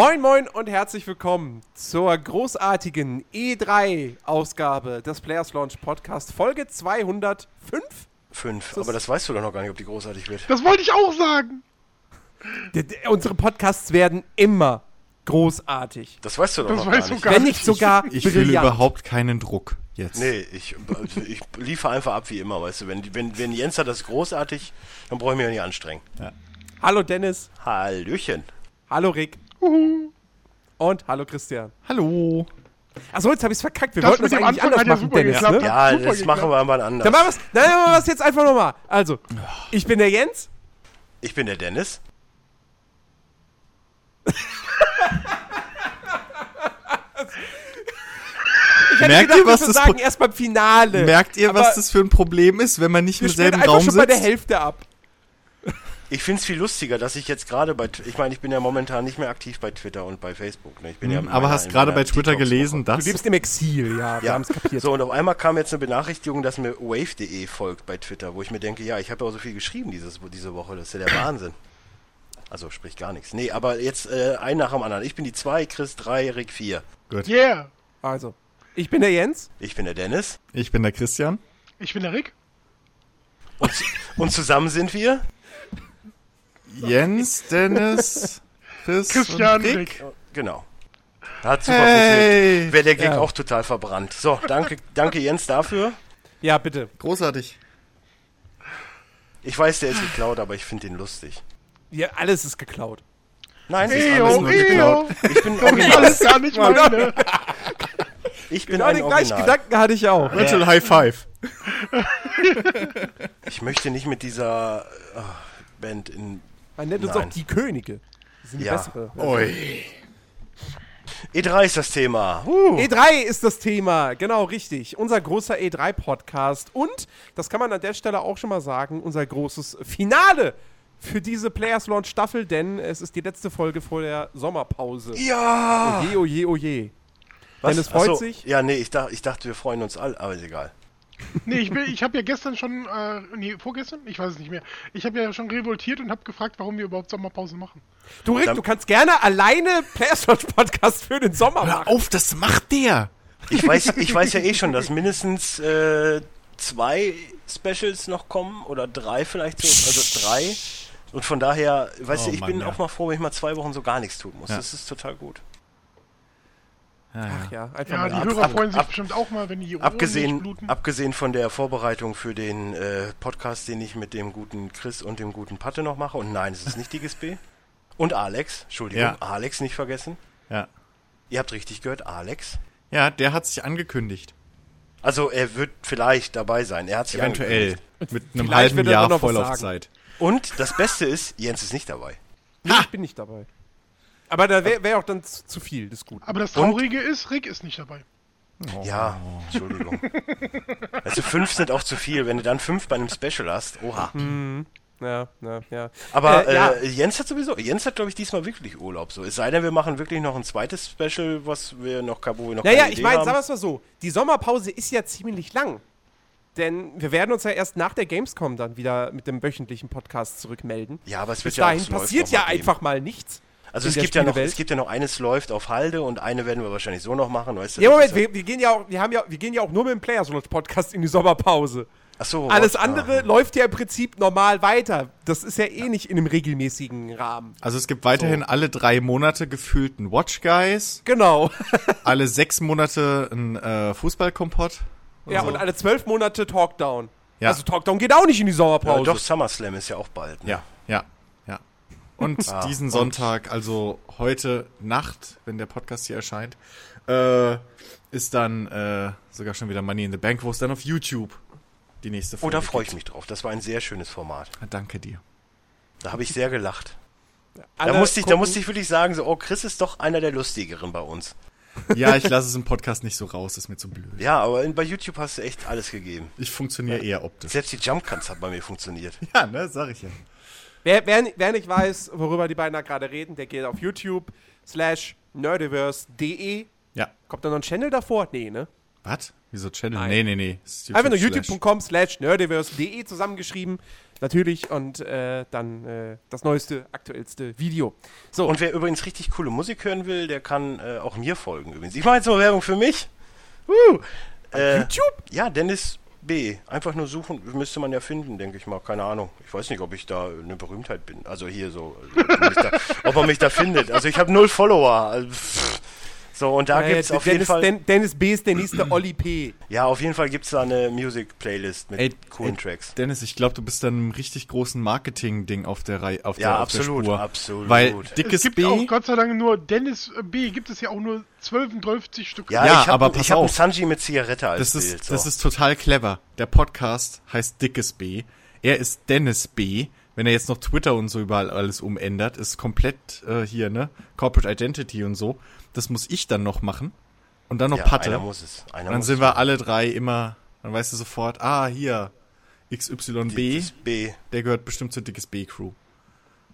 Moin, moin und herzlich willkommen zur großartigen E3-Ausgabe des Players Launch Podcast, Folge 205. Fünf. Aber das weißt du doch noch gar nicht, ob die großartig wird. Das wollte ich auch sagen. D unsere Podcasts werden immer großartig. Das weißt du doch Das noch weißt gar du nicht. gar Wenn nicht sogar Ich fühle brillant. überhaupt keinen Druck jetzt. Nee, ich, ich liefere einfach ab wie immer, weißt du. Wenn, wenn, wenn Jens hat das großartig, dann brauche ich mich ja nicht anstrengen. Hallo Dennis, Hallöchen. hallo Rick und hallo Christian. Hallo. Achso, jetzt habe ich es verkackt. Wir Das wollten das eigentlich Anfang anders machen, Dennis. geklappt. Ne? Ja, super das geklappt. machen wir aber anders. Dann machen wir es dann machen wir es jetzt einfach nochmal. Also, ich bin der Jens. Ich bin der Dennis. Ich hätte Merkt gedacht, ihr, was wir das sagen Pro- erst beim Finale. Merkt ihr, Aber was das für ein Problem ist, wenn man nicht wir im spielen selben einfach Raum schon bei der sitzt? Hälfte ab. Ich finde es viel lustiger, dass ich jetzt gerade bei, ich meine, ich bin ja momentan nicht mehr aktiv bei Twitter und bei Facebook. Ne? Ich bin ja in Hm, Aber meiner- hast gerade bei Twitter Detox-Woche. gelesen, Du dass... lebst im Exil, ja, wir Ja, haben es kapiert. so und auf einmal kam jetzt eine Benachrichtigung, dass mir wave.de folgt bei Twitter, wo ich mir denke, ja, ich habe ja auch so viel geschrieben dieses, diese Woche, das ist ja der Wahnsinn. Also sprich gar nichts. Nee, aber jetzt äh, ein nach dem anderen. Ich bin die 2, Chris 3, Rick 4. Yeah. Also, ich bin der Jens. Ich bin der Dennis. Ich bin der Christian. Ich bin der Rick. Und, und zusammen sind wir. Jens, Dennis, Chris Christian und Rick. Genau. Hat super funktioniert. Hey. Wäre der Gag Ja. auch total verbrannt. So, danke, danke Jens dafür. Ja, bitte. Großartig. Ich weiß, der ist geklaut, aber ich finde ihn lustig. Ja, alles ist geklaut. Nein, es ist geklaut. Ich bin Das ist original. alles gar nicht meine. Ich bin Genau ein den gleichen. Gedanken hatte ich auch. Virtual High Five. Ich möchte nicht mit dieser äh, Band in Man nennt uns Nein. auch die Könige. Das sind die Ja. bessere. Ui. E3 ist das Thema. Uh. E3 ist das Thema, genau richtig. Unser großer E3-Podcast und, das kann man an der Stelle auch schon mal sagen, unser großes Finale für diese Players Launch Staffel, denn es ist die letzte Folge vor der Sommerpause. Ja. Oje, oje, oje. Was? Dennis freut Ach so. sich. Ja, nee, ich, dach, ich dachte, wir freuen uns alle, aber ist egal. Nee, ich, bin, ich habe ja gestern schon, äh, nee, vorgestern? Ich weiß es nicht mehr. Ich habe ja schon revoltiert und habe gefragt, warum wir überhaupt Sommerpause machen. Du, Rick, Dann- du kannst gerne alleine Players Launch Podcast für den Sommer Hör machen. auf, das macht der. Ich weiß, ich weiß ja eh schon, dass mindestens äh, zwei Specials noch kommen oder drei vielleicht so, also drei. Und von daher, weißt Oh du, ich Mann, bin ja. auch mal froh, wenn ich mal zwei Wochen so gar nichts tun muss. Ja. Das ist total gut. Ja, ja. Ach ja, einfach Ja, mal die ab- Hörer ab- freuen sich ab- bestimmt auch mal, wenn die Ohren nicht Abgesehen, bluten. abgesehen von der Vorbereitung für den äh, Podcast, den ich mit dem guten Chris und dem guten Patte noch mache. Und nein, es ist nicht die GSB. Und Alex, Entschuldigung, Ja. Alex nicht vergessen. ja. Ihr habt richtig gehört, Alex. Ja, der hat sich angekündigt. Also er wird vielleicht dabei sein. Er hat sich Eventuell. angekündigt. Mit einem Vielleicht halben Jahr Vorlaufzeit. Und das Beste ist, Jens ist nicht dabei. Nee, ich bin nicht dabei. Aber da wäre wär auch dann zu, zu viel des Guten. Aber das Traurige ist, Rick ist nicht dabei. Ja, Entschuldigung. Also fünf sind auch zu viel. Wenn du dann fünf bei einem Special hast, oha. Ja, ja, ja. Aber Äh, ja. äh, Jens hat sowieso, Jens hat glaube ich diesmal wirklich Urlaub. So, es sei denn, wir machen wirklich noch ein zweites Special, was wir noch, wo wir noch Naja, keine ich meine, sagen wir es mal so, die Sommerpause ist ja ziemlich lang. Denn wir werden uns ja erst nach der Gamescom dann wieder mit dem wöchentlichen Podcast zurückmelden. Ja, aber es wird Bis ja auch dahin läuft passiert ja geben. einfach mal nichts. Also es gibt ja noch, es gibt ja noch eines läuft auf Halde und eine werden wir wahrscheinlich so noch machen, weißt du? Ja, Moment, ja- wir, wir, gehen ja auch, wir, haben ja, wir gehen ja auch nur mit dem Players Launch Podcast in die Sommerpause. Ach so, Alles Gott, andere ah. läuft ja im Prinzip normal weiter. Das ist ja eh nicht in einem regelmäßigen Rahmen. Also es gibt weiterhin alle drei Monate gefühlten Watch Guys, Genau. alle sechs Monate ein äh, Fußballkompott. ja, und alle zwölf Monate Talkdown. Ja. Also Talkdown geht auch nicht in die Ja, Sommerpause. doch, SummerSlam ist ja auch bald. Ne? Ja, ja, ja. Und Ah, diesen und- Sonntag, also heute Nacht, wenn der Podcast hier erscheint, äh, ist dann äh, sogar schon wieder Money in the Bank, wo es dann auf YouTube die nächste Oh, Folge da freue ich mich drauf. Das war ein sehr schönes Format. Ah, Danke dir. Da habe ich sehr gelacht. Alle Da musste, ich, da musste ich wirklich sagen, so, oh, Chris ist doch einer der lustigeren bei uns. Ja, ich lasse es im Podcast nicht so raus, ist mir zu blöd. Ja, aber bei YouTube hast du echt alles gegeben. Ich funktioniere eher optisch. Selbst die Jump Cuts hat bei mir funktioniert. Ja, ne, sag ich ja. Wer, wer, wer nicht weiß, worüber die beiden da gerade reden, der geht auf YouTube slash nerdiverse.de. Ja. Kommt da noch ein Channel davor? Nee, ne? Was? Wieso Channel? Nein. Nee, nee, nee. Ist Einfach nur YouTube slash. youtube.com slash nerdiverse.de zusammengeschrieben. Natürlich. Und äh, dann äh, das neueste, aktuellste Video. So, Und wer übrigens richtig coole Musik hören will, der kann äh, auch mir folgen übrigens. Ich mache jetzt mal Werbung für mich. Uh, äh, YouTube? Ja, Dennis B. Einfach nur suchen, müsste man ja finden, denke ich mal. Keine Ahnung. Ich weiß nicht, ob ich da eine Berühmtheit bin. Also hier so, äh, ob man mich da, ob man mich da findet. Also ich habe null Follower. Also, pff. So, und da Äh, gibt's auf jeden Dennis, Fall. Den, Dennis B. ist der nächste Olli P. Ja, auf jeden Fall gibt's da eine Music-Playlist mit Ey, coolen ey, Tracks. Dennis, ich glaube, du bist dann einem richtig großen Marketing-Ding auf der Reihe, auf Ja, der, absolut, auf der Spur. absolut. Weil Es dickes gibt B, auch Gott sei Dank nur Dennis B. Gibt es ja auch nur 12, 12 Stück. Ja, Ja, ich habe aber pass ich hab einen. Sanji mit Zigarette als das ist, Bild. So. das ist total clever. Der Podcast heißt dickes B. Er ist Dennis B. Wenn er jetzt noch Twitter und so überall alles umändert, ist komplett äh, hier, ne? Corporate Identity und so. Das muss ich dann noch machen. Und dann noch ja, Patte. einer muss es. Einer Und dann muss sind es. wir alle drei immer, dann weißt du sofort, ah, hier, XYB, Das B. der gehört bestimmt zur dickes B-Crew.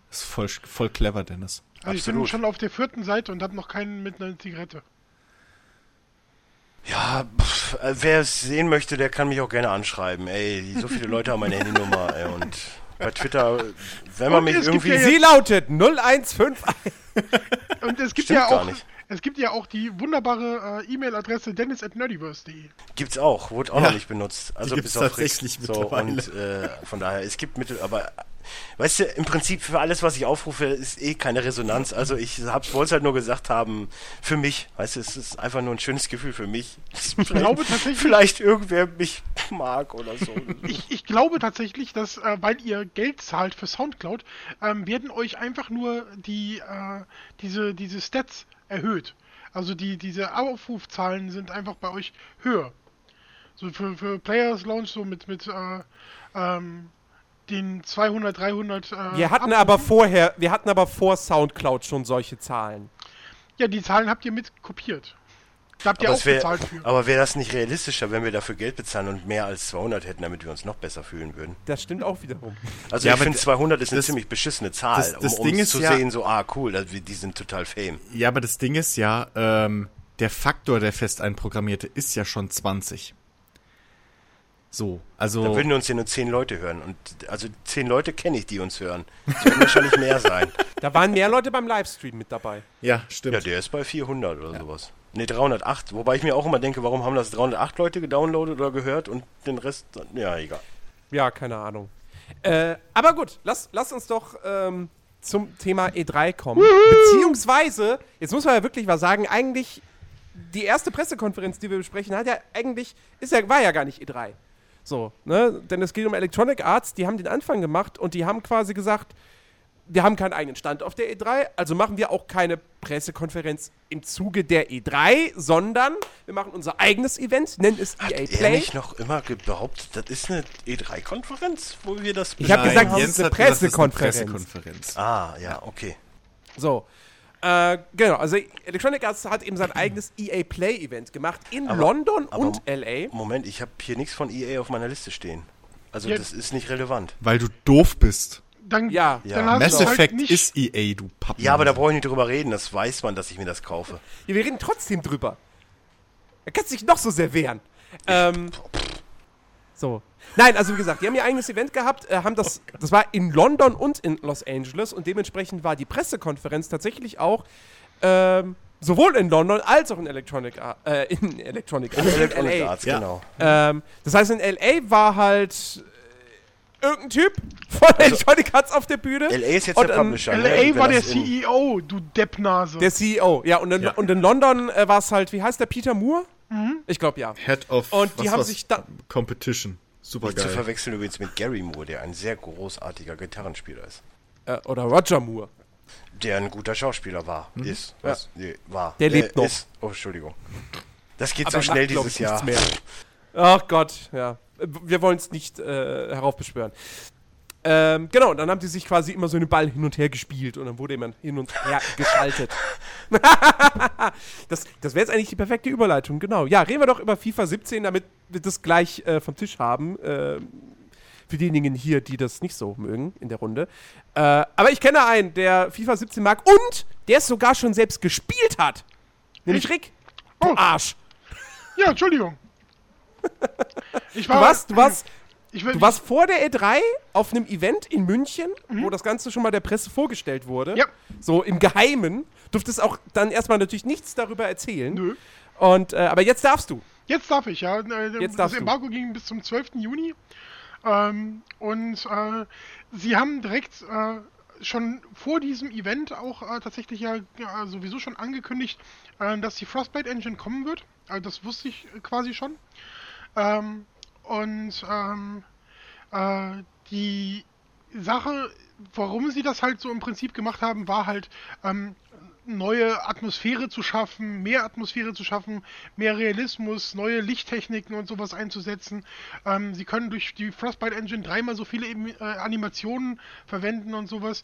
Das ist voll, voll clever, Dennis. Also ich bin absolut. schon auf der vierten Seite und habe noch keinen mit einer Zigarette. Ja, pff, äh, wer es sehen möchte, der kann mich auch gerne anschreiben. Ey, so viele Leute haben meine Handynummer, ey, und bei Twitter, wenn man Und mich irgendwie. ja Sie lautet 0151. Und es gibt Stimmt ja gar auch nicht. es gibt ja auch die wunderbare äh, E-Mail-Adresse dennis@nerdiverse.de. Gibt's auch, wurde auch Ja, noch nicht benutzt. Also bis auf Rick. tatsächlich so, mittlerweile. und äh, von daher, es gibt Mittel, aber weißt du, im Prinzip für alles, was ich aufrufe, ist eh keine Resonanz. Also ich wollte es halt nur gesagt haben, für mich, weißt du, es ist einfach nur ein schönes Gefühl für mich. Ich glaube tatsächlich- vielleicht irgendwer mich mag oder so. Ich, ich glaube tatsächlich, dass, äh, weil ihr Geld zahlt für Soundcloud, ähm, werden euch einfach nur die, äh, diese, diese Stats erhöht. Also die, diese Aufrufzahlen sind einfach bei euch höher. So für, für Players Launch so mit, mit äh, ähm, den 200, 300. Äh, Wir hatten Abrufen. aber vorher, wir hatten aber vor Soundcloud schon solche Zahlen. Ja, die Zahlen habt ihr mit kopiert. Da habt ihr Aber, auch wär, bezahlt für. aber wäre das nicht realistischer, wenn wir dafür Geld bezahlen und mehr als 200 hätten, damit wir uns noch besser fühlen würden? Das stimmt auch wiederum. Also Ja, ich aber finde d- 200 ist eine das- ziemlich beschissene Zahl, das- das um, Ding ist zu ja- sehen, so, ah cool, die sind total fame. Ja, aber das Ding ist ja, ähm, der Faktor der fest einprogrammierte ist ja schon 20. So, also. Da würden uns ja nur 10 Leute hören. Und also 10 Leute kenne ich, die uns hören. Es werden wahrscheinlich mehr sein. Da waren mehr Leute beim Livestream mit dabei. ja, stimmt. Ja, der ist bei 400 oder sowas. Ne, 308. Wobei ich mir auch immer denke, warum haben das 308 Leute gedownloadet oder gehört und den Rest, ja, egal. Ja, keine Ahnung. Äh, aber gut, lass, lass uns doch ähm, zum Thema E3 kommen. Beziehungsweise, jetzt muss man ja wirklich was sagen, eigentlich die erste Pressekonferenz, die wir besprechen, hat ja eigentlich, ist ja, war ja gar nicht E3. So, ne? Denn es geht um Electronic Arts, die haben den Anfang gemacht und die haben quasi gesagt, wir haben keinen eigenen Stand auf der E3, also machen wir auch keine Pressekonferenz im Zuge der E3, sondern wir machen unser eigenes Event, nennen es Hat EA er Play. nicht noch immer behauptet, das ist eine E3-Konferenz, wo wir das Ich hab besprechen? gesagt, es ist eine. Pressekonferenz. Ah, ja, okay. So. Äh, genau, also Electronic Arts hat eben sein eigenes EA Play Event gemacht in Aber- London aber- und LA. Moment, ich habe hier nichts von EA auf meiner Liste stehen. Also Ja. das ist nicht relevant. Weil du doof bist. Dann, Ja. dann Ja. hast Mass halt Effect nicht, ist EA, du Pappen. Ja, aber da brauche ich nicht drüber reden, das weiß man, dass ich mir das kaufe. Ja, wir reden trotzdem drüber. Er kann sich noch so sehr wehren. Ähm, so. Nein, also wie gesagt, die haben ihr eigenes Event gehabt, äh, haben das, das war in London und in Los Angeles und dementsprechend war die Pressekonferenz tatsächlich auch ähm, sowohl in London als auch in Electronic, Ar- äh, in Electronic Arts, in Electronic LA. Arts, Ja. genau. Ähm, das heißt, in LA war halt äh, irgendein Typ von Electronic Arts auf der Bühne. LA ist jetzt Und, der Publisher. ne? LA Wenn war der CEO, du Deppnase. Der CEO, ja. Und in, Ja. Und in London äh, war es halt, wie heißt der, Peter Moore? Ich glaube, ja. Head of Und die haben sich da- Competition. Super Nicht zu geil. verwechseln übrigens mit Gary Moore, der ein sehr großartiger Gitarrenspieler ist. Äh, oder Roger Moore. Der ein guter Schauspieler war. Ist. Ja. Was? Nee, war. Der lebt noch. Ist. Oh, Entschuldigung. Das geht Aber so schnell dieses ich, Jahr. Ach Gott, ja. Äh, Wir wollen es nicht äh, heraufbeschwören. Ähm, genau, und dann haben die sich quasi immer so einen Ball hin und her gespielt und dann wurde jemand hin und her geschaltet. das das wäre jetzt eigentlich die perfekte Überleitung, genau. Ja, reden wir doch über FIFA 17, damit wir das gleich äh, vom Tisch haben. Ähm, für diejenigen hier, die das nicht so mögen in der Runde. Äh, aber ich kenne einen, der FIFA 17 mag und der es sogar schon selbst gespielt hat. Nämlich Ich? Rick. Du Oh. Arsch. Ja, Entschuldigung. Ich Du warst, du warst, du warst vor der E3 auf einem Event in München, wo das Ganze schon mal der Presse vorgestellt wurde. Mhm. Ja. So im Geheimen. Durftest auch dann erstmal natürlich nichts darüber erzählen. Nö. Und, äh, aber jetzt darfst du. Jetzt darf ich, ja. Äh, Jetzt das darfst du. Embargo ging bis zum 12. Juni. Ähm, und äh, sie haben direkt äh, schon vor diesem Event auch äh, tatsächlich ja, ja sowieso schon angekündigt, äh, dass die Frostbite Engine kommen wird. Also das wusste ich quasi schon. Ähm, und ähm, äh, die Sache, warum sie das halt so im Prinzip gemacht haben, war halt ähm, neue Atmosphäre zu schaffen, mehr Atmosphäre zu schaffen, mehr Realismus, neue Lichttechniken und sowas einzusetzen. Ähm, sie können durch die Frostbite Engine dreimal so viele Emi- äh, Animationen verwenden und sowas.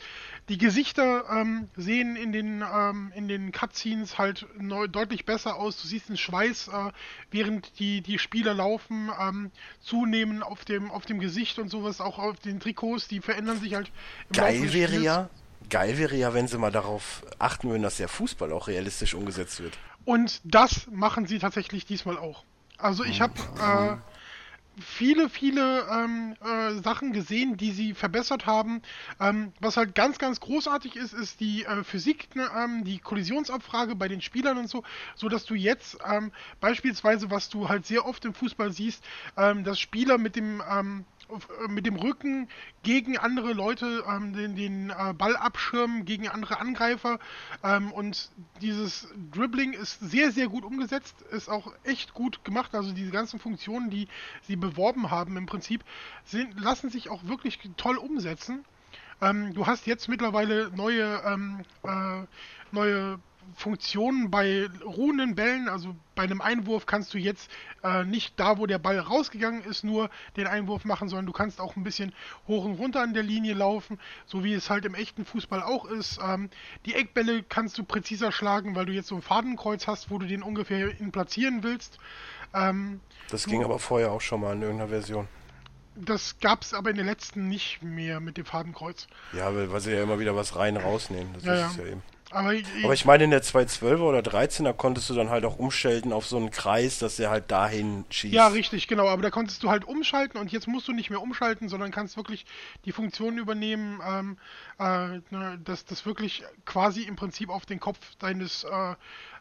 Die Gesichter ähm, sehen in den, ähm, in den Cutscenes halt neu, deutlich besser aus. Du siehst den Schweiß, äh, während die, die Spieler laufen, ähm, zunehmen auf dem, auf dem Gesicht und sowas, auch auf den Trikots, die verändern sich halt im Geil wäre ja, geil wäre ja, wenn sie mal darauf achten würden, dass der Fußball auch realistisch umgesetzt wird. Und das machen sie tatsächlich diesmal auch. Also ich habe äh, viele, viele ähm, äh, Sachen gesehen, die sie verbessert haben. Ähm, was halt ganz, ganz großartig ist, ist die äh, Physik, ne, ähm, die Kollisionsabfrage bei den Spielern und so, so dass du jetzt ähm, beispielsweise, was du halt sehr oft im Fußball siehst, ähm, dass Spieler mit dem ähm, äh, mit dem Rücken gegen andere Leute ähm, den, den äh, Ball abschirmen, gegen andere Angreifer. Ähm, und dieses Dribbling ist sehr, sehr gut umgesetzt, ist auch echt gut gemacht. Also diese ganzen Funktionen, die sie beworben haben im Prinzip, sind, lassen sich auch wirklich toll umsetzen. Ähm, du hast jetzt mittlerweile neue, ähm, äh, neue Funktionen bei ruhenden Bällen. Also bei einem Einwurf kannst du jetzt äh, nicht da, wo der Ball rausgegangen ist, nur den Einwurf machen, sondern du kannst auch ein bisschen hoch und runter an der Linie laufen, so wie es halt im echten Fußball auch ist. Ähm, die Eckbälle kannst du präziser schlagen, weil du jetzt so ein Fadenkreuz hast, wo du den ungefähr hin platzieren willst. Ähm, Das ging aber vorher auch schon mal in irgendeiner Version. das gab es aber in der letzten nicht mehr mit dem Fadenkreuz. Ja, weil, weil sie ja immer wieder was rein rausnehmen. Das Ja, ist ja. ja eben. Aber, Aber ich meine, in der 212er oder 13er konntest du dann halt auch umstellen auf so einen Kreis, dass der halt dahin schießt. Ja, richtig, genau. Aber da konntest du halt umschalten und jetzt musst du nicht mehr umschalten, sondern kannst wirklich die Funktion übernehmen, ähm, äh, ne, dass das wirklich quasi im Prinzip auf den Kopf deines äh,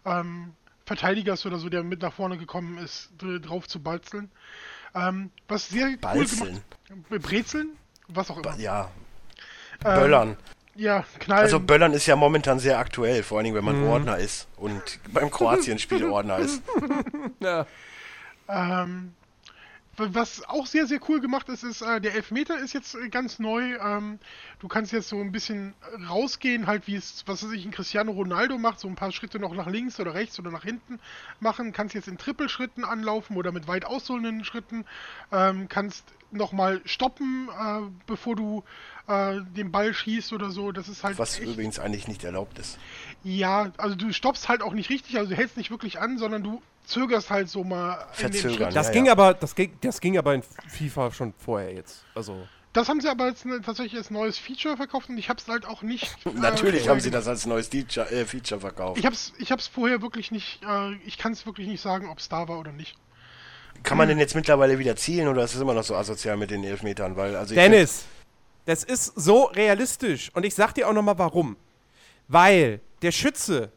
ähm, Verteidigers oder so, der mit nach vorne gekommen ist, dr- drauf zu balzeln. Ähm, was sehr cool Balzeln. gemacht. Brezeln? Was auch immer. Ja, Ähm, Böllern. Ja, knallen. Also Böllern ist ja momentan sehr aktuell, vor allen Dingen, wenn man Ordner ist und beim Kroatien-Spiel Ordner ist. Ja. Ähm, was auch sehr, sehr cool gemacht ist, ist, äh, der Elfmeter ist jetzt äh, ganz neu. Ähm, du kannst jetzt so ein bisschen rausgehen, halt wie es, was weiß ich, ein Cristiano Ronaldo macht, so ein paar Schritte noch nach links oder rechts oder nach hinten machen. Kannst jetzt in Trippelschritten anlaufen oder mit weit ausholenden Schritten. Ähm, kannst nochmal stoppen, äh, bevor du äh, den Ball schießt oder so. Das ist halt Was echt, übrigens eigentlich nicht erlaubt ist. ja, also du stoppst halt auch nicht richtig, also du hältst nicht wirklich an, sondern du zögerst halt so mal in den Verzögern. Das Ja, ging ja. aber, das ging, das ging aber in FIFA schon vorher jetzt. Also. Das haben sie aber jetzt ne, tatsächlich als neues Feature verkauft und ich habe es halt auch nicht. äh, Natürlich haben sie das als neues Feature, äh, Feature verkauft. Ich hab's, ich hab's vorher wirklich nicht. Äh, ich kann es wirklich nicht sagen, ob es da war oder nicht. Kann man denn jetzt mittlerweile wieder zielen oder ist es immer noch so asozial mit den Elfmetern? Weil, also ich Dennis, das ist so realistisch. Und ich sag dir auch nochmal warum. Weil der Schütze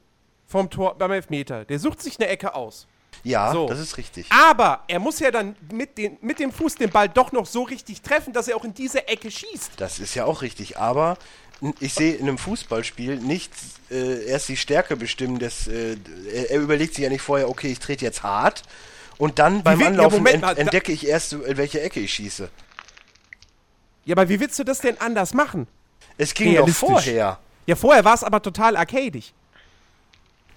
vom Tor beim Elfmeter, der sucht sich eine Ecke aus. ja, So. das ist richtig. Aber er muss ja dann mit, den, mit dem Fuß den Ball doch noch so richtig treffen, dass er auch in diese Ecke schießt. Das ist ja auch richtig, aber ich sehe in einem Fußballspiel nicht äh, erst die Stärke bestimmen, des, äh, er, er überlegt sich ja nicht vorher, okay, ich trete jetzt hart und dann beim ja, Anlaufen Moment ent, entdecke ich erst, in welche Ecke ich schieße. Ja, aber wie willst du das denn anders machen? Es ging doch vorher. Ja, vorher war es aber total arcadig.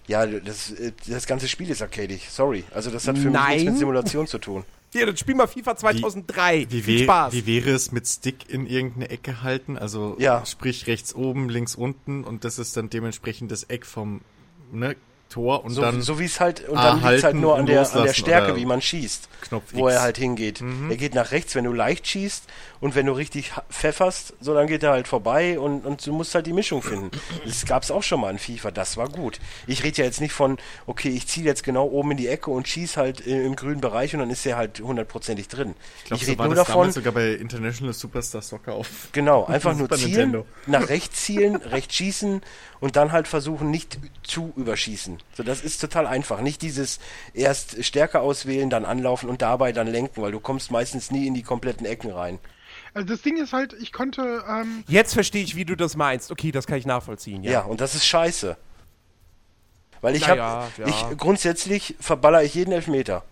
Ja, das, das ganze Spiel ist arcadig, sorry. Also das hat für mich Nein. nichts mit Simulation zu tun. Hier, dann spiel mal FIFA 2003. Wie, Viel wär- Spaß. wie wäre es mit Stick in irgendeine Ecke halten? Also Ja. sprich rechts oben, links unten und das ist dann dementsprechend das Eck vom, ne, Tor und So, dann so wie es halt, und dann liegt halt halten nur an der, an der Stärke, wie man schießt, Knopf wo X. er halt hingeht. Mhm. Er geht nach rechts, wenn du leicht schießt und wenn du richtig pfefferst, so dann geht er halt vorbei und, und du musst halt die Mischung finden. Das gab es auch schon mal in FIFA, das war gut. Ich rede ja jetzt nicht von, okay, ich ziehe jetzt genau oben in die Ecke und schieße halt äh, im grünen Bereich und dann ist er halt hundertprozentig drin. ich glaube, ich so rede war nur das davon, sogar bei International Superstar Soccer auf. Genau, einfach nur zielen, Nintendo. nach rechts zielen, rechts schießen und dann halt versuchen, nicht zu überschießen. So, das ist total einfach. Nicht dieses erst Stärke auswählen, dann anlaufen und dabei dann lenken, weil du kommst meistens nie in die kompletten Ecken rein. Also das Ding ist halt, ich konnte, ähm, Jetzt verstehe ich, wie du das meinst. Okay, das kann ich nachvollziehen, Ja, ja. und das ist scheiße. Weil ich habe, ja. ich grundsätzlich verballer ich jeden Elfmeter.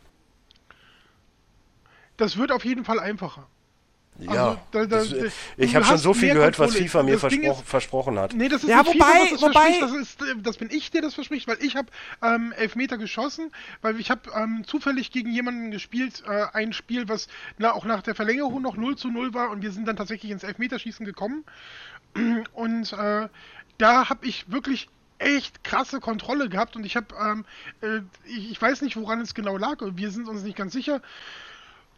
das wird auf jeden Fall einfacher. Ja, Also, da- da- das, da- ich habe schon so viel gehört, was Kontrolle. FIFA mir verspro ist- versprochen hat. Nee, das ist Ja, nicht wobei- FIFA, was das wobei- das, ist, äh, das bin ich, der das verspricht, weil ich habe ähm, Elfmeter geschossen, weil ich habe ähm, zufällig gegen jemanden gespielt, äh, ein Spiel, was na, auch nach der Verlängerung noch 0 zu 0 war und wir sind dann tatsächlich ins Elfmeterschießen gekommen und äh, da habe ich wirklich echt krasse Kontrolle gehabt und ich habe, ähm, äh, ich, ich weiß nicht, woran es genau lag, wir sind uns nicht ganz sicher,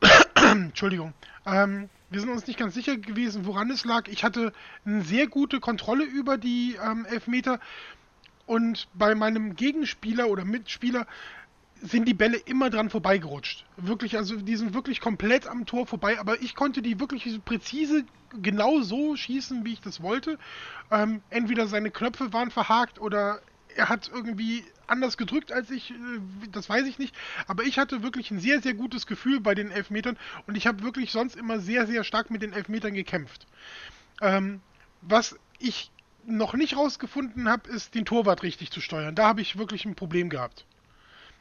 Entschuldigung. Ähm, wir sind uns nicht ganz sicher gewesen, woran es lag. Ich hatte eine sehr gute Kontrolle über die ähm, Elfmeter und bei meinem Gegenspieler oder Mitspieler sind die Bälle immer dran vorbeigerutscht. Wirklich, also die sind wirklich komplett am Tor vorbei, aber ich konnte die wirklich präzise genau so schießen, wie ich das wollte. Ähm, entweder seine Knöpfe waren verhakt oder er hat irgendwie anders gedrückt als ich, äh, das weiß ich nicht. Aber ich hatte wirklich ein sehr, sehr gutes Gefühl bei den Elfmetern und ich habe wirklich sonst immer sehr, sehr stark mit den Elfmetern gekämpft. Ähm, was ich noch nicht rausgefunden habe, ist den Torwart richtig zu steuern. Da habe ich wirklich ein Problem gehabt.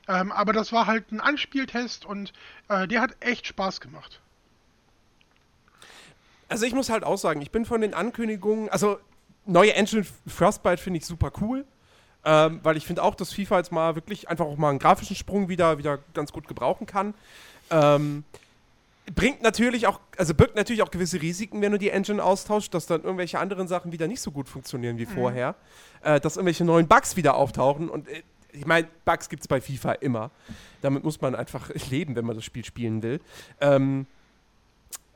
Ähm, aber das war halt ein Anspieltest und äh, der hat echt Spaß gemacht. Also ich muss halt auch sagen, ich bin von den Ankündigungen, also neue Engine Frostbite finde ich super cool, ähm, weil ich finde auch, dass FIFA jetzt mal wirklich einfach auch mal einen grafischen Sprung wieder, wieder ganz gut gebrauchen kann. Ähm, bringt natürlich auch, also birgt natürlich auch gewisse Risiken, wenn du die Engine austauscht, dass dann irgendwelche anderen Sachen wieder nicht so gut funktionieren wie vorher, äh, dass irgendwelche neuen Bugs wieder auftauchen und äh, ich meine, Bugs gibt es bei FIFA immer. Damit muss man einfach leben, wenn man das Spiel spielen will. Ähm,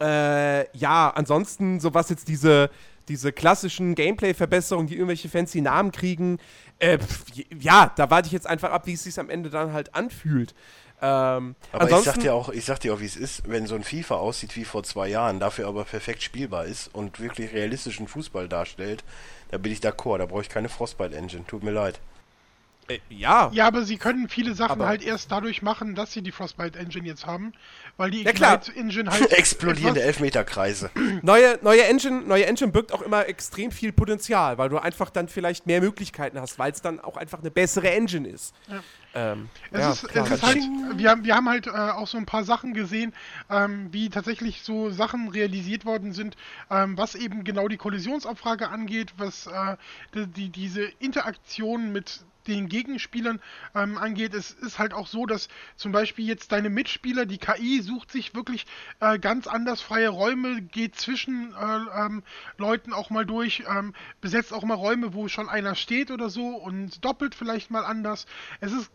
äh, ja, ansonsten, so was jetzt diese, diese klassischen Gameplay-Verbesserungen, die irgendwelche fancy Namen kriegen, äh, pf, ja, da warte ich jetzt einfach ab, wie es sich am Ende dann halt anfühlt. Ähm, Aber ich sag dir auch, ich sag dir auch, wie es ist, wenn so ein FIFA aussieht wie vor zwei Jahren, dafür aber perfekt spielbar ist und wirklich realistischen Fußball darstellt, da bin ich d'accord, da brauche ich keine Frostbite-Engine, tut mir leid. Äh, ja, Ja, aber sie können viele Sachen Aber- halt erst dadurch machen, dass sie die Frostbite Engine jetzt haben, weil die Ja, klar. Ignite Engine halt Explodierende etwas- Elfmeterkreise. neue, neue, Engine, neue Engine birgt auch immer extrem viel Potenzial, weil du einfach dann vielleicht mehr Möglichkeiten hast, weil es dann auch einfach eine bessere Engine ist. Ähm, Es, ja, ist, klar. es ist halt, wir haben, wir haben halt äh, auch so ein paar Sachen gesehen, ähm, wie tatsächlich so Sachen realisiert worden sind, ähm, was eben genau die Kollisionsabfrage angeht, was äh, die, die, diese Interaktion mit den Gegenspielern ähm, angeht. Es ist halt auch so, dass zum Beispiel jetzt deine Mitspieler, die KI sucht sich wirklich äh, ganz anders freie Räume, geht zwischen äh, ähm, Leuten auch mal durch, ähm, besetzt auch mal Räume, wo schon einer steht oder so und doppelt vielleicht mal anders. Es ist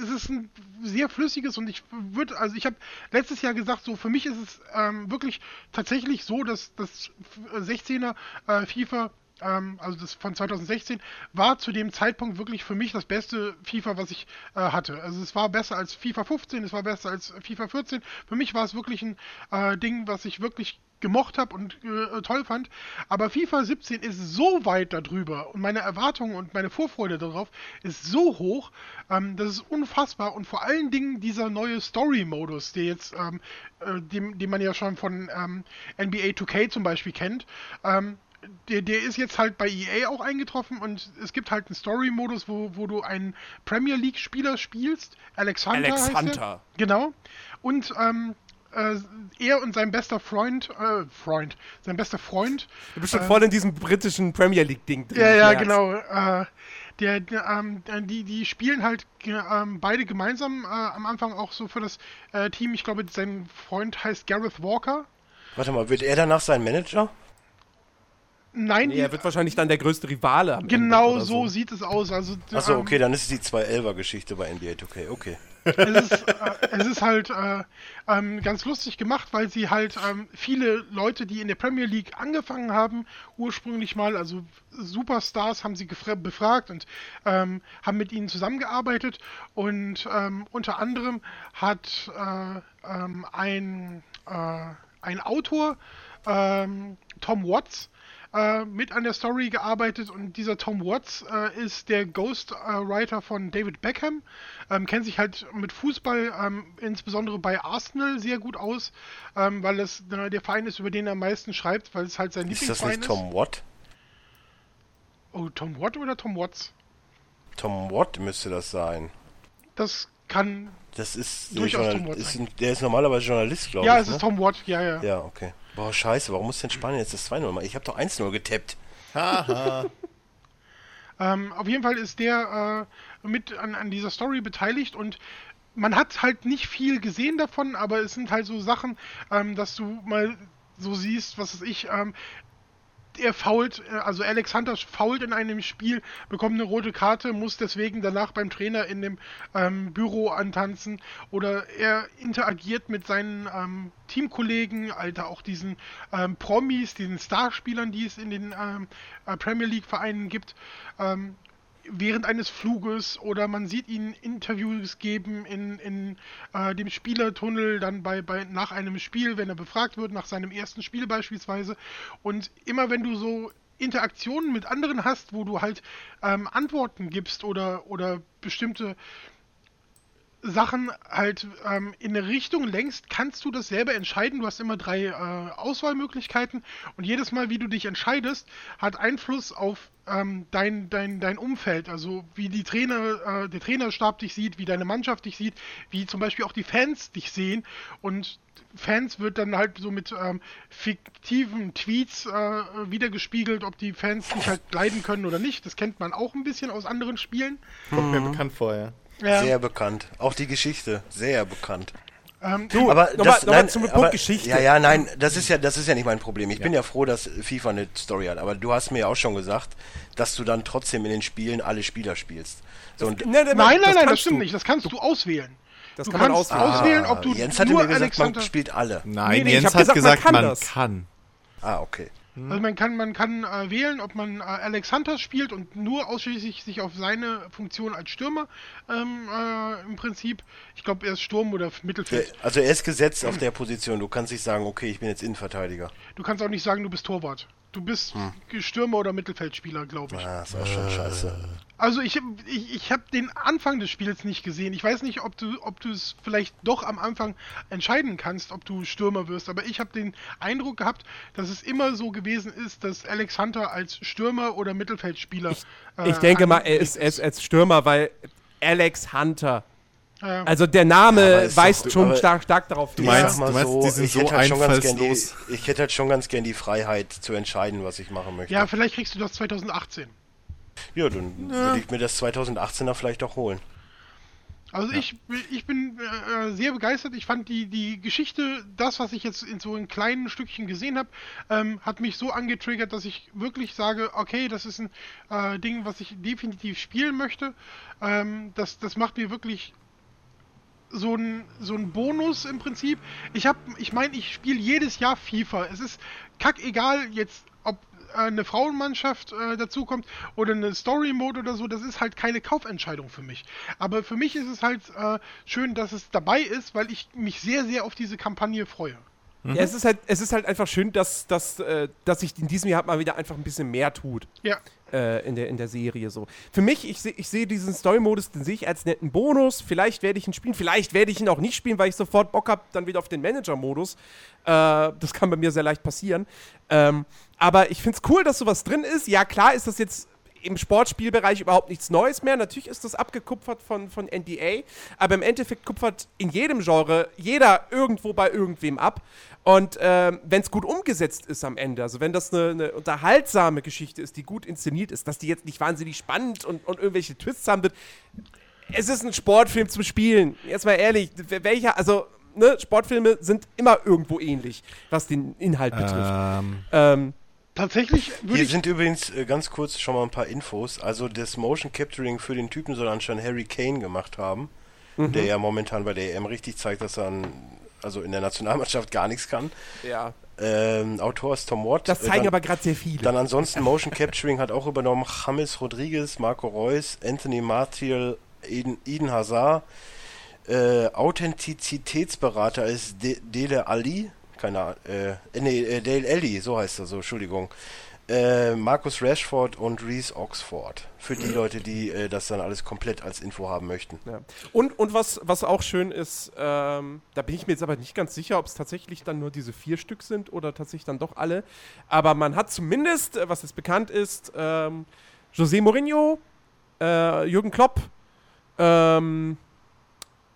es ist ein sehr flüssiges und ich würde, also ich habe letztes Jahr gesagt, so für mich ist es ähm, wirklich tatsächlich so, dass das 16er äh, FIFA, ähm, also das von 2016, war zu dem Zeitpunkt wirklich für mich das beste FIFA, was ich äh, hatte. Also es war besser als FIFA 15, es war besser als FIFA 14. Für mich war es wirklich ein äh, Ding, was ich wirklich gemocht habe und äh, toll fand. Aber FIFA 17 ist so weit darüber und meine Erwartungen und meine Vorfreude darauf ist so hoch, ähm, das ist unfassbar. Und vor allen Dingen dieser neue Story-Modus, der jetzt, ähm, äh, den, den man ja schon von ähm, NBA 2K zum Beispiel kennt, ähm, der, der ist jetzt halt bei EA auch eingetroffen und es gibt halt einen Story-Modus, wo, wo du einen Premier League-Spieler spielst. Alex Hunter. Alex heißt er. Hunter. Genau. Und ähm, äh, er und sein bester Freund, äh, Freund, sein bester Freund, Du bist schon voll in diesem britischen Premier League-Ding drin. ja, ja, genau. Äh, der, ähm, die, die spielen halt ähm, beide gemeinsam äh, am Anfang auch so für das äh, Team. Ich glaube, sein Freund heißt Gareth Walker. Warte mal, wird er danach sein Manager? Nein, Nee, er wird wahrscheinlich dann der größte Rivale. genau oder so sieht es aus. Also, Achso, ähm, okay, dann ist es die 211er-Geschichte bei NBA 2K, okay. es, ist, äh, es ist halt äh, ähm, ganz lustig gemacht, weil sie halt ähm, viele Leute, die in der Premier League angefangen haben, ursprünglich mal, also Superstars, haben sie befragt und ähm, haben mit ihnen zusammengearbeitet. Und ähm, unter anderem hat äh, ähm, ein, äh, ein Autor, ähm, Tom Watts, äh, mit an der Story gearbeitet und dieser Tom Watts äh, ist der Ghostwriter von David Beckham, ähm, kennt sich halt mit Fußball, ähm, insbesondere bei Arsenal, sehr gut aus, ähm, weil es äh, der Verein ist, über den er am meisten schreibt, weil es halt sein Ist das Lieblingsverein nicht Tom Watt? ist. Oh, Tom Watt oder Tom Watts? Tom Watt müsste das sein. Das kann. Das ist, Durchaus Journal- Tom Watt ist ein, der ist normalerweise Journalist, glaube ja, ich. es ne? ist Tom Watt, ja, ja. Ja, okay. Boah, scheiße, warum muss denn Spanien jetzt das 2-0 machen? Ich habe doch 1-0 getappt. Haha. Ähm, auf jeden Fall ist der äh, mit an, an dieser Story beteiligt und man hat halt nicht viel gesehen davon, aber es sind halt so Sachen, ähm, dass du mal so siehst, was weiß ich, ähm, er fault, äh, also Alex Hunter fault in einem Spiel, bekommt eine rote Karte, muss deswegen danach beim Trainer in dem ähm, Büro antanzen. Oder er interagiert mit seinen ähm, Teamkollegen, Alter, auch diesen ähm, Promis, diesen Starspielern, die es in den ähm, äh, Premier League Vereinen gibt, ähm, während eines Fluges oder man sieht ihn Interviews geben in, in äh, dem Spielertunnel dann bei, bei nach einem Spiel, wenn er befragt wird, nach seinem ersten Spiel beispielsweise. Und immer wenn du so Interaktionen mit anderen hast, wo du halt ähm, Antworten gibst oder, oder bestimmte Sachen halt ähm, in eine Richtung lenkst, kannst du das selber entscheiden. Du hast immer drei äh, Auswahlmöglichkeiten und jedes Mal, wie du dich entscheidest, hat Einfluss auf ähm, dein, dein, dein Umfeld. Also wie die Trainer, äh, der Trainerstab dich sieht, wie deine Mannschaft dich sieht, wie zum Beispiel auch die Fans dich sehen und Fans wird dann halt so mit ähm, fiktiven Tweets äh, wiedergespiegelt, ob die Fans dich halt leiden können oder nicht. Das kennt man auch ein bisschen aus anderen Spielen. Kommt mir bekannt vor, ja. Ja. Sehr bekannt. Auch die Geschichte, sehr bekannt. Ähm, Du, aber nochmal- das, nochmal nein, zum Punkt aber, Geschichte. Ja, ja, nein, das ist ja, das ist ja nicht mein Problem. Ich bin ja froh, dass FIFA eine Story hat. Aber du hast mir ja auch schon gesagt, dass du dann trotzdem in den Spielen alle Spieler spielst. So, nee, Nein, nein, nein, das kannst stimmt du. nicht. Das kannst du auswählen. Das du kann man kannst auswählen. auswählen, ob du Ah, Jens hatte nur mir gesagt, Alexander. man spielt alle. Nein, Nee, nee, Jens hat gesagt, man gesagt, kann man das. kann. Ah, okay. Also man kann, man kann äh, wählen, ob man äh, Alex Hunter spielt und nur ausschließlich sich auf seine Funktion als Stürmer ähm, äh, im Prinzip. Ich glaube, er ist Sturm oder Der, Mittelfeld. also er ist gesetzt auf der Position. Du kannst nicht sagen, okay, ich bin jetzt Innenverteidiger. Du kannst auch nicht sagen, du bist Torwart. Du bist Stürmer oder Mittelfeldspieler, glaube ich. Ah, ist auch schon scheiße. Also ich, ich, ich habe den Anfang des Spiels nicht gesehen. Ich weiß nicht, ob du ob du es vielleicht doch am Anfang entscheiden kannst, ob du Stürmer wirst. Aber ich habe den Eindruck gehabt, dass es immer so gewesen ist, dass Alex Hunter als Stürmer oder Mittelfeldspieler. äh, Ich denke mal, er ist, er ist als Stürmer, weil Alex Hunter. Ja. Also der Name ist weist doch- schon stark, stark darauf Du hin. meinst- sag mal du meinst, die sind ich so hätte halt schon ganz gern die, einfallslos. Ich hätte halt schon ganz gern die Freiheit zu entscheiden, was ich machen möchte. ja, vielleicht kriegst du das 2018. Ja, dann würde ich mir das 2018er vielleicht auch holen. Also ich, ich bin äh, sehr begeistert. Ich fand die, die Geschichte, das, was ich jetzt in so einem kleinen Stückchen gesehen habe, ähm, hat mich so angetriggert, dass ich wirklich sage, okay, das ist ein äh, Ding, was ich definitiv spielen möchte. Ähm, das, das macht mir wirklich so ein, so ein Bonus im Prinzip. Ich habe, ich meine, ich spiele jedes Jahr FIFA. Es ist kackegal jetzt, ob äh, eine Frauenmannschaft äh, dazukommt oder eine Story Mode oder so. Das ist halt keine Kaufentscheidung für mich. Aber für mich ist es halt äh, schön, dass es dabei ist, weil ich mich sehr, sehr auf diese Kampagne freue. Ja, es ist halt, es ist halt einfach schön, dass, dass, äh, dass sich in diesem Jahr mal wieder einfach ein bisschen mehr tut. Ja. Äh, in, der, in der Serie so. Für mich, ich sehe ich seh diesen Story-Modus, den sehe ich als netten Bonus. Vielleicht werde ich ihn spielen, vielleicht werde ich ihn auch nicht spielen, weil ich sofort Bock habe, dann wieder auf den Manager-Modus. Äh, das kann bei mir sehr leicht passieren. Ähm, aber ich finde es cool, dass sowas drin ist. Ja, klar ist das jetzt im Sportspielbereich überhaupt nichts Neues mehr. Natürlich ist das abgekupfert von, von NDA, aber im Endeffekt kupfert in jedem Genre jeder irgendwo bei irgendwem ab. Und ähm, wenn es gut umgesetzt ist am Ende, also wenn das eine, eine unterhaltsame Geschichte ist, die gut inszeniert ist, dass die jetzt nicht wahnsinnig spannend und, und irgendwelche Twists haben wird. Es ist ein Sportfilm zum Spielen. Jetzt mal ehrlich, welcher, also ne, Sportfilme sind immer irgendwo ähnlich, was den Inhalt betrifft. Ähm, Ähm, Tatsächlich würde Hier sind übrigens äh, ganz kurz schon mal ein paar Infos. Also das Motion Capturing für den Typen soll anscheinend Harry Kane gemacht haben, Mhm. der ja momentan bei der EM richtig zeigt, dass er an, also in der Nationalmannschaft gar nichts kann. Ja. Ähm, Autor ist Tom Watt. Das Äh, zeigen dann, aber gerade sehr viele. Dann ansonsten Motion Capturing hat auch übernommen James Rodriguez, Marco Reus, Anthony Martial, Eden, Eden Hazard. Äh, Authentizitätsberater ist De Dele Ali. Keine Ahnung. Äh, nee, äh, Dale Alli, so heißt er so, Entschuldigung. Äh, Markus Rashford und Reese Oxford. Für die Leute, die äh, das dann alles komplett als Info haben möchten. Ja. Und, und was, was auch schön ist, ähm, da bin ich mir jetzt aber nicht ganz sicher, ob es tatsächlich dann nur diese vier Stück sind oder tatsächlich dann doch alle. Aber man hat zumindest, äh, was jetzt bekannt ist, ähm, José Mourinho, äh, Jürgen Klopp, ähm,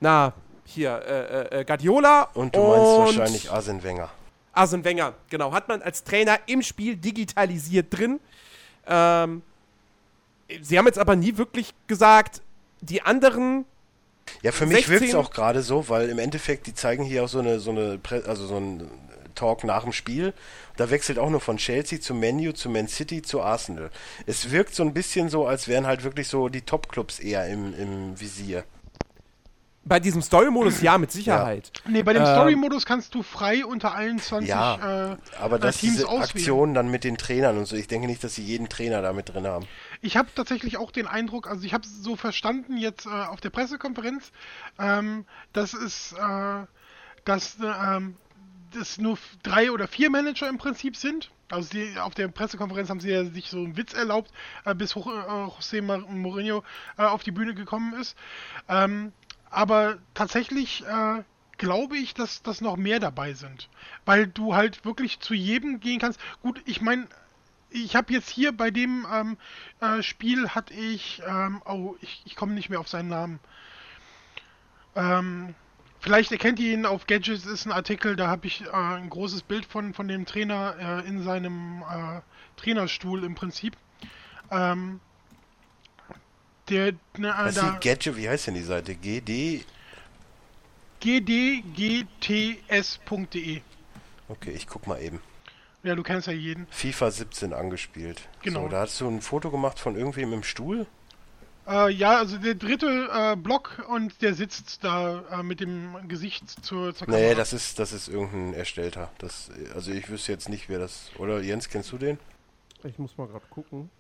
na, hier, äh, äh, Guardiola Und du meinst wahrscheinlich Arsene Wenger. Arsene Wenger, genau. Hat man als Trainer im Spiel digitalisiert drin. Ähm, sie haben jetzt aber nie wirklich gesagt, die anderen Ja, für mich 16 wirkt es auch gerade so, weil im Endeffekt, die zeigen hier auch so eine, so eine, Pre also so ein Talk nach dem Spiel. Da wechselt auch nur von Chelsea zu Menu, zu Man City, zu Arsenal. Es wirkt so ein bisschen so, als wären halt wirklich so die Top-Clubs eher im, im Visier. Bei diesem Story-Modus ja, mit Sicherheit. Nee, bei dem Ähm, Story-Modus kannst du frei unter allen 20 Ja, äh, Aber äh, dass Teams diese auswählen. Aktionen dann mit den Trainern und so, ich denke nicht, dass sie jeden Trainer da mit drin haben. Ich habe tatsächlich auch den Eindruck, also ich habe so verstanden jetzt äh, auf der Pressekonferenz, ähm, dass es, äh, dass äh, ähm, das nur drei oder vier Manager im Prinzip sind. Also die, auf der Pressekonferenz haben sie ja sich so einen Witz erlaubt, äh, bis Ho äh, José Mourinho äh, auf die Bühne gekommen ist. Ähm, aber tatsächlich äh, glaube ich, dass, dass noch mehr dabei sind. Weil du halt wirklich zu jedem gehen kannst. Gut, ich meine, ich habe jetzt hier bei dem ähm, äh, Spiel hatte ich, ähm, oh, ich, ich komme nicht mehr auf seinen Namen. Ähm, vielleicht erkennt ihr ihn auf Gadgets, ist ein Artikel, da habe ich äh, ein großes Bild von, von dem Trainer äh, in seinem äh, Trainerstuhl im Prinzip. Der, äh, Was da, die Gadget, wie heißt denn die Seite? GD? gdgts.de. Okay, ich guck mal eben. Ja, du kennst ja jeden. FIFA 17 angespielt. Genau. So, da hast du ein Foto gemacht von irgendwem im Stuhl? Äh, ja, also der dritte äh, Block und der sitzt da äh, mit dem Gesicht zur, zur Nee, das ist, das ist irgendein Erstellter. Das, also ich wüsste jetzt nicht, wer das. Oder Jens, kennst du den? Ich muss mal gerade gucken.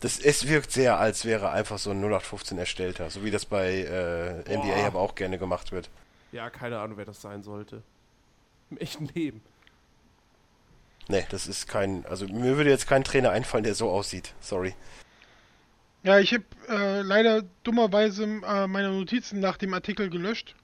Das, es wirkt sehr, als wäre einfach so ein 0815 Erstellter, so wie das bei äh, NBA Boah. aber auch gerne gemacht wird. Ja, keine Ahnung, wer das sein sollte. Im echten Leben. Nee, das ist kein. Also mir würde jetzt kein Trainer einfallen, der so aussieht. Sorry. Ja, ich habe äh, leider dummerweise äh, meine Notizen nach dem Artikel gelöscht.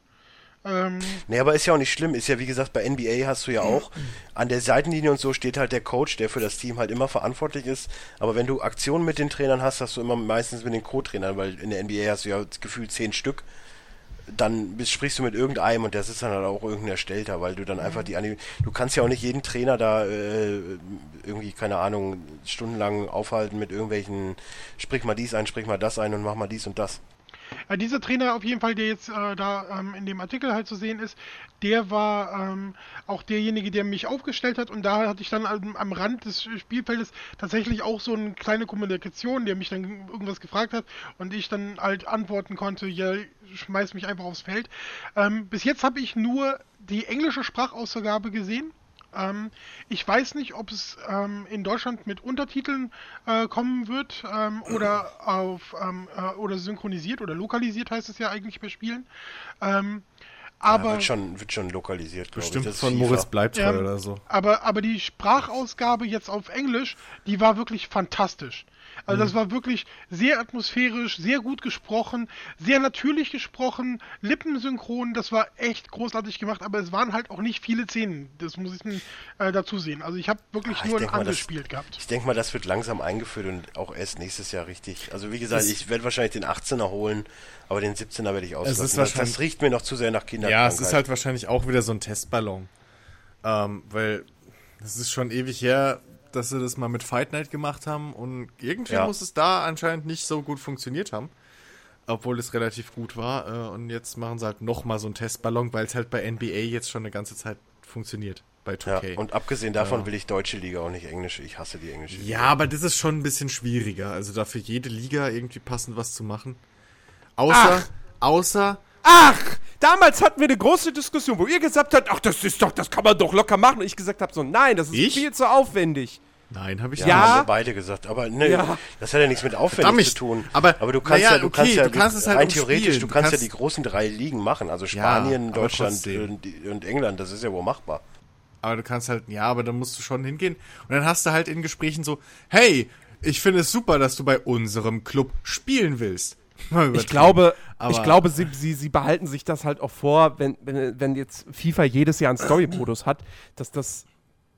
Ähm, Nee, aber ist ja auch nicht schlimm. Ist ja wie gesagt, bei NBA hast du ja auch an der Seitenlinie und so steht halt der Coach, der für das Team halt immer verantwortlich ist. Aber wenn du Aktionen mit den Trainern hast, hast du immer meistens mit den Co-Trainern, weil in der NBA hast du ja gefühlt zehn Stück. Dann sprichst du mit irgendeinem und das ist dann halt auch irgendein Erstellter, weil du dann einfach die Anim Du kannst ja auch nicht jeden Trainer da äh, irgendwie, keine Ahnung, stundenlang aufhalten mit irgendwelchen, sprich mal dies ein, sprich mal das ein und mach mal dies und das. Ja, dieser Trainer auf jeden Fall, der jetzt äh, da ähm, in dem Artikel halt zu sehen ist, der war ähm, auch derjenige, der mich aufgestellt hat und da hatte ich dann am, am Rand des Spielfeldes tatsächlich auch so eine kleine Kommunikation, der mich dann irgendwas gefragt hat und ich dann halt antworten konnte, ja, schmeiß mich einfach aufs Feld. Ähm, bis jetzt habe ich nur die englische Sprachausgabe gesehen. Ähm, ich weiß nicht, ob es ähm, in Deutschland mit Untertiteln äh, kommen wird ähm, oder auf ähm, äh, oder synchronisiert oder lokalisiert heißt es ja eigentlich bei Spielen. Ähm, Ja, aber wird, schon, wird schon lokalisiert, glaube ich. Bestimmt Das ist von. Moritz Bleibtreu Ja. oder so. aber aber die Sprachausgabe jetzt auf Englisch, die war wirklich fantastisch. Also Mhm. das war wirklich sehr atmosphärisch, sehr gut gesprochen, sehr natürlich gesprochen, lippensynchron, das war echt großartig gemacht, aber es waren halt auch nicht viele Szenen, das muss ich äh, dazu sehen. Also ich habe wirklich Ah, ich nur ein das- angespielt gehabt. Ich denke mal, das wird langsam eingeführt und auch erst nächstes Jahr richtig. Also wie gesagt, Es- ich werde wahrscheinlich den 18er holen, aber den 17er werde ich auslassen. ist das, das riecht mir noch zu sehr nach Ja, Kinderkrankheit. es ist halt wahrscheinlich auch wieder so ein Testballon. Ähm, weil es ist schon ewig her, dass sie das mal mit Fight Night gemacht haben und irgendwie Ja. muss es da anscheinend nicht so gut funktioniert haben. Obwohl es relativ gut war. Äh, und jetzt machen sie halt nochmal so einen Testballon, weil es halt bei NBA jetzt schon eine ganze Zeit funktioniert. bei 2K. Ja, und abgesehen davon will ich deutsche Liga auch nicht englische. Ich hasse die englische Liga. Ja, aber das ist schon ein bisschen schwieriger. Also da für jede Liga irgendwie passend was zu machen. Außer, Ach. außer, Ach, damals hatten wir eine große Diskussion, wo ihr gesagt habt, ach, das ist doch, das kann man doch locker machen. Und ich gesagt habe so, nein, das ist Ich? viel zu aufwendig. nein, habe ich Ja, Ja. haben wir beide gesagt. Aber ne, Ja. das hat ja nichts mit aufwendig zu tun. aber- aber du kannst naja, ja, du okay, kannst ja, du kannst es halt rein umspielen. theoretisch, du Du kannst, kannst- ja die großen drei Ligen machen. Also Ja, Spanien, aber Deutschland und, und England. Das ist ja wohl machbar. Aber du kannst halt, ja, aber dann musst du schon hingehen. Und dann hast du halt in Gesprächen so, hey, ich finde es super, dass du bei unserem Club spielen willst. Ich glaube, Aber- ich glaube, sie, sie, sie behalten sich das halt auch vor, wenn, wenn, wenn jetzt FIFA jedes Jahr einen Story-Modus hat, dass das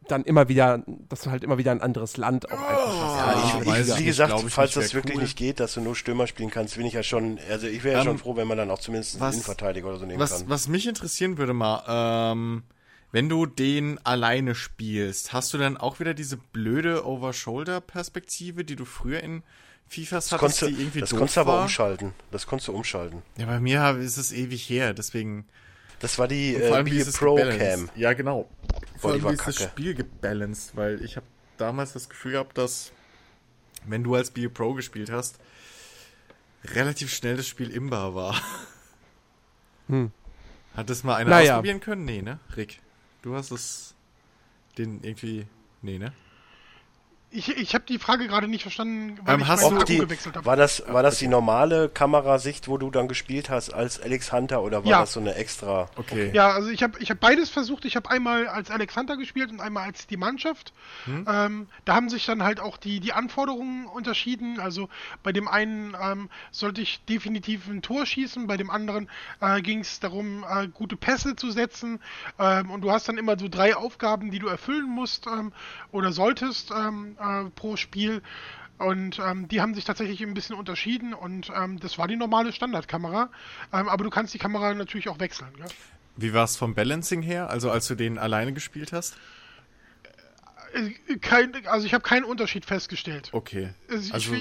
dann immer wieder, dass du halt immer wieder ein anderes Land auch einfach hast. Ja, ich, ich, ich wie gesagt, ich falls das wirklich cool. nicht geht, dass du nur Stürmer spielen kannst, bin ich ja schon, also ich wäre ja Ähm, schon froh, wenn man dann auch zumindest einen was- Innenverteidiger oder so nehmen Was, kann. was mich interessieren würde mal, ähm, wenn du den alleine spielst, hast du dann auch wieder diese blöde Over-Shoulder-Perspektive, die du früher in FIFAs Das hattest, konntest, die du- irgendwie das doof konntest du aber war? umschalten. Das konntest du umschalten. Ja, bei mir ist es ewig her, deswegen Das war die äh, Be Pro gebalanced? Cam. Ja, genau. Vor allem wie ist das. Spiel gebalanced, weil ich habe damals das Gefühl gehabt, dass wenn du als Be Pro gespielt hast, relativ schnell das Spiel imbar war. Hm. Hat das mal einer Naja. ausprobieren können? Nee, ne? Rick, du hast es den irgendwie nee, ne? Ich, ich habe die Frage gerade nicht verstanden, weil Ähm, ich hast du Akku Die, gewechselt habe. war das, war das die normale Kamerasicht, wo du dann gespielt hast als Alex Hunter oder war Ja. das so eine extra? Okay. Ja, also ich habe ich hab beides versucht. Ich habe einmal als Alexander gespielt und einmal als die Mannschaft. Ähm, da haben sich dann halt auch die, die Anforderungen unterschieden. Also bei dem einen ähm, sollte ich definitiv ein Tor schießen, bei dem anderen äh, ging es darum, äh, gute Pässe zu setzen. Ähm, und du hast dann immer so drei Aufgaben, die du erfüllen musst ähm, oder solltest ähm, äh, pro Spiel. Und ähm, die haben sich tatsächlich ein bisschen unterschieden und ähm, das war die normale Standardkamera. Ähm, aber du kannst die Kamera natürlich auch wechseln. Gell? Wie war es vom Balancing her? Also als du den alleine gespielt hast? Äh, Kein, also ich habe keinen Unterschied festgestellt. Okay. Also ich, Also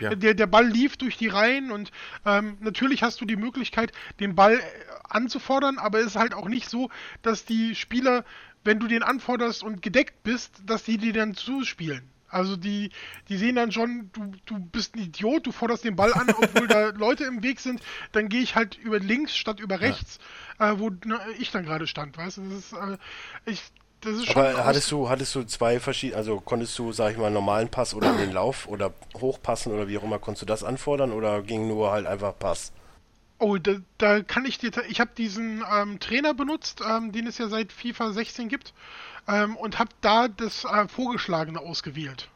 ja. der, der Ball lief durch die Reihen und ähm, natürlich hast du die Möglichkeit, den Ball äh, anzufordern, aber es ist halt auch nicht so, dass die Spieler, wenn du den anforderst und gedeckt bist, dass die dir dann zuspielen. Also die, die sehen dann schon, du, du bist ein Idiot, du forderst den Ball an, obwohl da Leute im Weg sind, dann gehe ich halt über links statt über rechts, äh, wo ne, ich dann gerade stand, weißt du? Das ist, äh, ich, das ist schon Aber hattest du, hattest du zwei verschiedene, also konntest du, sag ich mal, einen normalen Pass oder in den Lauf oder hochpassen oder wie auch immer, konntest du das anfordern oder ging nur halt einfach Pass? Oh, da, da kann ich dir. Ich habe diesen ähm, Trainer benutzt, ähm, den es ja seit FIFA 16 gibt, ähm, und habe da das äh, Vorgeschlagene ausgewählt.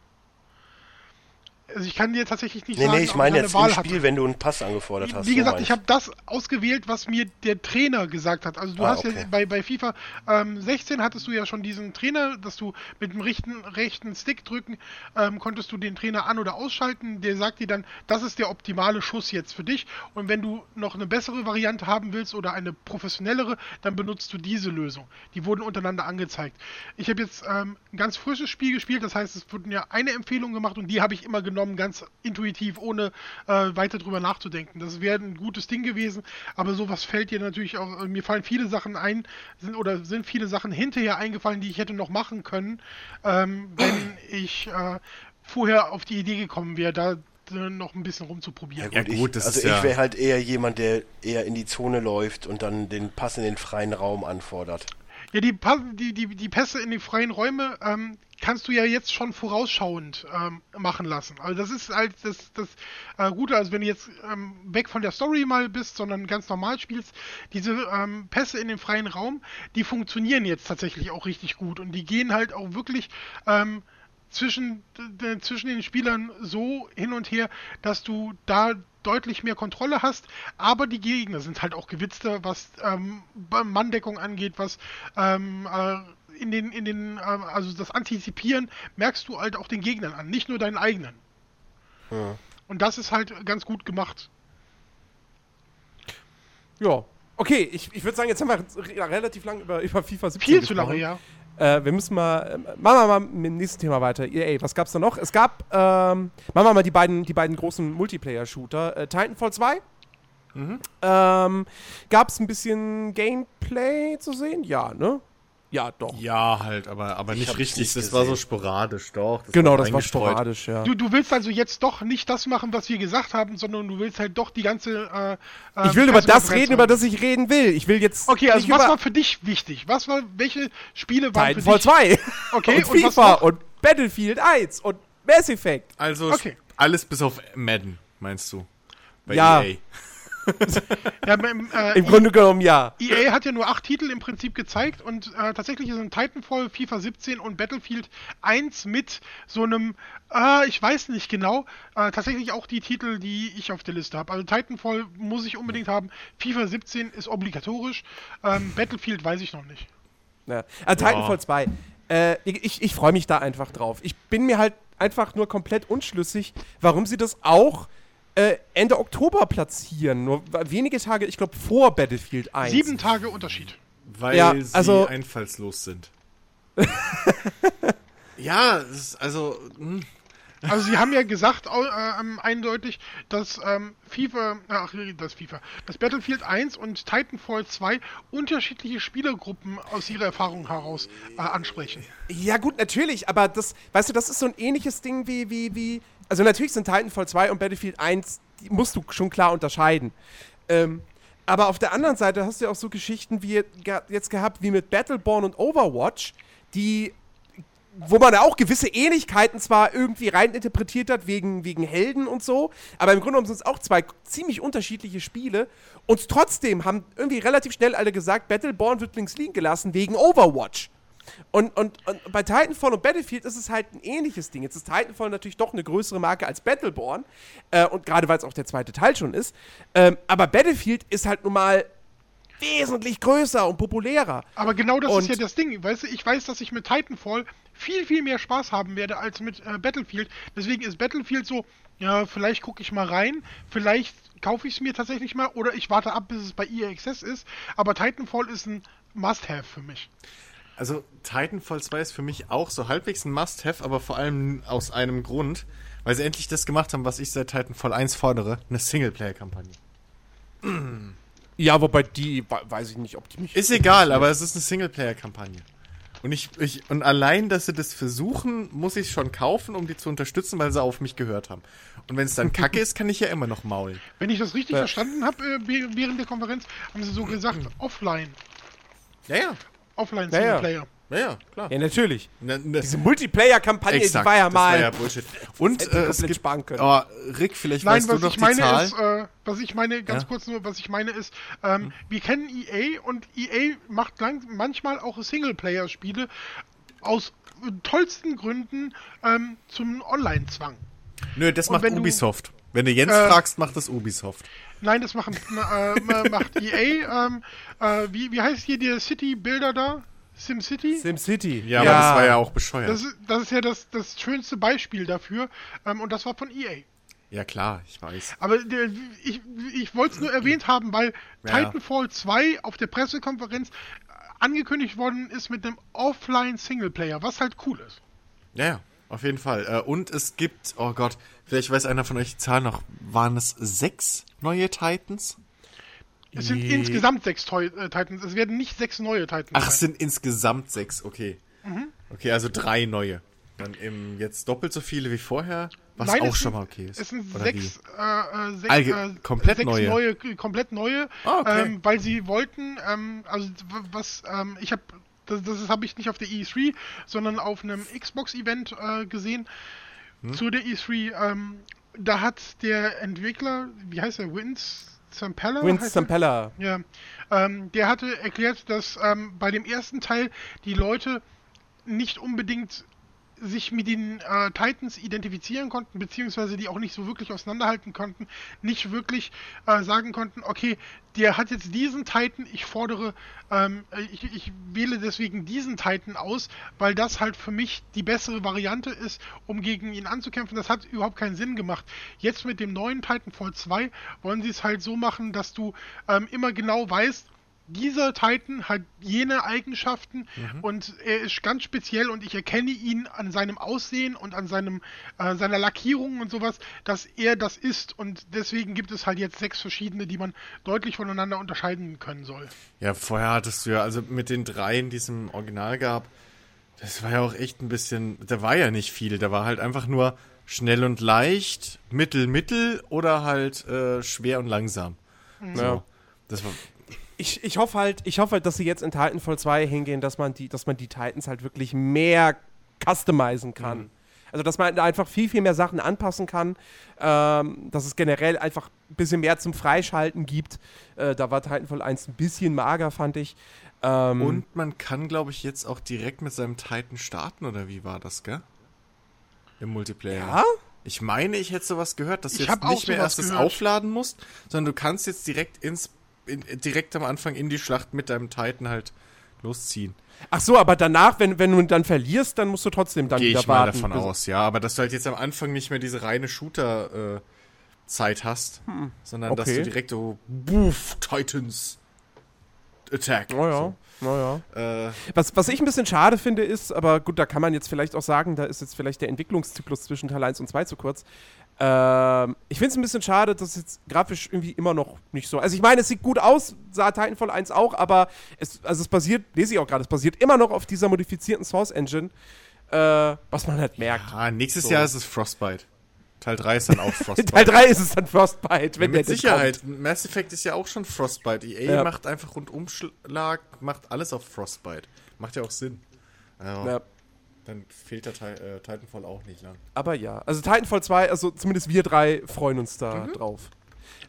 Also ich kann dir tatsächlich nicht Nee, sagen, nee, ich meine eine jetzt Wahl im hatte. Spiel, wenn du einen Pass angefordert hast. Wie gesagt, ich habe das ausgewählt, was mir der Trainer gesagt hat. Also du Ah, hast ja okay. bei, bei FIFA ähm, 16 hattest du ja schon diesen Trainer, dass du mit dem rechten, rechten Stick drücken, ähm, konntest du den Trainer an- oder ausschalten. Der sagt dir dann, das ist der optimale Schuss jetzt für dich. Und wenn du noch eine bessere Variante haben willst oder eine professionellere, dann benutzt du diese Lösung. Die wurden untereinander angezeigt. Ich habe jetzt ähm, ein ganz frisches Spiel gespielt, das heißt, es wurden ja eine Empfehlung gemacht und die habe ich immer genommen, ganz intuitiv, ohne äh, weiter drüber nachzudenken. Das wäre ein gutes Ding gewesen, aber sowas fällt dir natürlich auch, äh, mir fallen viele Sachen ein, sind oder sind viele Sachen hinterher eingefallen, die ich hätte noch machen können, ähm, wenn ich äh, vorher auf die Idee gekommen wäre, da noch ein bisschen rumzuprobieren. Ja, gut, ich, das also ist ich ja- wäre halt eher jemand, der eher in die Zone läuft und dann den Pass in den freien Raum anfordert. Ja, die, die, die, die Pässe in die freien Räume ähm, kannst du ja jetzt schon vorausschauend ähm, machen lassen. Also das ist halt das, das äh, Gute, also wenn du jetzt ähm, weg von der Story mal bist, sondern ganz normal spielst, diese ähm, Pässe in den freien Raum, die funktionieren jetzt tatsächlich auch richtig gut und die gehen halt auch wirklich ähm, zwischen, d- zwischen den Spielern so hin und her, dass du da deutlich mehr Kontrolle hast, aber die Gegner sind halt auch gewitzter, was ähm, Manndeckung angeht, was ähm, äh, in den, in den, ähm, also das Antizipieren merkst du halt auch den Gegnern an, nicht nur deinen eigenen. Und das ist halt ganz gut gemacht. Ja. Okay, ich, ich würde sagen, jetzt haben wir re- relativ lang über, über FIFA 17 Viel zu gesprochen. lange, ja. Äh, wir müssen mal, äh, machen wir mal mit dem nächsten Thema weiter. EA, was gab's da noch? Es gab, ähm, machen wir mal die beiden, die beiden großen Multiplayer-Shooter. Äh, Titanfall 2. Ähm, gab's ein bisschen Gameplay zu sehen? Ja, ne? Ja, doch. Ja, halt, aber, aber Ich nicht richtig. nicht das war so sporadisch, doch. Das Genau, war das war sporadisch, ja. Du, du willst also jetzt doch nicht das machen, was wir gesagt haben, sondern du willst halt doch die ganze. Äh, äh, Ich will über das reden, haben. über das ich reden will. Ich will jetzt. Okay, also was war für dich wichtig? Was war, welche Spiele waren für Titanfall dich? 2 Okay, und und FIFA und Battlefield 1 und Mass Effect. Also Okay. alles bis auf Madden, meinst du? Bei Ja. EA. Ja, im, äh, Im Grunde genommen ja. EA hat ja nur acht Titel im Prinzip gezeigt und äh, tatsächlich sind Titanfall, FIFA 17 und Battlefield 1 mit so einem, äh, ich weiß nicht genau, äh, tatsächlich auch die Titel, die ich auf der Liste habe. Also Titanfall muss ich unbedingt haben, FIFA 17 ist obligatorisch, ähm, Battlefield weiß ich noch nicht. ja. Also Titanfall 2. Äh, ich ich freue mich da einfach drauf. Ich bin mir halt einfach nur komplett unschlüssig, warum sie das auch äh, Ende Oktober platzieren. Nur wenige Tage, ich glaube, vor Battlefield 1. Sieben Tage Unterschied. Weil Ja, sie also- einfallslos sind. ja, also. hm. Also sie haben ja gesagt, äh, ähm, eindeutig, dass ähm, FIFA, ach, das FIFA, das Battlefield 1 und Titanfall 2 unterschiedliche Spielergruppen aus ihrer Erfahrung heraus äh, ansprechen. Ja, gut, natürlich, aber das, weißt du, das ist so ein ähnliches Ding wie, wie, wie. Also, natürlich sind Titanfall 2 und Battlefield 1, die musst du schon klar unterscheiden. Ähm, aber auf der anderen Seite hast du ja auch so Geschichten wie jetzt gehabt, wie mit Battleborn und Overwatch, die. Wo man auch gewisse Ähnlichkeiten zwar irgendwie rein interpretiert hat, wegen, wegen Helden und so, aber im Grunde genommen sind es auch zwei ziemlich unterschiedliche Spiele. Und trotzdem haben irgendwie relativ schnell alle gesagt, Battleborn wird links liegen gelassen wegen Overwatch. Und, und, und bei Titanfall und Battlefield ist es halt ein ähnliches Ding. Jetzt ist Titanfall natürlich doch eine größere Marke als Battleborn. Äh, und gerade weil es auch der zweite Teil schon ist. Ähm, aber Battlefield ist halt nun mal wesentlich größer und populärer. Aber genau das Und- ist ja das Ding. Weißt du, ich weiß, dass ich mit Titanfall viel, viel mehr Spaß haben werde als mit äh, Battlefield. Deswegen ist Battlefield so, ja, vielleicht gucke ich mal rein, vielleicht kaufe ich es mir tatsächlich mal oder ich warte ab, bis es bei EA Access ist. Aber Titanfall ist ein Must-Have für mich. Also Titanfall 2 ist für mich auch so halbwegs ein Must-Have, aber vor allem aus einem Grund, weil sie endlich das gemacht haben, was ich seit Titanfall 1 fordere, eine Singleplayer-Kampagne. Ja, wobei die, we- weiß ich nicht, ob die mich. Ist egal, aber es ist eine Singleplayer-Kampagne. Und ich, ich, und allein, dass sie das versuchen, muss ich schon kaufen, um die zu unterstützen, weil sie auf mich gehört haben. Und wenn es dann kacke ist, kann ich ja immer noch maulen. Wenn ich das richtig Ja. verstanden habe äh, wäh- während der Konferenz, haben sie so gesagt, offline. Ja, ja. Offline Ja, ja. Singleplayer. Ja, ja, klar. Ja, natürlich. Na, na, Diese Multiplayer-Kampagne, die war ja das mal. war ja Bullshit. Und äh, es gibt, sparen können. Oh, Rick, vielleicht Nein, weißt du was noch ich die meine Zahl. ist, äh, was ich meine, ganz Ja? Hm. kurz nur, was ich meine ist, ähm, wir kennen EA und EA macht lang, manchmal auch Singleplayer-Spiele aus äh, tollsten Gründen ähm, zum Online-Zwang. Nö, das Und macht du- Ubisoft. Wenn du Jens Äh, fragst, macht das Ubisoft. Nein, das machen, äh, ma- macht EA. Ähm, äh, wie, wie heißt hier der City-Builder da? SimCity? SimCity. Ja, aber das war ja auch bescheuert. Das, ist- das ist ja das, das schönste Beispiel dafür ähm, und das war von EA. ja, klar, ich weiß. Aber der, ich, ich wollte es nur erwähnt haben, weil Ja. Titanfall 2 auf der Pressekonferenz äh, angekündigt worden ist mit einem Offline-Singleplayer, was halt cool ist. Ja, ja, auf jeden Fall. Äh, Und es gibt, oh Gott, vielleicht weiß einer von euch die Zahl noch, waren es sechs neue Titans? Es sind Je- insgesamt sechs Toi äh, Titans, es werden nicht sechs neue Titans Ach, es sein. sind insgesamt sechs, okay. Mhm. Okay, also drei neue. Dann im, jetzt doppelt so viele wie vorher, was Nein, auch es schon sind- mal okay ist. Es sind Oder sechs, äh, äh, sechs, Allge- äh, komplett sechs neue. äh, komplett neue, Ah, okay. ähm, weil sie wollten, ähm, also was, ähm, ich habe, das, das habe ich nicht auf der E3, sondern auf einem Xbox-Event äh, gesehen Hm? zu der E3. Ähm, da hat der Entwickler, wie heißt er, Vince Zampella? Er? Zampella. Ja, ähm, der hatte erklärt, dass ähm, bei dem ersten Teil die Leute nicht unbedingt sich mit den äh, Titans identifizieren konnten, beziehungsweise die auch nicht so wirklich auseinanderhalten konnten, nicht wirklich äh, sagen konnten, okay, der hat jetzt diesen Titan, ich fordere, ähm, ich, ich wähle deswegen diesen Titan aus, weil das halt für mich die bessere Variante ist, um gegen ihn anzukämpfen. Das hat überhaupt keinen Sinn gemacht. Jetzt mit dem neuen Titanfall 2 wollen sie es halt so machen, dass du ähm, immer genau weißt, dieser Titan hat jene Eigenschaften Mhm. und er ist ganz speziell und ich erkenne ihn an seinem Aussehen und an seinem äh, seiner Lackierung und sowas, dass er das ist und deswegen gibt es halt jetzt sechs verschiedene, die man deutlich voneinander unterscheiden können soll. Ja, vorher hattest du ja, also mit den dreien, die es im Original gab, das war ja auch echt ein bisschen, da war ja nicht viel, da war halt einfach nur schnell und leicht, mittel, mittel oder halt äh, schwer und langsam. So. Ja. Das war, Ich, ich hoffe halt, ich hoffe halt, dass sie jetzt in Titanfall 2 hingehen, dass man die, dass man die Titans halt wirklich mehr customizen kann. Mhm. Also dass man einfach viel, viel mehr Sachen anpassen kann. Ähm, dass es generell einfach ein bisschen mehr zum Freischalten gibt. Äh, da war Titanfall 1 ein bisschen mager, fand ich. Ähm, und man kann, glaube ich, jetzt auch direkt mit seinem Titan starten, oder wie war das, gell? Im Multiplayer. ja? Ich meine, ich hätte sowas gehört, dass du Ich jetzt nicht mehr erst das aufladen musst, sondern du kannst jetzt direkt ins in, direkt am Anfang in die Schlacht mit deinem Titan halt losziehen. Ach so, aber danach, wenn, wenn du dann verlierst, dann musst du trotzdem dann Gehe wieder ich mal warten. davon bis- aus, ja. Aber dass du halt jetzt am Anfang nicht mehr diese reine Shooter-Zeit hast, sondern dass Hm. okay. du direkt so, Boof, Titans, Attack. Naja, naja. So. Äh, Was, was ich ein bisschen schade finde, ist, aber gut, da kann man jetzt vielleicht auch sagen, da ist jetzt vielleicht der Entwicklungszyklus zwischen Teil 1 und 2 zu kurz. Ähm, ich finde es ein bisschen schade, dass es jetzt grafisch irgendwie immer noch nicht so. Also ich meine, es sieht gut aus, sah Titanfall 1 auch, aber es, also es basiert, lese ich auch gerade, es basiert immer noch auf dieser modifizierten Source Engine, äh, was man halt merkt. ah, nächstes So. Jahr ist es Frostbite. Teil 3 ist dann auch Frostbite. Teil 3 ist es dann Frostbite, wenn Mit der denn Sicherheit. Mass Effect ist ja auch schon Frostbite. EA Ja. macht einfach Rundumschlag, macht alles auf Frostbite. Macht ja auch Sinn. Ja, Kommt. Ja, Dann fehlt der äh, Titanfall auch nicht lang. aber ja, also Titanfall 2, also zumindest wir drei freuen uns da drauf.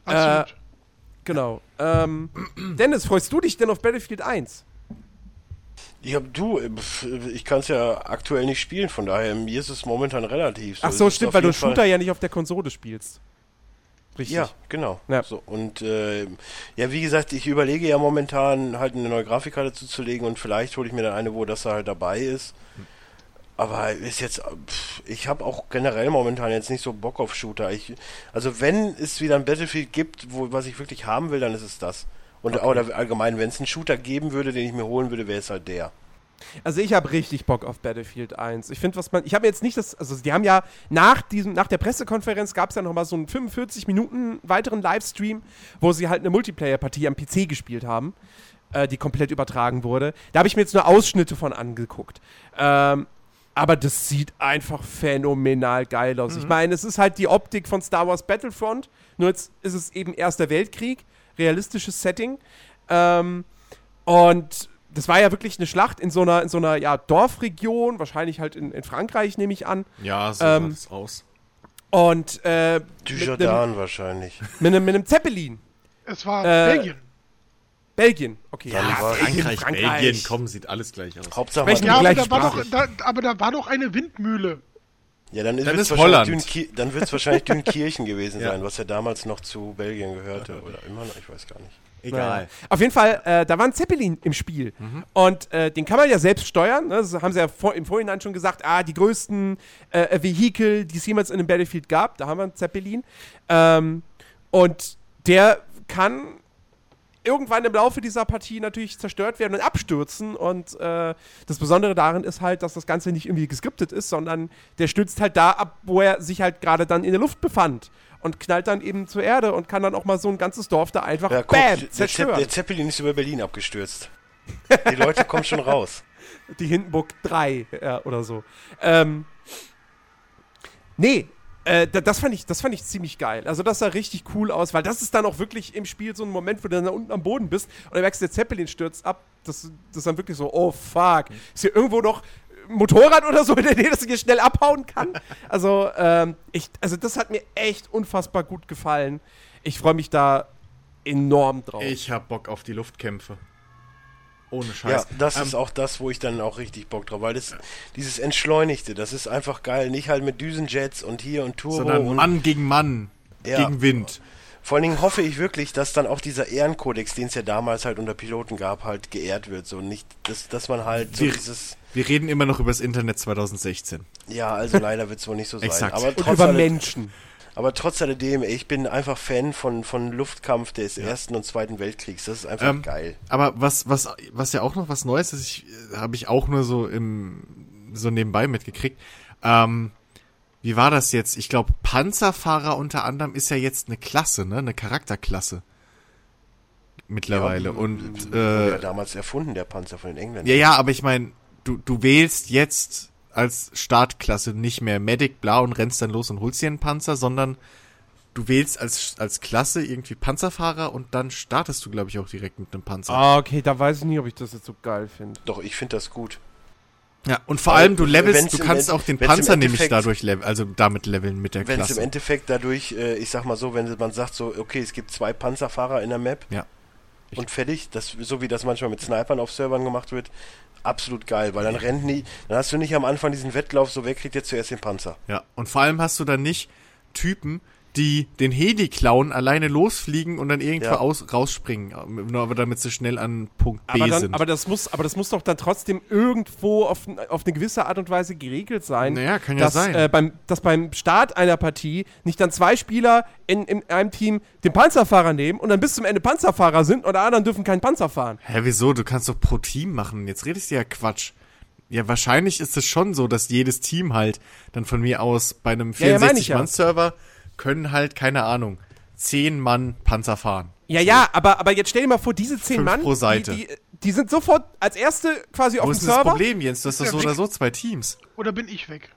Absolut. Genau. Ähm, Dennis, freust du dich denn auf Battlefield 1? Ja, du, äh, ich kann es ja aktuell nicht spielen, von daher, mir ist es momentan relativ. Ach Es so, stimmt, weil du jeden Fall- Shooter ja nicht auf der Konsole spielst. Richtig. Ja, genau. Ja. So, und äh, ja, wie gesagt, ich überlege ja momentan halt eine neue Grafikkarte zuzulegen und vielleicht hole ich mir dann eine, wo das halt dabei ist. Aber ist jetzt, pff, ich habe auch generell momentan jetzt nicht so Bock auf Shooter. Ich, also wenn es wieder ein Battlefield gibt, wo was ich wirklich haben will, dann ist es das. Und oder allgemein, wenn es einen Shooter geben würde, den ich mir holen würde, wäre es halt der. Also ich habe richtig Bock auf Battlefield 1. Ich finde, was man. Ich habe jetzt nicht das. Also die haben ja nach diesem, nach der Pressekonferenz gab es ja nochmal so einen 45 Minuten weiteren Livestream, wo sie halt eine Multiplayer-Partie am PC gespielt haben, äh, die komplett übertragen wurde. Da habe ich mir jetzt nur Ausschnitte von angeguckt. Ähm, aber das sieht einfach phänomenal geil aus. Ich meine, es ist halt die Optik von Star Wars Battlefront, nur jetzt ist es eben Erster Weltkrieg, realistisches Setting. Ähm, und das war ja wirklich eine Schlacht in so einer, in so einer ja, Dorfregion, wahrscheinlich halt in, in Frankreich, nehme ich an. Ja, so Ähm, sah das aus. Und äh, Dujardin wahrscheinlich. mit, einem, mit einem Zeppelin. es war äh, Belgien. Belgien, okay. War- Frankreich, Frankreich. Belgien, komm, sieht alles gleich aus. Hauptsache Sprechen man- Ja, die aber da, war doch, da, aber da war doch eine Windmühle. Ja, dann, Dann wird's ist wahrscheinlich Holland. Dünki- dann wird es wahrscheinlich Dünkirchen gewesen Ja. sein, was ja damals noch zu Belgien gehörte. Oder immer noch, ich weiß gar nicht. Egal. Naja. Auf jeden Fall, äh, da war ein Zeppelin im Spiel. Und äh, den kann man ja selbst steuern. Ne? Das haben sie ja vor, im Vorhinein schon gesagt, ah, die größten äh, Vehikel, die es jemals in einem Battlefield gab, da haben wir einen Zeppelin. Ähm, und der kann irgendwann im Laufe dieser Partie natürlich zerstört werden und abstürzen. Und äh, das Besondere darin ist halt, dass das Ganze nicht irgendwie geskriptet ist, sondern der stürzt halt da ab, wo er sich halt gerade dann in der Luft befand. Und knallt dann eben zur Erde und kann dann auch mal so ein ganzes Dorf da einfach Ja, guck, bam, zerstören. der Zeppelin ist über Berlin abgestürzt. Die Leute kommen schon raus. die Hindenburg 3 ja, oder so. Ähm, nee, äh, da- das, fand ich, das fand ich ziemlich geil. Also das sah richtig cool aus, weil das ist dann auch wirklich im Spiel so ein Moment, wo du dann da unten am Boden bist und du merkst, der Zeppelin stürzt ab. Das, das ist dann wirklich so, oh fuck. Ist hier irgendwo noch ein Motorrad oder so in der Nähe, dass ich hier schnell abhauen kann? Also, ähm, ich, also das hat mir echt unfassbar gut gefallen. Ich freue mich da enorm drauf. Ich hab Bock auf die Luftkämpfe. Ohne Ja, Scheiß. das Ähm, ist auch das, wo ich dann auch richtig Bock drauf, weil das, dieses Entschleunigte, das ist einfach geil. Nicht halt mit Düsenjets und hier und Turbo Sondern und Mann gegen Mann. Ja. Gegen Wind. vor allen Dingen hoffe ich wirklich, dass dann auch dieser Ehrenkodex, den es ja damals halt unter Piloten gab, halt geehrt wird. So nicht, dass, dass man halt so Wir- dieses, Wir reden immer noch über das Internet 2016. ja, also leider wird es wohl nicht so sein. Exakt. Aber und trotz, über alle, Menschen. Aber trotz alledem, ich bin einfach Fan von, von Luftkampf des Ersten und Zweiten Weltkriegs. Das ist einfach Ähm, geil. Aber was, was, was ja auch noch was Neues ist, ich, habe ich auch nur so im, so nebenbei mitgekriegt. Ähm, wie war das jetzt? Ich glaube, Panzerfahrer unter anderem ist ja jetzt eine Klasse, ne? Eine Charakterklasse. Mittlerweile. Und, Wurde ja äh, damals erfunden, der Panzer von den Engländern. ja, ja, aber ich meine, du, du wählst jetzt als Startklasse nicht mehr Medic, bla und rennst dann los und holst dir einen Panzer, sondern du wählst als, als Klasse irgendwie Panzerfahrer und dann startest du, glaube ich, auch direkt mit einem Panzer. Ah, okay, da weiß ich nicht, ob ich das jetzt so geil finde. Doch, ich finde das gut. Ja, und vor Weil, allem du levelst, wenn's du kannst auch den wenn's Panzer nämlich dadurch leveln, also damit leveln mit der Wenn es im Klasse. Endeffekt dadurch, äh, ich sag mal so, wenn man sagt so, okay, es gibt zwei Panzerfahrer in der Map Ja. und fertig, das, so wie das manchmal mit Snipern auf Servern gemacht wird, absolut geil, weil dann rennt nie, dann hast du nicht am Anfang diesen Wettlauf, so wer kriegt jetzt zuerst den Panzer. Ja, und vor allem hast du dann nicht Typen, die den Heli klauen, alleine losfliegen und dann irgendwo Ja. aus, rausspringen, nur aber damit sie schnell an Punkt B Aber, dann, sind. aber, das muss, aber das muss doch dann trotzdem irgendwo auf, auf eine gewisse Art und Weise geregelt sein. Naja, kann ja dass, sein. Äh, beim, dass beim Start einer Partie nicht dann zwei Spieler in, in einem Team den Panzerfahrer nehmen und dann bis zum Ende Panzerfahrer sind und anderen dürfen keinen Panzer fahren. Hä, wieso? Du kannst doch pro Team machen. Jetzt redest du ja Quatsch. Ja, wahrscheinlich ist es schon so, dass jedes Team halt dann von mir aus bei einem Ja, ja, meine ich ja. 64-Mann-Server können halt, keine Ahnung, 10 Mann Panzer fahren. Ja, ja, aber, aber jetzt stell dir mal vor, diese zehn Fünf Mann, pro Seite. Die, die, die sind sofort als erste quasi auf Wo dem ist denn das Server. Problem, Jens? Du hast Ist so oder so zwei Teams. Oder bin ich weg?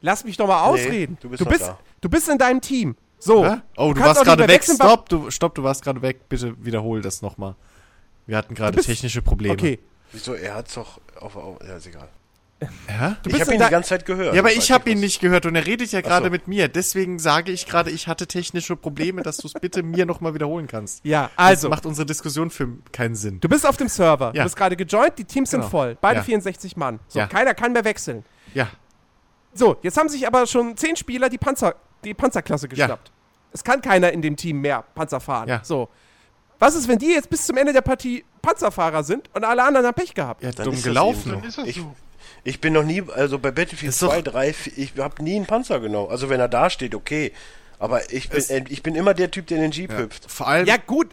Lass mich doch mal ausreden. du bist du, bist, du bist in deinem Team. So. Hä? Oh, du kannst warst gerade weg. Stopp, du, stopp, du warst gerade weg. Bitte wiederhol das nochmal. Wir hatten gerade technische Probleme. Okay. Wieso, er hat's doch auf, auf ja, ist egal. Hä? Du ich habe ihn da- die ganze Zeit gehört. Ja, aber ich habe ihn nicht gehört und er redet ja gerade so. mit mir. Deswegen sage ich gerade, ich hatte technische Probleme, dass du es bitte mir nochmal wiederholen kannst. Ja, Das also. macht unsere Diskussion für keinen Sinn. Du bist auf dem Server. Ja. Du bist gerade gejoint, die Teams Genau. sind voll. Beide Ja. 64 Mann. So, Ja. keiner kann mehr wechseln. Ja, So, jetzt haben sich aber schon zehn Spieler die, Panzer, die Panzerklasse geschnappt. Es kann keiner in dem Team mehr Panzer fahren. Ja. So. Was ist, wenn die jetzt bis zum Ende der Partie Panzerfahrer sind und alle anderen haben Pech gehabt? ja Dann dumm ist das gelaufen. eben Dann ist das so. Ich bin noch nie, also bei Battlefield Ist doch- 2, 3, 4, ich habe nie einen Panzer genommen. Also wenn er da steht, okay. Aber ich bin, Es- äh, ich bin immer der Typ, der in den Jeep hüpft. Vor allem, Ja, gut,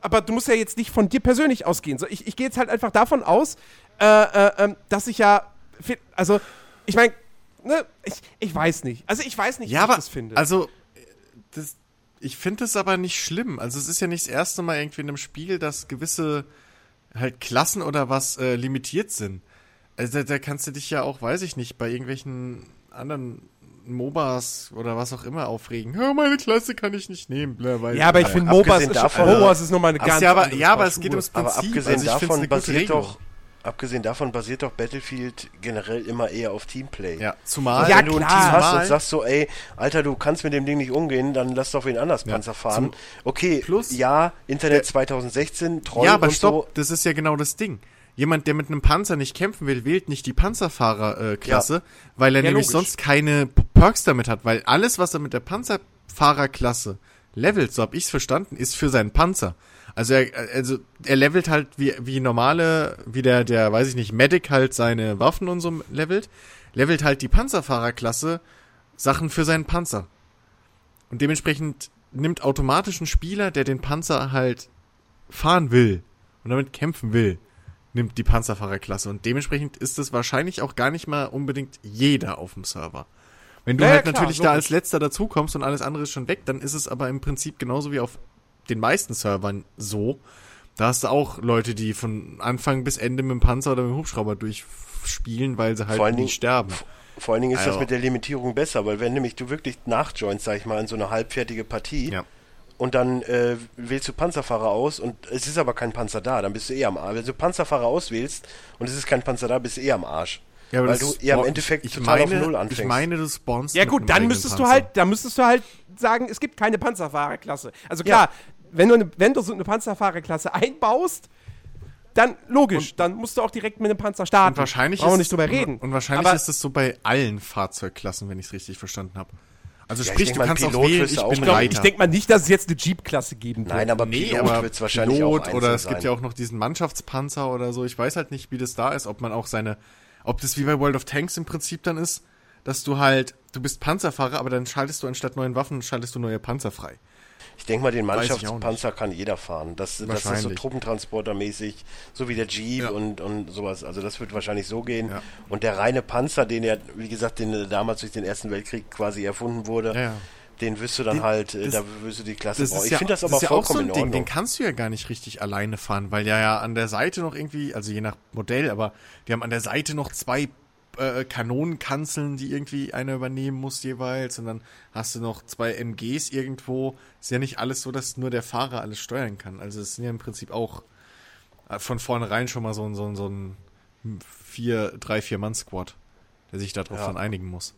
aber du musst ja jetzt nicht von dir persönlich ausgehen. So, ich ich gehe jetzt halt einfach davon aus, äh, äh, ähm, dass ich ja. Also, ich meine, ne, ich, ich weiß nicht. Also, ich weiß nicht, ja wie aber, ich das finde. also, das, ich finde es aber nicht schlimm. Also es ist ja nicht das erste Mal irgendwie in einem Spiel, dass gewisse halt Klassen oder was äh, limitiert sind. Also da, da kannst du dich ja auch, weiß ich nicht, bei irgendwelchen anderen MOBAs oder was auch immer aufregen. Ja, meine Klasse kann ich nicht nehmen. Bla, weil, ja, aber ich äh, finde, MOBAs ist, davon- MOBAs ist nochmal eine ganz ja, aber, ja, aber es geht ums Aber Prinzip. abgesehen also davon basiert doch, abgesehen davon basiert doch Battlefield generell immer eher auf Teamplay. Ja, zumal. Ja, wenn du ein. Team hast und sagst so, ey, Alter, du kannst mit dem Ding nicht umgehen, dann lass doch wen anders Ja, Panzer fahren. zum- Okay, Plus- ja, Internet Der- 2016, Troll Ja, aber und stopp, so. das ist ja genau das Ding. Jemand, der mit einem Panzer nicht kämpfen will, wählt nicht die Panzerfahrerklasse, Klasse, weil er Ja, nämlich logisch. sonst keine Perks damit hat, weil alles, was er mit der Panzerfahrerklasse levelt, so hab ich's verstanden, ist für seinen Panzer. Also er, also er levelt halt wie, wie normale, wie der, der, weiß ich nicht, Medic halt seine Waffen und so levelt, levelt halt die Panzerfahrerklasse Sachen für seinen Panzer. Und dementsprechend nimmt automatisch ein Spieler, der den Panzer halt fahren will und damit kämpfen will, nimmt die Panzerfahrerklasse. Und dementsprechend ist es wahrscheinlich auch gar nicht mal unbedingt jeder auf dem Server. Wenn du Ja, ja, halt klar, natürlich da logisch. als letzter dazukommst und alles andere ist schon weg, dann ist es aber im Prinzip genauso wie auf den meisten Servern so. Da hast du auch Leute, die von Anfang bis Ende mit dem Panzer oder mit dem Hubschrauber durchspielen, weil sie halt Vor Dingen- sterben. Vor allen Dingen ist das Also- mit der Limitierung besser, weil wenn nämlich du wirklich nachjoinst, sag ich mal, in so eine halbfertige Partie Ja. Und dann äh, wählst du Panzerfahrer aus und es ist aber kein Panzer da, dann bist du eh am Arsch. Wenn du Panzerfahrer auswählst und es ist kein Panzer da, bist du eh am Arsch. Ja, weil das du ja im Endeffekt ich total meine, auf Null anfängst. Ich meine, du spawnst Ja gut, dann müsstest du Panzer. halt, dann müsstest du halt sagen, es gibt keine Panzerfahrerklasse. Also klar, wenn du eine, wenn du so eine Panzerfahrerklasse einbaust, dann logisch, dann musst du auch direkt mit einem Panzer starten. Und wahrscheinlich Brauchen wir ist nicht drüber reden. Und wahrscheinlich Aber ist es so bei allen Fahrzeugklassen, wenn ich es richtig verstanden habe. Also Ja, ich sprich, denk du kannst auch Pilot wählen, ich auch mit- ich, glaub, ich denke mal nicht, dass es jetzt eine Jeep-Klasse geben wird. Nein, aber nee, Pilot aber wird's wahrscheinlich Pilot auch oder es sein. gibt ja auch noch diesen Mannschaftspanzer oder so. Ich weiß halt nicht, wie das da ist, ob man auch seine, ob das wie bei World of Tanks im Prinzip dann ist, dass du halt du bist Panzerfahrer, aber dann schaltest du anstatt neuen Waffen, schaltest du neue Panzer frei. Ich denke mal, den Mannschaftspanzer kann jeder fahren. Das, das ist so. Truppentransportermäßig, so wie der Jeep Ja. und, und sowas. Also das wird wahrscheinlich so gehen. Ja. Und der reine Panzer, den er, wie gesagt, den damals durch den Ersten Weltkrieg quasi erfunden wurde, Ja, ja. den wirst du dann Den- halt, äh, das- da wirst du die Klasse Das brauchen. Ich ja, finde das das aber ist ja auch so vollkommen ein in Ding, Ordnung. den kannst du ja gar nicht richtig alleine fahren, weil ja ja an der Seite noch irgendwie, also je nach Modell, aber die haben an der Seite noch zwei äh, Kanonenkanzeln, die irgendwie einer übernehmen muss jeweils und dann hast du noch zwei MGs irgendwo. Ist ja nicht alles so, dass nur der Fahrer alles steuern kann. Also es sind ja im Prinzip auch äh, von vornherein schon mal so ein, so ein, so ein vier, drei, vier Mann-Squad, der sich darauf Ja. dann einigen muss.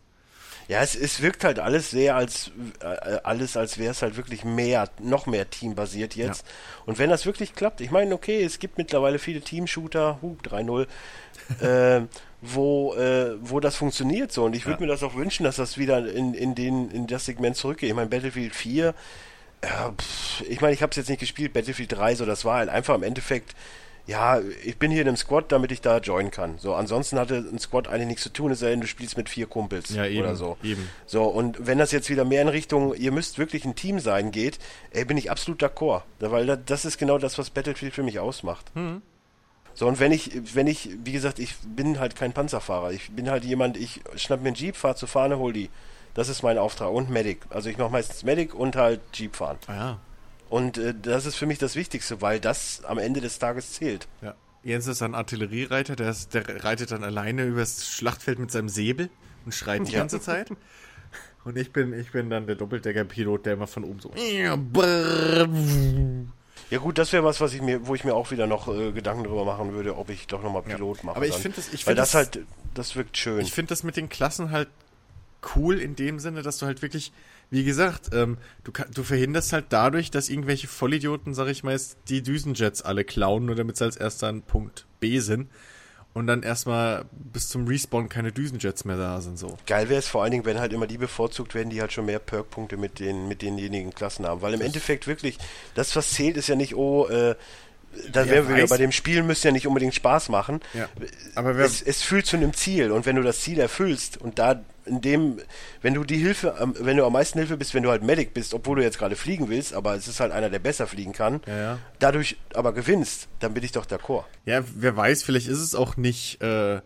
Ja, es, es wirkt halt alles sehr als äh, alles, als wäre es halt wirklich mehr, noch mehr teambasiert jetzt. Und wenn das wirklich klappt, ich meine, okay, es gibt mittlerweile viele Team-Shooter, huh, 3-0, äh, wo, äh, wo das funktioniert so. Und ich würde Ja. mir das auch wünschen, dass das wieder in, in, den, in das Segment zurückgeht. Ich meine, Battlefield 4, ja, pff, ich meine, ich habe es jetzt nicht gespielt, Battlefield 3, so, das war halt einfach im Endeffekt, ja, ich bin hier in einem Squad, damit ich da joinen kann. So, ansonsten hatte ein Squad eigentlich nichts zu tun, es sei denn, du spielst mit vier Kumpels Ja, eben, oder so. eben. So, und wenn das jetzt wieder mehr in Richtung, ihr müsst wirklich ein Team sein geht, ey, bin ich absolut d'accord. Da- Weil da- das ist genau das, was Battlefield für mich ausmacht. So, und wenn ich, wenn ich, wie gesagt, ich bin halt kein Panzerfahrer. Ich bin halt jemand, ich schnapp mir einen Jeep, fahr zur Fahne, hol die. Das ist mein Auftrag. Und Medic. Also ich mache meistens Medic und halt Jeep fahren. Ah ja. Und äh, das ist für mich das Wichtigste, weil das am Ende des Tages zählt. Ja. Jens ist ein Artilleriereiter, der, ist, der reitet dann alleine übers Schlachtfeld mit seinem Säbel und schreit die Ja. ganze Zeit. Und ich bin, ich bin dann der Doppeldecker-Pilot, der immer von oben so. Ja gut, das wäre was, was ich mir, wo ich mir auch wieder noch äh, Gedanken drüber machen würde, ob ich doch nochmal Pilot mache. Aber ich dann. find das- ich weil find das, das- halt, das wirkt schön. Ich finde das mit den Klassen halt cool in dem Sinne, dass du halt wirklich, wie gesagt, ähm, du, du verhinderst halt dadurch, dass irgendwelche Vollidioten, sag ich mal, die Düsenjets alle klauen, nur damit sie als erster an Punkt B sind. Und dann erstmal bis zum Respawn keine Düsenjets mehr da sind, so. Geil wäre es vor allen Dingen, wenn halt immer die bevorzugt werden, die halt schon mehr Perk-Punkte mit, den, mit denjenigen Klassen haben. Weil im Endeffekt wirklich, das was zählt, ist ja nicht, oh, äh, da wären wir weiß- bei dem Spiel, müsste ja nicht unbedingt Spaß machen. Ja. Aber wer, Es, es führt zu einem Ziel und wenn du das Ziel erfüllst und da in dem, wenn du die Hilfe, am- wenn du am meisten Hilfe bist, wenn du halt Medic bist, obwohl du jetzt gerade fliegen willst, aber es ist halt einer, der besser fliegen kann, Ja, ja. dadurch aber gewinnst, dann bin ich doch d'accord. Ja, wer weiß, vielleicht ist es auch nicht, äh,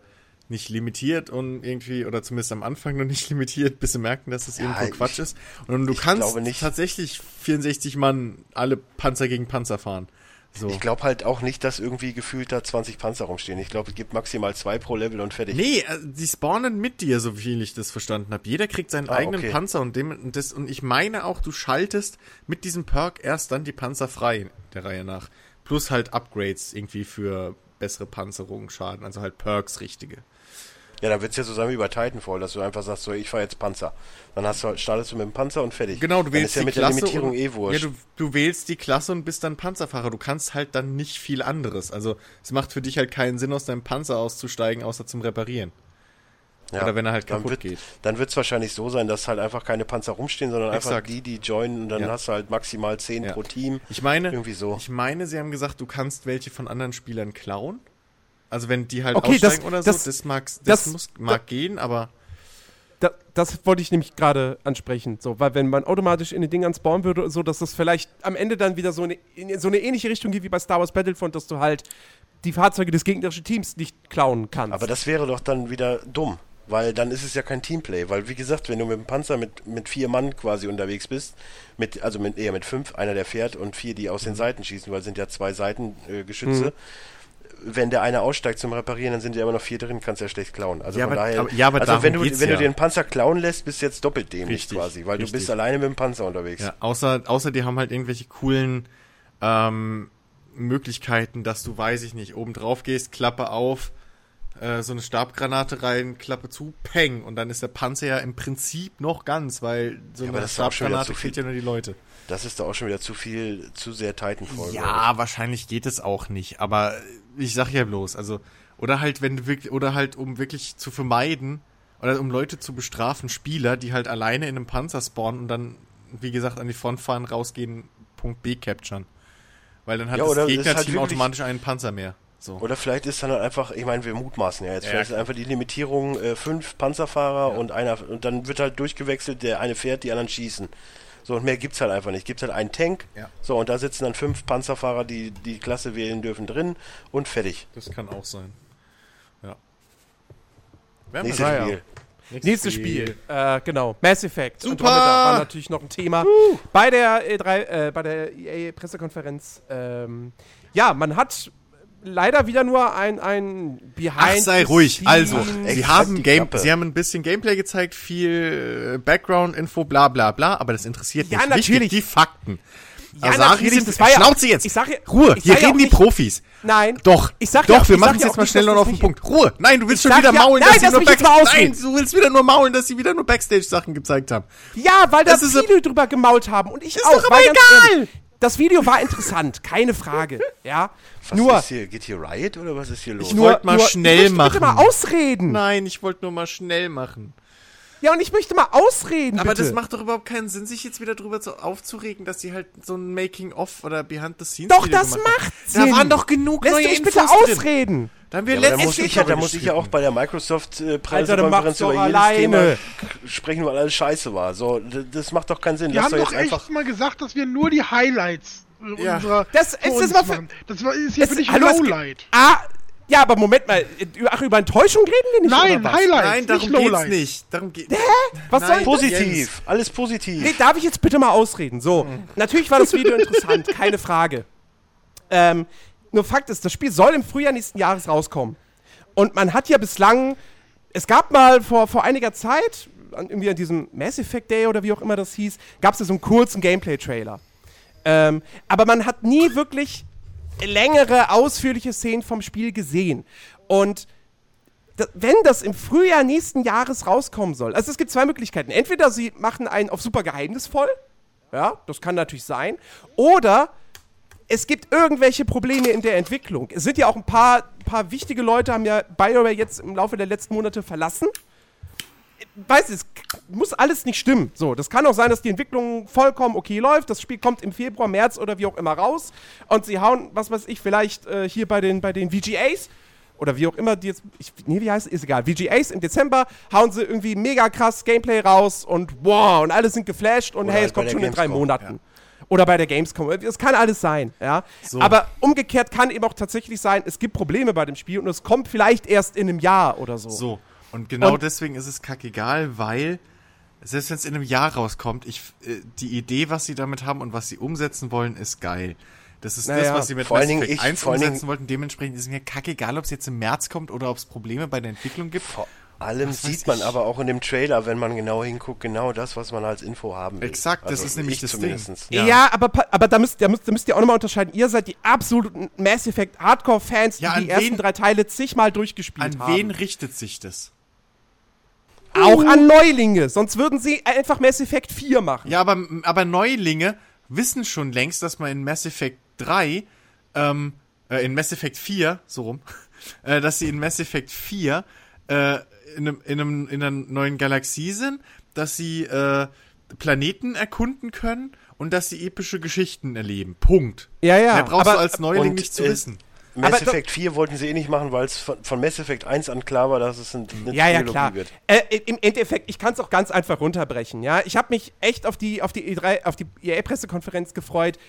nicht limitiert und irgendwie, oder zumindest am Anfang noch nicht limitiert, bis sie merken, dass es Ja, irgendwo ich- Quatsch ist. Und du ich kannst tatsächlich 64 Mann alle Panzer gegen Panzer fahren. So. Ich glaube halt auch nicht, dass irgendwie gefühlt da 20 Panzer rumstehen. Ich glaube, es gibt maximal zwei pro Level und fertig. Nee, äh, die spawnen mit dir, so viel ich das verstanden habe. Jeder kriegt seinen Ah, eigenen okay. Panzer und dem und das und ich meine auch, du schaltest mit diesem Perk erst dann die Panzer frei der Reihe nach. Plus halt Upgrades irgendwie für bessere Panzerung, Schaden, also halt Perks richtige. Ja, dann wird's ja so sein wie bei Titanfall, dass du einfach sagst, so, ich fahr jetzt Panzer. Dann hast du, startest du mit dem Panzer und fertig. Genau, du dann wählst ist ja die mit Klasse der Limitierung und, eh wurscht. Ja, du, du wählst die Klasse und bist dann Panzerfahrer. Du kannst halt dann nicht viel anderes. Also es macht für dich halt keinen Sinn, aus deinem Panzer auszusteigen, außer zum Reparieren. Ja, Oder wenn er halt dann kaputt wird, geht. Dann wird's wahrscheinlich so sein, dass halt einfach keine Panzer rumstehen, sondern einfach Exakt. die, die joinen und dann Ja. hast du halt maximal 10 Ja. pro Team. Ich meine, Irgendwie so. ich meine, sie haben gesagt, du kannst welche von anderen Spielern klauen. Also wenn die halt Okay, das- aussteigen oder so, das- das, mag, das, das- muss, mag gehen, aber Da, das wollte ich nämlich gerade ansprechen. So, weil wenn man automatisch in den Dingern spawnen würde, so dass das vielleicht am Ende dann wieder so eine, in so eine ähnliche Richtung geht wie bei Star Wars Battlefront, dass du halt die Fahrzeuge des gegnerischen Teams nicht klauen kannst. Aber das wäre doch dann wieder dumm. Weil dann ist es ja kein Teamplay. Weil, wie gesagt, wenn du mit dem Panzer mit, mit vier Mann quasi unterwegs bist, mit, also mit, eher mit fünf, einer der fährt und vier, die aus den. Seiten schießen, weil es sind ja zwei Seitengeschütze. Äh, Geschütze. Wenn der eine aussteigt zum Reparieren, dann sind ja immer noch vier drin, kannst ja schlecht klauen. Also Ja, von aber- daher, aber- ja, aber also wenn du, wenn ja. du dir einen Panzer klauen lässt, bist du jetzt doppelt dämlich Richtig, quasi, weil du richtig. bist alleine mit dem Panzer unterwegs. ja, außer, außer die haben halt irgendwelche coolen ähm, Möglichkeiten, dass du, weiß ich nicht, oben drauf gehst, Klappe auf, äh, so eine Stabgranate rein, Klappe zu, peng. Und dann ist der Panzer ja im Prinzip noch ganz, weil so Ja, eine Stabgranate killt ja nur die Leute. Das ist doch auch schon wieder zu viel, zu sehr Titanfall. Ja, wahrscheinlich geht es auch nicht, aber ich sag ja bloß, also oder halt wenn wirklich oder halt um wirklich zu vermeiden oder um Leute zu bestrafen, Spieler, die halt alleine in einem Panzer spawnen und dann wie gesagt an die Front fahren, rausgehen, Punkt B capturen. Weil dann hat Ja, das Gegnerteam halt automatisch einen Panzer mehr. So. Oder vielleicht ist dann halt einfach, ich meine, wir mutmaßen ja jetzt, Ja, vielleicht ist einfach die Limitierung äh, fünf Panzerfahrer und einer und dann wird halt durchgewechselt, der eine fährt, die anderen schießen. So und mehr gibt's halt einfach nicht. Gibt's halt einen Tank. Ja. So und da sitzen dann fünf Panzerfahrer, die die Klasse wählen dürfen drin und fertig. Das kann auch sein. Ja. Nächstes ja. Spiel. Nächstes Spiel, äh, genau. Mass Effect. Super! Andromeda war natürlich noch ein Thema bei der E3, äh, bei der EA-Pressekonferenz. Ähm, ja, man hat leider wieder nur ein, ein Behind. Ach, sei ruhig. Also, sie halt haben die Game, sie haben ein bisschen Gameplay gezeigt, viel äh, Background-Info, bla bla bla, aber das interessiert Ja, nicht. natürlich. Wichtig, die Fakten. Ja, Asari natürlich, sind, das war ja- Schnauze jetzt. ich sag ja- Ruhe, ich hier sag ja reden auch die nicht- Profis. Nein. Doch, Ich sag doch, ja- wir machen es ja jetzt mal schnell und auf den Punkt. Ruhe, nein, du willst schon wieder ja- maulen, nein, dass sie nur mich jetzt mal Backstage... Nein, du willst wieder nur maulen, dass sie wieder nur Backstage-Sachen gezeigt haben. Ja, weil da Das ist viele drüber gemault haben und ich Ist auch. doch aber egal. ehrlich, Das Video war interessant, keine Frage. Ja, Was nur, ist hier? Geht hier Riot oder was ist hier los? Ich wollte mal nur, schnell ich möchte Bitte machen. mal ausreden. Nein, ich wollte nur mal schnell machen. Ja, und ich möchte mal ausreden. Aber bitte. das macht doch überhaupt keinen Sinn, sich jetzt wieder drüber zu aufzuregen, dass sie halt so ein Making-of oder Behind-the-Scenes Doch, Video das gemacht haben. macht Da Sinn. waren doch genug Lässt neue du mich bitte Infos drin. Ausreden? Da haben wir Ja, letztes muss ich ja, da muss ich ja auch bei der Microsoft äh, dann Pressekonferenz über jedes alleine. Thema sprechen, weil alles scheiße war. So, das macht doch keinen Sinn. Wir Lass haben doch doch jetzt echt einfach. mal gesagt, dass wir nur die Highlights äh, Ja. unserer Das- ist mal für-. Das war, ist hier Es- für dich hallo, Lowlight. Ah, ja, aber Moment mal. Ach, über Enttäuschung reden wir nicht, Nein, oder was? Highlights, Nein, darum nicht geht's nicht. Darum geht Was soll Nein. das? Positiv, alles positiv. Nee, darf ich jetzt bitte mal ausreden? So, natürlich war das Video interessant, keine Frage. Ähm, nur Fakt ist, das Spiel soll im Frühjahr nächsten Jahres rauskommen. Und man hat ja bislang, es gab mal vor, vor einiger Zeit, irgendwie an diesem Mass Effect Day oder wie auch immer das hieß, gab es ja so einen kurzen Gameplay-Trailer. Ähm, aber man hat nie wirklich längere, ausführliche Szenen vom Spiel gesehen. Und wenn das im Frühjahr nächsten Jahres rauskommen soll, also es gibt zwei Möglichkeiten. Entweder sie machen einen auf super geheimnisvoll, ja, das kann natürlich sein, oder es gibt irgendwelche Probleme in der Entwicklung. Es sind ja auch ein paar, paar wichtige Leute, haben ja BioWare jetzt im Laufe der letzten Monate verlassen. Weiß es muss alles nicht stimmen. So, das kann auch sein, dass die Entwicklung vollkommen okay läuft. Das Spiel kommt im Februar, März oder wie auch immer raus und sie hauen, was weiß ich, vielleicht äh, hier bei den bei den VGAs oder wie auch immer die jetzt, ich, nee, wie heißt es, ist egal. VGAs im Dezember hauen sie irgendwie mega krass Gameplay raus und wow und alle sind geflasht und Oder hey, halt es kommt schon in drei Monaten. Oder bei der Gamescom. Es kann alles sein, ja. So. Aber umgekehrt kann eben auch tatsächlich sein, es gibt Probleme bei dem Spiel und es kommt vielleicht erst in einem Jahr oder so. So. Und genau Und- deswegen ist es kackegal, weil selbst wenn es in einem Jahr rauskommt, ich, äh, die Idee, was sie damit haben und was sie umsetzen wollen, ist geil. Das ist Naja, das, was sie mit Mass Effect ich- 1 vor allen umsetzen wollten. Dementsprechend ist es mir kackegal, ob es jetzt im März kommt oder ob es Probleme bei der Entwicklung gibt. Vor allem Was sieht man ich. aber auch in dem Trailer, wenn man genau hinguckt, genau das, was man als Info haben will. Exakt, das Also ist nämlich ich das Ding. zumindestens. Ja, Ja. aber, aber da, müsst, da, müsst, da müsst ihr auch nochmal unterscheiden. Ihr seid die absoluten Mass Effect Hardcore-Fans, die Ja, an die ersten drei Teile zigmal durchgespielt An haben. wen richtet sich das? Auch an Neulinge. Sonst würden sie einfach Mass Effect 4 machen. Ja, aber, aber Neulinge wissen schon längst, dass man in Mass Effect 3, ähm, äh, in Mass Effect 4, so rum, äh, dass sie in Mass Effect 4 äh, in, einem, in, einem, in einer neuen Galaxie sind, dass sie äh, Planeten erkunden können und dass sie epische Geschichten erleben. Punkt. Ja, ja, Mehr brauchst aber- du als Neuling und, nicht zu äh, wissen. Mass Aber Effect 4 wollten sie eh nicht machen, weil es von, von Mass Effect 1 an klar war, dass es ein, eine Ja, ja, Trilogie klar. wird. Äh, Im Endeffekt, ich kann es auch ganz einfach runterbrechen. Ja, ich habe mich echt auf die auf die E3, auf die EA-Pressekonferenz gefreut,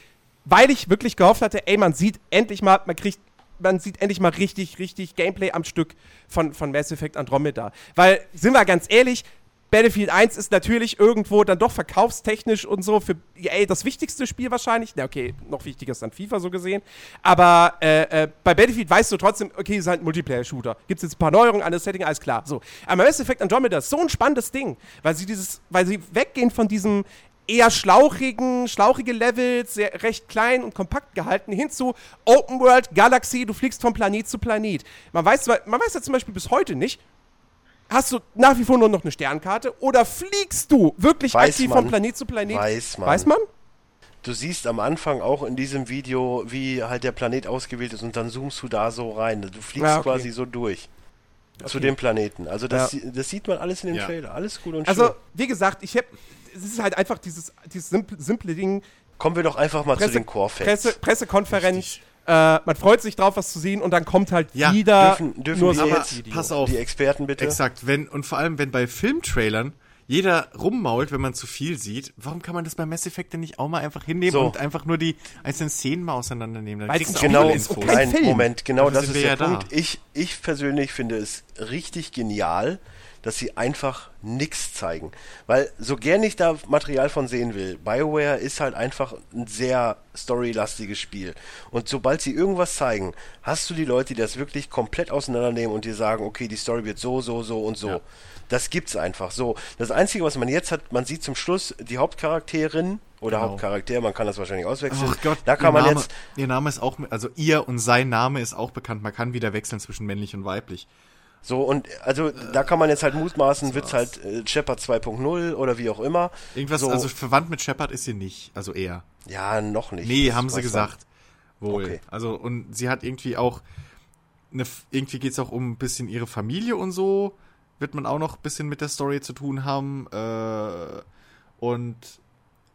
weil ich wirklich gehofft hatte, ey, man sieht endlich mal, man kriegt, man sieht endlich mal richtig, richtig Gameplay am Stück von, von Mass Effect Andromeda. Weil, sind wir ganz ehrlich, Battlefield 1 ist natürlich irgendwo dann doch verkaufstechnisch und so für EA das wichtigste Spiel wahrscheinlich. Na, okay, noch wichtiger ist dann FIFA so gesehen. Aber äh, äh, bei Battlefield weißt du trotzdem, okay, es ist halt ein Multiplayer-Shooter. Gibt es jetzt ein paar Neuerungen, anderes Setting, alles klar. So. Aber Mass Effect Andromeda ist so ein spannendes Ding, weil sie dieses, weil sie weggehen von diesem eher schlauchigen, schlauchige Levels, sehr recht klein und kompakt gehalten, hin zu Open World, Galaxie, du fliegst von Planet zu Planet. Man weiß, man weiß ja zum Beispiel bis heute nicht, hast du nach wie vor nur noch eine Sternkarte oder fliegst du wirklich Weiß aktiv man. von Planet zu Planet? Weiß man. Weiß man? Du siehst am Anfang auch in diesem Video, wie halt der Planet ausgewählt ist und dann zoomst du da so rein. Du fliegst Ja, okay. quasi so durch. Zu dem Planeten. Also das, Ja. das sieht man alles in dem Ja. Trailer. Alles gut und Also, schön. wie gesagt, ich hab, es ist halt einfach dieses, dieses simple, simple Ding, Kommen wir doch einfach mal zu Presse, den Core-Facts. Presse, Pressekonferenz. Äh, man freut sich drauf, was zu sehen und dann kommt halt Ja, wieder Dürfen, dürfen nur wir jetzt Video. pass auf. die Experten bitte? Exakt, wenn, und vor allem, wenn bei Filmtrailern jeder rummault, wenn man zu viel sieht, warum kann man das bei Mass Effect denn nicht auch mal einfach hinnehmen So. und einfach nur die einzelnen Szenen mal auseinandernehmen? Dann Weil's kriegst Genau, ist kein nein, Film. Moment, genau Dafür das ist der ja da. Punkt. Ich, ich persönlich finde es richtig genial, dass sie einfach nichts zeigen. Weil so gern ich da Material von sehen will, BioWare ist halt einfach ein sehr storylastiges Spiel. Und sobald sie irgendwas zeigen, hast du die Leute, die das wirklich komplett auseinandernehmen und dir sagen, okay, die Story wird so, so, so und so. Ja. Das gibt's einfach so. Das Einzige, was man jetzt hat, man sieht zum Schluss die Hauptcharakterin oder Genau. Hauptcharakter, man kann das wahrscheinlich auswechseln. Ach Gott, da kann man Name, jetzt Ihr Name ist auch, also ihr und sein Name ist auch bekannt. Man kann wieder wechseln zwischen männlich und weiblich. So, und also da kann man jetzt halt mutmaßen, wird's halt äh, Shepard 2.0 oder wie auch immer. Irgendwas, so, also verwandt mit Shepard ist sie nicht, also eher. Ja, noch nicht. Nee, haben sie gesagt. Wohl. Okay. Also, und sie hat irgendwie auch, eine, irgendwie geht's auch um ein bisschen ihre Familie und so. Wird man auch noch ein bisschen mit der Story zu tun haben. Äh, und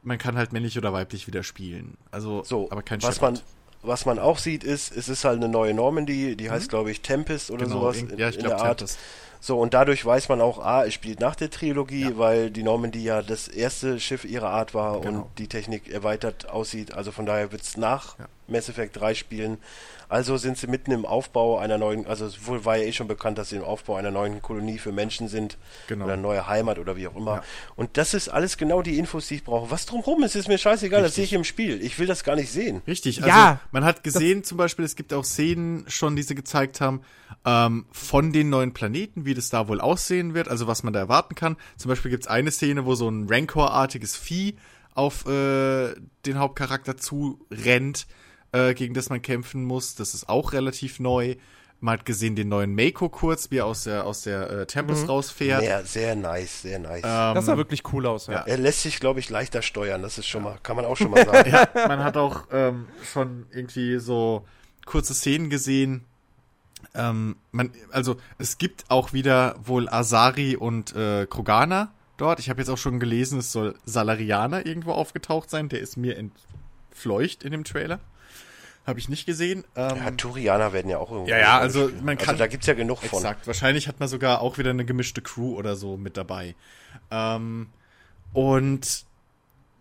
man kann halt männlich oder weiblich wieder spielen. Also. So, aber kein was Shepard. man, was man auch sieht, ist, es ist halt eine neue Normandy, die heißt, glaube ich, Tempest oder Genau, sowas in, ja, ich in der Art. Tempest. So, und dadurch weiß man auch, ah, es spielt nach der Trilogie, weil die Normandy ja das erste Schiff ihrer Art war Genau. und die Technik erweitert aussieht. Also von daher wird's nach Ja. Mass Effect 3 spielen. Also sind sie mitten im Aufbau einer neuen, also es wohl war ja eh schon bekannt, dass sie im Aufbau einer neuen Kolonie für Menschen sind Genau. oder neue Heimat oder wie auch immer. Ja. Und das ist alles genau die Infos, die ich brauche. Was drumherum ist, ist mir scheißegal, das sehe ich im Spiel. Ich will das gar nicht sehen. Richtig, also Ja, man hat gesehen zum Beispiel, es gibt auch Szenen schon, die sie gezeigt haben, ähm, von den neuen Planeten, wie das da wohl aussehen wird, also was man da erwarten kann. Zum Beispiel gibt's eine Szene, wo so ein Rancor-artiges Vieh auf äh, den Hauptcharakter zurennt, äh, gegen das man kämpfen muss. Das ist auch relativ neu. Man hat gesehen den neuen Mako kurz, wie er aus der, aus der äh, Tempest rausfährt. Ja, sehr nice, sehr nice. Ähm, Das sah wirklich cool aus, ja. ja. er lässt sich, glaube ich, leichter steuern. Das ist schon mal, kann man auch schon mal sagen. ja, man hat auch ähm, schon irgendwie so kurze Szenen gesehen. Ähm, man, also es gibt auch wieder wohl Asari und äh, Krogana dort. Ich habe jetzt auch schon gelesen, es soll Salarianer irgendwo aufgetaucht sein. Der ist mir entfleucht in dem Trailer. Habe ich nicht gesehen. Ähm, Ja, Turianer werden ja auch irgendwo. Ja, ja, also spielen. man kann- Also da gibt's ja genug von. Exakt. Wahrscheinlich hat man sogar auch wieder eine gemischte Crew oder so mit dabei. Ähm, und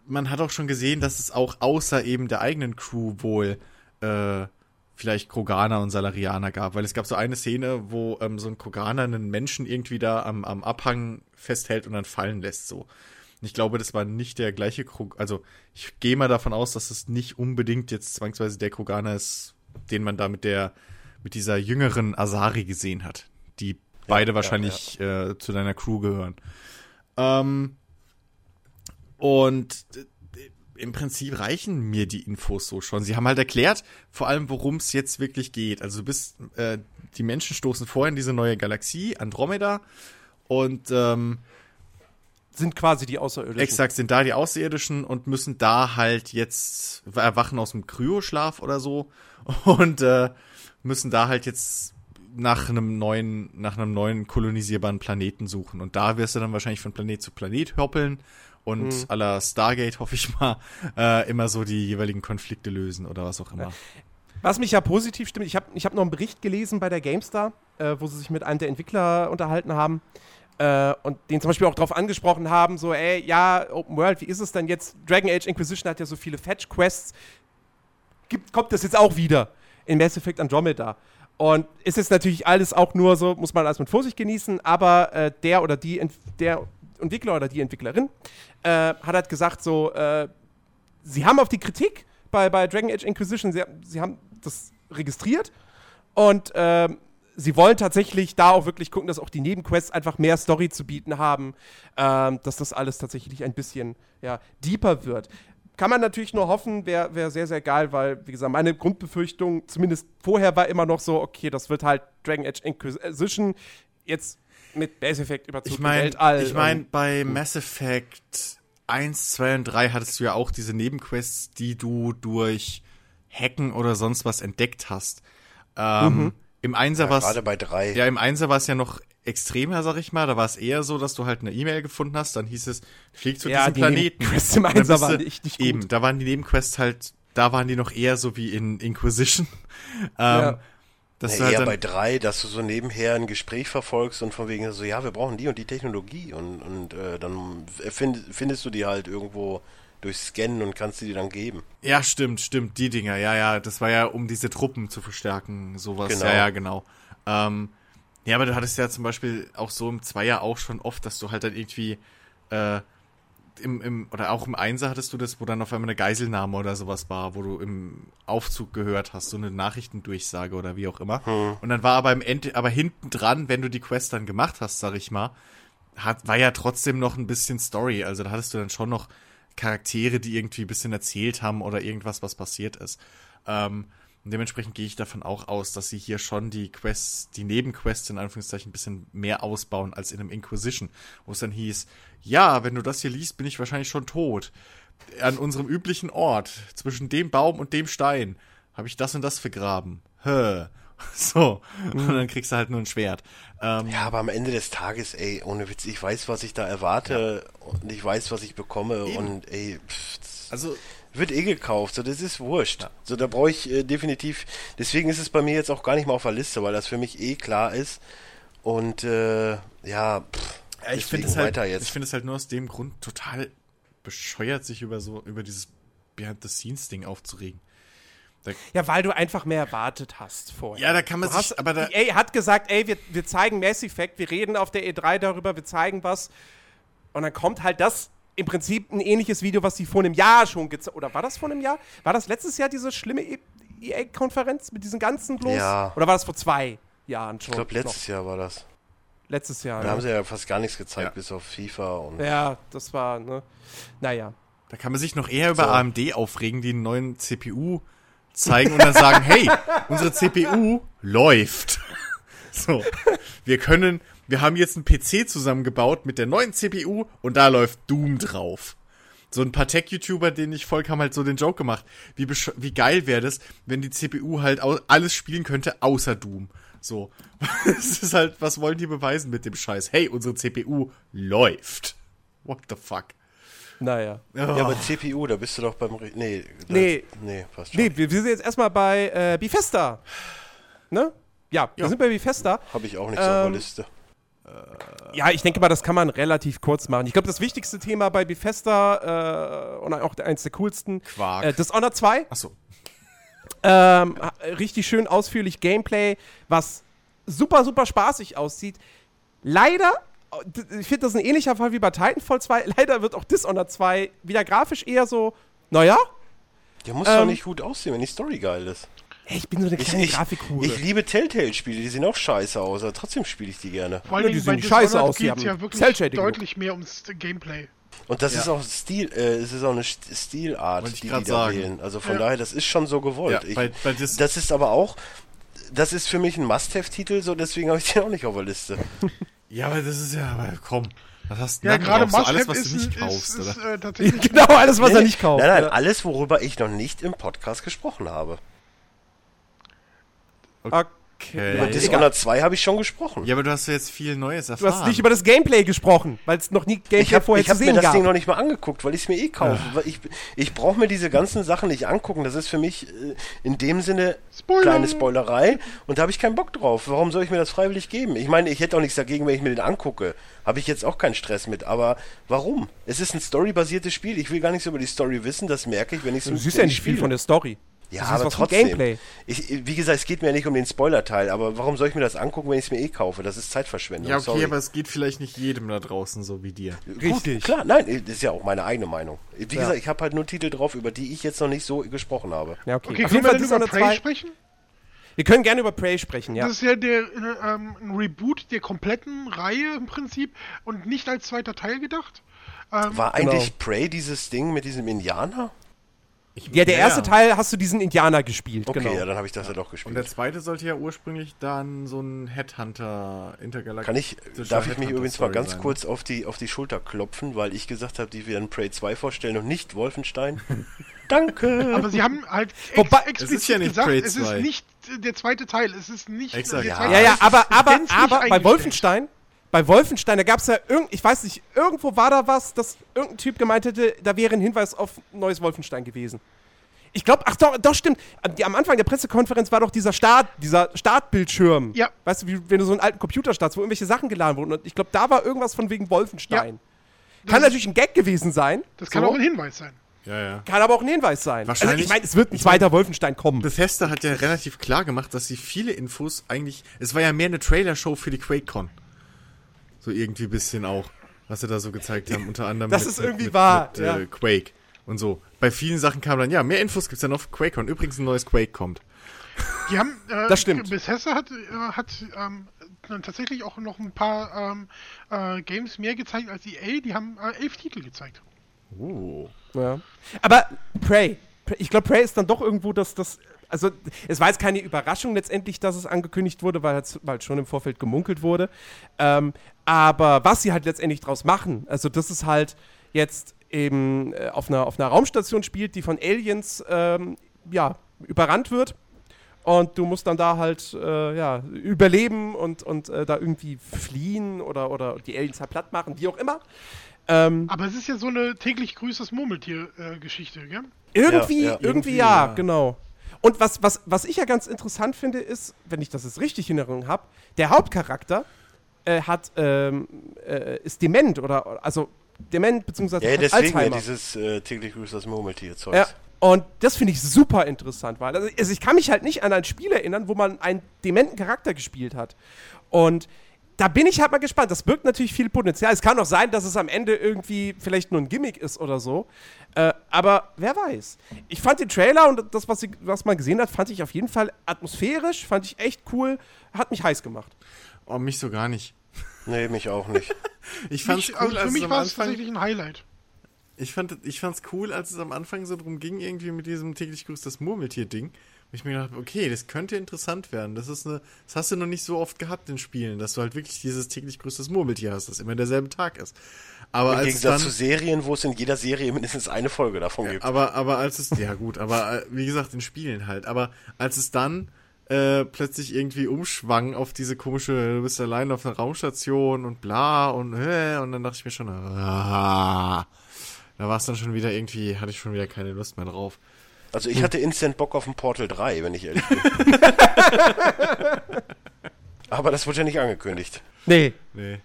man hat auch schon gesehen, dass es auch außer eben der eigenen Crew wohl äh, vielleicht Kroganer und Salarianer gab, weil es gab so eine Szene, wo ähm, so ein Kroganer einen Menschen irgendwie da am, am Abhang festhält und dann fallen lässt so. Und ich glaube, das war nicht der gleiche Krog, also ich gehe mal davon aus, dass es nicht unbedingt jetzt zwangsweise der Kroganer ist, den man da mit der mit dieser jüngeren Asari gesehen hat, die beide wahrscheinlich Äh, zu deiner Crew gehören. Ähm, und äh, im Prinzip reichen mir die Infos so schon. Sie haben halt erklärt, vor allem, worum es jetzt wirklich geht. Also du bist, äh, die Menschen stoßen vor in diese neue Galaxie, Andromeda, und ähm, Sind quasi die Außerirdischen. exakt sind da die Außerirdischen und müssen da halt jetzt erwachen aus dem Kryoschlaf oder so und äh, müssen da halt jetzt nach einem neuen, nach einem neuen kolonisierbaren Planeten suchen. Und da wirst du dann wahrscheinlich von Planet zu Planet hoppeln und Mhm. la Stargate, hoffe ich mal, äh, immer so die jeweiligen Konflikte lösen oder was auch immer. Was mich ja positiv stimmt, ich habe ich hab noch einen Bericht gelesen bei der GameStar, äh, wo sie sich mit einem der Entwickler unterhalten haben äh, und den zum Beispiel auch darauf angesprochen haben, so, ey, ja, Open World, wie ist es denn jetzt? Dragon Age Inquisition hat ja so viele Fetch-Quests. Kommt das jetzt auch wieder in Mass Effect Andromeda? Und ist jetzt natürlich alles auch nur so, muss man alles mit Vorsicht genießen, aber äh, der oder die, der Entwickler oder die Entwicklerin äh, hat halt gesagt, so, äh, sie haben auf die Kritik bei, bei Dragon Age Inquisition, sie, sie haben das registriert und ähm, sie wollen tatsächlich da auch wirklich gucken, dass auch die Nebenquests einfach mehr Story zu bieten haben, ähm, dass das alles tatsächlich ein bisschen ja, deeper wird. Kann man natürlich nur hoffen, wäre wär sehr, sehr geil, weil, wie gesagt, meine Grundbefürchtung, zumindest vorher, war immer noch so, okay, das wird halt Dragon Age Inquisition jetzt mit Mass Effect überzogen Ich meine, ich mein, bei Mass Effect 1, 2 und 3 hattest du ja auch diese Nebenquests, die du durch Hacken oder sonst was entdeckt hast. Ähm, Mhm. Im Einser Ja, war's- Gerade bei drei. ja, im Einser war es ja noch extremer, sag ich mal. Da war es eher so, dass du halt eine E-Mail gefunden hast, dann hieß es, flieg zu Ja, diesem die Planeten. Nebenquests im Einser waren echt nicht gut. Eben, da waren die Nebenquests halt da waren die noch eher so wie in Inquisition. ähm, Ja. dass Ja, du halt eher dann, bei drei, dass du so nebenher ein Gespräch verfolgst und von wegen so, ja, wir brauchen die und die Technologie und, und äh, dann find, findest du die halt irgendwo durch Scannen und kannst sie dir dann geben. Ja, stimmt, stimmt, die Dinger, ja, ja, das war ja, um diese Truppen zu verstärken, sowas. Genau. Ja, ja, genau. Ähm, ja, aber du hattest ja zum Beispiel auch so im Zweier auch schon oft, dass du halt dann irgendwie, äh, im, im, oder auch im Einser hattest du das, wo dann auf einmal eine Geiselnahme oder sowas war, wo du im Aufzug gehört hast, so eine Nachrichtendurchsage oder wie auch immer. Und dann war aber im Ende, aber hinten dran, wenn du die Quest dann gemacht hast, sag ich mal, hat, war ja trotzdem noch ein bisschen Story. Also da hattest du dann schon noch Charaktere, die irgendwie ein bisschen erzählt haben oder irgendwas, was passiert ist. Ähm, und dementsprechend gehe ich davon auch aus, dass sie hier schon die Quests, die Nebenquests in Anführungszeichen ein bisschen mehr ausbauen als in einem Inquisition, wo es dann hieß, ja, wenn du das hier liest, bin ich wahrscheinlich schon tot. An unserem üblichen Ort, zwischen dem Baum und dem Stein, habe ich das und das vergraben. Hä. So. Und dann kriegst du halt nur ein Schwert. Ähm, Ja, aber am Ende des Tages, ey, ohne Witz, ich weiß, was ich da erwarte und ich weiß, was ich bekomme Eben. und ey, pff, also, wird eh gekauft, so das ist wurscht. So da brauche ich äh, definitiv, deswegen ist es bei mir jetzt auch gar nicht mal auf der Liste, weil das für mich eh klar ist und äh, ja, pff, Ja, ich finde es halt, jetzt. ich finde es halt nur aus dem Grund total bescheuert, sich über so, über dieses Behind-the-Scenes-Ding aufzuregen. Ja, weil du einfach mehr erwartet hast vorher. Ja, da kann man Du sich, hast, aber da, EA hat gesagt, ey, wir, wir zeigen Mass Effect, wir reden auf der E3 darüber, wir zeigen was. Und dann kommt halt das im Prinzip ein ähnliches Video, was sie vor einem Jahr schon gezeigt Oder war das vor einem Jahr? War das letztes Jahr diese schlimme EA-Konferenz mit diesen ganzen bloß? Ja. Oder war das vor zwei Jahren schon? ich glaube letztes Jahr war das. Letztes Jahr. Da ja. haben sie ja fast gar nichts gezeigt, Ja. bis auf FIFA und ja, das war, ne? Naja. da kann man sich noch eher über So. AMD aufregen, die einen neuen CPU zeigen und dann sagen, hey, unsere CPU läuft. So, wir können, wir haben jetzt einen PC zusammengebaut mit der neuen CPU und da läuft Doom drauf. So ein paar Tech-YouTuber, denen ich folge, haben halt so den Joke gemacht. Wie, wie geil wäre das, wenn die CPU halt alles spielen könnte, außer Doom. So. Es ist halt, was wollen die beweisen mit dem Scheiß? Hey, unsere CPU läuft. What the fuck? Naja. Ja, aber CPU, da bist du doch beim. Re nee, da, Nee. Nee, passt schon. Nee, wir, wir sind jetzt erstmal bei äh, Bifesta. Ne? Ja, wir Ja. sind bei Bifesta. Habe ich auch nicht so auf Ähm, der Liste. Ja, ich denke mal, das kann man relativ kurz machen. Ich glaube, das wichtigste Thema bei Bethesda äh, und auch eins der coolsten, Quark. äh, Dishonored 2. Achso. Ähm, richtig schön ausführlich Gameplay, was super, super spaßig aussieht. Leider, äh, ich finde das ein ähnlicher Fall wie bei Titanfall 2, leider wird auch Dishonored 2 wieder grafisch eher so, naja, Der muss ähm, doch nicht gut aussehen, wenn die Story geil ist. hey, ich bin so eine Ich, kleine ich, Grafikhure. ich liebe Telltale-Spiele, die sehen auch scheiße aus, aber trotzdem spiele ich die gerne. Vor Ja, allem die bei sehen scheiße aus, die geht es haben ja wirklich deutlich mehr ums Gameplay. Und das Ja. ist auch Stil, äh, es ist auch eine St- Stilart, ich die die da sagen. wählen. Also von Ja. daher, das ist schon so gewollt. Ja, ich, bei- bei das ist aber auch, das ist für mich ein Must-Have-Titel, so deswegen habe ich den auch nicht auf der Liste. Ja, aber das ist ja, aber komm. Was hast du Ja, gerade so alles, was ist, du nicht ist, kaufst, ist, oder? äh, tatsächlich genau, alles, was Nee, er nicht kauft. Nein, nein, alles, worüber ich noch nicht im Podcast gesprochen habe. Okay. Äh, Über. Dishonored 2 habe ich schon gesprochen. Ja, aber du hast ja jetzt viel Neues Du erfahren. hast nicht über das Gameplay gesprochen, weil es noch nie Gameplay Ich habe vorher hab zu mir sehen das gab. Ding noch nicht mal angeguckt, weil ich es mir eh kaufe. Weil Ich, ich brauche mir diese ganzen Sachen nicht angucken. Das ist für mich äh, in dem Sinne Spoiler. kleine Spoilerei und da habe ich keinen Bock drauf. Warum soll ich mir das freiwillig geben? Ich meine, ich hätte auch nichts dagegen, wenn ich mir den angucke. Habe ich jetzt auch keinen Stress mit. Aber warum? Es ist ein storybasiertes Spiel. Ich will gar nichts über die Story wissen. Das merke ich, wenn ich es du siehst ja nicht viel von der Story. Ja, Das aber trotzdem. Gameplay. Ich, wie gesagt, es geht mir ja nicht um den Spoiler-Teil, aber warum soll ich mir das angucken, wenn ich es mir eh kaufe? Das ist Zeitverschwendung. ja, okay, sorry. aber es geht vielleicht nicht jedem da draußen so wie dir. Richtig. Klar, nein, das ist ja auch meine eigene Meinung. Wie Ja. gesagt, ich habe halt nur Titel drauf, über die ich jetzt noch nicht so gesprochen habe. Ja, okay. Okay, Auf können wir denn über Prey 2. sprechen? Wir können gerne über Prey sprechen, ja. Das ist ja der äh, ähm, ein Reboot der kompletten Reihe im Prinzip und nicht als zweiter Teil gedacht. Ähm, War Genau. eigentlich Prey dieses Ding mit diesem Indianer? Ja, der erste Teil hast du diesen Indianer gespielt, Okay, genau. ja, dann habe ich das ja doch Und der gespielt. zweite sollte ja ursprünglich dann so ein Headhunter Intergalactic. Kann ich, darf ich mich übrigens mal ganz kurz auf die, auf die Schulter klopfen, weil ich gesagt habe, die werden Prey 2 vorstellen und nicht Wolfenstein? Danke! aber sie haben halt ex Wobei- explizit ist ja nicht gesagt, Prey es ist 2. nicht äh, der zweite Teil, es ist nicht Exakt. der Ja. zweite Ja, Teil ja, ist aber, aber, aber bei. Wolfenstein, bei Wolfenstein, da gab es ja irgend, ich weiß nicht, irgendwo war da was, dass irgendein Typ gemeint hätte, da wäre ein Hinweis auf ein neues Wolfenstein gewesen. Ich glaube, ach doch, doch, stimmt. Die, am Anfang der Pressekonferenz war doch dieser Start, dieser Startbildschirm. Ja. Weißt du, wie, wenn du so einen alten Computer startst, wo irgendwelche Sachen geladen wurden. Und ich glaube, da war irgendwas von wegen Wolfenstein. Das Kann natürlich ein Gag gewesen sein. Das kann so. auch ein Hinweis sein. Ja, ja. Kann aber auch ein Hinweis sein. Wahrscheinlich- Also ich meine, es wird ein zweiter Wolfenstein kommen. Bethesda hat ja relativ klar gemacht, dass sie viele Infos eigentlich. Es war ja mehr eine Trailer-Show für die QuakeCon. So irgendwie ein bisschen auch, was sie da so gezeigt haben, unter anderem. Das ist irgendwie wahr, Mit, ja. äh, Quake und so. Bei vielen Sachen kam dann, ja, mehr Infos gibt's dann auf QuakeCon. Übrigens ein neues Quake kommt. Die haben, äh, Das stimmt. Bethesda hat, äh, hat ähm, dann tatsächlich auch noch ein paar ähm, äh, Games mehr gezeigt als EA. Die haben äh, elf Titel gezeigt. Oh. Ja. Aber Prey. Prey- Ich glaube, Prey ist dann doch irgendwo das, das. Also, es war jetzt keine Überraschung letztendlich, dass es angekündigt wurde, weil es weil schon im Vorfeld gemunkelt wurde. Ähm, aber was sie halt letztendlich draus machen, also, dass es halt jetzt eben äh, auf, einer, auf einer Raumstation spielt, die von Aliens ähm, ja, überrannt wird. Und du musst dann da halt äh, ja, überleben und, und äh, da irgendwie fliehen oder, oder die Aliens halt platt machen, wie auch immer. Ähm, Aber es ist ja so eine täglich grüßt das Murmeltier-Geschichte, gell? Irgendwie, Ja, ja. irgendwie, Irgendwie, ja, ja. genau. Und was, was, was ich ja ganz interessant finde, ist, wenn ich das jetzt richtig in Erinnerung habe, der Hauptcharakter äh, hat, ähm, äh, ist dement oder, also dement beziehungsweise Ja, deswegen ja Alzheimer. dieses äh, täglich grüßt das Murmeltier-Zeugs. Ja, und das finde ich super interessant, weil also, also ich kann mich halt nicht an ein Spiel erinnern, wo man einen dementen Charakter gespielt hat. Und da bin ich halt mal gespannt. Das birgt natürlich viel Potenzial. Es kann auch sein, dass es am Ende irgendwie vielleicht nur ein Gimmick ist oder so. Äh, aber wer weiß. Ich fand den Trailer und das, was, ich, was man gesehen hat, fand ich auf jeden Fall atmosphärisch, fand ich echt cool, hat mich heiß gemacht. Oh, mich so gar nicht. Nee, mich auch nicht. Ich fand's Mich- cool, also für als es mich am war es Anfang. tatsächlich ein Highlight. Ich, fand, ich fand's cool, als es am Anfang so drum ging, irgendwie mit diesem täglich grüßt das Murmeltier-Ding. Ich mir gedacht okay, das könnte interessant werden. Das ist eine, das hast du noch nicht so oft gehabt in Spielen, dass du halt wirklich dieses täglich grüßt das Murmeltier hast, das immer derselbe Tag ist. Aber Im als Gegensatz dann, zu Serien, wo es in jeder Serie mindestens eine Folge davon gibt. aber, aber als es, ja gut, aber äh, wie gesagt, in Spielen halt. Aber als es dann äh, plötzlich irgendwie umschwang auf diese komische, du bist allein auf einer Raumstation und bla und äh, und dann dachte ich mir schon, ah, da war es dann schon wieder irgendwie, hatte ich schon wieder keine Lust mehr drauf. Also ich hatte instant Bock auf ein Portal 3, wenn ich ehrlich bin. Aber das wurde ja nicht angekündigt. Nee, Nee.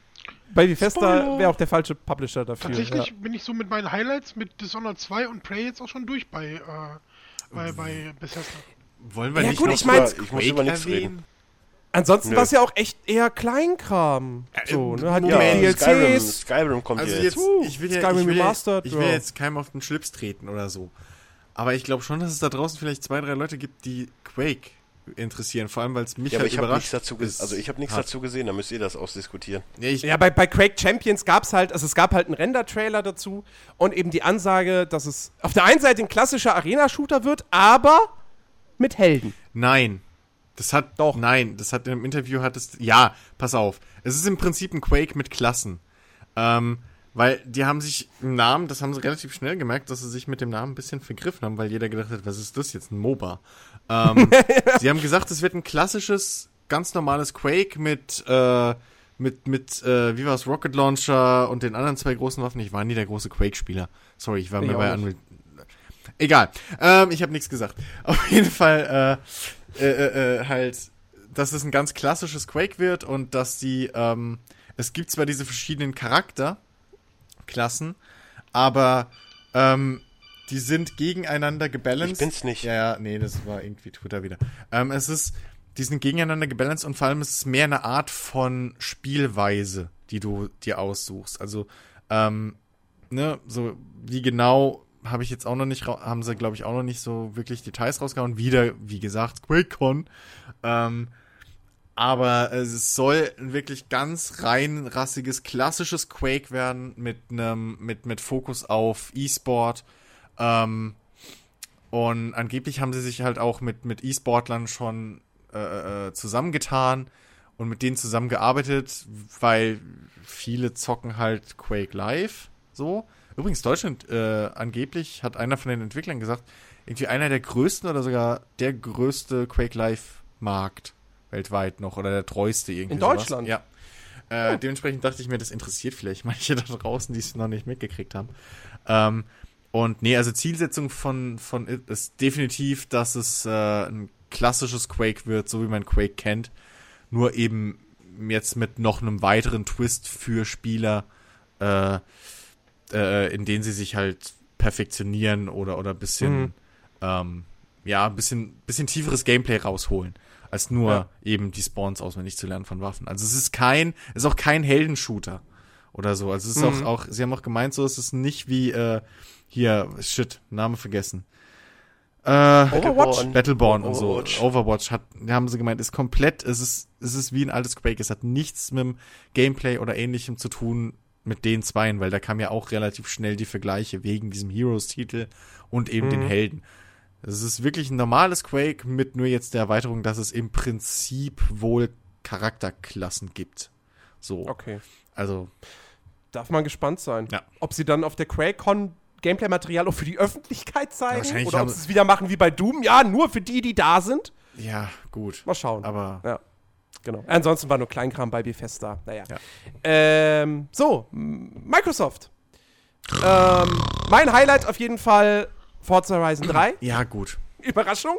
bei Bethesda wäre auch der falsche Publisher dafür. Tatsächlich Ja. bin ich so mit meinen Highlights mit Dishonored 2 und Prey jetzt auch schon durch bei, äh, bei, bei Bethesda. Wollen wir Ja, nicht gut, noch ich mein, kurz ich muss über nichts erwähnen? Ansonsten Nö. war es ja auch echt eher Kleinkram. Ja, So, äh, ne? Hat die Ja, Moment, Skyrim, DLCs. Skyrim kommt Also hier jetzt, jetzt. Uh, ich will ja, Skyrim ich will, Remastered, ich will ja. jetzt keinem auf den Schlips treten oder so. Aber ich glaube schon, dass es da draußen vielleicht zwei, drei Leute gibt, die Quake interessieren. Vor allem, weil es mich Ja, aber halt ich habe überrascht. nichts dazu Also ich habe nichts hat. dazu gesehen, da müsst ihr das ausdiskutieren. Ja, ich, Ja, bei, bei Quake Champions gab es halt, also es gab halt einen Render-Trailer dazu und eben die Ansage, dass es auf der einen Seite ein klassischer Arena-Shooter wird, aber mit Helden. Nein. Das hat Doch. Nein, das hat im Interview hat es. Ja, pass auf. Es ist im Prinzip ein Quake mit Klassen. Ähm, weil die haben sich im Namen, das haben sie relativ schnell gemerkt, dass sie sich mit dem Namen ein bisschen vergriffen haben, weil jeder gedacht hat, was ist das jetzt, ein MOBA? Ähm, sie haben gesagt, es wird ein klassisches, ganz normales Quake mit, äh, mit, mit, äh, wie war's, Rocket Launcher und den anderen zwei großen Waffen. Ich war nie der große Quake-Spieler. Sorry, ich war Ich mir bei. Unreal. Egal. Ähm, ich habe nichts gesagt. Auf jeden Fall, äh, äh, äh, äh, halt, dass es ein ganz klassisches Quake wird und dass die, ähm, es gibt zwar diese verschiedenen Charakterklassen, aber ähm, die sind gegeneinander gebalanced. Ich bin's nicht. Ja, ja, nee, das war irgendwie Twitter wieder. Ähm, es ist, die sind gegeneinander gebalanced und vor allem ist es mehr eine Art von Spielweise, die du dir aussuchst. Also, ähm, ne, so wie genau habe ich jetzt auch noch nicht, haben sie glaube ich auch noch nicht so wirklich Details rausgehauen. Wieder, wie gesagt, QuakeCon. Ähm, aber es soll ein wirklich ganz rein rassiges, klassisches Quake werden mit einem, mit, mit Fokus auf E-Sport. Ähm, und angeblich haben sie sich halt auch mit, mit E-Sportlern schon äh, äh, zusammengetan und mit denen zusammengearbeitet, weil viele zocken halt Quake Live. So. Übrigens, Deutschland, äh, angeblich hat einer von den Entwicklern gesagt, irgendwie einer der größten oder sogar der größte Quake Live-Markt weltweit noch oder der treueste irgendwie. In sowas. Deutschland? Ja. Äh, Dementsprechend dachte ich mir, das interessiert vielleicht manche da draußen, die es noch nicht mitgekriegt haben. Ähm, Und nee, also Zielsetzung von, von ist definitiv, dass es äh, ein klassisches Quake wird, so wie man Quake kennt. Nur eben jetzt mit noch einem weiteren Twist für Spieler, äh, äh, in denen sie sich halt perfektionieren oder, oder ein bisschen, Mhm. ähm, ja, ein bisschen, bisschen tieferes Gameplay rausholen, als nur Ja. eben die Spawns auswendig zu lernen von Waffen. Also es ist kein, es ist auch kein Heldenshooter oder so. Also es ist Mhm. auch, auch, sie haben auch gemeint, so es ist nicht wie, äh, hier, shit, Name vergessen. Äh, Overwatch? Battleborn und so. Overwatch. Overwatch hat, haben sie gemeint, ist komplett, es ist, es ist wie ein altes Quake. Es hat nichts mit dem Gameplay oder ähnlichem zu tun mit den Zweien, weil da kam ja auch relativ schnell die Vergleiche wegen diesem Heroes-Titel und eben den Mhm. Helden. Es ist wirklich ein normales Quake mit nur jetzt der Erweiterung, dass es im Prinzip wohl Charakterklassen gibt. So. Okay. Also, Darf man gespannt sein. Ja. Ob sie dann auf der QuakeCon Gameplay-Material auch für die Öffentlichkeit zeigen Wahrscheinlich oder ob sie es wieder machen wie bei Doom. Ja, nur für die, die da sind. ja, gut. Mal schauen. Aber Ja, genau. Ansonsten war nur Kleinkram bei Bethesda. Naja. Ja. Ähm, so, Microsoft. Ähm, mein Highlight auf jeden Fall Forza Horizon 3. ja, gut. Überraschung.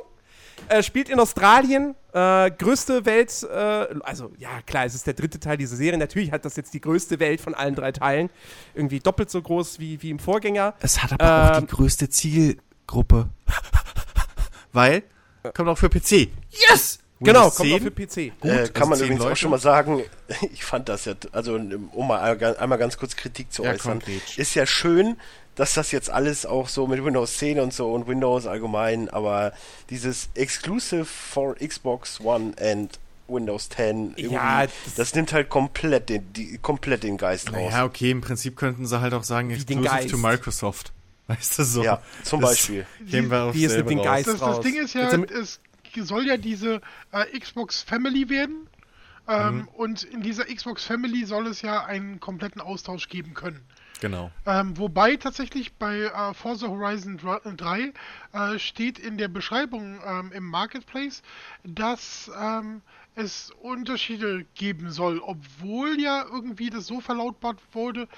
Äh, spielt in Australien, äh, größte Welt, äh, also ja klar, es ist der dritte Teil dieser Serie. Natürlich hat das jetzt die größte Welt von allen drei Teilen. Irgendwie doppelt so groß wie, wie im Vorgänger. Es hat aber auch Ähm, die größte Zielgruppe. Weil, kommt auch für PC. Yes! Genau, Windows kommt auch 10. für PC. äh, also kann man übrigens auch Leute. schon mal sagen, ich fand das ja, also um mal einmal ganz kurz Kritik zu Ja, äußern, Gretsch. ist ja schön, dass das jetzt alles auch so mit Windows 10 und so und Windows allgemein, aber dieses Exclusive for Xbox One and Windows 10, irgendwie, Ja, das, das- nimmt halt komplett den, die, komplett den Geist raus. Naja, okay, im Prinzip könnten sie halt auch sagen, exclusive to Microsoft. Weißt du so? Ja, zum Das Beispiel. Wir auf Wie es mit selber den raus. Geist- Das, das raus. Ding ist ja, es soll ja diese äh, Xbox Family werden. Ähm, Mhm. Und in dieser Xbox Family soll es ja einen kompletten Austausch geben können. Genau. Ähm, wobei tatsächlich bei äh, Forza Horizon 3 äh, steht in der Beschreibung ähm, im Marketplace, dass ähm, es Unterschiede geben soll, obwohl ja irgendwie das so verlautbart wurde,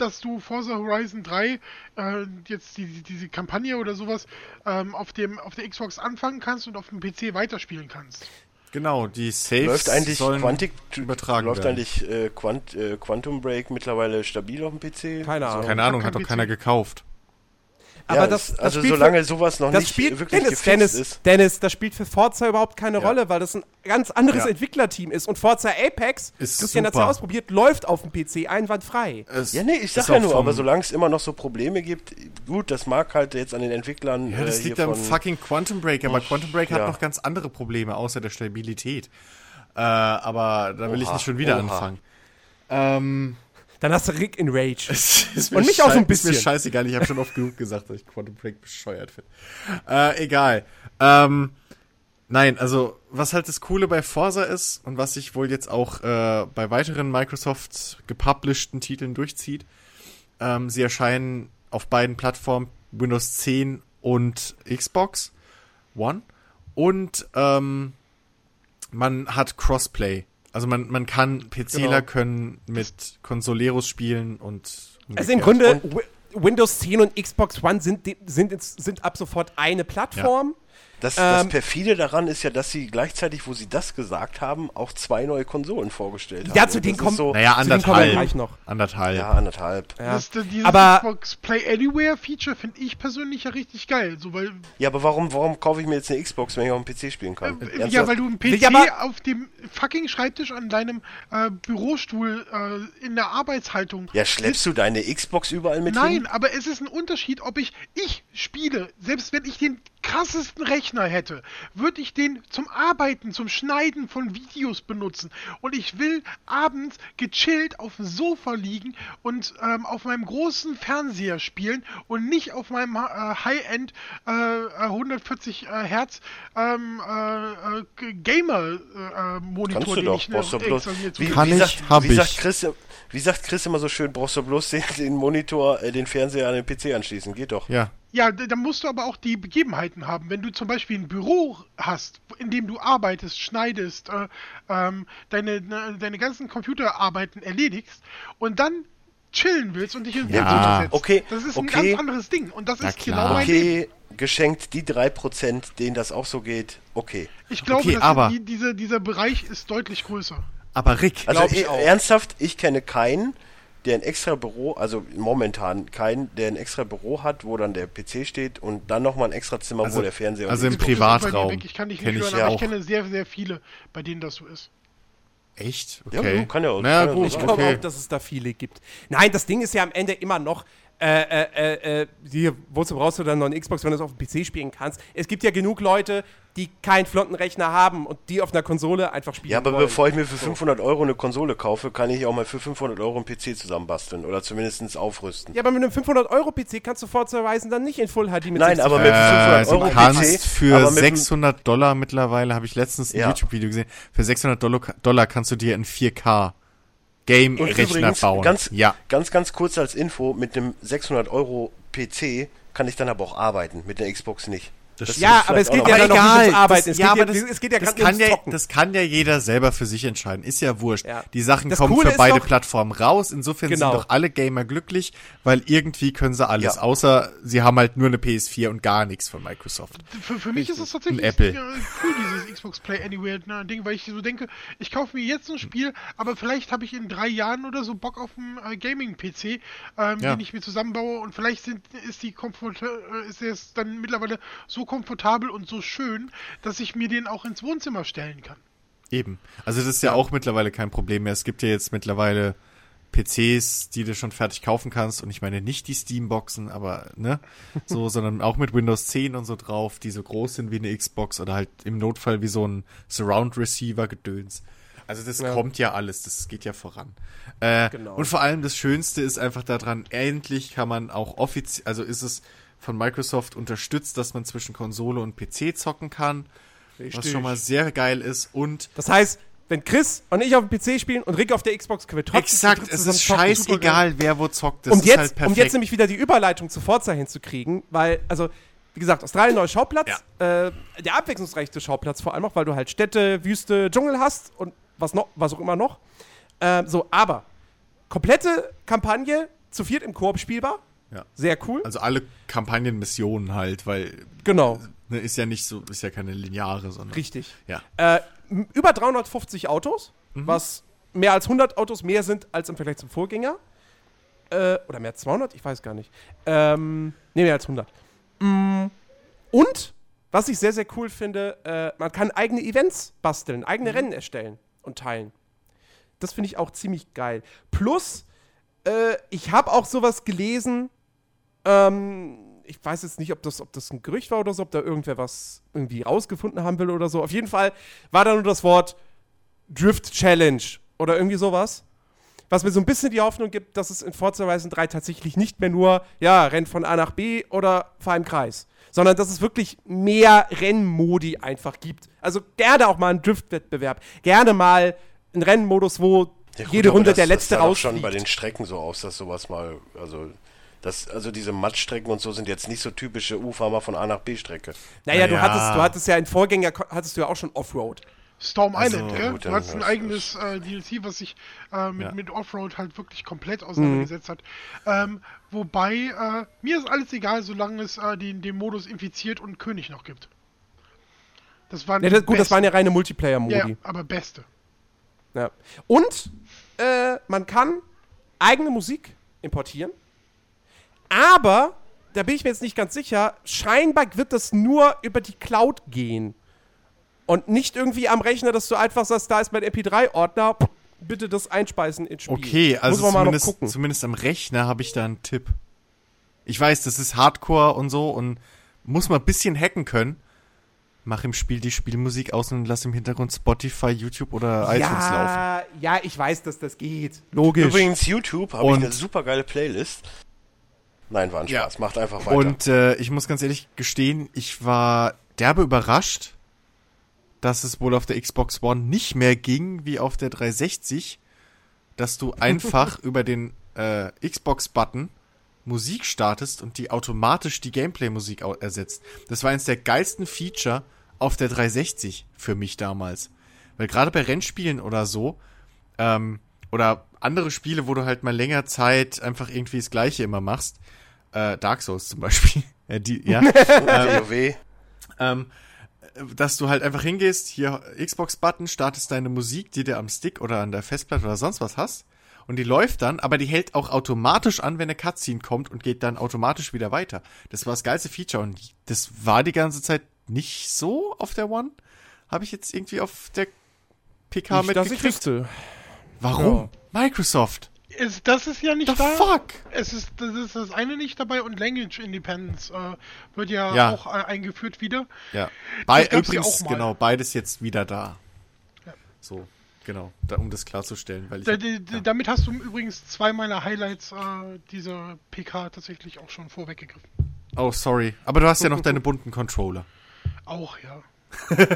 dass du Forza Horizon 3 äh, jetzt die, die, diese Kampagne oder sowas ähm, auf dem auf der Xbox anfangen kannst und auf dem PC weiterspielen kannst. Genau, die Saves Läuft eigentlich sollen Quantic, übertragen läuft werden. eigentlich äh, Quant, äh, Quantum Break mittlerweile stabil auf dem PC? Keine Ahnung. Keine Ahnung, hat doch keiner gekauft. Aber ja, das, das also spielt für- solange sowas noch das nicht spielt, wirklich Dennis, gefixt Dennis, ist. Dennis, das spielt für Forza überhaupt keine Ja. Rolle, weil das ein ganz anderes Ja. Entwicklerteam ist. Und Forza Apex, Ist Christian hat es ja ausprobiert, läuft auf dem PC einwandfrei. Es Ja, nee, ich sag ja nur, aber solange es immer noch so Probleme gibt, gut, das mag halt jetzt an den Entwicklern. Ja, das äh, liegt am fucking Quantum Break, aber Quantum Break hat noch ganz andere Probleme, außer der Stabilität. Äh, aber da will ich Oha, nicht schon wieder oha. anfangen. Ähm, Dann hast du Rick in Rage. Und mich auch so ein schei- Ist bisschen. mir scheißegal, ich habe schon oft genug gesagt, dass ich Quantum Break bescheuert finde. Äh, egal. Ähm, nein, also was halt das Coole bei Forza ist und was sich wohl jetzt auch äh, bei weiteren Microsoft gepublishten Titeln durchzieht, ähm, sie erscheinen auf beiden Plattformen Windows 10 und Xbox One und ähm, man hat Crossplay. Also man, man kann PCler Genau. können mit Consoleros spielen und Also im umgekehrt. Grunde, Wi- Windows 10 und Xbox One sind, die- sind, sind ab sofort eine Plattform. Das, das Ähm, perfide daran ist ja, dass sie gleichzeitig, wo sie das gesagt haben, auch zwei neue Konsolen vorgestellt haben. Ja, zu denen das kommt- so, Naja, Zu denen kommen wir anderthalb. gleich noch. Anderthalb. ja, anderthalb. Ja. Das, dieses Aber- Xbox Play Anywhere Feature finde ich persönlich ja richtig geil. So, weil, Ja, aber warum, warum kaufe ich mir jetzt eine Xbox, wenn ich auf dem PC spielen kann? äh, ja, weil du einen PC aber- auf dem fucking Schreibtisch an deinem äh, Bürostuhl äh, in der Arbeitshaltung ja, schleppst du deine Xbox überall mit Nein, hin? aber es ist ein Unterschied, ob ich ich spiele, selbst wenn ich den krassesten Rechner hätte, würde ich den zum Arbeiten, zum Schneiden von Videos benutzen. Und ich will abends gechillt auf dem Sofa liegen und ähm, auf meinem großen Fernseher spielen und nicht auf meinem äh, High-End äh, äh, 140 äh, Hertz ähm, äh, äh, Gamer-Monitor, Kannst du den doch, ich du bloß. Wie, habe. Kann wie, ich, sagt, hab wie, sagt ich. Wie sagt Chris immer so schön, brauchst du bloß den, den Monitor, äh, den Fernseher an den PC anschließen. Geht doch. Ja. Ja, dann musst du aber auch die Begebenheiten haben. Wenn du zum Beispiel ein Büro hast, in dem du arbeitest, schneidest, äh, ähm, deine, ne, deine ganzen Computerarbeiten erledigst und dann chillen willst und dich in den Ja. Setzt. Okay, Das ist ein okay. ganz anderes Ding. Und das Na ist klar. genau mein Ding. Okay, geschenkt die 3%, denen das auch so geht, okay. Ich glaube, Okay, dass aber- die, diese, dieser Bereich ist deutlich größer. Aber Rick, Also ich ich, auch. ernsthaft, ich kenne keinen, der ein extra Büro, also momentan keinen, der ein extra Büro hat, wo dann der PC steht und dann nochmal ein extra Zimmer, Also- wo der Fernseher also im Privatraum. Ich kann dich nicht kenn ich hören, ja aber auch. ich kenne sehr, sehr viele, bei denen das so ist. echt? Ja, Okay. du, kann ja auch- naja, kann ja gut, Ich glaube okay. auch, dass es da viele gibt. Nein, das Ding ist ja am Ende immer noch, äh, äh, äh, äh, hier, wozu brauchst du dann noch eine Xbox, wenn du es auf dem PC spielen kannst? Es gibt ja genug Leute, die keinen flotten Rechner haben und die auf einer Konsole einfach spielen Ja, aber wollen. bevor ich mir für 500 Euro eine Konsole kaufe, kann ich auch mal für 500 Euro einen PC zusammenbasteln oder zumindest aufrüsten. Ja, aber mit einem 500-Euro-PC kannst du Horizon dann nicht in Full HD mit Nein, 60 aber mit Äh, 500 du Euro kannst PC, für aber mit dem- 600 Dollar mittlerweile, habe ich letztens ein Ja. YouTube-Video gesehen, für 600 Dollar, Dollar kannst du dir ein 4K Und Game-Rechner übrigens, bauen. ganz, ja. ganz, ganz kurz als Info, mit einem 600 Euro PC kann ich dann aber auch arbeiten, mit der Xbox nicht. Das Ja, aber es geht ja dann egal, ums Arbeiten. das, Es ja, geht aber ja, das, es geht ja das, gerade kann ja, das kann ja jeder selber für sich entscheiden. Ist ja wurscht. Ja. Die Sachen Das kommen Coole für beide doch- Plattformen raus. Insofern Genau. sind doch alle Gamer glücklich, weil irgendwie können sie alles. Ja. Außer sie haben halt nur eine PS4 und gar nichts von Microsoft. Für, für mich ist das tatsächlich Apple. äh, cool, dieses Xbox Play Anywhere ne, Ding, weil ich so denke, ich kaufe mir jetzt ein Spiel, aber vielleicht habe ich in drei Jahren oder so Bock auf einen äh, Gaming-PC, ähm, Ja. den ich mir zusammenbaue und vielleicht sind, ist die Komfort äh, ist es dann mittlerweile so komfortabel und so schön, dass ich mir den auch ins Wohnzimmer stellen kann. Eben. Also das ist ja, auch mittlerweile kein Problem mehr. Es gibt ja jetzt mittlerweile PCs, die du schon fertig kaufen kannst. Und ich meine nicht die Steam-Boxen, aber ne, so, sondern auch mit Windows 10 und so drauf, die so groß sind wie eine Xbox oder halt im Notfall wie so ein Surround-Receiver-Gedöns. Also das Ja. kommt ja alles, das geht ja voran. Äh, Genau. Und vor allem das Schönste ist einfach daran, endlich kann man auch offiziell, also ist es von Microsoft unterstützt, dass man zwischen Konsole und PC zocken kann, was Richtig. schon mal sehr geil ist und Das heißt, wenn Chris und ich auf dem PC spielen und Rick auf der Xbox, können wir trotzdem Exakt, es ist scheißegal, wer wo zockt. Das um ist jetzt, halt um perfekt. jetzt nämlich wieder die Überleitung zu Forza hinzukriegen, weil, also, wie gesagt, Australien neuer Schauplatz, äh, der abwechslungsreichste Schauplatz vor allem auch, weil du halt Städte, Wüste, Dschungel hast und was noch, was auch immer noch. Ähm, so, aber komplette Kampagne zu viert im Koop spielbar. Ja. Sehr cool. also alle Kampagnenmissionen halt, weil genau, ne, ist ja nicht so, ist ja keine lineare, sondern richtig. ja. Äh, über 350 Autos, was mehr als 100 Autos mehr sind als im Vergleich zum Vorgänger. Äh, oder mehr als 200? Ich weiß gar nicht. Ähm, nee, mehr als 100. Mm, und, was ich sehr, sehr cool finde, äh, man kann eigene Events basteln, eigene Rennen erstellen und teilen. Das finde ich auch ziemlich geil. Plus, äh, ich habe auch sowas gelesen, ähm, ich weiß jetzt nicht, ob das, ob das ein Gerücht war oder so, ob da irgendwer was irgendwie rausgefunden haben will oder so. Auf jeden Fall war da nur das Wort Drift Challenge oder irgendwie sowas. Was mir so ein bisschen die Hoffnung gibt, dass es in Forza Horizon 3 tatsächlich nicht mehr nur, ja, rennt von A nach B oder fahr im Kreis. Sondern dass es wirklich mehr Rennmodi einfach gibt. Also gerne auch mal einen Drift-Wettbewerb. Gerne mal einen Rennmodus, wo Ja, gut, jede Runde das- der letzte das doch schon bei den Strecken so aus, dass sowas mal, also das, also diese Mattstrecken und so sind jetzt nicht so typische U, fahr mal von A nach B Strecke. Naja, du Naja. hattest, du hattest ja in Vorgänger hattest du ja auch schon Offroad. Storm Also, Island, gell? gut, du hast ein eigenes äh, DLC, was sich äh, mit, Ja. mit Offroad halt wirklich komplett auseinandergesetzt hat. Ähm, wobei, äh, mir ist alles egal, solange es äh, den, den Modus infiziert und König noch gibt. Das waren Ja, das, gut, das waren ja reine Multiplayer-Modi. ja, aber beste. Ja. Und äh, man kann eigene Musik importieren. Aber, da bin ich mir jetzt nicht ganz sicher, scheinbar wird das nur über die Cloud gehen. Und nicht irgendwie am Rechner, dass du einfach sagst, da ist mein MP3-Ordner, bitte das einspeisen ins Spiel. Okay, also Muss man mal noch zumindest, gucken. zumindest am Rechner habe ich da einen Tipp. Ich weiß, das ist Hardcore und so und muss man ein bisschen hacken können. Mach im Spiel die Spielmusik aus und lass im Hintergrund Spotify, YouTube oder iTunes laufen. ja, ja, ich weiß, dass das geht. Logisch. Übrigens, YouTube habe ich eine super geile Playlist. Nein, war ein Ja. Spaß. Macht einfach weiter. Und äh, ich muss ganz ehrlich gestehen, ich war derbe überrascht, dass es wohl auf der Xbox One nicht mehr ging wie auf der 360, dass du einfach über den äh, Xbox-Button Musik startest und die automatisch die Gameplay-Musik ersetzt. Das war eines der geilsten Feature auf der 360 für mich damals. Weil gerade bei Rennspielen oder so, ähm, oder andere Spiele, wo du halt mal länger Zeit einfach irgendwie das Gleiche immer machst. Äh, Dark Souls zum Beispiel. äh, die, ja. WoW. ähm, dass du halt einfach hingehst, hier Xbox-Button, startest deine Musik, die du am Stick oder an der Festplatte oder sonst was hast. Und die läuft dann, aber die hält auch automatisch an, wenn eine Cutscene kommt und geht dann automatisch wieder weiter. Das war das geilste Feature und das war die ganze Zeit nicht so auf der One. Habe ich jetzt irgendwie auf der PK Nicht, mitgekriegt. Warum? Microsoft. Es, das ist ja nicht The da. fuck? Es ist das, ist das eine nicht dabei und Language Independence äh, wird ja, Ja. auch äh, eingeführt wieder. Ja. Bei, ja übrigens, mal. genau, beides jetzt wieder da. Ja. So, genau, da, um das klarzustellen, weil ich. Da, die, die, Damit hast du übrigens zwei meiner Highlights äh, dieser PK tatsächlich auch schon vorweggegriffen. oh, sorry. Aber du hast ja noch deine bunten Controller. Auch, ja.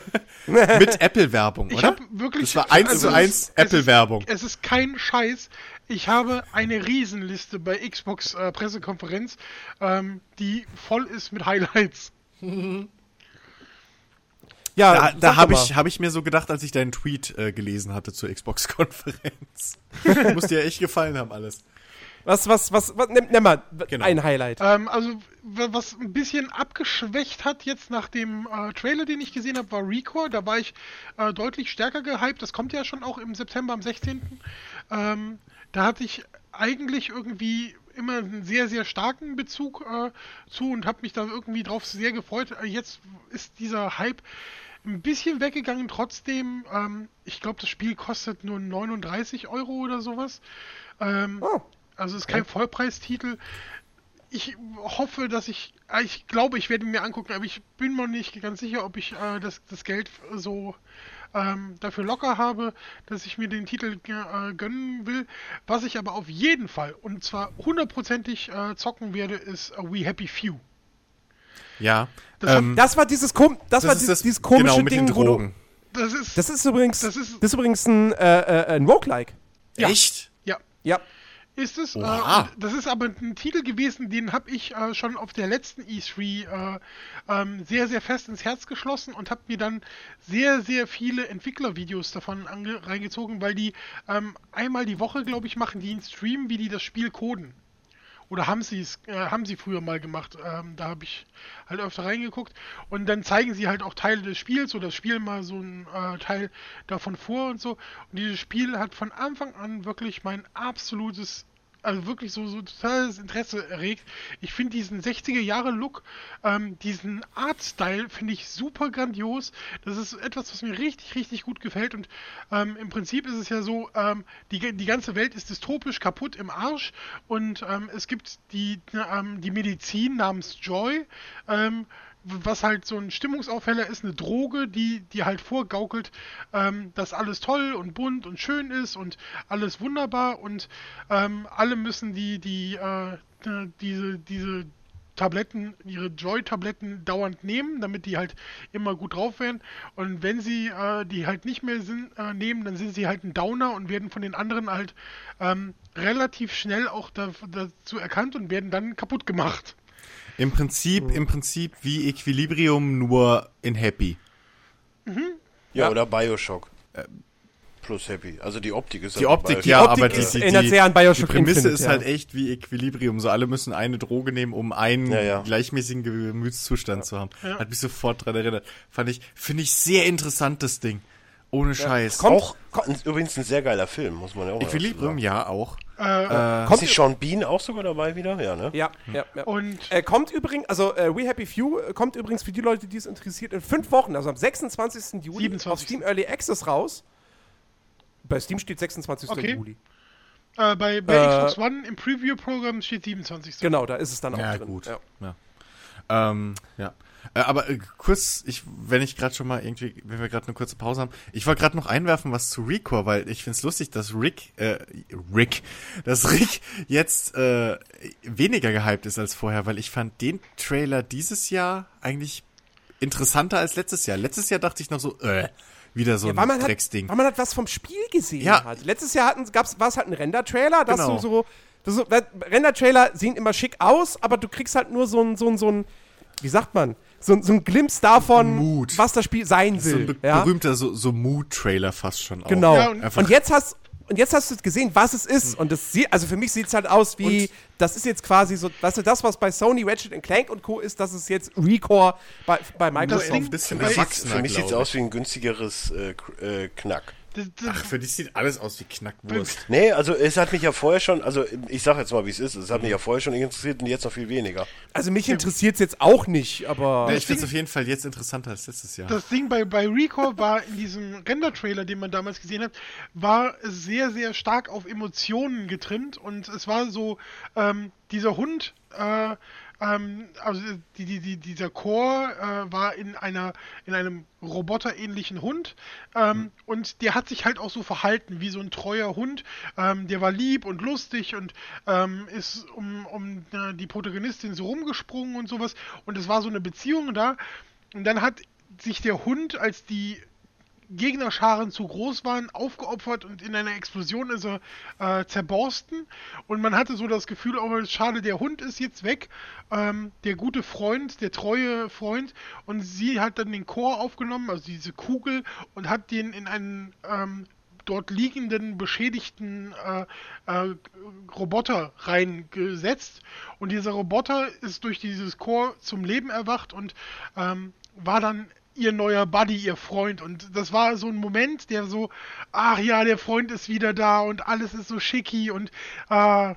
Mit Apple-Werbung, Ich oder? habe wirklich. Das war eins also zu es eins Apple-Werbung. Es ist kein Scheiß. Ich habe eine Riesenliste bei Xbox äh, Pressekonferenz, ähm, die voll ist mit Highlights. Ja, Da, da habe ich, hab ich mir so gedacht, als ich deinen Tweet äh, gelesen hatte zur Xbox-Konferenz. Muss dir echt gefallen haben, alles. Was, was, was, was nimm, nimm mal Genau. ein Highlight. Ähm, also, wa- was ein bisschen abgeschwächt hat jetzt nach dem äh, Trailer, den ich gesehen habe, war Recore. Da war ich äh, deutlich stärker gehypt. Das kommt ja schon auch im September, am 16. Ähm, da hatte ich eigentlich irgendwie immer einen sehr, sehr starken Bezug äh, zu und habe mich da irgendwie drauf sehr gefreut. Äh, Jetzt ist dieser Hype ein bisschen weggegangen. Trotzdem, ähm, ich glaube, das Spiel kostet nur 39 Euro oder sowas. Ähm, Oh. also ist kein Vollpreistitel. Ich hoffe, dass ich, äh, ich glaube, ich werde ihn mir angucken, aber ich bin mir nicht ganz sicher, ob ich äh, das, das Geld so ähm, dafür locker habe, dass ich mir den Titel äh, gönnen will. Was ich aber auf jeden Fall und zwar hundertprozentig äh, zocken werde, ist äh, We Happy Few. Ja. Das ähm, Das war dieses, kom das war ist dieses, dieses komische genau, mit Ding, den wo du, Drogen. Das ist, Das ist übrigens, Das das ist- ist, übrigens ein, äh, äh, ein Roguelike. Ja. Echt? ja, Ja. Ist es. Äh, das ist aber ein Titel gewesen, den habe ich äh, schon auf der letzten E3 äh, ähm, sehr, sehr fest ins Herz geschlossen und habe mir dann sehr, sehr viele Entwicklervideos davon reingezogen, weil die ähm, einmal die Woche, glaube ich, machen die einen Stream, wie die das Spiel coden. Oder haben sie es, äh, haben sie früher mal gemacht. Ähm, da habe ich halt öfter reingeguckt. Und dann zeigen sie halt auch Teile des Spiels oder das Spiel mal so ein äh, Teil davon vor und so. Und dieses Spiel hat von Anfang an wirklich mein absolutes, also wirklich so, so totales Interesse erregt. Ich finde diesen 60er-Jahre-Look, ähm, diesen Art-Style finde ich super grandios. Das ist etwas, was mir richtig, richtig gut gefällt. Und ähm, im Prinzip ist es ja so, ähm, die, die ganze Welt ist dystopisch kaputt im Arsch und ähm, es gibt die, ähm, die Medizin namens Joy, ähm, was halt so ein Stimmungsaufheller ist, eine Droge, die die halt vorgaukelt, ähm, dass alles toll und bunt und schön ist und alles wunderbar und ähm, alle müssen die die äh, äh, diese diese Tabletten, ihre Joy-Tabletten dauernd nehmen, damit die halt immer gut drauf werden. Und wenn sie äh, die halt nicht mehr sind, äh, nehmen, dann sind sie halt ein Downer und werden von den anderen halt ähm, relativ schnell auch da, dazu erkannt und werden dann kaputt gemacht. Im Prinzip, im Prinzip wie Equilibrium, nur in Happy. Ja, Ja. oder Bioshock. Plus Happy. Also die Optik ist Die halt Optik, ja, Optik aber die, ist- die, erinnert die, sehr an die Prämisse Infinite, ist ja. halt echt wie Equilibrium. So alle müssen eine Droge nehmen, um einen Ja, ja. gleichmäßigen Gemütszustand zu haben. Ja. Hat mich sofort dran erinnert. Fand ich, finde ich sehr interessant, das Ding. Ohne Scheiß. Kommt- Auch ein, übrigens ein sehr geiler Film, muss man ja auch mal Equilibrium, sagen. ja, auch. Äh, Ist Kommt, nicht Sean Bean auch sogar dabei wieder? Ja, ne? ja, ja, ja. und Äh, kommt übrigens, also äh, We Happy Few äh, kommt übrigens für die Leute, die es interessiert, in fünf Wochen, also am 26. Juli 27.. auf Steam Early Access raus. Bei Steam steht 26. Okay. Juli. äh, bei, bei Äh, Xbox One im Preview-Programm steht 27. Genau, da ist es dann auch Ja, drin. gut. Ja. Ja. Ähm, ja. Äh, aber äh, kurz, ich, wenn ich gerade schon mal irgendwie, wenn wir gerade eine kurze Pause haben, ich wollte gerade noch einwerfen was zu Recore, weil ich find's lustig, dass Rick, äh, Rick, dass Rick jetzt äh, weniger gehypt ist als vorher, weil ich fand den Trailer dieses Jahr eigentlich interessanter als letztes Jahr. Letztes Jahr dachte ich noch so, äh, wieder so Ja, ein man hat, Drecksding. weil man halt was vom Spiel gesehen Ja. hat. Letztes Jahr hatten, gab's, war es halt ein Render-Trailer, dass Genau. du so. Das so Render-Trailer sehen immer schick aus, aber du kriegst halt nur so ein, so ein, so ein wie sagt man, so, ein- so ein Glimpse davon, Mood. was das Spiel sein so ein will. ja? berühmter so, so Mood-Trailer fast schon auch. Genau. Ja, und, und- jetzt hast und jetzt hast du gesehen, was es ist. Und das sieht, also für mich sieht es halt aus wie, Und- das ist jetzt quasi so, weißt du, das, was bei Sony, Ratchet Clank und Co. ist, das ist jetzt Recore bei, bei Microsoft. ein bisschen Für mich erwachsener, Für mich sieht es aus wie ein günstigeres äh, äh, Knack. Ach, für dich sieht alles aus wie Knackwurst. Nee, also es hat mich ja vorher schon, also ich sag jetzt mal, wie es ist, es hat mich ja vorher schon interessiert und jetzt noch viel weniger. Also mich interessiert es jetzt auch nicht, aber. Ja, ich finde es auf jeden Fall jetzt interessanter als letztes Jahr. Das Ding bei, bei Recore war in diesem Render-Trailer, den man damals gesehen hat, war sehr, sehr stark auf Emotionen getrimmt und es war so, ähm, dieser Hund, äh, ähm, also die, die, die, dieser Core äh, war in einer, in einem roboterähnlichen Hund. Ähm, und der hat sich halt auch so verhalten wie so ein treuer Hund. Ähm, der war lieb und lustig und ähm, ist um, um äh, die Protagonistin so rumgesprungen und sowas. Und es war so eine Beziehung da. Und dann hat sich der Hund, als die Gegnerscharen zu groß waren, aufgeopfert und in einer Explosion ist er äh, zerborsten. Und man hatte so das Gefühl, oh, schade, der Hund ist jetzt weg. Ähm, der gute Freund, der treue Freund. Und sie hat dann den Chor aufgenommen, also diese Kugel, und hat den in einen ähm, dort liegenden, beschädigten äh, äh, Roboter reingesetzt. Und dieser Roboter ist durch dieses Chor zum Leben erwacht und ähm, war dann ihr neuer Buddy, ihr Freund. Und das war so ein Moment, der so, ach ja, der Freund ist wieder da und alles ist so schicki und äh,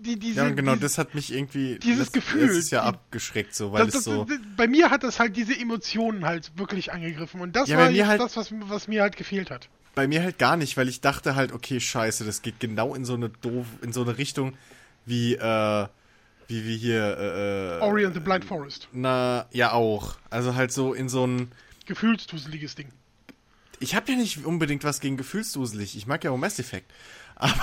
die, diese, ja, genau, diese, das hat mich irgendwie dieses letzt- Gefühl, letztes Jahr die- abgeschreckt, so, weil das, es das, so. das, bei mir hat das halt diese Emotionen halt wirklich angegriffen. Und das Ja, war halt- das, was, was mir halt gefehlt hat. Bei mir halt gar nicht, weil ich dachte halt, okay, scheiße, das geht genau in so eine doof, in so eine Richtung wie, äh, wie, wie hier, äh, äh, Ori and the Blind Forest. na, ja auch. Also halt so in so ein, Gefühlsduseliges Ding. ich habe ja nicht unbedingt was gegen gefühlsduselig. Ich mag ja auch Mass Effect. Aber,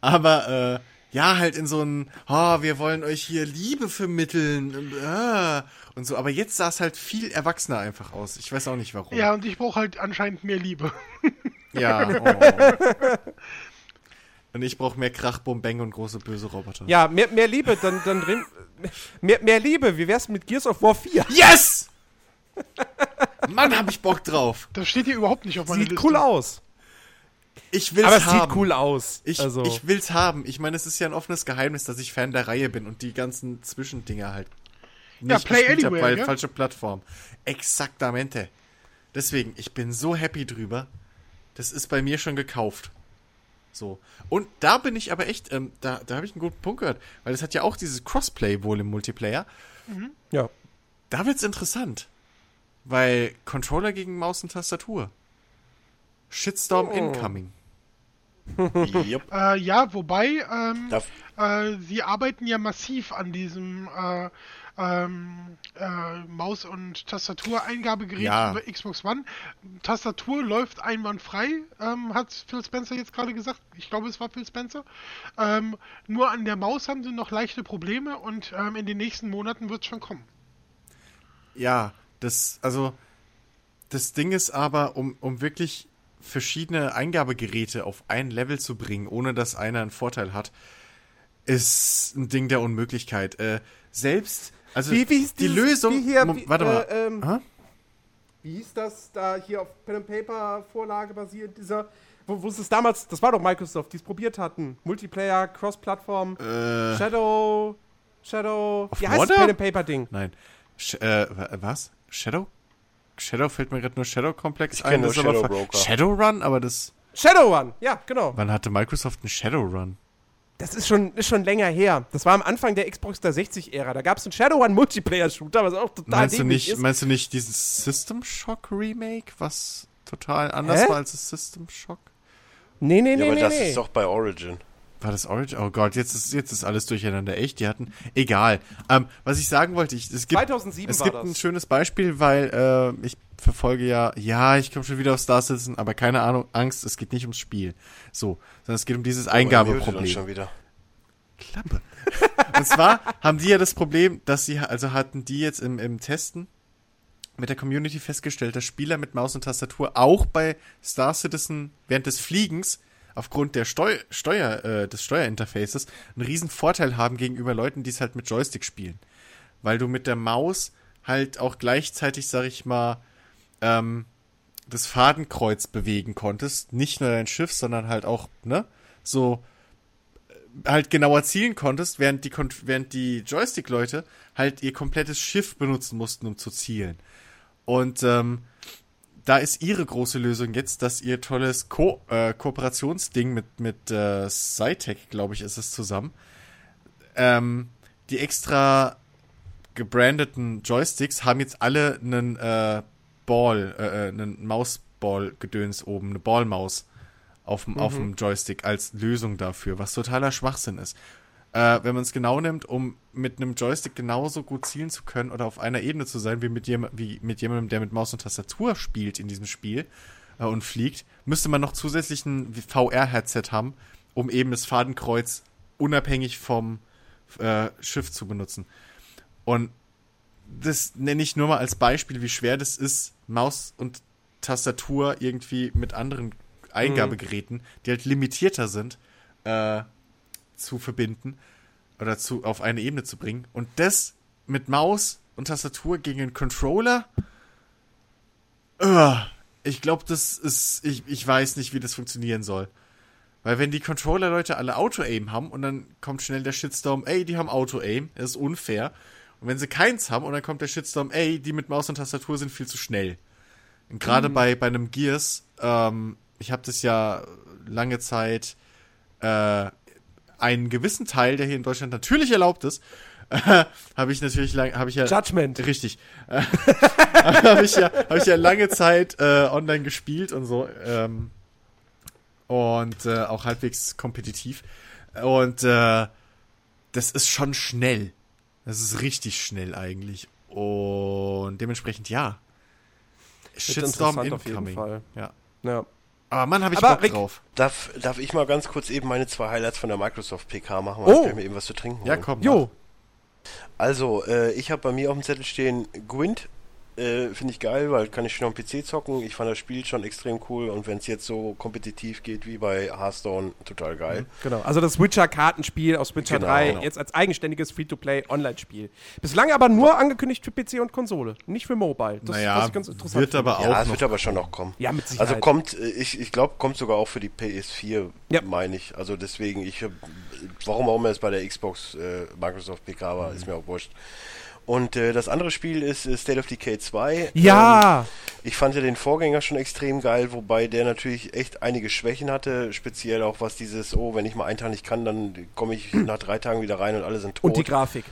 aber äh, ja, halt in so ein, oh, wir wollen euch hier Liebe vermitteln und, äh, und so. Aber jetzt sah es halt viel erwachsener einfach aus. Ich weiß auch nicht warum. Ja, und ich brauche halt anscheinend mehr Liebe. Ja. Oh. Und ich brauche mehr Krach, Bum, Bang und große böse Roboter. ja, mehr, mehr Liebe, dann, dann drin. Mehr, mehr Liebe, wie wär's mit Gears of War 4? Yes! Mann, hab ich Bock drauf. Das steht hier überhaupt nicht auf meiner Sieht Liste. cool aus. Ich will's Aber es haben. sieht cool aus. Ich, also, ich will's haben. Ich meine, es ist ja ein offenes Geheimnis, dass ich Fan der Reihe bin und die ganzen Zwischendinger halt Ja, Play gespielt hab, Anywhere, weil ja? falsche Plattform. Exaktamente. Deswegen, ich bin so happy drüber. Das ist bei mir schon gekauft. So. Und da bin ich aber echt, ähm, da, da habe ich einen guten Punkt gehört, weil es hat ja auch dieses Crossplay wohl im Multiplayer. ja. Da wird's interessant. Weil Controller gegen Maus und Tastatur. Shitstorm Oh. incoming. Jupp. Äh, ja, wobei, ähm, äh, sie arbeiten ja massiv an diesem äh, ähm, äh, Maus- und Tastatureingabegerät Ja. über Xbox One. Tastatur läuft einwandfrei, ähm, hat Phil Spencer jetzt gerade gesagt. Ich glaube, es war Phil Spencer. Ähm, nur an der Maus haben sie noch leichte Probleme und ähm, in den nächsten Monaten wird es schon kommen. Ja, das, also, das Ding ist aber, um, um wirklich verschiedene Eingabegeräte auf ein Level zu bringen, ohne dass einer einen Vorteil hat, ist ein Ding der Unmöglichkeit. Äh, selbst, also Wie- wie hieß die dieses- Lösung, wie hier, warte mal, äh, ähm? Wie hieß das da hier auf Pen and Paper Vorlage basiert, dieser, wo, wo sie es damals, das war doch Microsoft, die es probiert hatten. Multiplayer, Cross-Plattform, äh, Shadow, Shadow, Auf wie heißt das? Pen and Paper Ding? nein, Sh äh, wa- was? Shadow? Shadow fällt mir gerade nur Shadow Komplex Ich ein. nur ist Shadow Broker. Shadowrun, aber das, Shadowrun, ja, genau. wann hatte Microsoft einen Shadowrun? Das ist schon, ist schon länger her. Das war am Anfang der Xbox 360-Ära. Da gab es einen Shadowrun Multiplayer-Shooter, was auch total Meinst du nicht, ist. meinst du nicht dieses System Shock Remake, was total anders Hä? war als das System Shock? Nee, nee, ja, nee, aber nee, das nee. ist doch bei Origin. War das Origin? Oh Gott, jetzt ist, jetzt ist alles durcheinander. Echt? Die hatten. Egal. Ähm, was ich sagen wollte, ich, es gibt, 2007 es war gibt das. ein schönes Beispiel, weil äh, ich verfolge ja, ja, ich komme schon wieder auf Star Citizen, aber keine Ahnung, Angst, es geht nicht ums Spiel. So, sondern es geht um dieses Oh, Eingabeproblem. schon wieder. Klappe. Und zwar haben die ja das Problem, dass sie, also hatten die jetzt im, im Testen mit der Community festgestellt, dass Spieler mit Maus und Tastatur auch bei Star Citizen während des Fliegens aufgrund der Steu Steuer, äh, des Steuerinterfaces einen riesen Vorteil haben gegenüber Leuten, die es halt mit Joystick spielen. Weil du mit der Maus halt auch gleichzeitig, sag ich mal, ähm, das Fadenkreuz bewegen konntest. Nicht nur dein Schiff, sondern halt auch, ne? So äh, halt genauer zielen konntest, während die, während die Joystick-Leute halt ihr komplettes Schiff benutzen mussten, um zu zielen. Und ähm, da ist ihre große Lösung jetzt, dass ihr tolles Ko äh, Kooperationsding mit, mit äh, Cytec, glaube ich, ist es zusammen, ähm, die extra gebrandeten Joysticks haben jetzt alle einen äh, Ball, äh, äh, einen Mausball-Gedöns oben, eine Ballmaus auf dem auf dem Joystick als Lösung dafür, was totaler Schwachsinn ist. Äh, wenn man es genau nimmt, um mit einem Joystick genauso gut zielen zu können oder auf einer Ebene zu sein, wie mit, jem wie mit jemandem, der mit Maus und Tastatur spielt in diesem Spiel äh, und fliegt, müsste man noch zusätzlich ein VR-Headset haben, um eben das Fadenkreuz unabhängig vom äh, Schiff zu benutzen. Und das nenne ich nur mal als Beispiel, wie schwer das ist, Maus und Tastatur irgendwie mit anderen Eingabegeräten, die halt limitierter sind, äh, zu verbinden oder zu, auf eine Ebene zu bringen. Und das mit Maus und Tastatur gegen einen Controller? Ugh, ich glaube, das ist, ich, ich weiß nicht, wie das funktionieren soll. Weil wenn die Controller-Leute alle Auto-Aim haben und dann kommt schnell der Shitstorm, ey, die haben Auto-Aim, das ist unfair. Und wenn sie keins haben und dann kommt der Shitstorm, ey, die mit Maus und Tastatur sind viel zu schnell. Und gerade bei, bei einem Gears, ähm, ich habe das ja lange Zeit äh, einen gewissen Teil, der hier in Deutschland natürlich erlaubt ist, äh, habe ich natürlich lang, habe ich ja Judgment. richtig, äh, habe ich ja, habe ich ja lange Zeit äh, online gespielt und so ähm, und äh, auch halbwegs kompetitiv und äh, das ist schon schnell, das ist richtig schnell eigentlich und dementsprechend ja. Shitstorm interessant auf jeden incoming. Fall. Ja. Ja. Aber Mann, habe ich Aber Bock Rick- drauf. Darf, darf ich mal ganz kurz eben meine zwei Highlights von der Microsoft PK machen? Weil Oh. ich mir eben was zu trinken Ja, holen. komm. Jo, Also, äh, ich habe bei mir auf dem Zettel stehen Gwent. Äh, Finde ich geil, weil kann ich schon am PC zocken. Ich fand das Spiel schon extrem cool und wenn es jetzt so kompetitiv geht wie bei Hearthstone, total geil. genau. Also das Witcher-Kartenspiel aus Witcher Genau, 3, genau. jetzt als eigenständiges Free-to-Play-Online-Spiel. Bislang aber nur angekündigt für PC und Konsole, nicht für Mobile. Das, naja, wird aber auch Ja, es noch wird aber schon noch kommen. Ja, mit Sicherheit. Also kommt, äh, ich, ich glaube, kommt sogar auch für die PS4, Ja. meine ich. Also deswegen, ich, hab- warum auch immer es bei der Xbox äh, Microsoft PK war, Mhm. ist mir auch wurscht. Und äh, das andere Spiel ist äh, State of Decay 2. Ja, Ähm, ich fand ja den Vorgänger schon extrem geil, wobei der natürlich echt einige Schwächen hatte, speziell auch was dieses, oh, wenn ich mal einen Tag nicht kann, dann komme ich nach drei Tagen wieder rein und alle sind tot. und die Grafik.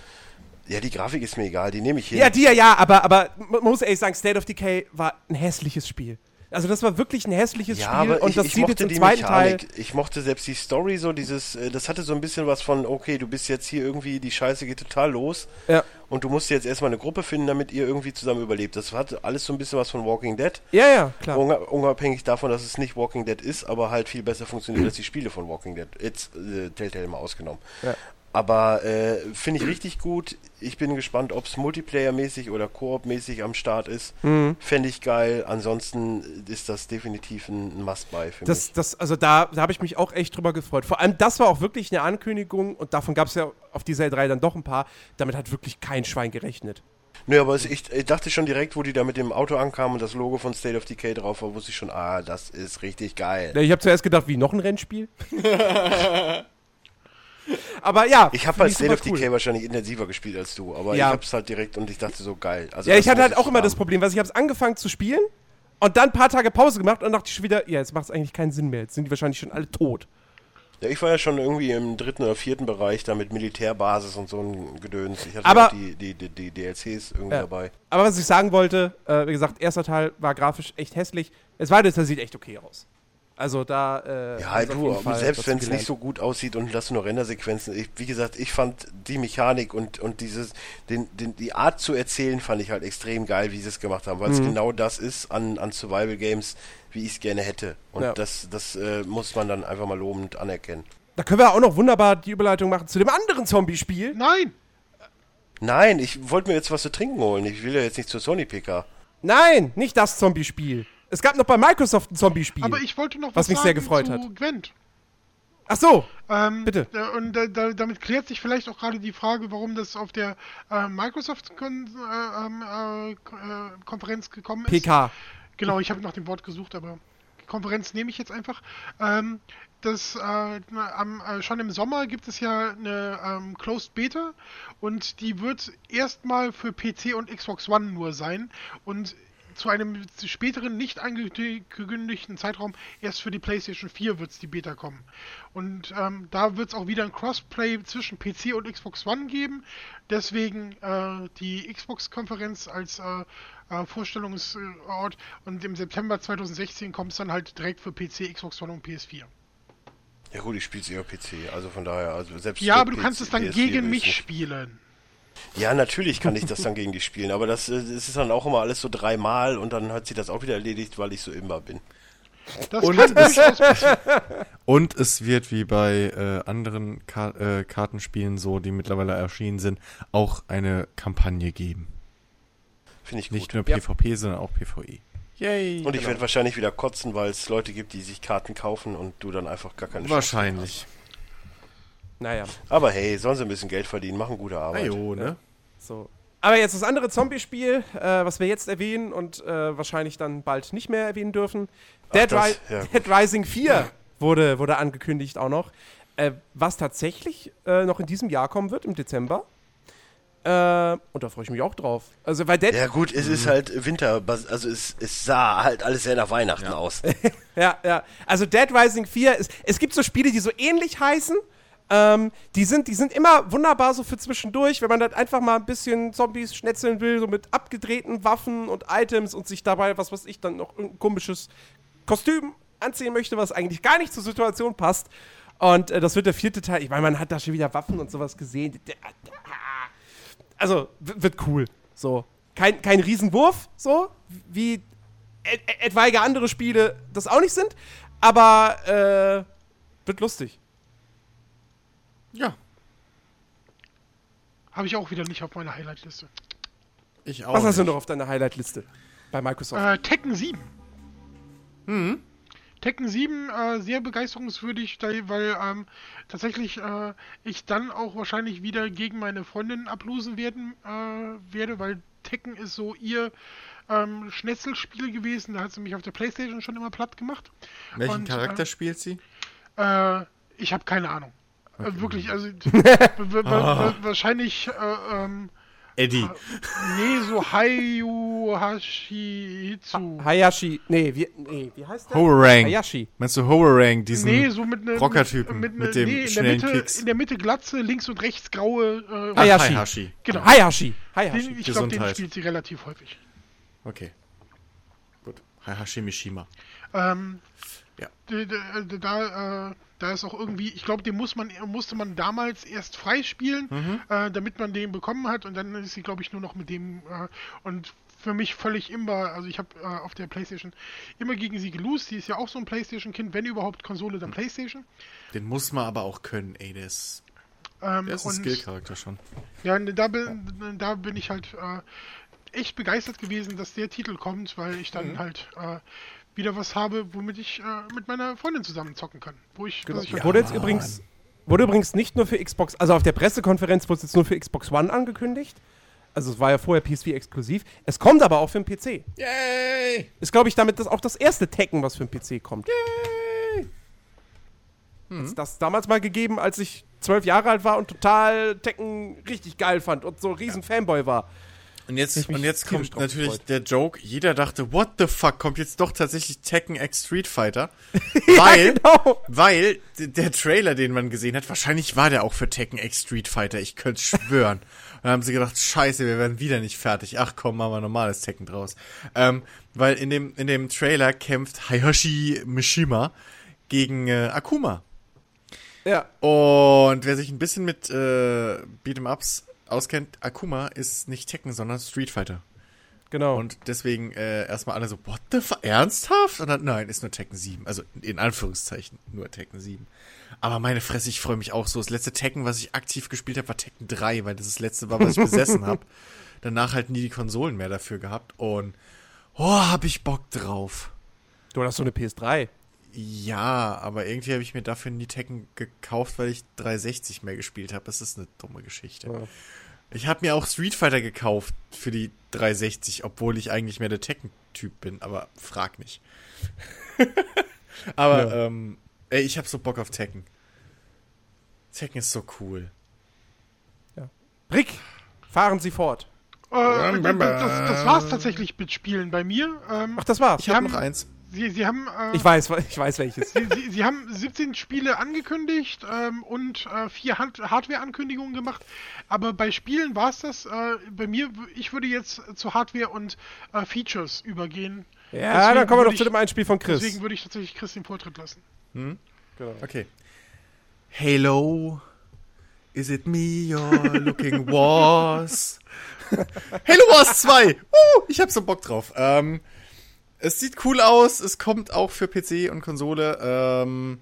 ja, die Grafik ist mir egal, die nehme ich hin. Ja, die ja, ja, aber, aber man muss ehrlich sagen, State of Decay war ein hässliches Spiel. Also das war wirklich ein hässliches Ja, Spiel aber und ich, das ich sieht jetzt im zweiten Teil. Mechanik. Ich mochte selbst die Story so, dieses, äh, das hatte so ein bisschen was von, okay, du bist jetzt hier irgendwie, die Scheiße geht total los Ja. und du musst jetzt erstmal eine Gruppe finden, damit ihr irgendwie zusammen überlebt. Das hatte alles so ein bisschen was von Walking Dead. Ja, ja, klar. Unabhängig davon, dass es nicht Walking Dead ist, aber halt viel besser funktioniert als die Spiele von Walking Dead. Jetzt äh, Telltale mal ausgenommen. Ja. Aber äh, finde ich richtig gut. Ich bin gespannt, ob es Multiplayer-mäßig oder Koop-mäßig am Start ist. Mhm. Fände ich geil. Ansonsten ist das definitiv ein Must-Buy für mich. Das, das, also da, da habe ich mich auch echt drüber gefreut. Vor allem, das war auch wirklich eine Ankündigung und davon gab es ja auf dieser 3 dann doch ein paar. Damit hat wirklich kein Schwein gerechnet. Nö, aber es, ich, ich dachte schon direkt, wo die da mit dem Auto ankamen und das Logo von State of Decay drauf war, wusste ich schon, ah, das ist richtig geil. Ich habe zuerst gedacht, wie noch ein Rennspiel? aber ja. Ich habe halt State of Decay wahrscheinlich intensiver gespielt als du, aber Ja. ich habe es halt direkt und ich dachte so geil. Also Ja, das ich hatte halt auch immer das. Problem, weil ich habe es angefangen zu spielen und dann ein paar Tage Pause gemacht und dachte ich schon wieder, ja, jetzt macht es eigentlich keinen Sinn mehr. Jetzt sind die wahrscheinlich schon alle tot. Ja, ich war ja schon irgendwie im dritten oder vierten Bereich da mit Militärbasis und so ein Gedöns. Ich hatte Aber- auch die, die, die, die DLCs irgendwie Ja. dabei. Aber was ich sagen wollte, äh, wie gesagt, erster Teil war grafisch echt hässlich. Das zweite Teil sieht echt okay aus. Also da. Äh, Ja, du, jeden Fall selbst wenn es nicht so gut aussieht und das nur Rendersequenzen, ich, wie gesagt, ich fand die Mechanik und, und dieses, den, den, die Art zu erzählen fand ich halt extrem geil, wie sie es gemacht haben, weil Mhm. es genau das ist an, an Survival Games, wie ich es gerne hätte. Und Ja. das, das äh, muss man dann einfach mal lobend anerkennen. Da können wir auch noch wunderbar die Überleitung machen zu dem anderen Zombie-Spiel. Nein! Nein, ich wollte mir jetzt was zu trinken holen. Ich will ja jetzt nicht zur Sony PK. Nein, nicht das Zombie-Spiel. Es gab noch bei Microsoft ein Zombie-Spiel. Aber ich wollte noch Was was, mich sehr gefreut zu hat. Gwent. Ach so, Ähm, Bitte. Und da, da, damit klärt sich vielleicht auch gerade die Frage, warum das auf der äh, Microsoft-Konferenz äh, ähm, äh, äh, Konferenz gekommen ist. PK. Genau, ich habe nach dem Wort gesucht, aber Konferenz nehme ich jetzt einfach. Ähm, das, äh, am, äh, schon im Sommer gibt es ja eine ähm, Closed Beta und die wird erstmal für PC und Xbox One nur sein und zu einem späteren nicht angekündigten Zeitraum erst für die PlayStation 4 wird es die Beta kommen. Und ähm, da wird es auch wieder ein Crossplay zwischen PC und Xbox One geben. Deswegen äh, die Xbox-Konferenz als äh, äh, Vorstellungsort und im September 2016 kommt es dann halt direkt für PC, Xbox One und PS4. Ja gut, ich spiele es eher PC, also von daher, also selbst Ja, aber du PC kannst es dann PS4 gegen mich spielen. Ja, natürlich kann ich das dann gegen dich spielen, aber das, äh, das ist dann auch immer alles so dreimal und dann hat sich das auch wieder erledigt, weil ich so immer bin. Das Und kann es-. Und es wird wie bei äh, anderen Ka äh, Kartenspielen so, die mittlerweile erschienen sind, auch eine Kampagne geben. Finde ich Nicht gut. nur Ja. PvP, sondern auch PvE. Yay! Und ich werde wahrscheinlich wieder kotzen, weil es Leute gibt, die sich Karten kaufen und du dann einfach gar keine Chance Wahrscheinlich. Naja. Aber hey, sollen sie ein bisschen Geld verdienen, machen gute Arbeit. Ajo, ne? so. Aber jetzt das andere Zombie-Spiel, äh, was wir jetzt erwähnen und äh, wahrscheinlich dann bald nicht mehr erwähnen dürfen. Dead, das, Ri ja, Dead Rising 4 wurde, wurde angekündigt auch noch. Äh, was tatsächlich äh, noch in diesem Jahr kommen wird, im Dezember. Äh, und da freue ich mich auch drauf. Also, weil Dead, Ja gut, es ist halt Winter, also es, es sah halt alles sehr nach Weihnachten aus. Ja, ja. Also Dead Rising 4, ist, es gibt so Spiele, die so ähnlich heißen. Ähm, die, sind, die sind immer wunderbar so für zwischendurch, wenn man dann einfach mal ein bisschen Zombies schnetzeln will, so mit abgedrehten Waffen und Items und sich dabei, was weiß ich, dann noch irgendein komisches Kostüm anziehen möchte, was eigentlich gar nicht zur Situation passt. Und äh, das wird der vierte Teil. Ich meine, man hat da schon wieder Waffen und sowas gesehen. Also, wird cool. So. Kein, kein Riesenwurf, so, wie et etwaige andere Spiele das auch nicht sind, aber äh, wird lustig. Ja, Habe ich auch wieder nicht auf meiner Highlight-Liste. ich auch. Was hast du nicht. noch auf deiner Highlight-Liste bei Microsoft? Äh, Tekken 7. Mhm. Tekken 7 äh, sehr begeisterungswürdig, weil ähm, tatsächlich äh, ich dann auch wahrscheinlich wieder gegen meine Freundin ablosen werden äh, werde, weil Tekken ist so ihr ähm, Schnetzelspiel gewesen. Da hat sie mich auf der Playstation schon immer platt gemacht. Welchen Und, Charakter äh, spielt sie? Äh, ich habe keine Ahnung. Äh, wirklich, also w- wahrscheinlich äh, ähm, Eddie. nee, so Hayu Hashihitsu. Hayashi, nee, wie, nee, wie heißt der? Hoerang. Hayashi. Meinst du Hoerang, diesen Nee, so mit einem Rockertypen mit, ne- dem nee, in der schnellen Mitte, Kicks? In der Mitte Glatze, links und rechts graue. Äh, Hayashi. Hayashi. genau. Hayashi. Hayashi. Den, ich glaube, den spielt sie relativ häufig. Okay. Gut. Hayashi Mishima. Ähm, Ja. d- Da, äh, da ist auch irgendwie, ich glaube, den muss man, musste man damals erst freispielen, Mhm. äh, damit man den bekommen hat und dann ist sie, glaube ich, nur noch mit dem äh, und für mich völlig immer, also ich habe äh, auf der Playstation immer gegen sie gelost, sie ist ja auch so ein Playstation-Kind, wenn überhaupt Konsole, dann Playstation. Den muss man aber auch können, ey. Ist, Ähm, ist ein Skill-Charakter schon. Ja, ne, da bin, da bin ich halt äh, echt begeistert gewesen, dass der Titel kommt, weil ich Mhm. dann halt äh, wieder was habe, womit ich äh, mit meiner Freundin zusammen zocken kann. Wo ich, Genau. ich halt wurde jetzt übrigens, wurde übrigens nicht nur für Xbox, also auf der Pressekonferenz wurde es jetzt nur für Xbox One angekündigt. Also es war ja vorher PS4 exklusiv. Es kommt aber auch für den PC. Yay! Ist, glaube ich, damit das auch das erste Tekken, was für den PC kommt. Yay! Hat's das damals mal gegeben, als ich zwölf Jahre alt war und total Tekken richtig geil fand und so ein riesen Fanboy war. Und jetzt, und jetzt kommt natürlich gefreut. der Joke. Jeder dachte, what the fuck, kommt jetzt doch tatsächlich Tekken X Street Fighter? Weil, genau. weil der Trailer, den man gesehen hat, wahrscheinlich war der auch für Tekken X Street Fighter. Ich könnte schwören. Und dann haben sie gedacht, scheiße, wir werden wieder nicht fertig. Ach komm, machen wir normales Tekken draus. Ähm, weil in dem, in dem Trailer kämpft Hayashi Mishima gegen äh, Akuma. Ja. Und wer sich ein bisschen mit äh, Beat'em-Ups auskennt, Akuma ist nicht Tekken, sondern Street Fighter. Genau. Und deswegen äh, erstmal alle so, what the fuck, ernsthaft? Und dann, nein, ist nur Tekken 7. Also in Anführungszeichen nur Tekken 7. Aber meine Fresse, ich freue mich auch so. Das letzte Tekken, was ich aktiv gespielt habe, war Tekken 3, weil das das letzte war, was ich besessen habe. Danach halt nie die Konsolen mehr dafür gehabt. Und, oh, hab ich Bock drauf. du hast so eine PS3. Ja, aber irgendwie habe ich mir dafür nie Tekken gekauft, weil ich 360 mehr gespielt habe. Das ist eine dumme Geschichte. Ja. Ich habe mir auch Street Fighter gekauft für die 360, obwohl ich eigentlich mehr der Tekken-Typ bin, aber frag nicht. aber Ja. ähm, ey, ich habe so Bock auf Tekken. Tekken ist so cool. Rick, fahren Sie fort. Äh, das, das, war's tatsächlich mit Spielen bei mir. Ähm, Ach, das war's. Ich habe haben- noch eins. Sie, Sie haben. Äh, Ich weiß, ich weiß welches. Sie, Sie, Sie haben 17 Spiele angekündigt ähm, und äh, vier Hand Hardware-Ankündigungen gemacht. Aber bei Spielen war es das. Äh, bei mir, ich würde jetzt zu Hardware und äh, Features übergehen. Ja, Deswegen dann kommen wir doch zu dem Einspiel von Chris. Deswegen würde ich tatsächlich Chris den Vortritt lassen. Genau. Okay. Halo, is it me you're looking was? Halo Wars 2! Uh, ich hab so Bock drauf. Ähm, es sieht cool aus, es kommt auch für PC und Konsole. Ähm,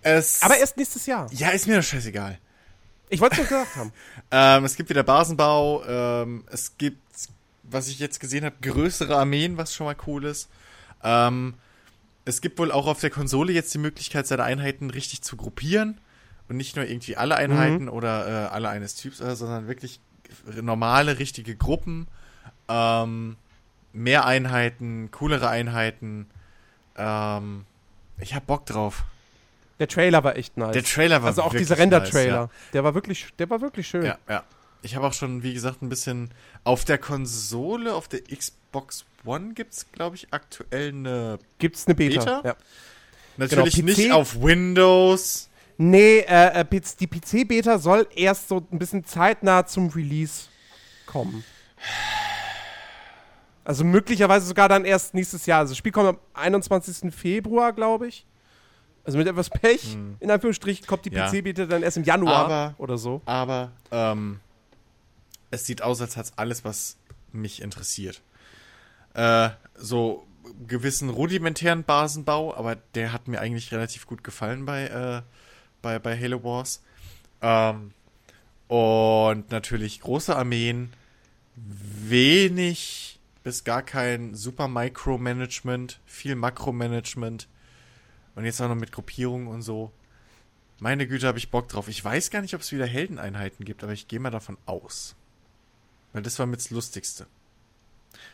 es Aber erst nächstes Jahr. Ja, ist mir doch scheißegal. Ich wollte es nur gesagt haben. Ähm, es gibt wieder Basenbau, ähm, es gibt, was ich jetzt gesehen habe, größere Armeen, was schon mal cool ist. Ähm, es gibt wohl auch auf der Konsole jetzt die Möglichkeit, seine Einheiten richtig zu gruppieren und nicht nur irgendwie alle Einheiten oder äh, alle eines Typs, sondern wirklich normale, richtige Gruppen, ähm, mehr Einheiten, coolere Einheiten. Ähm, ich hab Bock drauf. Der Trailer war echt nice. Der Trailer war Also auch dieser Render-Trailer. nice, ja. Der war wirklich, der war wirklich schön. Ja, ja. Ich habe auch schon, wie gesagt, ein bisschen auf der Konsole, auf der Xbox One gibt's, glaube ich, aktuell eine. Gibt's eine Beta? Beta? Ja. Natürlich PC nicht auf Windows. Nee, äh, äh, die PC-Beta soll erst so ein bisschen zeitnah zum Release kommen. Also möglicherweise sogar dann erst nächstes Jahr. Also das Spiel kommt am 21. Februar, glaube ich. Also mit etwas Pech, in Anführungsstrichen, kommt die Hm. Ja. PC-Beta dann erst im Januar Aber- oder so. Aber ähm, es sieht aus, als hat's alles, was mich interessiert. Äh, so gewissen rudimentären Basenbau, aber der hat mir eigentlich relativ gut gefallen bei, äh, bei, bei Halo Wars. Ähm, und natürlich große Armeen, wenig bis gar kein super Micromanagement, viel Makromanagement und jetzt auch noch mit Gruppierungen und so. Meine Güte, habe ich Bock drauf. Ich weiß gar nicht, ob es wieder Heldeneinheiten gibt, aber ich gehe mal davon aus. Weil das war mit das Lustigste.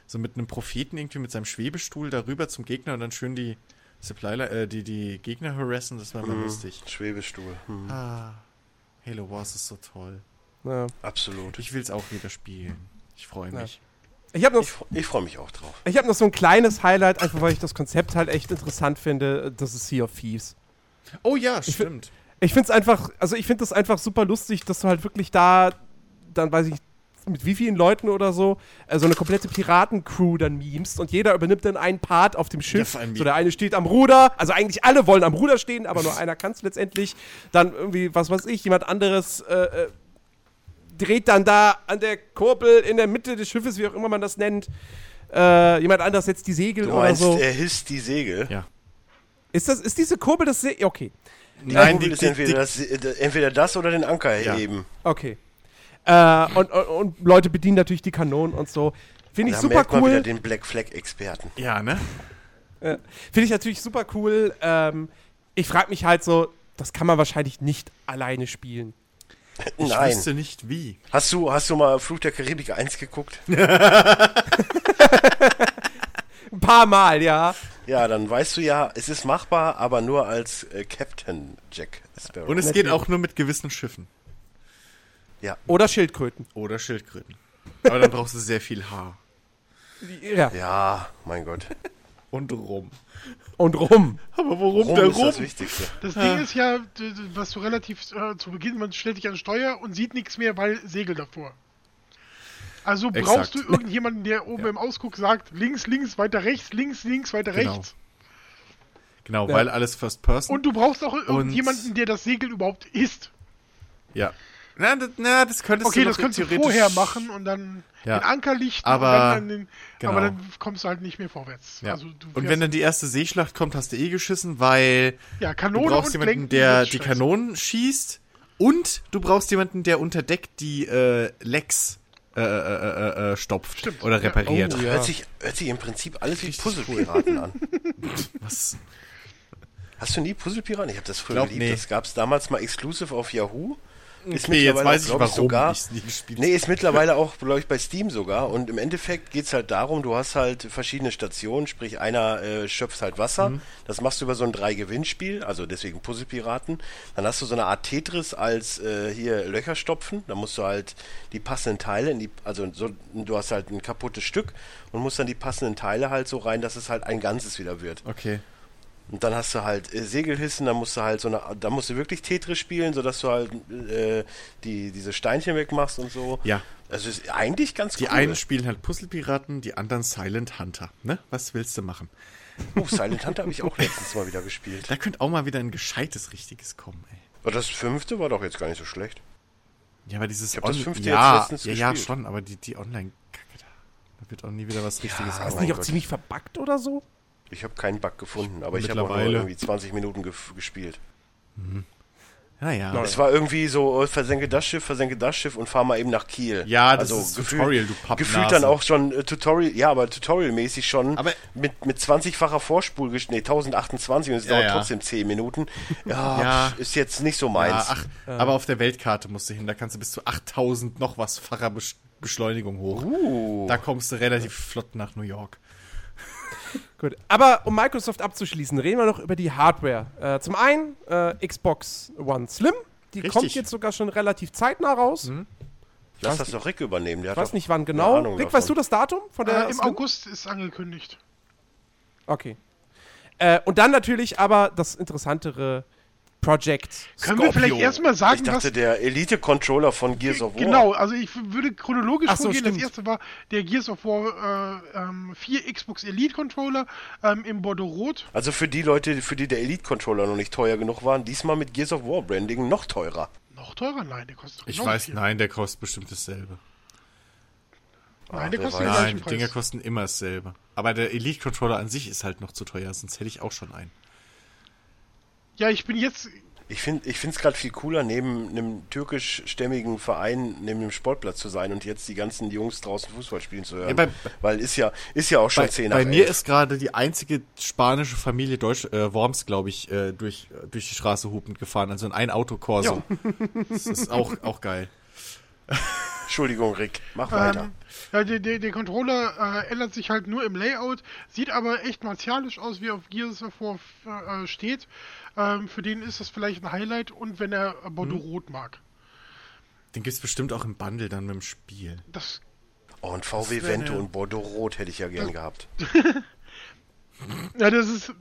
So mit einem Propheten irgendwie mit seinem Schwebestuhl darüber zum Gegner und dann schön die Supply, äh, die, die Gegner harassen, das war mal lustig. Schwebestuhl. Hm. Ah, Halo Wars ist so toll. Ja. Absolut. Ich will es auch wieder spielen. Ich freue Ja. Ich habe noch, Ich, ich freue mich auch drauf. ich hab noch so ein kleines Highlight, einfach weil ich das Konzept halt echt interessant finde. Das ist Sea of Thieves. Oh ja, stimmt. Ich finde es einfach, also ich finde das einfach super lustig, dass du halt wirklich da, dann weiß ich, mit wie vielen Leuten oder so, so eine komplette Piratencrew dann memst und jeder übernimmt dann einen Part auf dem Ja, Schiff. allem so der eine steht am Ruder, also eigentlich alle wollen am Ruder stehen, aber nur einer kann es letztendlich. Dann irgendwie, was weiß ich, jemand anderes äh, äh, dreht dann da an der Kurbel in der Mitte des Schiffes, wie auch immer man das nennt. Äh, jemand anders setzt die Segel Du oder meinst, so. er hisst die Segel? Ja. Ist, das, ist diese Kurbel das Segel? Okay. Nein, die- die, ist die- entweder, das, äh, entweder das oder den Anker Ja. heben. Okay. Äh, und, und, und Leute bedienen natürlich die Kanonen und so. Finde ich Da super merkt man wieder cool. den Black Flag Experten. Ja, ne? Finde ich natürlich super cool. Ähm, ich frage mich halt so, das kann man wahrscheinlich nicht alleine spielen. Ich Nein. wüsste nicht wie. Hast du, hast du mal Fluch der Karibik 1 geguckt? Ein paar Mal, ja. Ja, dann weißt du ja, es ist machbar, aber nur als äh, Captain Jack Sparrow. Und es geht auch nur mit gewissen Schiffen. Oder Schildkröten. Oder Schildkröten. Aber dann brauchst du sehr viel Haar. Ja. ja, mein Gott. Und rum. Und rum. Aber warum Rum der ist das Rum? Wichtigste. Das Ding ist ja, was du relativ äh, zu Beginn, man stellt dich an Steuer und sieht nichts mehr, weil Segel davor. Also brauchst Exakt. du irgendjemanden, der oben im Ausguck sagt, links, links, weiter rechts, links, links, weiter Genau. rechts. Genau, Ja. weil alles First Person. Und du brauchst auch irgendjemanden, der das Segel überhaupt isst. ja. Na, das, na, das könntest Okay, du das kannst du vorher machen und dann Ja. den Anker lichten Aber- und dann an den, genau. aber dann kommst du halt nicht mehr vorwärts. Ja. Also du und wenn dann die erste Seeschlacht kommt, hast du eh geschissen, weil ja, du Kanone brauchst und jemanden, Lenken der die. Kanonen schießt und du brauchst jemanden, der unter Deck die äh, Lecks äh, äh, äh, äh, stopft Stimmt, oder ja. repariert. Oh, ja. Hört, sich, hört sich im Prinzip alles wie Puzzlepiraten an. Was? Hast du nie Puzzlepiraten? Ich habe das früher Glaub, geliebt. nee. Das gab es damals mal exclusive auf Yahoo. Ist Okay, jetzt mittlerweile weiß ich, warum sogar. ich es nie gespielt Nee, ist mittlerweile auch, glaube ich, bei Steam sogar. Und im Endeffekt geht's halt darum, du hast halt verschiedene Stationen, sprich einer äh, schöpft halt Wasser. Mhm. Das machst du über so ein Drei-Gewinnspiel, also deswegen Puzzlepiraten. Dann hast du so eine Art Tetris als äh, hier Löcher stopfen. Da musst du halt die passenden Teile in die, also so, du hast halt ein kaputtes Stück und musst dann die passenden Teile halt so rein, dass es halt ein Ganzes wieder wird. Okay. Und dann hast du halt äh, Segelhissen, dann musst du halt so eine, da musst du wirklich Tetris spielen, sodass du halt äh, die, diese Steinchen wegmachst und so. Ja. Also ist eigentlich ganz Die cool. einen spielen halt Puzzlepiraten, die anderen Silent Hunter. Ne? Was willst du machen? oh, Silent Hunter habe ich auch letztens mal wieder gespielt. Da könnte auch mal wieder ein gescheites, richtiges kommen, ey. Aber das fünfte war doch jetzt gar nicht so schlecht. Ja, aber dieses hab das On- fünfte ja, jetzt letztens ja, ja, gespielt. schon, aber die, die Online-Kacke da. Da wird auch nie wieder was Richtiges Ja, Ist mein nicht auch Gott. ziemlich verbuggt oder so? Ich habe keinen Bug gefunden, aber ich habe auch nur irgendwie 20 Minuten gef- gespielt. Ja, ja. Es war irgendwie so, äh, versenke das Schiff, versenke das Schiff und fahr mal eben nach Kiel. Ja, das also ist gefühlt, Tutorial, du Pappnase. Gefühlt dann auch schon äh, Tutorial, ja, aber Tutorial-mäßig schon Aber- mit, mit 20-facher Vorspul, nee, 1028 und es Ja, dauert ja. trotzdem 10 Minuten. Ja, Ja. ist jetzt nicht so ja, meins. ach, aber auf der Weltkarte musst du hin, da kannst du bis zu 8000 noch was facher Besch Beschleunigung hoch. Uh. Da kommst du relativ flott nach New York. Gut. Aber um Microsoft abzuschließen, reden wir noch über die Hardware. Äh, zum einen äh, Xbox One Slim. Die Richtig. kommt jetzt sogar schon relativ zeitnah raus. Lass weiß das doch Rick übernehmen. Der Ich weiß nicht wann genau. Ahnung Rick, davon. weißt du das Datum von der Äh, Im Slim? August ist angekündigt. Okay. Äh, und dann natürlich aber das interessantere Project Können wir vielleicht Scorpio. erstmal sagen, Ich dachte, was. der Elite-Controller von Gears of War. Genau, also ich würde chronologisch Ach so, vorgehen. Das stimmt. erste war der Gears of War äh, ähm, 4 Xbox Elite Controller ähm, im Bordeaux Rot. Also für die Leute, für die der Elite-Controller noch nicht teuer genug waren, diesmal mit Gears of War Branding noch teurer. Noch teurer? Nein, der kostet doch Ich weiß, viel. nein, der kostet bestimmt dasselbe. Nein, der kostet Nein, die. Dinger kosten immer dasselbe. Aber der Elite-Controller an sich ist halt noch zu teuer, sonst hätte ich auch schon einen. Ja, ich bin jetzt. Ich finde ich es gerade viel cooler, neben einem türkischstämmigen Verein, neben einem Sportplatz zu sein und jetzt die ganzen Jungs draußen Fußball spielen zu hören. Ja, bei- Weil ist ja, ist ja auch schon Bei, 10 nach bei mir 11. ist gerade die einzige spanische Familie Deutsch, äh, Worms, glaube ich, äh, durch, durch die Straße hupend gefahren. Also in ein Autokorso. Das ist auch, auch geil. Entschuldigung, Rick, mach weiter. Ähm, ja, der, der, der Controller äh, ändert sich halt nur im Layout, sieht aber echt martialisch aus, wie auf Gears of War äh, steht. Ähm, für den ist das vielleicht ein Highlight und wenn er Bordeaux Mhm. Rot mag. Den gibt's bestimmt auch im Bundle dann mit dem Spiel. Das, Oh, und VW Vento eine- und Bordeaux Rot hätte ich ja gern gehabt. ja, das ist,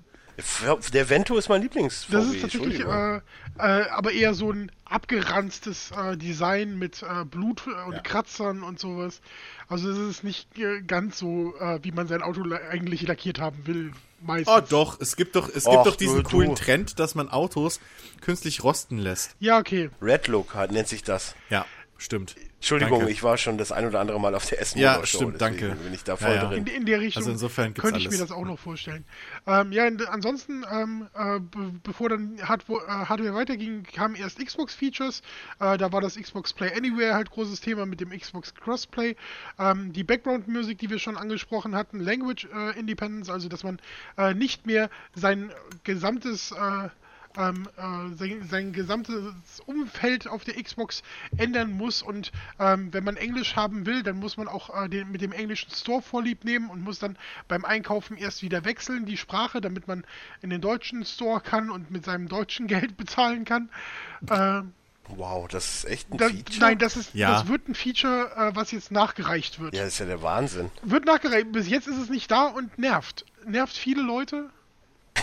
Der Vento ist mein Lieblings-VW, das ist tatsächlich äh, äh, aber eher so ein abgeranztes äh, Design mit äh, Blut und Ja. Kratzern und sowas. Also es ist nicht äh, ganz so, äh, wie man sein Auto la- eigentlich lackiert haben will. Meistens. Oh doch, es gibt doch, es Och, gibt doch diesen du, coolen du. Trend, dass man Autos künstlich rosten lässt. Ja, okay. Red Look nennt sich das. Ja, stimmt. Entschuldigung, Danke. ich war schon das ein oder andere Mal auf der Essen Ja, stimmt, danke. bin ich da Ja, voll ja. drin. In, in der Richtung Also insofern gibt's könnte ich mir alles. das auch noch vorstellen. Ähm, ja, ansonsten, ähm, äh, be bevor dann Hardware, äh, Hardware weiterging, kamen erst Xbox-Features. Äh, da war das Xbox Play Anywhere halt großes Thema mit dem Xbox Crossplay. Ähm, die Background-Musik, die wir schon angesprochen hatten, Language äh, Independence, also dass man äh, nicht mehr sein gesamtes äh, ähm, äh, sein, sein gesamtes Umfeld auf der Xbox ändern muss und ähm, wenn man Englisch haben will, dann muss man auch äh, den, mit dem englischen Store vorlieb nehmen und muss dann beim Einkaufen erst wieder wechseln, die Sprache, damit man in den deutschen Store kann und mit seinem deutschen Geld bezahlen kann. Äh, Wow, das ist echt ein da, Feature? nein, das ist Ja. das wird ein Feature, äh, was jetzt nachgereicht wird. Ja, das ist ja der Wahnsinn. Wird nachgereicht. Bis jetzt ist es nicht da und nervt. Nervt viele Leute.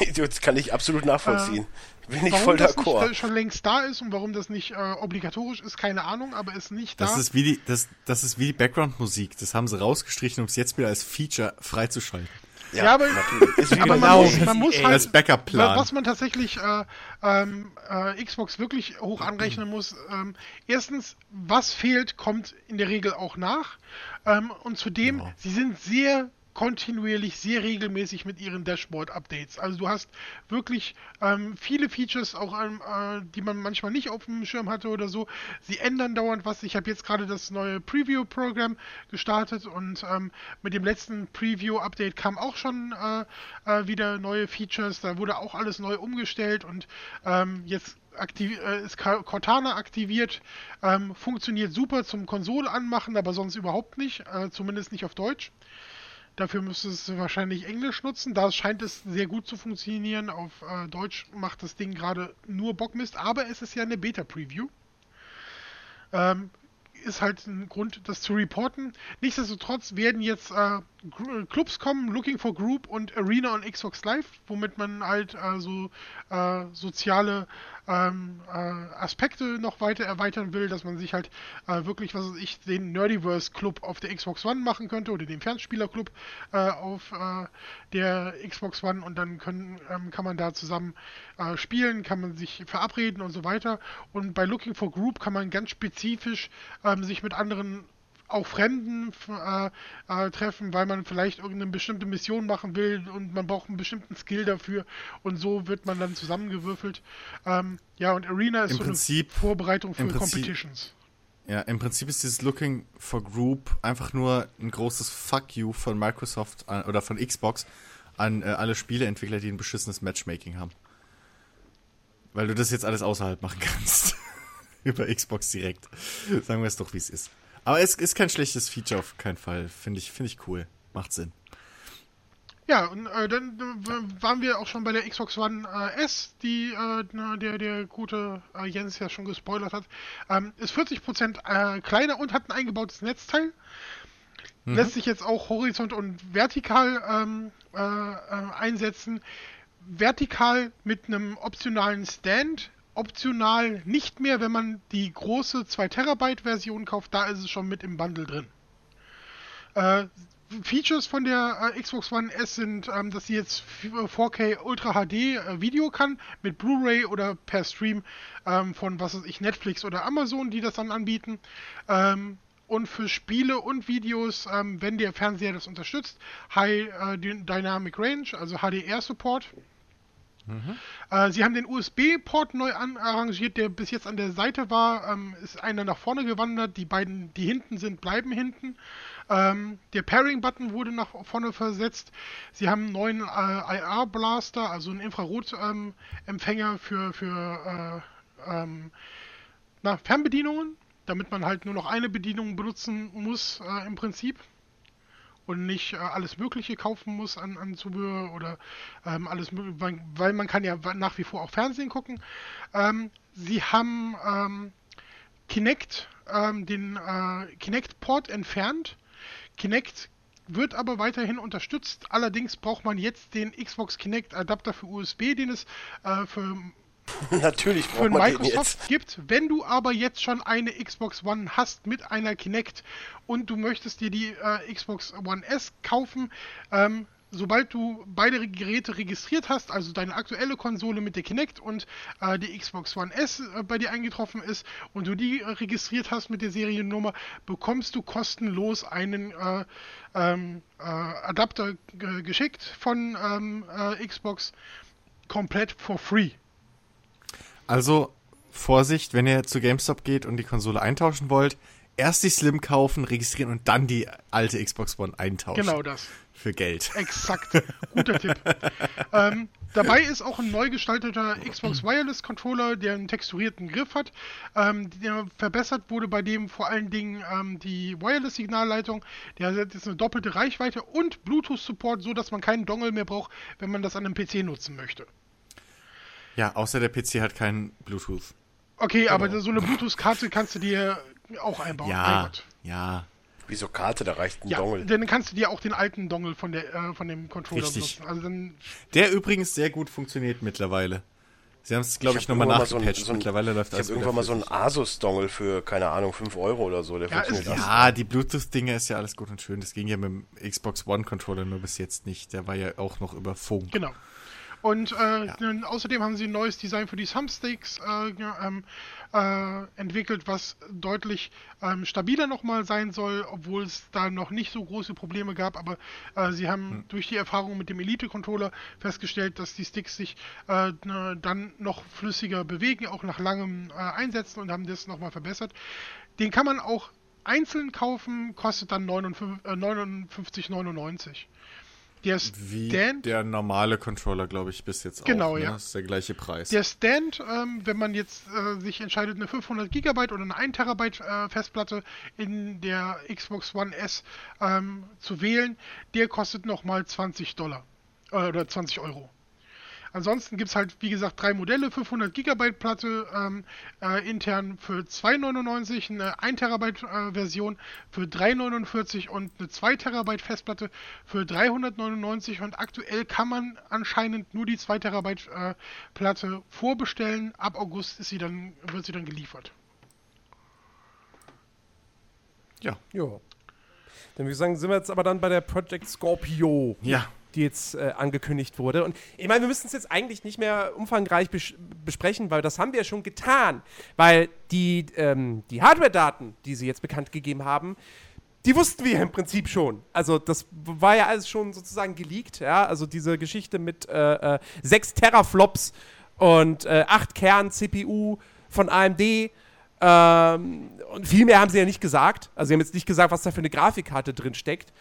Das kann ich absolut nachvollziehen. Bin ich Warum voll das nicht d'accord. äh, schon längst da ist und warum das nicht äh, obligatorisch ist, keine Ahnung, aber ist nicht Das da. ist wie die, das, das ist wie die Background-Musik. Das haben sie rausgestrichen, um es jetzt wieder als Feature freizuschalten. Ja, aber-. Ist wie aber bei man muss, man muss halt, als Backup-Plan. was man tatsächlich äh, ähm, äh, Xbox wirklich hoch anrechnen muss, ähm, erstens, was fehlt, kommt in der Regel auch nach. Ähm, und zudem, Ja. sie sind sehr kontinuierlich, sehr regelmäßig mit ihren Dashboard-Updates. Also du hast wirklich ähm, viele Features, auch äh, die man manchmal nicht auf dem Schirm hatte oder so. Sie ändern dauernd was. Ich habe jetzt gerade das neue Preview-Programm gestartet und ähm, mit dem letzten Preview-Update kam auch schon äh, äh, wieder neue Features. Da wurde auch alles neu umgestellt und ähm, jetzt aktiv, äh, ist Cortana aktiviert, ähm, funktioniert super zum Konsole anmachen, aber sonst überhaupt nicht, äh, zumindest nicht auf Deutsch. Dafür müsste es wahrscheinlich Englisch nutzen. Da scheint es sehr gut zu funktionieren. Auf äh, Deutsch macht das Ding gerade nur Bockmist, aber es ist ja eine Beta-Preview. Ähm, ist halt ein Grund, das zu reporten. Nichtsdestotrotz werden jetzt äh, Clubs kommen, Looking for Group und Arena und Xbox Live, womit man halt äh, so äh, soziale ähm, äh, Aspekte noch weiter erweitern will, dass man sich halt äh, wirklich, was weiß ich, den Nerdiverse Club auf der Xbox One machen könnte oder den Fernspieler Club äh, auf der Xbox One und dann können, ähm, kann man da zusammen spielen, kann man sich verabreden und so weiter. Und bei Looking for Group kann man ganz spezifisch ähm, sich mit anderen auch Fremden äh, äh, treffen, weil man vielleicht irgendeine bestimmte Mission machen will und man braucht einen bestimmten Skill dafür und so wird man dann zusammengewürfelt. Ähm, ja, und Arena ist Im so Prinzip, eine Vorbereitung für Prinzip, Competitions. Ja, im Prinzip ist dieses Looking for Group einfach nur ein großes Fuck you von Microsoft an, oder von Xbox an äh, alle Spieleentwickler, die ein beschissenes Matchmaking haben. Weil du das jetzt alles außerhalb machen kannst. Über Xbox direkt. Sagen wir es doch, wie es ist. Aber es ist kein schlechtes Feature auf keinen Fall. Finde ich, find ich cool. Macht Sinn. Ja, und äh, dann äh, waren wir auch schon bei der Xbox One äh, S, die äh, der, der gute äh, Jens ja schon gespoilert hat. Ähm, ist 40% äh, kleiner und hat ein eingebautes Netzteil. Mhm. Lässt sich jetzt auch horizont und vertikal ähm, einsetzen. Vertikal mit einem optionalen Stand optional nicht mehr, wenn man die große 2 Terabyte Version kauft, da ist es schon mit im Bundle drin. Äh, Features von der äh, Xbox One S sind, ähm, dass sie jetzt 4K Ultra HD äh, Video kann mit Blu-ray oder per Stream ähm, von was weiß ich Netflix oder Amazon, die das dann anbieten. Ähm, und für Spiele und Videos, ähm, wenn der Fernseher das unterstützt, High äh, Dynamic Range, also HDR Support. Mhm. Äh, sie haben den USB-Port neu arrangiert, der bis jetzt an der Seite war, ähm, ist einer nach vorne gewandert. Die beiden, die hinten sind, bleiben hinten. Ähm, der Pairing-Button wurde nach vorne versetzt. Sie haben einen neuen äh, IR-Blaster, also einen Infrarot-Empfänger ähm, für, für äh, ähm, na, Fernbedienungen, damit man halt nur noch eine Bedienung benutzen muss äh, im Prinzip und nicht äh, alles Mögliche kaufen muss an, an Zubehör oder ähm, alles weil, weil man kann ja nach wie vor auch Fernsehen gucken. Ähm, sie haben ähm, Kinect, ähm, den äh, Kinect-Port entfernt. Kinect wird aber weiterhin unterstützt. Allerdings braucht man jetzt den Xbox Kinect Adapter für USB, den es äh, für Natürlich für Microsoft gibt. Wenn du aber jetzt schon eine Xbox One hast mit einer Kinect und du möchtest dir die äh, Xbox One S kaufen, ähm, sobald du beide Geräte registriert hast, also deine aktuelle Konsole mit der Kinect und äh, die Xbox One S äh, bei dir eingetroffen ist und du die äh, registriert hast mit der Seriennummer, bekommst du kostenlos einen äh, ähm, äh, Adapter geschickt von ähm, äh, Xbox komplett for free. Also, Vorsicht, wenn ihr zu GameStop geht und die Konsole eintauschen wollt, erst die Slim kaufen, registrieren und dann die alte Xbox One eintauschen. Genau das. Für Geld. Exakt. Guter Tipp. Ähm, dabei ist auch ein neu gestalteter Xbox Wireless Controller, der einen texturierten Griff hat. Ähm, der verbessert wurde bei dem vor allen Dingen ähm, die Wireless-Signalleitung. Der hat jetzt eine doppelte Reichweite und Bluetooth-Support, so dass man keinen Dongle mehr braucht, wenn man das an einem PC nutzen möchte. Ja, außer der PC hat keinen Bluetooth. Okay, genau. aber so eine Bluetooth-Karte kannst du dir auch einbauen. Ja, ja. Wieso Karte? Da reicht ein ja, Dongle. Dann kannst du dir auch den alten Dongle von, der, äh, von dem Controller Richtig. benutzen. Also dann der übrigens sehr gut funktioniert mittlerweile. Sie haben es, glaube ich, ich nochmal nachgepatcht. So so mittlerweile läuft Ich habe irgendwann mal so einen Asus-Dongle für, keine Ahnung, 5 Euro oder so. Der ja, funktioniert ja die Bluetooth-Dinge ist ja alles gut und schön. Das ging ja mit dem Xbox One-Controller nur bis jetzt nicht. Der war ja auch noch über Funk. Genau. Und äh, ja. außerdem haben sie ein neues Design für die Thumbsticks äh, ähm, äh, entwickelt, was deutlich ähm, stabiler nochmal sein soll, obwohl es da noch nicht so große Probleme gab. Aber äh, sie haben hm. durch die Erfahrung mit dem Elite-Controller festgestellt, dass die Sticks sich äh, dann noch flüssiger bewegen, auch nach langem äh, Einsetzen und haben das nochmal verbessert. Den kann man auch einzeln kaufen, kostet dann 59,99. Der Wie Stand, der normale Controller, glaube ich, bis jetzt Genau, auch. Ne? ja. Ist der gleiche Preis. der Stand ähm, wenn man jetzt äh, sich entscheidet, eine 500 Gigabyte oder eine 1 Terabyte äh, Festplatte in der Xbox One S ähm, zu wählen, der kostet nochmal 20 Dollar äh, oder 20 Euro. Ansonsten gibt es halt, wie gesagt, drei Modelle, 500 Gigabyte Platte ähm, äh, intern für 2,99, eine 1 Terabyte äh, Version für 3,49 und eine 2 Terabyte Festplatte für 399 und aktuell kann man anscheinend nur die 2 Terabyte äh, Platte vorbestellen. Ab August ist sie dann, wird sie dann geliefert. ja. Ja. Dann würde ich sagen, sind wir jetzt aber dann bei der Project Scorpio. Ja. Die jetzt äh, angekündigt wurde. Und ich meine, wir müssen es jetzt eigentlich nicht mehr umfangreich bes besprechen, weil das haben wir ja schon getan. Weil die, ähm, die Hardware-Daten, die sie jetzt bekannt gegeben haben, die wussten wir ja im Prinzip schon. Also das war ja alles schon sozusagen geleakt, ja. Also diese Geschichte mit äh, äh, 6 Teraflops und äh, 8 Kern CPU von AMD. Ähm, und viel mehr haben sie ja nicht gesagt. Also sie haben jetzt nicht gesagt, was da für eine Grafikkarte drin steckt.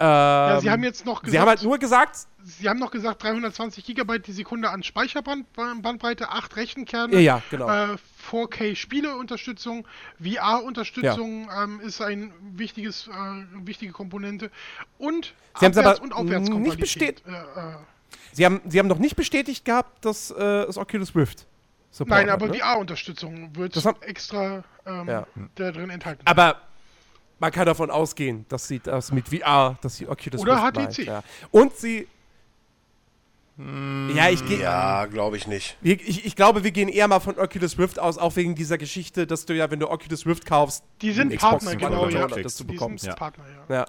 Ähm, Ja, sie haben jetzt noch Sie haben halt nur gesagt, Sie haben noch gesagt 320 Gigabyte die Sekunde an Speicherbandbreite, 8 Rechenkerne, Ja, ja, genau. äh, 4K Spieleunterstützung, VR-Unterstützung ähm, ist ein wichtiges, äh, wichtige Komponente und Sie Abwärts- und Aufwärtskompatibilität. nicht Äh, äh, sie haben, sie haben noch nicht bestätigt gehabt, dass äh, das Oculus Rift Support nein, aber ne? VR-Unterstützung wird Das haben- extra ähm, Ja. da drin enthalten. Aber man kann davon ausgehen, dass sie das mit VR, dass sie Oculus Oder Rift HTC. meint, ja. Und sie ja, ich gehe Ja, glaube ich nicht. Wir, ich, ich glaube, wir gehen eher mal von Oculus Rift aus, auch wegen dieser Geschichte, dass du ja, wenn du Oculus Rift kaufst, die sind Partner, genau, ja. Dass du Die bekommst. sind ja. Partner, ja. Ja.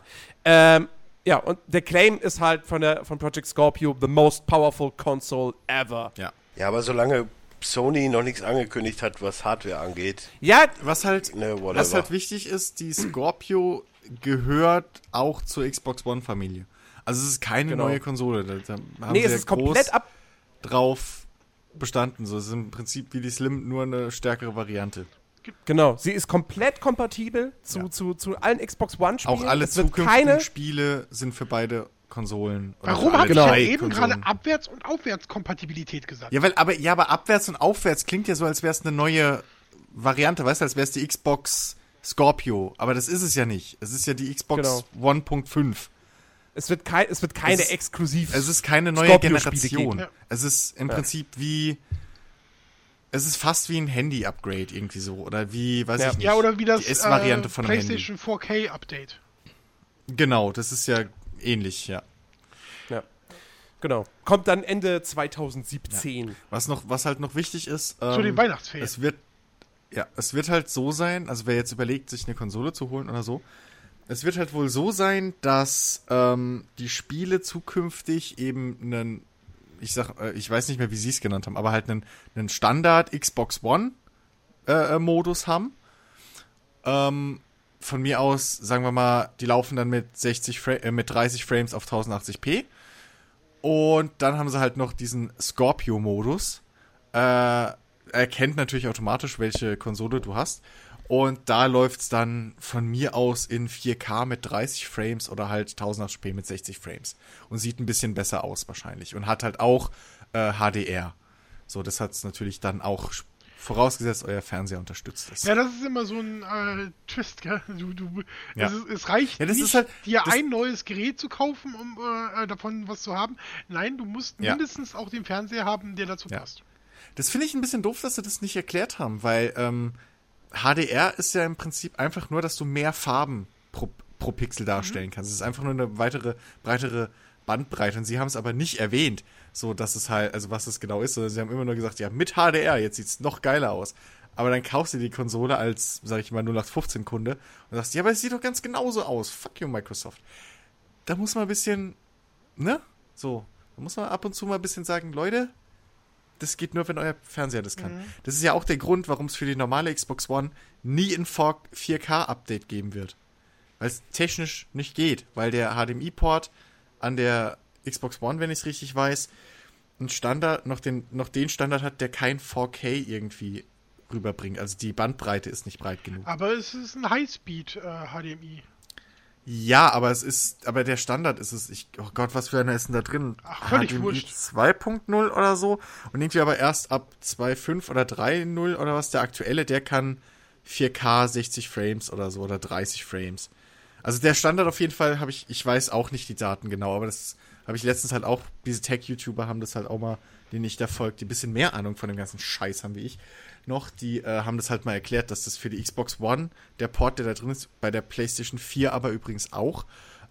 Ähm, ja, und der Claim ist halt von, der, von Project Scorpio, the most powerful console ever. Ja. Ja, aber solange Sony noch nichts angekündigt hat, was Hardware angeht, Ja, Was halt, ne, was halt wichtig ist, die Scorpio gehört auch zur Xbox One-Familie. Also es ist keine Genau. neue Konsole. Da, da haben nee, sie es ja ist komplett ab. drauf bestanden. So, es ist im Prinzip wie die Slim, nur eine stärkere Variante. Genau, sie ist komplett kompatibel zu, Ja. zu, zu allen Xbox One-Spielen. Auch alle zukünftigen keine. Spiele sind für beide Konsolen. Warum ich drei denn eben Konsolen. gerade Abwärts- und Aufwärtskompatibilität gesagt? Ja, weil, aber, ja, aber abwärts und aufwärts klingt ja so, als wäre es eine neue Variante, weißt du, als wäre es die Xbox Scorpio. Aber das ist es ja nicht. Es ist ja die Xbox Genau. 1.5. Es wird, kei es wird keine Es ist- exklusiv. Es ist keine neue Generation. Ja. Es ist im Prinzip wie. Es ist fast wie ein Handy-Upgrade irgendwie so. Oder wie, weiß Ja. ich nicht. Ja, oder wie das die S-Variante äh, von Handy. PlayStation 4K Update. Genau, das ist ja ähnlich, ja. ja. Genau. Kommt dann Ende 2017. Was noch, was halt noch wichtig ist. Zu ähm, den Weihnachtsferien. Es wird, ja, es wird halt so sein, also wer jetzt überlegt, sich eine Konsole zu holen oder so, es wird halt wohl so sein, dass ähm, die Spiele zukünftig eben einen, ich sag, äh, ich weiß nicht mehr, wie sie es genannt haben, aber halt einen, einen Standard Xbox One äh, äh, Modus haben. Ähm, von mir aus, sagen wir mal, die laufen dann mit 60 Fra äh, mit 30 Frames auf 1080p. Und dann haben sie halt noch diesen Scorpio-Modus. Äh, erkennt natürlich automatisch, welche Konsole du hast. Und da läuft's dann von mir aus in 4K mit 30 Frames oder halt 1080p mit 60 Frames. Und sieht ein bisschen besser aus wahrscheinlich. Und hat halt auch äh, HDR. So, das hat's natürlich dann auch vorausgesetzt, euer Fernseher unterstützt es. Ja, das ist immer so ein äh, Twist, gell? Du, du, Ja. es, ist, es reicht Ja, nicht, ist halt- dir ein neues Gerät zu kaufen, um äh, davon was zu haben. Nein, du musst Ja. mindestens auch den Fernseher haben, der dazu passt. Das finde ich ein bisschen doof, dass sie das nicht erklärt haben, weil ähm, HDR ist ja im Prinzip einfach nur, dass du mehr Farben pro, pro Pixel darstellen kannst. Es ist einfach nur eine weitere, breitere Bandbreite. Und sie haben es aber nicht erwähnt, so dass es halt, also was es genau ist, sondern sie haben immer nur gesagt, ja, mit HDR, jetzt sieht's noch geiler aus. Aber dann kaufst du die Konsole als, sag ich mal, 0815 Kunde und sagst, ja, aber es sieht doch ganz genauso aus. Fuck you, Microsoft. Da muss man ein bisschen, ne? So, da muss man ab und zu mal ein bisschen sagen, Leute, das geht nur, wenn euer Fernseher das kann. Das ist ja auch der Grund, warum es für die normale Xbox One nie ein 4K-Update geben wird. Weil es technisch nicht geht, weil der HDMI-Port an der Xbox One, wenn ich es richtig weiß, einen Standard, noch den, noch den Standard hat, der kein 4K irgendwie rüberbringt. Also die Bandbreite ist nicht breit genug. Aber es ist ein Highspeed äh, HDMI. Ja, aber es ist, aber der Standard ist es, ich, oh Gott, was für einer ist denn da drin? Ach, völlig HDMI wurscht. 2.0 oder so und irgendwie aber erst ab 2.5 oder 3.0 oder was, der aktuelle, der kann 4K 60 Frames oder so oder 30 Frames. Also der Standard auf jeden Fall habe ich, ich weiß auch nicht die Daten genau, aber das habe ich letztens halt auch, diese Tech-YouTuber haben das halt auch mal, denen ich da folge, die ein bisschen mehr Ahnung von dem ganzen Scheiß haben wie ich, noch, die äh, haben das halt mal erklärt, dass das für die Xbox One, der Port, der da drin ist, bei der PlayStation 4 aber übrigens auch,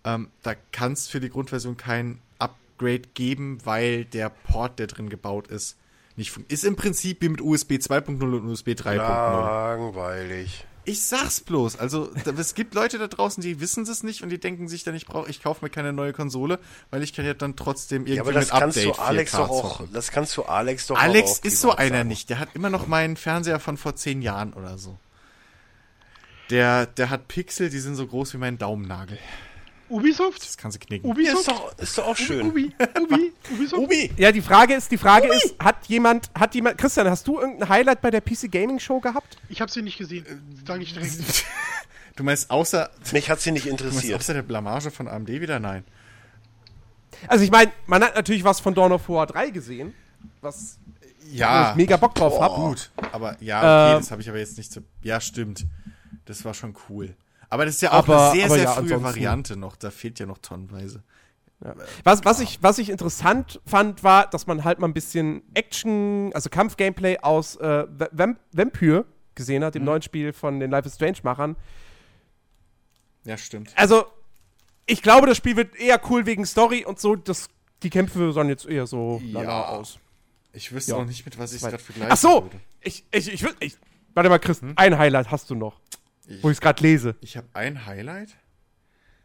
ähm, da kann es für die Grundversion kein Upgrade geben, weil der Port, der drin gebaut ist, nicht funktioniert. Ist im Prinzip wie mit USB 2.0 und USB 3.0. Langweilig. Ich sag's bloß. Also, es gibt Leute da draußen, die wissen es nicht und die denken sich dann, ich brauche, ich kaufe mir keine neue Konsole, weil ich kann ja dann trotzdem irgendwie Ja, aber das mit kannst Update du Alex 4K doch auch, zocken. das kannst du Alex doch auch Alex ist so einer sagen. nicht. Der hat immer noch meinen Fernseher von vor zehn Jahren oder so. Der, der hat Pixel, die sind so groß wie mein Daumennagel. Ubisoft? Das kann sie knicken. Ubisoft? ist doch, ist doch auch schön. Ubi, Ubi, Ubisoft? Ubi! Ja, die Frage ist, die Frage ist, hat jemand, hat jemand, Christian, hast du irgendein Highlight bei der PC Gaming Show gehabt? Ich habe sie nicht gesehen, sage ich direkt. Du meinst außer, Mich hat sie nicht du meinst interessiert. außer der Blamage von AMD wieder? Nein. Also ich meine, man hat natürlich was von Dawn of War 3 gesehen, was wo Ja, ich mega Bock drauf hab. gut. Aber ja, okay, Ähm, das habe ich aber jetzt nicht so. Ja, stimmt. Das war schon cool. Aber das ist ja auch Aber- eine sehr, sehr ja, frühe Variante noch. Da fehlt ja noch tonnenweise. Was, was, ich, was ich interessant fand, war, dass man halt mal ein bisschen Action, also Kampf-Gameplay aus äh, Vamp Vampyr gesehen hat, dem neuen Spiel von den Life is Strange-Machern. Ja, stimmt. Also, ich glaube, das Spiel wird eher cool wegen Story und so. Das, die Kämpfe sahen jetzt eher so Ja. aus. Ich wüsste Ja. auch nicht, mit was ich es gerade vergleichen Ach so! würde. Ich, ich, ich würde. Ich, warte mal, Chris, ein Highlight hast du noch, wo ich es gerade lese. Ich habe ein Highlight.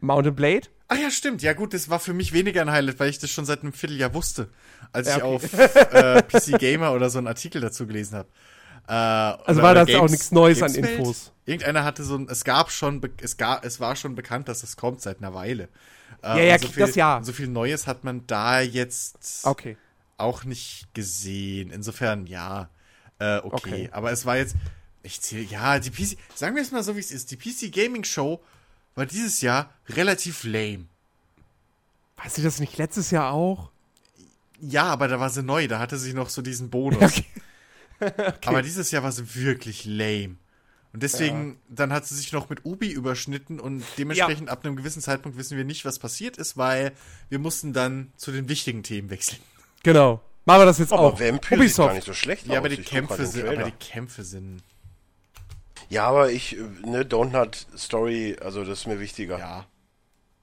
Mountain Blade? Ach ja, stimmt. Ja gut, das war für mich weniger ein Highlight, weil ich das schon seit einem Vierteljahr wusste, als Ja, ich okay. auf äh, PC Gamer oder so einen Artikel dazu gelesen habe. Äh, Also war das auch nichts Neues an Gameswelt. Infos. Irgendeiner hatte so ein, es gab schon, es gab, es war schon bekannt, dass es kommt seit einer Weile. Äh, Ja, ja, so viel, das ja. So viel Neues hat man da jetzt Okay. auch nicht gesehen. Insofern, ja, äh, okay. Okay. Aber es war jetzt, ich zähle, ja, die PC, sagen wir es mal so, wie es ist. Die PC Gaming Show war dieses Jahr relativ lame. Weißt du das nicht letztes Jahr auch? Ja, aber da war sie neu, da hatte sie noch so diesen Bonus. Okay. Aber dieses Jahr war sie wirklich lame. Und deswegen, dann hat sie sich noch mit Ubi überschnitten und dementsprechend ab einem gewissen Zeitpunkt wissen wir nicht, was passiert ist, weil wir mussten dann zu den wichtigen Themen wechseln. Genau. Machen wir das jetzt Aber auch. Vampire sieht gar Ubisoft. nicht so schlecht Ja, aus. aber die Kämpfe sind, aber die Kämpfe sind, Ja, aber ich, äh, ne, Don't Nut Story, also das ist mir wichtiger. ja.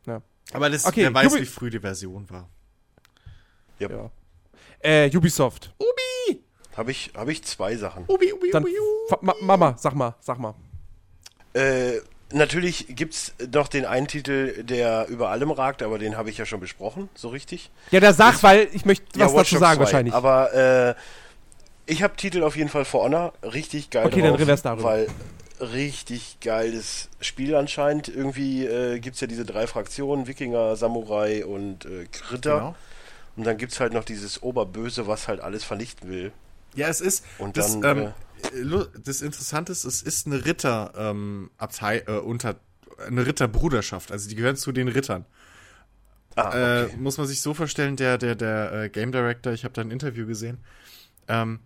Ja. Aber das, Okay, wer weiß, Ubi- wie früh die Version war. Ja. Ja. Äh, Ubisoft. Ubi! Habe ich, hab ich zwei Sachen. Ubi, Ubi, Dann, Ubi, Fa- Ma Mama, sag mal, sag mal. Äh, natürlich gibt's noch den einen Titel, der über allem ragt, aber den habe ich ja schon besprochen, so richtig. Ja, der sag, weil ich möchte was Watch dazu Dogs sagen 2. wahrscheinlich. Aber äh, ich habe Titel auf jeden Fall For Honor, richtig geil Okay, dann drauf, reverse darüber. weil richtig geiles Spiel anscheinend. Irgendwie äh, gibt's ja diese drei Fraktionen, Wikinger, Samurai und äh, Ritter. Genau. Und dann gibt's halt noch dieses Oberböse, was halt alles vernichten will. Ja, es ist. Und das, dann, ähm, lu- das Interessante ist, es ist eine Ritter ähm, äh, unter eine Ritterbruderschaft. Also die gehören zu den Rittern. Ah, Äh, okay. muss man sich so vorstellen, der der der äh, Game Director, ich habe da ein Interview gesehen. Ähm,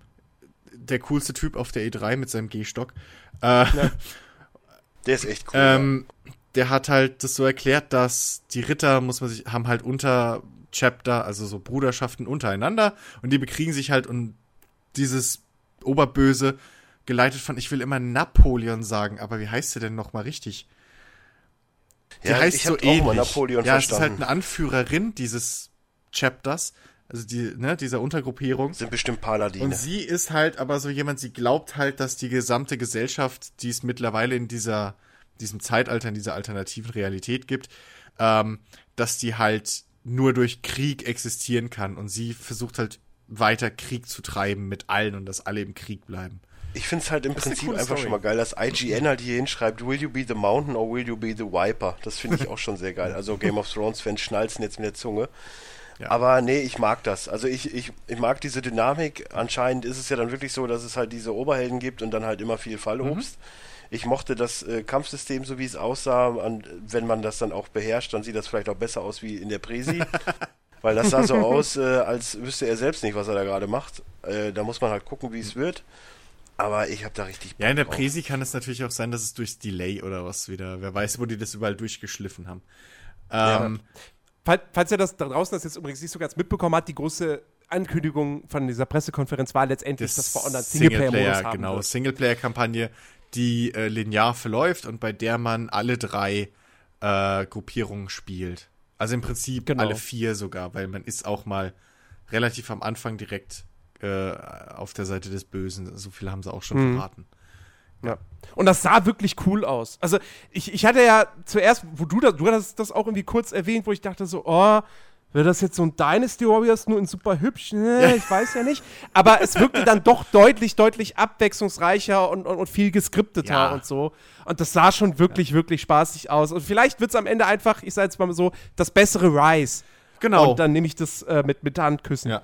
der coolste Typ auf der E3 mit seinem G-Stock. Äh, Der ist echt cool. ähm, der hat halt das so erklärt, dass die Ritter, muss man sich, haben halt unter Chapter, also so Bruderschaften untereinander und die bekriegen sich halt und dieses Oberböse geleitet von, ich will immer Napoleon sagen, aber wie heißt der denn nochmal richtig? Die Ja, heißt ich so ähnlich. Napoleon ja, es ist halt verstanden. eine Anführerin dieses Chapters, also die, ne, dieser Untergruppierung. Sind bestimmt Paladine. Und sie ist halt aber so jemand, sie glaubt halt, dass die gesamte Gesellschaft, die es mittlerweile in dieser, diesem Zeitalter, in dieser alternativen Realität gibt, ähm, dass die halt nur durch Krieg existieren kann. Und sie versucht halt weiter Krieg zu treiben mit allen und dass alle im Krieg bleiben. Ich finde es halt im Prinzip einfach Story. schon mal geil, dass IGN halt hier hinschreibt, will you be the mountain or will you be the viper? Das finde ich auch schon sehr geil. Also Game of Thrones-Fans schnalzen jetzt mit der Zunge. Ja. Aber nee, ich mag das. Also ich, ich, ich mag diese Dynamik. Anscheinend ist es ja dann wirklich so, dass es halt diese Oberhelden gibt und dann halt immer viel Fallobst. Ich mochte das äh, Kampfsystem, so wie es aussah. Und wenn man das dann auch beherrscht, dann sieht das vielleicht auch besser aus wie in der Präsi. Weil das sah so aus, äh, als wüsste er selbst nicht, was er da gerade macht. Äh, da muss man halt gucken, wie es wird. Aber ich habe da richtig. Ja, in der Bock. Präsi kann es natürlich auch sein, dass es durchs Delay oder was wieder. Wer weiß, wo die das überall durchgeschliffen haben. Ähm, Fall- Falls ihr das da draußen das jetzt übrigens nicht so ganz mitbekommen habt, die große Ankündigung von dieser Pressekonferenz war letztendlich, dass For Honor Singleplayer-Modus haben genau, wird. Singleplayer-Kampagne, die äh, linear verläuft und bei der man alle drei äh, Gruppierungen spielt. Also im Prinzip Genau. alle vier sogar, weil man ist auch mal relativ am Anfang direkt äh, auf der Seite des Bösen. So viel haben sie auch schon Mhm. verraten. Ja. Und das sah wirklich cool aus. Also, ich, ich hatte ja zuerst, wo du das, du hast das auch irgendwie kurz erwähnt, wo ich dachte so, oh, wäre das jetzt so ein Dynasty Warriors nur in super hübsch? Nee, ich weiß ja nicht. Aber es wirkte dann doch deutlich, deutlich abwechslungsreicher und, und, und viel geskripteter Ja. und so. Und das sah schon wirklich, wirklich spaßig aus. Und vielleicht wird es am Ende einfach, ich sage jetzt mal so, das bessere Rise. Genau. Und dann nehme ich das äh, mit, mit Handküssen. Ja.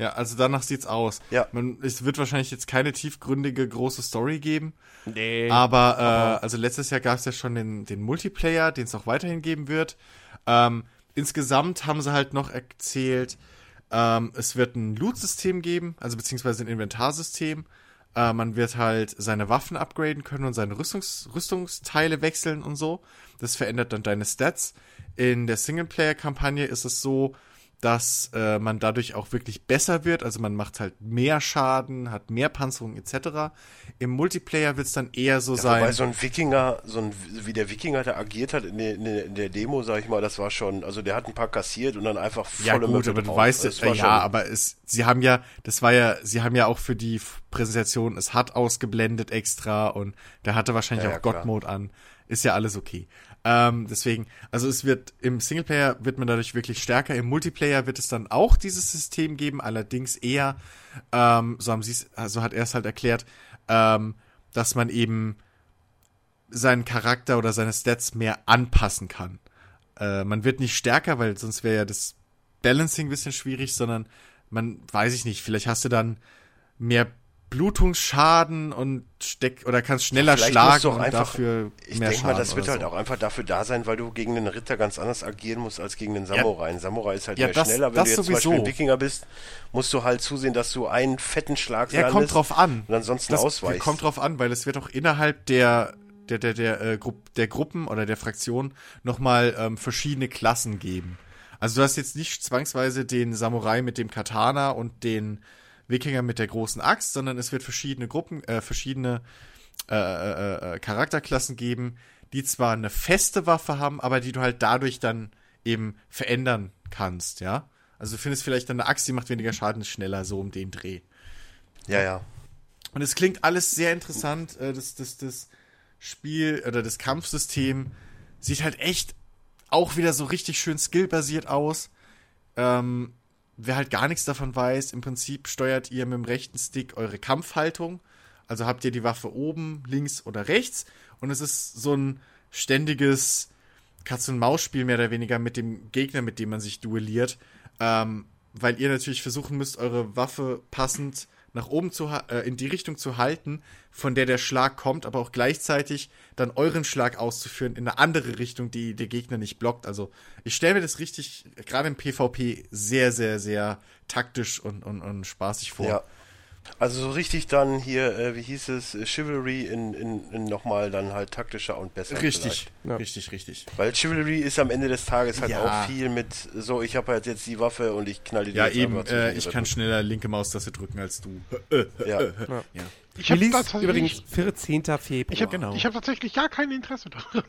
Ja, also danach sieht's aus. Ja. Man, es wird wahrscheinlich jetzt keine tiefgründige große Story geben. Nee. Aber, äh, also letztes Jahr gab es ja schon den, den Multiplayer, den es auch weiterhin geben wird. Ähm, insgesamt haben sie halt noch erzählt, ähm, es wird ein Loot-System geben, also beziehungsweise ein Inventarsystem. Äh, man wird halt seine Waffen upgraden können und seine Rüstungs Rüstungsteile wechseln und so. Das verändert dann deine Stats. In der Singleplayer-Kampagne ist es so, dass äh, man dadurch auch wirklich besser wird. Also man macht halt mehr Schaden, hat mehr Panzerung etc. Im Multiplayer wird es dann eher so Ja, sein. wobei so ein Wikinger, so ein, wie der Wikinger da agiert hat in der, in der- Demo, sag ich mal, das war schon, also der hat ein paar kassiert und dann einfach volle ja gut, aber du weißt Das ja, war ja, schon- aber es, sie haben ja, das war ja, sie haben ja auch für die Präsentation es hat ausgeblendet extra und der hatte wahrscheinlich Ja, auch klar. God-Mode an. Ist ja alles okay. Ähm, deswegen, also es wird im Singleplayer wird man dadurch wirklich stärker. Im Multiplayer wird es dann auch dieses System geben, allerdings eher, ähm, so haben sie es, also hat er es halt erklärt, ähm, dass man eben seinen Charakter oder seine Stats mehr anpassen kann. Äh, man wird nicht stärker, weil sonst wäre ja das Balancing ein bisschen schwierig, sondern man, weiß ich nicht, vielleicht hast du dann mehr Blutungsschaden und steck oder kannst schneller Vielleicht schlagen und einfach- dafür Ich denke mal, das wird halt so. auch einfach dafür da sein, weil du gegen einen Ritter ganz anders agieren musst als gegen einen Samurai. Ein Samurai ist halt Ja, mehr das- schneller. Wenn das du jetzt zum sowieso. Beispiel ein Wikinger bist, musst du halt zusehen, dass du einen fetten Schlag Ja, kommt drauf an. und ansonsten Das ausweichst. kommt drauf an, weil es wird auch innerhalb der der der der, äh, Grupp, der Gruppen oder der Fraktion nochmal ähm, verschiedene Klassen geben. Also du hast jetzt nicht zwangsweise den Samurai mit dem Katana und den Wikinger mit der großen Axt, sondern es wird verschiedene Gruppen, äh, verschiedene äh, äh, äh, Charakterklassen geben, die zwar eine feste Waffe haben, aber die du halt dadurch dann eben verändern kannst, ja. Also du findest vielleicht dann eine Axt, die macht weniger Schaden, ist schneller, so um den Dreh. ja, ja. Und es klingt alles sehr interessant. Äh, das, das, das Spiel oder das Kampfsystem sieht halt echt auch wieder so richtig schön skillbasiert aus. Ähm, wer halt gar nichts davon weiß, im Prinzip steuert ihr mit dem rechten Stick eure Kampfhaltung. Also habt ihr die Waffe oben, links oder rechts. Und es ist so ein ständiges Katz-und-Maus-Spiel mehr oder weniger mit dem Gegner, mit dem man sich duelliert. Ähm, weil ihr natürlich versuchen müsst, eure Waffe passend nach oben zu äh, in die Richtung zu halten, von der der Schlag kommt, aber auch gleichzeitig dann euren Schlag auszuführen in eine andere Richtung, die der Gegner nicht blockt. Also ich stelle mir das richtig, gerade im PvP, sehr, sehr, sehr taktisch und, und, und spaßig vor. Ja. Also so richtig dann hier, äh, wie hieß es, äh, Chivalry in, in, in nochmal dann halt taktischer und besser. Richtig, Ja. richtig, richtig. Weil Chivalry ist am Ende des Tages halt Ja. auch viel mit, so ich habe halt jetzt die Waffe und ich knall die Ja, jetzt eben, äh, ich kann schneller linke Maustaste drücken als du. Ja. Ja. Ich habe übrigens 14. Februar. ich hab, genau. ich hab tatsächlich gar kein Interesse daran.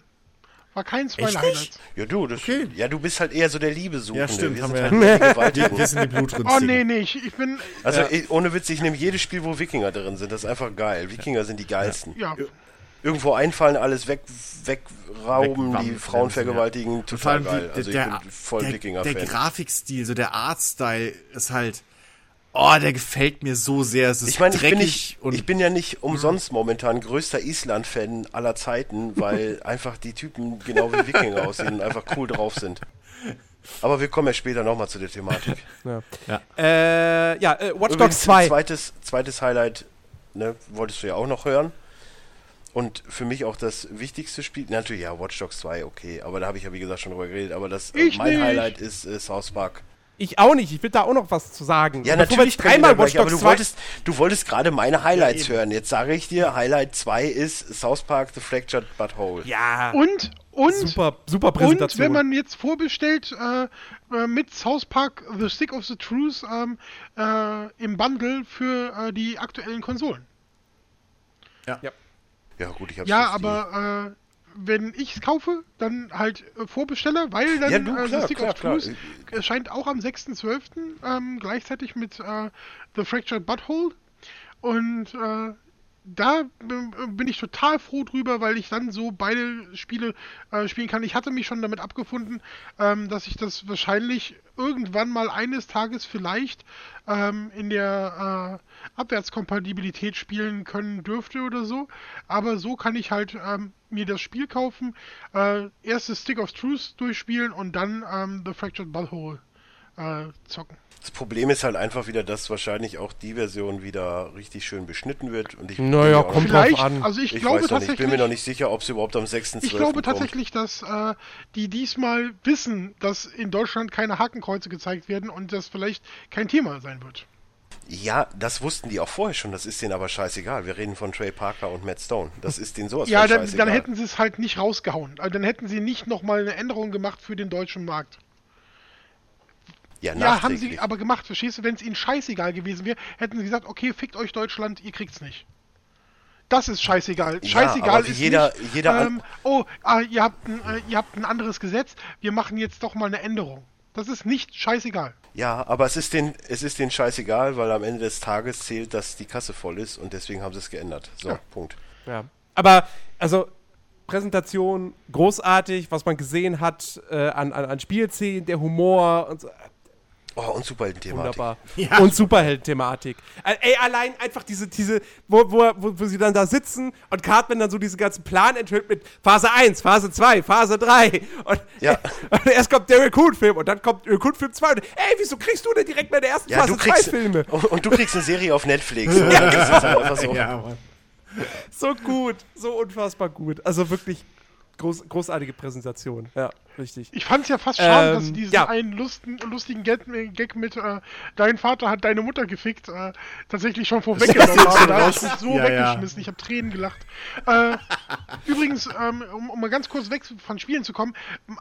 War nicht? Highlights. Ja, du, das, Okay. ja, du bist halt eher so der Liebesuchende. Ja, stimmt, Wir haben sind wir- halt die Gewaltigen. Wir sind die Blutrünstigen. Oh nee, nee, ich, ich bin. Also ich, ohne Witz, ich nehme jedes Spiel, wo Wikinger drin sind. Das ist einfach geil. Wikinger sind die geilsten. Ja, Irgendwo einfallen, alles weg, wegrauben, Wegwam- die Frauen vergewaltigen. Total geil. die- Also ich der, bin voll der, der Wikinger-Fan. Grafikstil, so der Artstyle ist halt, oh, der gefällt mir so sehr. Es ist Ich meine, ich bin, dreckig nicht, und ich bin ja nicht umsonst momentan größter Island-Fan aller Zeiten, weil einfach die Typen genau wie Wikinger aussehen und einfach cool drauf sind. Aber wir kommen ja später nochmal zu der Thematik. Ja, Ja. äh, ja äh, Watch Dogs 2. Zweites, zweites Highlight, ne, wolltest du ja auch noch hören. Und für mich auch das wichtigste Spiel, natürlich ja, Watch Dogs 2, okay, aber da habe ich ja wie gesagt schon drüber geredet, aber das Ich mein nicht. Highlight ist äh, South Park. Ich auch nicht. Ich will da auch noch was zu sagen. Ja, Bevor natürlich dreimal Watch gleich, aber Dogs du 2 wolltest, du wolltest gerade meine Highlights eben. hören. Jetzt sage ich dir, Highlight 2 ist South Park The Fractured But Whole. Ja, Und, und, super, super und Präsentation. wenn man jetzt vorbestellt äh, äh, mit South Park The Stick of the Truth ähm, äh, im Bundle für äh, die aktuellen Konsolen. Ja gut, ich habe Ja, aber äh, wenn ich es kaufe, dann halt äh, Vorbesteller, weil dann Ja, du, äh, klar, The Stick klar, of. Truth erscheint auch am 6.12. Ähm, gleichzeitig mit äh, The Fractured Butthole. Und äh, da b- bin ich total froh drüber, weil ich dann so beide Spiele äh, spielen kann. Ich hatte mich schon damit abgefunden, ähm, dass ich das wahrscheinlich irgendwann mal eines Tages vielleicht ähm, in der äh, Abwärtskompatibilität spielen können dürfte oder so. Aber so kann ich halt ähm, mir das Spiel kaufen, äh, erst das Stick of Truth durchspielen und dann ähm, The Fractured Butthole äh, zocken. Das Problem ist halt einfach wieder, dass wahrscheinlich auch die Version wieder richtig schön beschnitten wird. Und ich Naja, kommt drauf an. also ich, ich glaube weiß noch nicht, tatsächlich. ich bin mir noch nicht sicher, ob es überhaupt am 6.12. Ich glaube kommt. tatsächlich, dass äh, die diesmal wissen, dass in Deutschland keine Hakenkreuze gezeigt werden und das vielleicht kein Thema sein wird. Ja, das wussten die auch vorher schon, das ist denen aber scheißegal. Wir reden von Trey Parker und Matt Stone. Das ist denen sowas ja, von dann, scheißegal. dann hätten sie es halt nicht rausgehauen. Also dann hätten sie nicht nochmal eine Änderung gemacht für den deutschen Markt. Ja, Ja, haben sie aber gemacht, verstehst du? Wenn es ihnen scheißegal gewesen wäre, hätten sie gesagt, okay, fickt euch Deutschland, ihr kriegt's nicht. Das ist scheißegal. Ja, Scheißegal ist jeder- nicht, jeder ähm, oh, ah, ihr, habt ein, äh, ihr habt ein anderes Gesetz, wir machen jetzt doch mal eine Änderung. Das ist nicht scheißegal. Ja, aber es ist den, es ist denen scheißegal, weil am Ende des Tages zählt, dass die Kasse voll ist und deswegen haben sie es geändert. So, Ja. Punkt. Ja. Aber, also, Präsentation großartig, was man gesehen hat äh, an, an, an Spielszenen, der Humor und so. Oh, und Superhelden-Thematik. Wunderbar. Ja. Und Superheld-Thematik. Äh, Ey, allein einfach diese, diese, wo, wo, wo, wo sie dann da sitzen und Cartman dann so diesen ganzen Plan enthüllt mit Phase 1, Phase 2, Phase 3. Und, Ja. und erst kommt der Raccoon-Film und dann kommt Raccoon-Film 2. Und, ey, wieso kriegst du denn direkt bei der ersten Ja, Phase du kriegst, 2 Filme? und, und du kriegst eine Serie auf Netflix. ja, das ist halt einfach so. Ja. So gut, so unfassbar gut. Also wirklich groß, großartige Präsentation. Ja, richtig. Ich fand es ja fast schade, Ähm, dass sie diesen ja. einen lustigen, lustigen Gag, mit äh, Dein Vater hat deine Mutter gefickt äh, tatsächlich schon vorweggenommen haben. Da habe ich mich so Ja, ja. weggeschmissen. Ich habe Tränen gelacht. Äh, übrigens, ähm, um, um mal ganz kurz weg von Spielen zu kommen,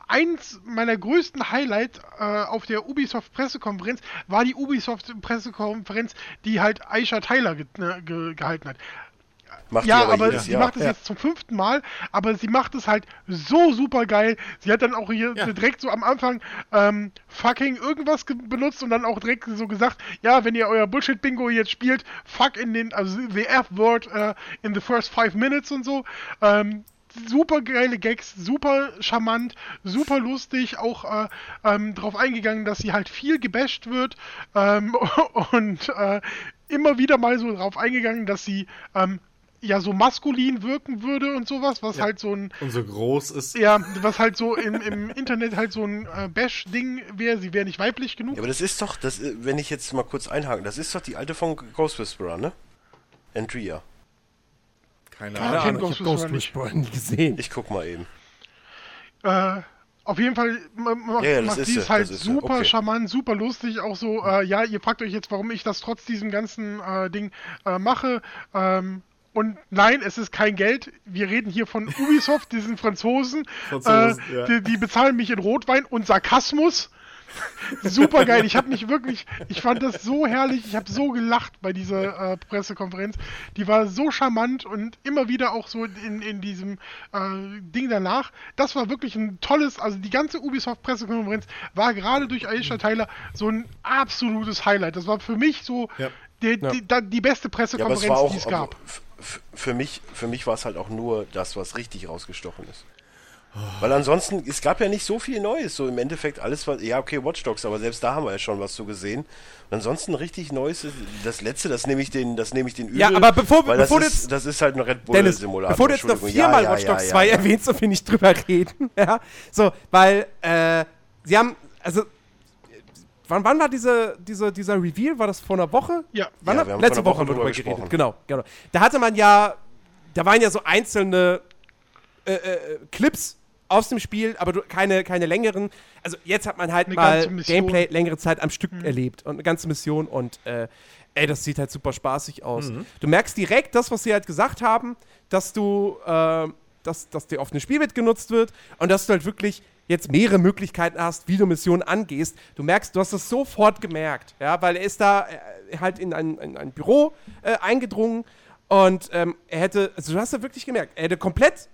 eins meiner größten Highlights äh, auf der Ubisoft-Pressekonferenz war die Ubisoft-Pressekonferenz, die halt Aisha Tyler ge äh, ge gehalten hat. Macht Ja, aber, aber jedes sie Jahr. macht es jetzt zum fünften Mal, aber sie macht es halt so super geil. Sie hat dann auch hier Ja. direkt so am Anfang ähm, fucking irgendwas ge- benutzt und dann auch direkt so gesagt, ja, wenn ihr euer Bullshit-Bingo jetzt spielt, fuck in den, also the F-Word äh, in the first five minutes und so. Ähm, super geile Gags, super charmant, super lustig, auch äh, ähm, darauf eingegangen, dass sie halt viel gebasht wird ähm, und äh, immer wieder mal so darauf eingegangen, dass sie ähm, ja so maskulin wirken würde und sowas, was halt so ein Und so groß ist. ja, was halt so im, im Internet halt so ein äh, Bash-Ding wäre, sie wäre nicht weiblich genug. Ja, aber das ist doch, das, äh, wenn ich jetzt mal kurz einhaken, das ist doch die alte von Ghost Whisperer, ne? Andrea. Keine Ja, Ahnung. kenn ich Ghost hab Ghost Whisperer nicht. Whisperer nie gesehen. Ich guck mal eben. Äh, auf jeden Fall ma- macht, Ja, ja, das macht ist sie sie, es halt super okay. charmant, super lustig, auch so, äh, ja, ihr fragt euch jetzt, warum ich das trotz diesem ganzen äh, Ding äh, mache. Ähm, und nein, es ist kein Geld. Wir reden hier von Ubisoft, diesen Franzosen. Franzosen, äh, ja. die, die bezahlen mich in Rotwein und Sarkasmus. Super geil. Ich habe mich wirklich, ich fand das so herrlich. Ich habe so gelacht bei dieser äh, Pressekonferenz. Die war so charmant und immer wieder auch so in, in diesem äh, Ding danach. Das war wirklich ein tolles, also die ganze Ubisoft-Pressekonferenz war gerade durch Aisha Tyler so ein absolutes Highlight. Das war für mich so Ja. die, Ja. die, die beste Ja, Pressekonferenz, auch, die es gab. f- für mich, für mich war es halt auch nur das, was richtig rausgestochen ist. Weil ansonsten, es gab ja nicht so viel Neues, so im Endeffekt alles, was, ja okay, Watch Dogs, aber selbst da haben wir ja schon was so gesehen. Und ansonsten richtig Neues, das letzte, das nehme ich den, das nehme ich den übel. Ja, aber bevor- weil bevor das du ist, jetzt- das ist halt ein Red Bull Dennis, Simulator. bevor du jetzt noch viermal ja, ja, Watch Dogs ja, 2 ja. erwähnst, so will ich drüber reden. ja, so, weil, äh, sie haben, also, wann, wann war diese, diese, dieser Reveal? War das vor einer Woche? Ja. Wann Ja, hat- wir haben letzte vor einer Woche haben wir Woche drüber drüber geredet. gesprochen. Genau, genau. Da hatte man ja, da waren ja so einzelne äh, äh, Clips aus dem Spiel, aber keine, keine längeren. Also jetzt hat man halt Eine mal. Gameplay längere Zeit am Stück Mhm. erlebt und eine ganze Mission und äh, ey, das sieht halt super spaßig aus. Du merkst direkt das, was sie halt gesagt haben, dass du, äh, dass, dass dir eine Spielwelt genutzt wird und dass du halt wirklich jetzt mehrere Möglichkeiten hast, wie du Missionen angehst. Du merkst, du hast das sofort gemerkt, ja, weil er ist da äh, halt in ein, in ein Büro äh, eingedrungen und ähm, er hätte, also du hast ja wirklich gemerkt, er hätte komplett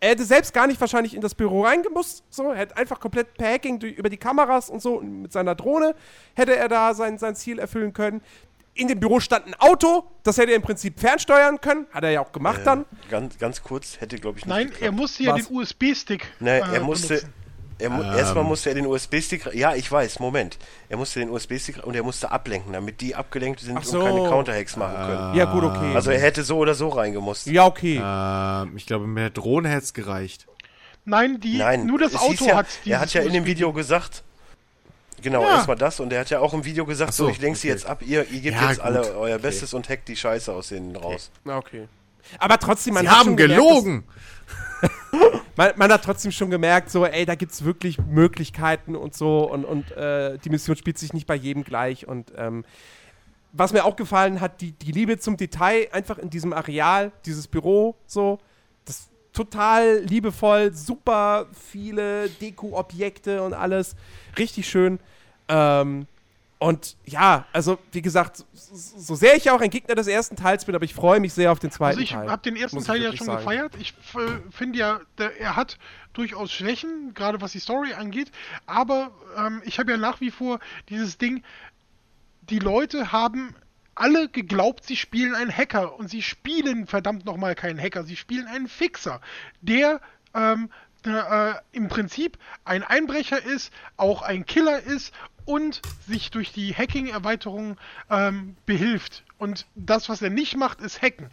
er hätte selbst gar nicht wahrscheinlich in das Büro reingemusst. So, er hätte einfach komplett per Hacking durch, über die Kameras und so und mit seiner Drohne hätte er da sein, sein Ziel erfüllen können. In dem Büro stand ein Auto, das hätte er im Prinzip fernsteuern können. Hat er ja auch gemacht dann. Ganz, ganz kurz, hätte glaube ich nicht Nein, geklappt. er musste ja Was? den USB-Stick. Nee, äh, er musste. benutzen. Er mu Erstmal musste er den USB-Stick. Ja, ich weiß, Moment. Er musste den USB-Stick und er musste ablenken, damit die abgelenkt sind so. und keine Counter-Hacks machen können. Ja, gut, okay. Also er hätte so oder so reingemusst. ja, okay. Ähm, ich glaube, mit der Drohne hätte es gereicht. Nein, die, Nein, nur das Auto ja, hat Er hat ja in dem. Video gesagt. Genau, Ja. erstmal das und er hat ja auch im Video gesagt, Ach so, so, ich lenke sie okay. jetzt ab, ihr, ihr gebt Ja, jetzt gut, alle euer okay. Bestes und hackt die Scheiße aus denen raus. Na, okay. Aber trotzdem, man Sie hat haben schon gemerkt, gelogen! dass- man, man hat trotzdem schon gemerkt, so, ey, da gibt es wirklich Möglichkeiten und so und, und äh, die Mission spielt sich nicht bei jedem gleich und ähm, was mir auch gefallen hat, die, die Liebe zum Detail einfach in diesem Areal, dieses Büro, so, das total liebevoll, super viele Deko-Objekte und alles, richtig schön. Ähm, und ja, also wie gesagt, so, sehr ich auch ein Gegner des ersten Teils bin, aber ich freue mich sehr auf den zweiten Also ich Teil. habe den ersten Teil ja schon sagen. gefeiert. Ich finde ja, der, er hat durchaus Schwächen, gerade was die Story angeht. Aber ähm, ich habe ja nach wie vor dieses Ding, die Leute haben alle geglaubt, sie spielen einen Hacker und sie spielen verdammt nochmal keinen Hacker, sie spielen einen Fixer, der ähm, äh, im Prinzip ein Einbrecher ist, auch ein Killer ist und sich durch die Hacking-Erweiterung ähm, behilft. Und das, was er nicht macht, ist Hacken.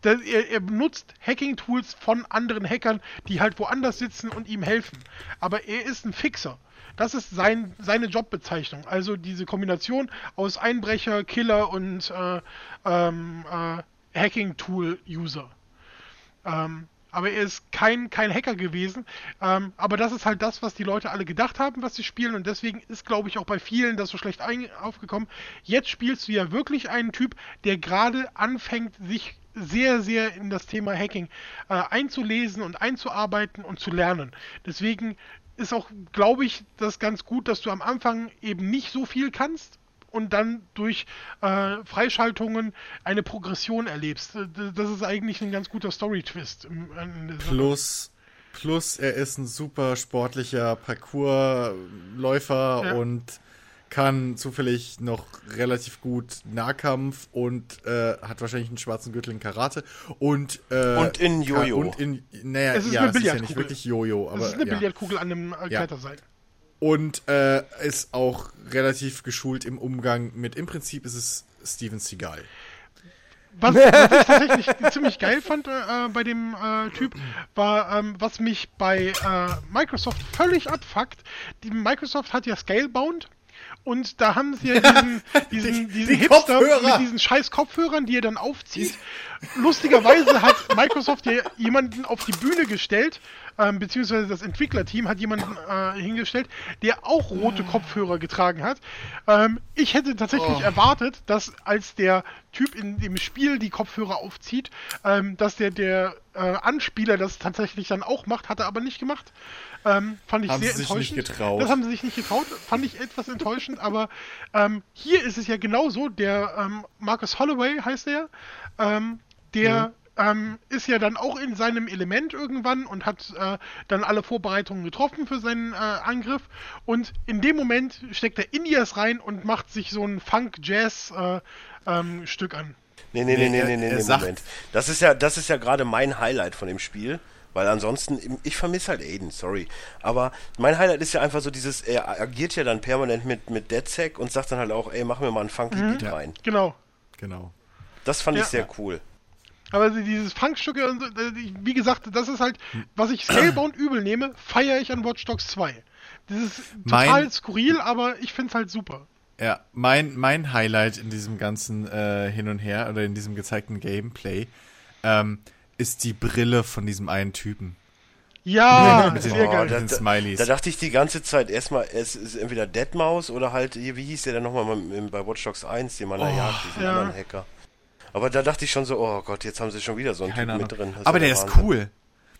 Das, er, er benutzt Hacking-Tools von anderen Hackern, die halt woanders sitzen und ihm helfen. Aber er ist ein Fixer. Das ist sein, seine Jobbezeichnung. Also diese Kombination aus Einbrecher, Killer und äh, ähm, äh, Hacking-Tool-User. Ähm, aber er ist kein, kein Hacker gewesen. Ähm, aber das ist halt das, was die Leute alle gedacht haben, was sie spielen. Und deswegen ist, glaube ich, auch bei vielen das so schlecht aufgekommen. Jetzt spielst du ja wirklich einen Typ, der gerade anfängt, sich sehr, sehr in das Thema Hacking äh, einzulesen und einzuarbeiten und zu lernen. Deswegen ist auch, glaube ich, das ganz gut, dass du am Anfang eben nicht so viel kannst und dann durch äh, Freischaltungen eine Progression erlebst. Äh, Das ist eigentlich ein ganz guter Story-Twist. Plus, plus er ist ein super sportlicher Parcoursläufer Ja. und kann zufällig noch relativ gut Nahkampf und äh, hat wahrscheinlich einen schwarzen Gürtel in Karate und äh, Und in Jojo. Und in, naja, Es ist ja, eine es ist ja nicht Billardkugel. wirklich Jojo, aber Das ist eine ja. Billardkugel an einem äh, Ja. Und äh, ist auch relativ geschult im Umgang mit, im Prinzip ist es Steven Seagal. Was, was ich tatsächlich ziemlich geil fand äh, bei dem äh, Typ, war, ähm, was mich bei äh, Microsoft völlig abfuckt. Die Microsoft hat ja Scalebound und da haben sie ja diesen, diesen, diesen die Hipster Kopfhörer. mit diesen scheiß Kopfhörern, die er dann aufzieht. Lustigerweise hat Microsoft ja jemanden auf die Bühne gestellt, ähm, beziehungsweise das Entwicklerteam hat jemanden äh, hingestellt, der auch rote Kopfhörer getragen hat. Ähm, ich hätte tatsächlich erwartet, dass als der Typ in dem Spiel die Kopfhörer aufzieht, ähm, dass der, der äh, Anspieler das tatsächlich dann auch macht, hat er aber nicht gemacht. Ähm, fand ich Haben sehr sie sich enttäuschend. nicht getraut. Das haben sie sich nicht getraut, fand ich etwas enttäuschend, aber ähm, hier ist es ja genauso. Der ähm, Marcus Holloway heißt er, ähm, der ähm, ist ja dann auch in seinem Element irgendwann und hat äh, dann alle Vorbereitungen getroffen für seinen äh, Angriff. Und in dem Moment steckt er Indias rein und macht sich so ein Funk-Jazz-Stück ähm, Stück an. Nee, nee, nee, Nee, nee, nee, nee, nee Moment. Das ist ja, das ist ja gerade mein Highlight von dem Spiel. Weil ansonsten, ich vermisse halt Aiden, sorry. Aber mein Highlight ist ja einfach so dieses, er agiert ja dann permanent mit, mit DeadSec und sagt dann halt auch, ey, mach mir mal einen funky Beat rein. Genau. Genau. Das fand ich Ja. sehr cool. Aber dieses so, äh, wie gesagt, das ist halt, was ich Scalebound übel nehme, feiere ich an Watch Dogs 2. Das ist total Mein- skurril, aber ich finde es halt super. Ja, mein, mein Highlight in diesem ganzen äh, Hin und Her oder in diesem gezeigten Gameplay ähm, ist die Brille von diesem einen Typen. Ja, Mit den- sehr Oh, geil. da- Smileys. Da dachte ich die ganze Zeit erstmal, es ist entweder Deadmaus oder halt, hier, wie hieß der denn nochmal bei Watch Dogs 1, den man da jagt, diesen ja. anderen Hacker. Aber da dachte ich schon so, oh Gott, jetzt haben sie schon wieder so einen Keine Typen Ahnung. mit drin. Das Aber ja der ist Wahnsinn. cool.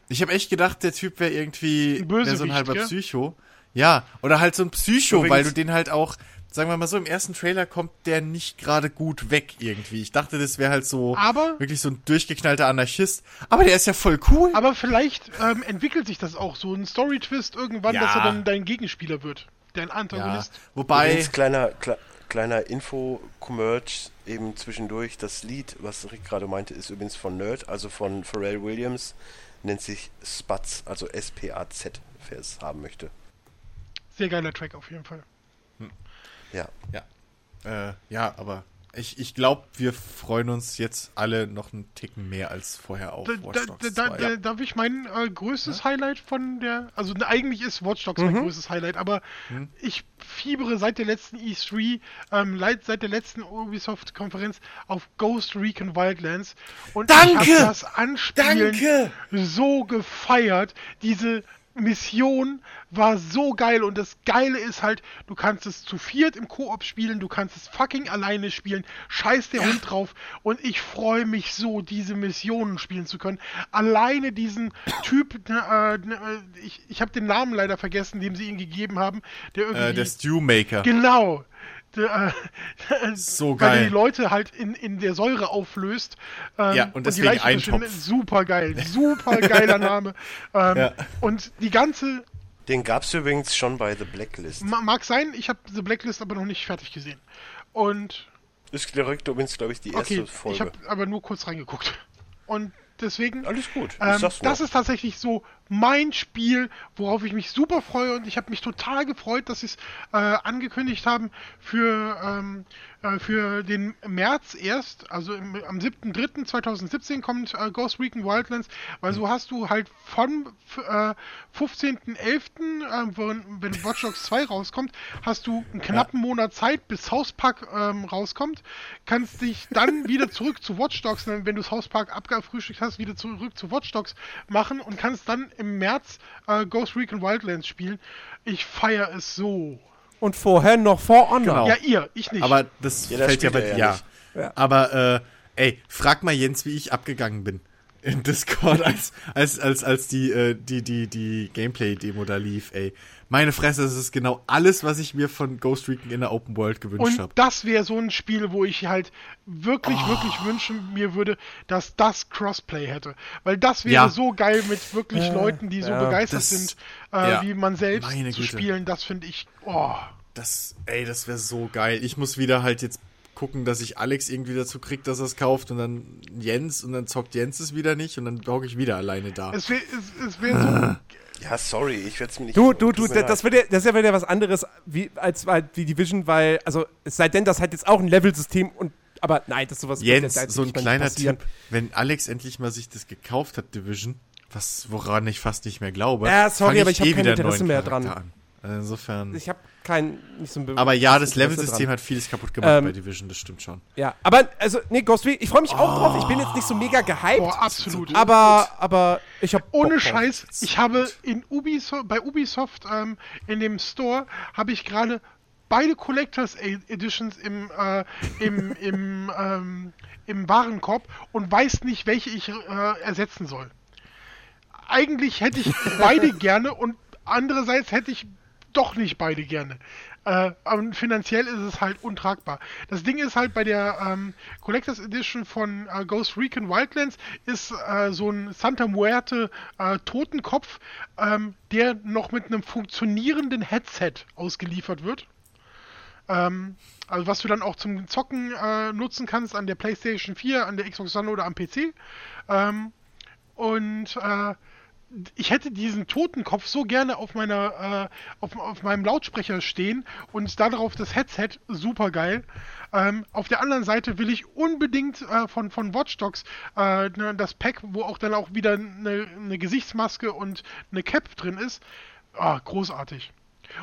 Ich habe echt gedacht, der Typ wäre irgendwie Ein wär so ein halber gell? Psycho. Ja, oder halt so ein Psycho, Übrigens- weil du den halt auch, sagen wir mal so, im ersten Trailer kommt der nicht gerade gut weg irgendwie. Ich dachte, das wäre halt so Aber- wirklich so ein durchgeknallter Anarchist. Aber der ist ja voll cool. Aber vielleicht ähm, entwickelt sich das auch so, ein Story-Twist irgendwann, Ja. dass er dann dein Gegenspieler wird. Dein ja, Antagonist. wobei, Übrigens, kleiner, kle kleiner Info-Commerce eben zwischendurch. Das Lied, was Rick gerade meinte, ist übrigens von Nerd, also von Pharrell Williams. Nennt sich Spatz, also S-P-A-Z, wer es haben möchte. Sehr geiler Track auf jeden Fall. Ja. ja, äh, ja, aber ich, ich glaube, wir freuen uns jetzt alle noch einen Ticken mehr als vorher auf Da, Watch da, Dogs da, 2. da, darf ich mein äh, größtes Highlight von der. Also ne, eigentlich ist Watch Dogs mein größtes Highlight, aber ich fiebere seit der letzten E3, ähm, seit der letzten Ubisoft-Konferenz auf Ghost Recon Wildlands. Und ich Danke! habe das Anspielen Danke! so gefeiert. Diese Mission war so geil und das Geile ist halt, du kannst es zu viert im Koop spielen, du kannst es fucking alleine spielen, scheiß der Hund drauf und ich freue mich so, diese Missionen spielen zu können. Alleine diesen Typ, äh, ne, äh, ich, ich habe den Namen leider vergessen, dem sie ihm gegeben haben, der irgendwie... äh, der Stewmaker. Genau. Der, äh, So Weil er geil. die Leute halt in, in der Säure auflöst. Ähm, Ja, und die deswegen Eintopf. verschwinden. Super geil. Super geiler Name. Ähm, Ja. Und die ganze. Den gab es übrigens schon bei The Blacklist. ma- Mag sein, ich habe The Blacklist aber noch nicht fertig gesehen. Und. Ist direkt übrigens, glaube ich, die erste Okay, ich Folge. habe aber nur kurz reingeguckt. Und deswegen. Alles gut, ich Ähm, das ist tatsächlich so mein Spiel, worauf ich mich super freue und ich habe mich total gefreut, dass sie es äh, angekündigt haben für, ähm, äh, für den März erst, also im, am 7.3.2017 kommt äh, Ghost Recon Wildlands, weil so hast du halt von äh, 15.11., äh, wenn, wenn Watch Dogs 2 rauskommt, hast du einen knappen Monat Zeit, bis South Park ähm, rauskommt, kannst dich dann wieder zurück zu Watch Dogs, ne, wenn du South Park abgefrühstückt hast, wieder zurück zu Watch Dogs machen und kannst dann im März äh, Ghost Recon Wildlands spielen. Ich feiere es so. Und vorher noch For Honor. Genau. Ja, ihr, ich nicht. Aber das Ja, fällt ja bei er ja. ja. Aber äh, ey, frag mal Jens, wie ich abgegangen bin in Discord, als als als als die äh, die die die Gameplay Demo da lief, ey. Meine Fresse, das ist genau alles, was ich mir von Ghost Recon in der Open World gewünscht Und habe. das wäre so ein Spiel, wo ich halt wirklich, Oh. wirklich wünschen mir würde, dass das Crossplay hätte. Weil das wäre Ja. so geil mit wirklich Leuten, die so ja, begeistert das- sind, äh, ja, wie man selbst meine zu Güte. spielen. Das finde ich, oh. Das, ey, das wäre so geil. Ich muss wieder halt jetzt gucken, dass ich Alex irgendwie dazu krieg, dass er es kauft und dann Jens und dann zockt Jens es wieder nicht und dann hocke ich wieder alleine da. Es wäre es, es wär so, Ja, sorry, ich werde es mir nicht. Du, du, du, das, leid. wird ja, das ist ja wieder was anderes wie, als halt die Division, weil, also, es sei denn, das hat jetzt auch ein Level-System und, aber nein, das ist sowas Jens, ja so ein kleiner. Tipp, wenn Alex endlich mal sich das gekauft hat, Division, was, woran ich fast nicht mehr glaube. Ja, sorry, eh aber ich hab kein wieder einen Interesse mehr Charakter dran. An. Insofern. Ich habe kein, nicht so ein Be- aber ja, das Level-System hat vieles kaputt gemacht Ähm, bei Division, das stimmt schon. Ja, aber, also, nee, Ghost Recon, ich freue mich auch drauf. Ich bin jetzt nicht so mega gehypt. boah, absolut. aber, aber, ich habe Ohne Scheiß, ich habe in Ubisoft, bei Ubisoft ähm, in dem Store habe ich gerade beide Collectors E- Editions im, äh, im, im, ähm, im Warenkorb und weiß nicht, welche ich äh, ersetzen soll. Eigentlich hätte ich beide gerne und andererseits hätte ich doch nicht beide gerne. Äh, und finanziell ist es halt untragbar. Das Ding ist halt bei der ähm, Collectors Edition von äh, Ghost Recon Wildlands ist äh, so ein Santa Muerte äh, Totenkopf, ähm, der noch mit einem funktionierenden Headset ausgeliefert wird. Ähm, also was du dann auch zum Zocken äh, nutzen kannst an der PlayStation 4, an der Xbox One oder am PC. Ähm, und äh, ich hätte diesen Totenkopf so gerne auf meiner, äh, auf, auf meinem Lautsprecher stehen und darauf das Headset, super geil. Ähm, auf der anderen Seite will ich unbedingt äh, von, von Watch Dogs äh, ne, das Pack, wo auch dann auch wieder eine, eine Gesichtsmaske und eine Cap drin ist. Ah, großartig.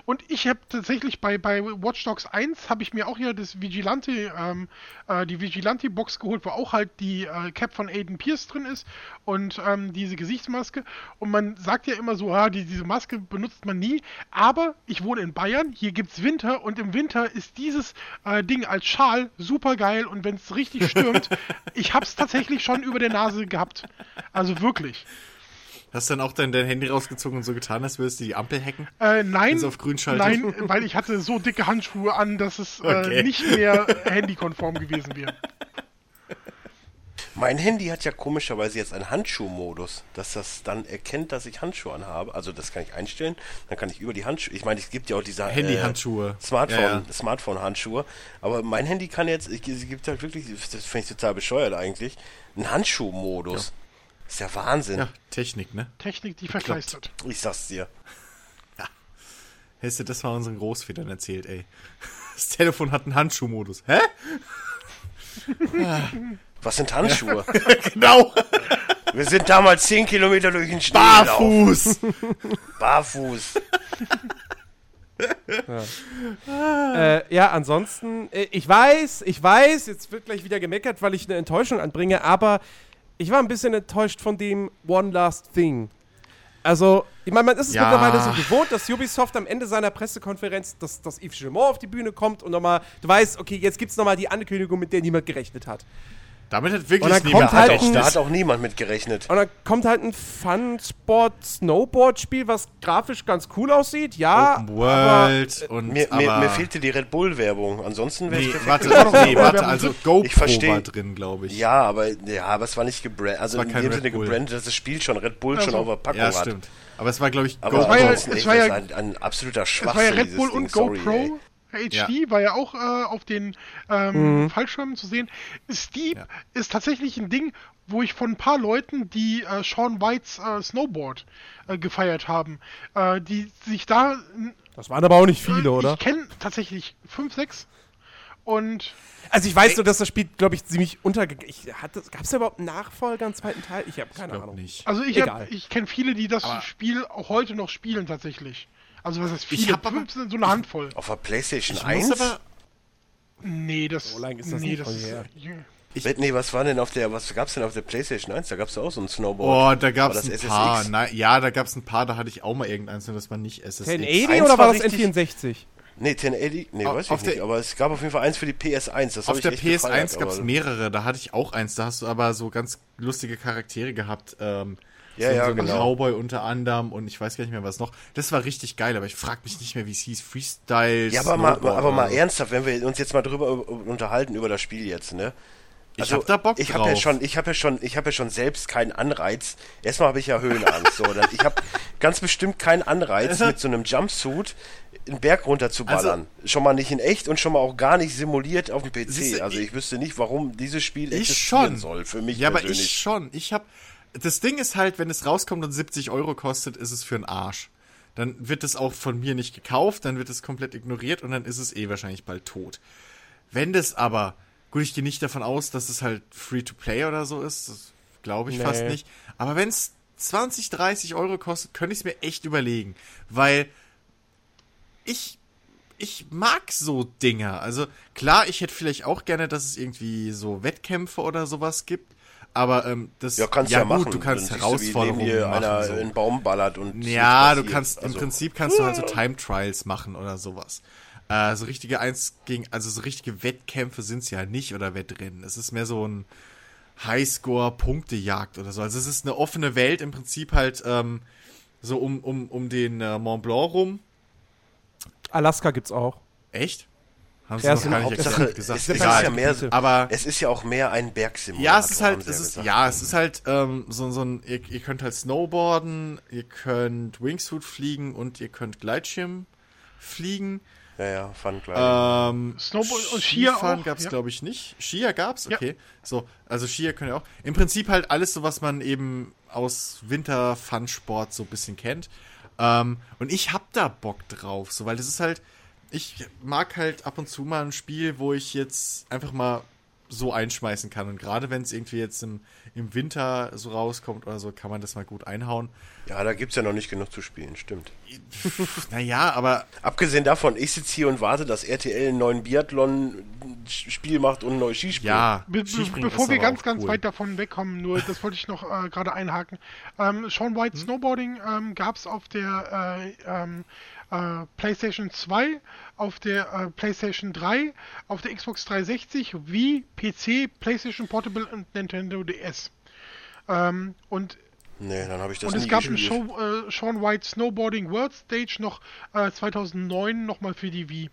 Und ich habe tatsächlich bei, bei Watch Dogs 1 habe ich mir auch hier das Vigilante, ähm, äh, die Vigilante-Box geholt, wo auch halt die äh, Cap von Aiden Pierce drin ist und ähm, diese Gesichtsmaske. Und man sagt ja immer so, ah, die, diese Maske benutzt man nie. Aber ich wohne in Bayern, hier gibt es Winter und im Winter ist dieses äh, Ding als Schal super geil und wenn es richtig stürmt, ich habe es tatsächlich schon über der Nase gehabt. Also wirklich. Hast du dann auch dein, dein Handy rausgezogen und so getan, als würdest du die Ampel hacken? Äh, nein, auf grün nein, weil ich hatte so dicke Handschuhe an, dass es äh, Okay. nicht mehr handykonform gewesen wäre. Mein Handy hat ja komischerweise jetzt einen Handschuhmodus, dass das dann erkennt, dass ich Handschuhe anhabe. Also das kann ich einstellen. Dann kann ich über die Handschuhe. Ich meine, es gibt ja auch diese Handy-Handschuhe. Äh, Smartphone, Ja, ja. Smartphone-Handschuhe. Aber mein Handy kann jetzt, es gibt halt wirklich, das finde ich total bescheuert eigentlich, einen Handschuhmodus. Ist ja Wahnsinn. Ja, Technik, ne? Technik, die verkleistert. Ich sag's dir. Hättest du das mal unseren Großvätern erzählt, ey. Das Telefon hat einen Handschuhmodus. Hä? Was sind Handschuhe? Genau! Wir sind damals 10 Kilometer durch den Schnee gelaufen. Barfuß! Barfuß. Äh, ja, ansonsten, äh, ich weiß, ich weiß, jetzt wird gleich wieder gemeckert, weil ich eine Enttäuschung anbringe, aber ich war ein bisschen enttäuscht von dem One Last Thing. Also, ich meine, man ist es Ja. mittlerweile so gewohnt, dass Ubisoft am Ende seiner Pressekonferenz, dass, dass Yves Gilmore auf die Bühne kommt und nochmal, du weißt, okay, jetzt gibt's nochmal die Ankündigung, mit der niemand gerechnet hat. Damit hat Und wirklich dann niemand kommt Da hat, halt auch, ein- da hat auch niemand mit gerechnet. Und dann kommt halt ein Fun-Sport-Snowboard-Spiel, was grafisch ganz cool aussieht, ja. Open World und Mir, aber mir, mir fehlte die Red Bull-Werbung. Ansonsten wäre Nee, ich warte, nee, warte, also GoPro Ich versteh- war drin, glaube ich. Ja, aber, ja, aber es war nicht gebrannt. Also war in kein dem Red Sinne Bull. gebrannt, dass das Spiel schon Red Bull schon Also- auf der Packung Ja, hat. stimmt. Aber es war, glaube ich, Aber Es war ja- es war ja- ein, ein absoluter Es Schwachsinn. war ja Red dieses Bull Ding, und sorry, ey. HD war ja auch äh, auf den ähm, Fallschirmen zu sehen. Steep Ja. ist tatsächlich ein Ding, wo ich von ein paar Leuten, die äh, Sean Whites äh, Snowboard äh, gefeiert haben, äh, die sich da. Das waren aber auch nicht äh, viele, oder? Ich kenne tatsächlich fünf, sechs. Und Also ich weiß nur, dass das Spiel, glaube ich, ziemlich untergegangen ist. Gab es da überhaupt einen Nachfolger, einen zweiten Teil? Ich habe keine glaub Ahnung. nicht. also ich, hab- ich kenne viele, die das Aber- Spiel auch heute noch spielen tatsächlich. Also was heißt Ich viele? hab aber- Fünf sind so eine Handvoll. Auf der Playstation Ich 1? muss aber, Nee, das. So lang ist das nee, nicht das von ist, ja. Nee, was war denn auf der, was gab's denn auf der Playstation 1? Da gab's auch so ein Snowboard. oh, da gab War es das ein paar. SSX? Na, ja, da gab es ein paar, da hatte ich auch mal irgendeins, das war nicht SSX. 1080 Eins oder war das richtig- N64? Nee, 1080? Nee, Auf- weiß ich nicht. aber es gab auf jeden Fall eins für die PS1. Das Auf ich der echt PS1 gefeiert, gab es aber- mehrere, da hatte ich auch eins, da hast du aber so ganz lustige Charaktere gehabt. Ähm, Ja, so, ja, so genau. Cowboy unter anderem und ich weiß gar nicht mehr was noch. Das war richtig geil, aber ich frage mich nicht mehr, wie es hieß. Freestyle. Ja, aber mal, aber mal ernsthaft, wenn wir uns jetzt mal drüber unterhalten über das Spiel jetzt, ne? Ich hab da Bock ich hab ja drauf. schon, ich habe ja schon, ich habe ja schon selbst keinen Anreiz. Erstmal habe ich ja Höhenangst, so. Ich habe ganz bestimmt keinen Anreiz, mit so einem Jumpsuit einen Berg runter zu ballern. schon mal nicht in echt und schon mal auch gar nicht simuliert auf dem PC. Siehste, also ich wüsste nicht, warum dieses Spiel Ich existieren schon. soll. Für mich Ja, aber persönlich. ich schon. Ich hab. Das Ding ist halt, wenn es rauskommt und 70 Euro kostet, ist es für einen Arsch. Dann wird es auch von mir nicht gekauft, dann wird es komplett ignoriert und dann ist es eh wahrscheinlich bald tot. Wenn das aber, gut, ich gehe nicht davon aus, dass es halt Free-to-Play oder so ist, das glaube ich Nee. fast nicht. Aber wenn es 20, 30 Euro kostet, könnte ich es mir echt überlegen. Weil ich ich mag so Dinger. Also klar, ich hätte vielleicht auch gerne, dass es irgendwie so Wettkämpfe oder sowas gibt. Aber ähm, das ja, kannst ja, gut, machen. du kannst Dann du, Herausforderungen dir machen. einer so. einen Baum ballert und Ja, du kannst im Also, Prinzip kannst du halt so Time Trials machen oder sowas. Äh, so richtige eins gegen, also so richtige Wettkämpfe sind's ja nicht oder Wettrennen. Es ist mehr so ein Highscore-Punktejagd oder so. Also es ist eine offene Welt im Prinzip halt ähm, so um, um, um den äh, Mont Blanc rum. Alaska gibt's auch. Echt? Haben Ja, sie es noch gar nicht Hauptsache, exakt gesagt. es, es ist Egal. ja mehr. Aber es ist ja auch mehr ein Bergsimulator. Ja, es ist halt, es ist, ja, es ist halt ähm, so, so ein, ihr, ihr könnt halt Snowboarden, ihr könnt Wingsuit fliegen und ihr könnt Gleitschirm fliegen. Ja, ja, klar. Ähm, Snowboard und Skier Skifahren auch, gab's ja. glaube ich nicht. Skier gab's, Ja. okay. So, also Skier können ja auch. Im Prinzip halt alles so, was man eben aus Winter-Fun-Sport so ein bisschen kennt. Ähm, und ich hab da Bock drauf, so, weil das ist halt, ich mag halt ab und zu mal ein Spiel, wo ich jetzt einfach mal so einschmeißen kann. Und gerade wenn es irgendwie jetzt im, im Winter so rauskommt oder so, kann man das mal gut einhauen. Ja, da gibt es ja noch nicht genug zu spielen, stimmt. naja, aber. Abgesehen davon, ich sitze hier und warte, dass RTL einen neuen Biathlon-Spiel macht und ein neues Skispiel. Ja, Be be bevor wir ganz, ganz cool. weit davon wegkommen, nur das wollte ich noch äh, gerade einhaken. Ähm, Sean White hm? Snowboarding ähm, gab es auf der äh, ähm, äh, PlayStation 2, auf der äh, PlayStation 3, auf der Xbox 360, Wii, PC, PlayStation Portable und Nintendo DS. Ähm, und Nee, dann habe ich das Und es gab ein Show, äh, Sean White Snowboarding World Stage noch äh, 2009 nochmal für die Wii.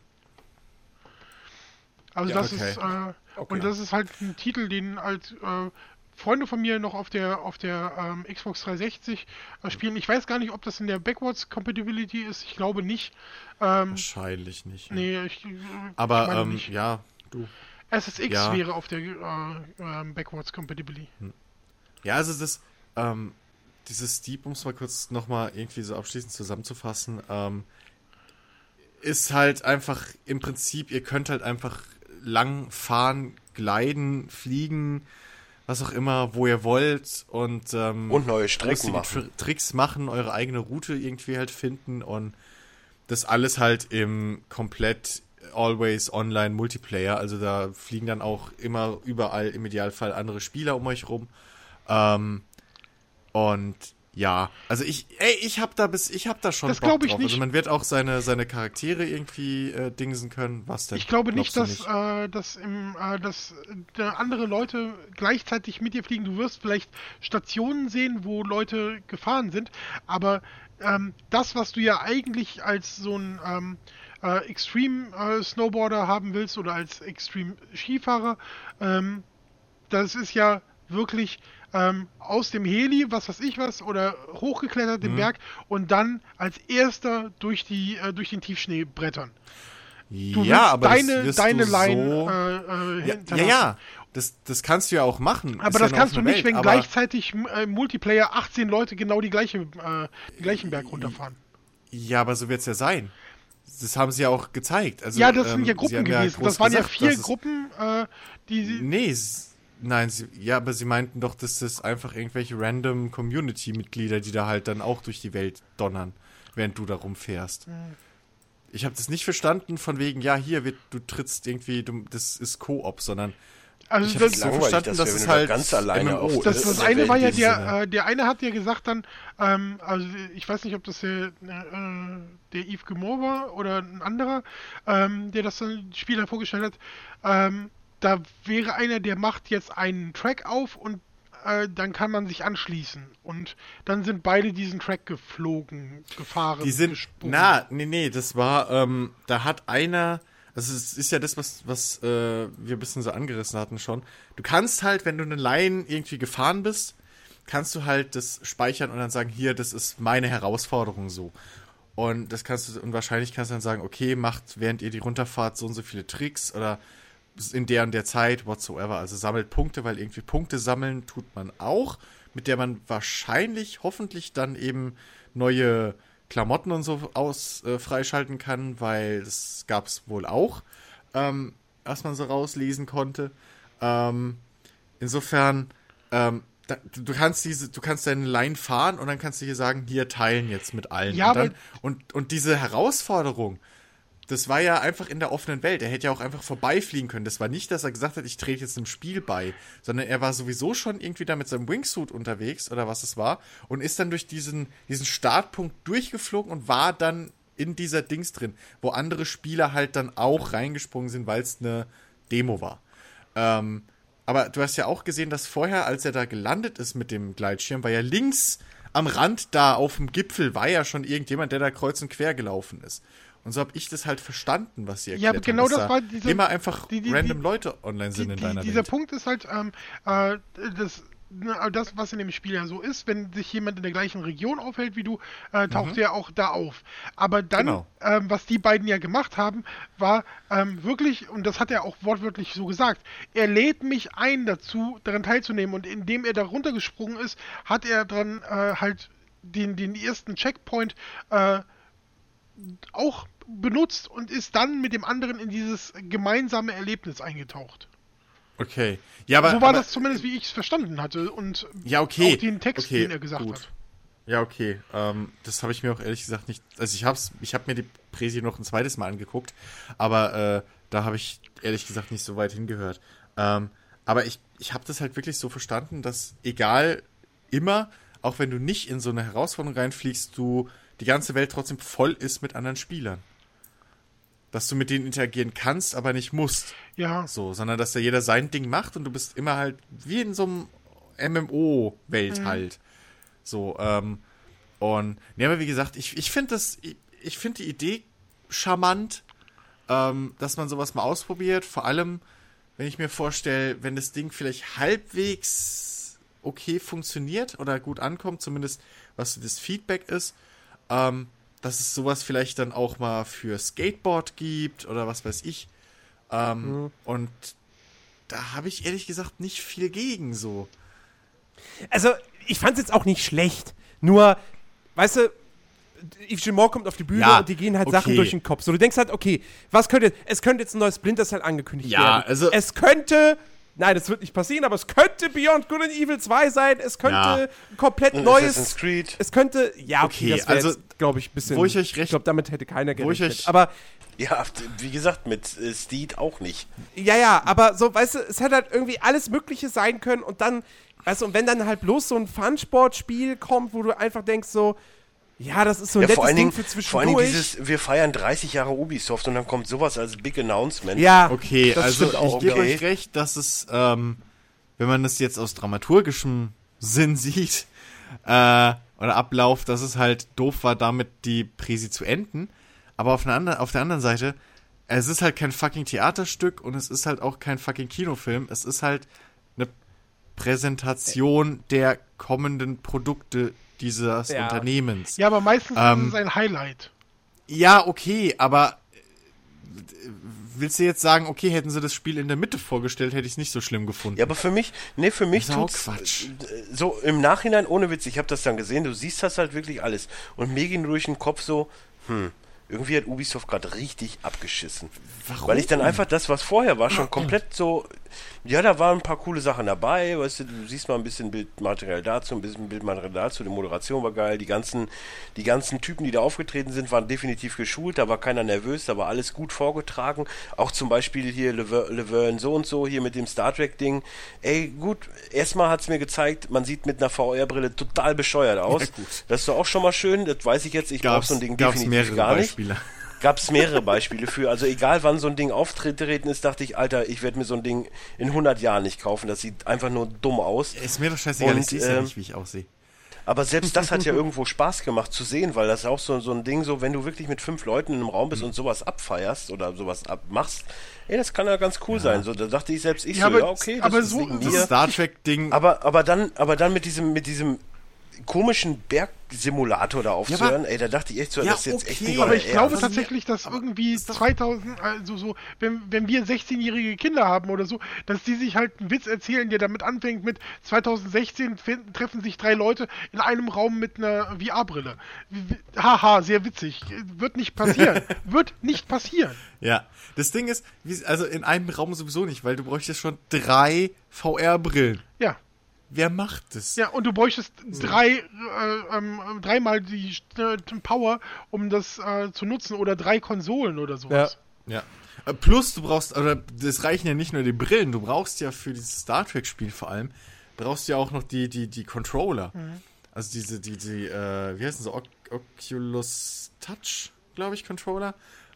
Also ja, das okay. ist äh, okay. und das ist halt ein Titel, den halt äh, Freunde von mir noch auf der auf der ähm, Xbox 360 äh, spielen. Ich weiß gar nicht, ob das in der Backwards Compatibility ist. Ich glaube nicht. Ähm, Wahrscheinlich nicht. Ja. Nee, ich, äh, aber ich ähm, nicht. ja, du. SSX ja. wäre auf der äh, ähm, Backwards Compatibility. Hm. Ja, also das ähm, dieses Steep, um es mal kurz nochmal irgendwie so abschließend zusammenzufassen, ähm, ist halt einfach im Prinzip, ihr könnt halt einfach lang fahren, gleiten, fliegen, was auch immer, wo ihr wollt und, ähm, und neue Strecken machen. Tricks machen, eure eigene Route irgendwie halt finden und das alles halt im komplett always online Multiplayer. Also da fliegen dann auch immer überall im Idealfall andere Spieler um euch rum. Ähm, und ja, also ich, ey, ich hab da bis, ich hab da schon das Bock ich drauf. Nicht. Also man wird auch seine, seine Charaktere irgendwie äh, dingsen können. Was denn? Ich glaube nicht, dass, nicht? Äh, dass, im, äh, dass äh, andere Leute gleichzeitig mit dir fliegen. Du wirst vielleicht Stationen sehen, wo Leute gefahren sind, aber ähm, das, was du ja eigentlich als so ein ähm, äh, Extreme äh, Snowboarder haben willst oder als Extreme Skifahrer, ähm, das ist ja wirklich ähm, aus dem Heli, was weiß ich was, oder hochgeklettert den mhm. Berg und dann als erster durch, die, äh, durch den Tiefschnee brettern. Du ja, aber deine, das deine Line so äh, äh, ja, ja, ja, das, das kannst du ja auch machen. Aber das ja kannst du nicht, Welt, wenn gleichzeitig im äh, Multiplayer 18 Leute genau die gleiche, äh, den gleichen Berg runterfahren. Ja, aber so wird es ja sein. Das haben sie ja auch gezeigt. Also, ja, das ähm, sind ja Gruppen gewesen. Ja das waren ja vier Gruppen, äh, die sie. Nee, Nein, sie, ja, aber sie meinten doch, dass das einfach irgendwelche random Community-Mitglieder, die da halt dann auch durch die Welt donnern, während du da rumfährst. Mhm. Ich habe das nicht verstanden von wegen, ja, hier wird, du trittst irgendwie, du, das ist Koop, sondern also ich das, so verstanden, dass es halt ganz alleine MMO das, das, das eine war ja der, äh, der eine hat ja gesagt dann, ähm, also ich weiß nicht, ob das der, äh, der Yves Gemor war oder ein anderer, ähm, der das dann Spieler vorgestellt hat. Ähm, da wäre einer, der macht jetzt einen Track auf und äh, dann kann man sich anschließen. Und dann sind beide diesen Track geflogen, gefahren. Die sind, gesprungen. na, nee, nee, das war, ähm, da hat einer, also es ist ja das, was, was äh, wir ein bisschen so angerissen hatten schon. Du kannst halt, wenn du eine Line irgendwie gefahren bist, kannst du halt das speichern und dann sagen, hier, das ist meine Herausforderung so. Und das kannst du, und wahrscheinlich kannst du dann sagen, okay, macht während ihr die runterfahrt so und so viele Tricks oder in der und der Zeit, whatsoever. Also sammelt Punkte, weil irgendwie Punkte sammeln tut man auch, mit der man wahrscheinlich, hoffentlich dann eben neue Klamotten und so aus äh, freischalten kann, weil das gab es wohl auch, ähm, was man so rauslesen konnte. Ähm, insofern, ähm, da, du kannst diese, du kannst deine Line fahren und dann kannst du hier sagen, hier teilen jetzt mit allen. Ja, und, dann, und, und diese Herausforderung, das war ja einfach in der offenen Welt. Er hätte ja auch einfach vorbeifliegen können. Das war nicht, dass er gesagt hat, ich trete jetzt einem Spiel bei, sondern er war sowieso schon irgendwie da mit seinem Wingsuit unterwegs oder was es war und ist dann durch diesen, diesen Startpunkt durchgeflogen und war dann in dieser Dings drin, wo andere Spieler halt dann auch reingesprungen sind, weil es eine Demo war. Ähm, aber du hast ja auch gesehen, dass vorher, als er da gelandet ist mit dem Gleitschirm, war ja links am Rand da auf dem Gipfel war ja schon irgendjemand, der da kreuz und quer gelaufen ist. Und so habe ich das halt verstanden, was sie erklärt Ja, aber genau haben, das war diese, immer einfach die, die, random die, Leute online sind in deiner Dieser Welt. Punkt ist halt, ähm, äh, das, ne, das, was in dem Spiel ja so ist, wenn sich jemand in der gleichen Region aufhält wie du, äh, taucht mhm. er auch da auf. Aber dann, genau. ähm, was die beiden ja gemacht haben, war ähm, wirklich, und das hat er auch wortwörtlich so gesagt, er lädt mich ein dazu, daran teilzunehmen. Und indem er da runtergesprungen ist, hat er dann äh, halt den, den ersten Checkpoint äh, auch benutzt und ist dann mit dem anderen in dieses gemeinsame Erlebnis eingetaucht. Okay. Ja, aber. so war aber, das zumindest, wie ich es verstanden hatte. Und Ja, okay. auch den Text, okay, den er gesagt gut. hat. Ja, okay. Ähm, das habe ich mir auch ehrlich gesagt nicht. Also ich hab's, ich habe mir die Präsi noch ein zweites Mal angeguckt, aber äh, da habe ich ehrlich gesagt nicht so weit hingehört. Ähm, aber ich, ich habe das halt wirklich so verstanden, dass egal immer, auch wenn du nicht in so eine Herausforderung reinfliegst, du die ganze Welt trotzdem voll ist mit anderen Spielern. Dass du mit denen interagieren kannst, aber nicht musst. Ja, So, sondern dass da jeder sein Ding macht und du bist immer halt wie in so einem MMO-Welt halt. So, ähm, und, ne, aber wie gesagt, ich, ich finde das, ich, ich finde die Idee charmant, ähm, dass man sowas mal ausprobiert. Vor allem, wenn ich mir vorstelle, wenn das Ding vielleicht halbwegs okay funktioniert oder gut ankommt, zumindest was das Feedback ist, ähm, dass es sowas vielleicht dann auch mal für Skateboard gibt oder was weiß ich. Ähm, Und da habe ich ehrlich gesagt nicht viel gegen so. Also, ich fand es jetzt auch nicht schlecht. Nur, weißt du, Yves Gilmore kommt auf die Bühne Ja, und die gehen halt okay. Sachen durch den Kopf. So, du denkst halt, okay, was könnte, es könnte jetzt ein neues Splinter Cell angekündigt Ja, werden. also- Es könnte, nein, das wird nicht passieren, aber es könnte Beyond Good and Evil 2 sein. Es könnte Ja. ein komplett Und neues. Assassin's Creed. Es könnte, ja, okay, Okay, also, glaube ich, ein bisschen. wo ich euch recht- Ich glaube, damit hätte keiner wo ich gerechnet. euch- aber Ja, wie gesagt, mit äh, Steed auch nicht. Ja, ja, aber so, weißt du, es hätte halt irgendwie alles Mögliche sein können und dann, weißt du, und wenn dann halt bloß so ein Fun-Sport-Spiel kommt, wo du einfach denkst so, ja, das ist so ein Ja, vor allen, Ding Dingen, für vor allen Dingen zwischendurch. dieses, wir feiern 30 Jahre Ubisoft und dann kommt sowas als Big Announcement. ja, Okay, das also stimmt auch. ich gebe okay. euch recht, dass es, ähm, wenn man das jetzt aus dramaturgischem Sinn sieht, äh, oder Ablauf, dass es halt doof war, damit die Präsi zu enden. Aber auf, anderen, auf der anderen Seite, es ist halt kein fucking Theaterstück und es ist halt auch kein fucking Kinofilm. Es ist halt eine Präsentation der kommenden Produkte dieses Ja. Unternehmens. ja, aber meistens Ähm, ist es ein Highlight. Ja, okay, aber äh, willst du jetzt sagen, okay, hätten sie das Spiel in der Mitte vorgestellt, hätte ich es nicht so schlimm gefunden. Ja, aber für mich, nee, für mich auch tut's, Quatsch. äh, so im Nachhinein, ohne Witz, ich habe das dann gesehen, du siehst das halt wirklich alles. Und mir ging durch den Kopf so, hm, irgendwie hat Ubisoft gerade richtig abgeschissen. Warum? Weil ich dann einfach das, was vorher war, schon komplett so, ja, da waren ein paar coole Sachen dabei, weißt du, du siehst mal ein bisschen Bildmaterial dazu, ein bisschen Bildmaterial dazu, die Moderation war geil, die ganzen, die ganzen Typen, die da aufgetreten sind, waren definitiv geschult, da war keiner nervös, da war alles gut vorgetragen, auch zum Beispiel hier Lever- Laverne so und so, hier mit dem Star Trek Ding, ey, gut, erstmal hat's mir gezeigt, man sieht mit einer VR-Brille total bescheuert aus, gut. das ist doch auch schon mal schön, das weiß ich jetzt, ich brauche so ein Ding definitiv gar nicht Beispiele. Gab es mehrere Beispiele für. Also egal wann so ein Ding auftreten ist, dachte ich, Alter, ich werde mir so ein Ding in 100 Jahren nicht kaufen. Das sieht einfach nur dumm aus. Ist mir doch scheißegal, ich sehe ja ähm, nicht, wie ich aussehe. Aber selbst das hat ja irgendwo Spaß gemacht zu sehen, weil das ist auch so, so ein Ding, so wenn du wirklich mit fünf Leuten in einem Raum bist und sowas abfeierst oder sowas abmachst, ey, das kann ja ganz cool sein. So, da dachte ich selbst, ich Ja, so, aber- ja, okay, das aber ist so- das. Das Star Trek-Ding. Aber, aber dann, aber dann mit diesem, mit diesem komischen Bergsimulator da aufzuhören, ey, da dachte ich echt so, Ja, das ist jetzt echt okay. nicht Aber ich glaube Ernst. tatsächlich, dass irgendwie 2000, also so, wenn, wenn wir 16-jährige Kinder haben oder so, dass die sich halt einen Witz erzählen, der damit anfängt mit 2016 finden, treffen sich drei Leute in einem Raum mit einer VR-Brille. Haha, sehr witzig. Wird nicht passieren. Wird nicht passieren. Ja. Das Ding ist, also in einem Raum sowieso nicht, weil du bräuchtest schon drei VR-Brillen. Ja. Wer macht das? Ja, und du bräuchtest drei, äh, ähm, dreimal die äh, Power, um das äh, zu nutzen, oder drei Konsolen oder sowas. Ja. Äh, Plus, du brauchst, oder das reichen ja nicht nur die Brillen, du brauchst ja für dieses Star Trek-Spiel vor allem, brauchst du ja auch noch die, die, die Controller. Also diese, die, die, äh, wie heißen sie, Oc Oculus Touch, glaube ich, Controller.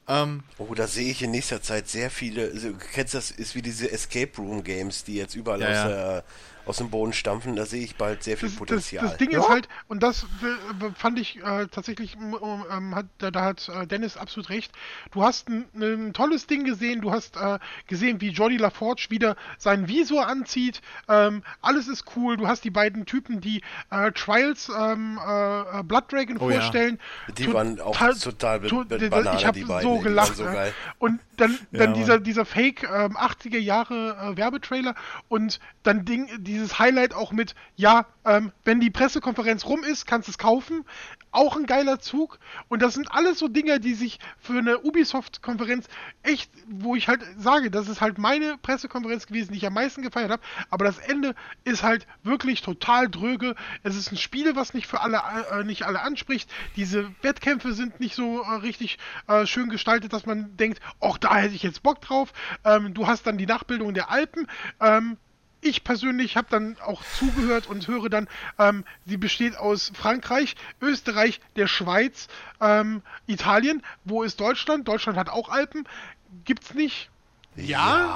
Ähm, Oh, da sehe ich in nächster Zeit sehr viele. Also, du kennst das, ist wie diese Escape Room Games, die jetzt überall Ja, aus, ja. Aus dem Boden stampfen. Da sehe ich bald sehr viel Das, das, Potenzial. das Ding ist halt, und das äh, fand ich äh, tatsächlich, ähm, hat, da, da hat äh, Dennis absolut recht. Du hast ein, ein tolles Ding gesehen, du hast äh, gesehen, wie Jordi LaForge wieder seinen Visor anzieht. Ähm, alles ist cool. Du hast die beiden Typen, die äh, Trials ähm, äh, Blood Dragon Oh ja. vorstellen. Die To- waren auch ta- total be- to- Banane, Ich habe die beiden, so die gelacht. waren so ne? geil. Und dann, Ja, dann dieser, dieser Fake ähm, 80er Jahre äh, Werbetrailer und dann Ding, dieses Highlight auch mit, ja, ähm, wenn die Pressekonferenz rum ist, kannst du es kaufen. auch ein geiler Zug. Und das sind alles so Dinge, die sich für eine Ubisoft-Konferenz echt, wo ich halt sage, das ist halt meine Pressekonferenz gewesen, die ich am meisten gefeiert habe. Aber das Ende ist halt wirklich total dröge. Es ist ein Spiel, was nicht für alle, äh, nicht alle anspricht. Diese Wettkämpfe sind nicht so äh, richtig äh, schön gestaltet, dass man denkt, ach, da hätte ich jetzt Bock drauf. Ähm, du hast dann die Nachbildung der Alpen. Ähm, ich persönlich habe dann auch zugehört und höre dann, ähm, sie besteht aus Frankreich, Österreich, der Schweiz, ähm, Italien. Wo ist Deutschland? Deutschland hat auch Alpen. Gibt's nicht. Ja,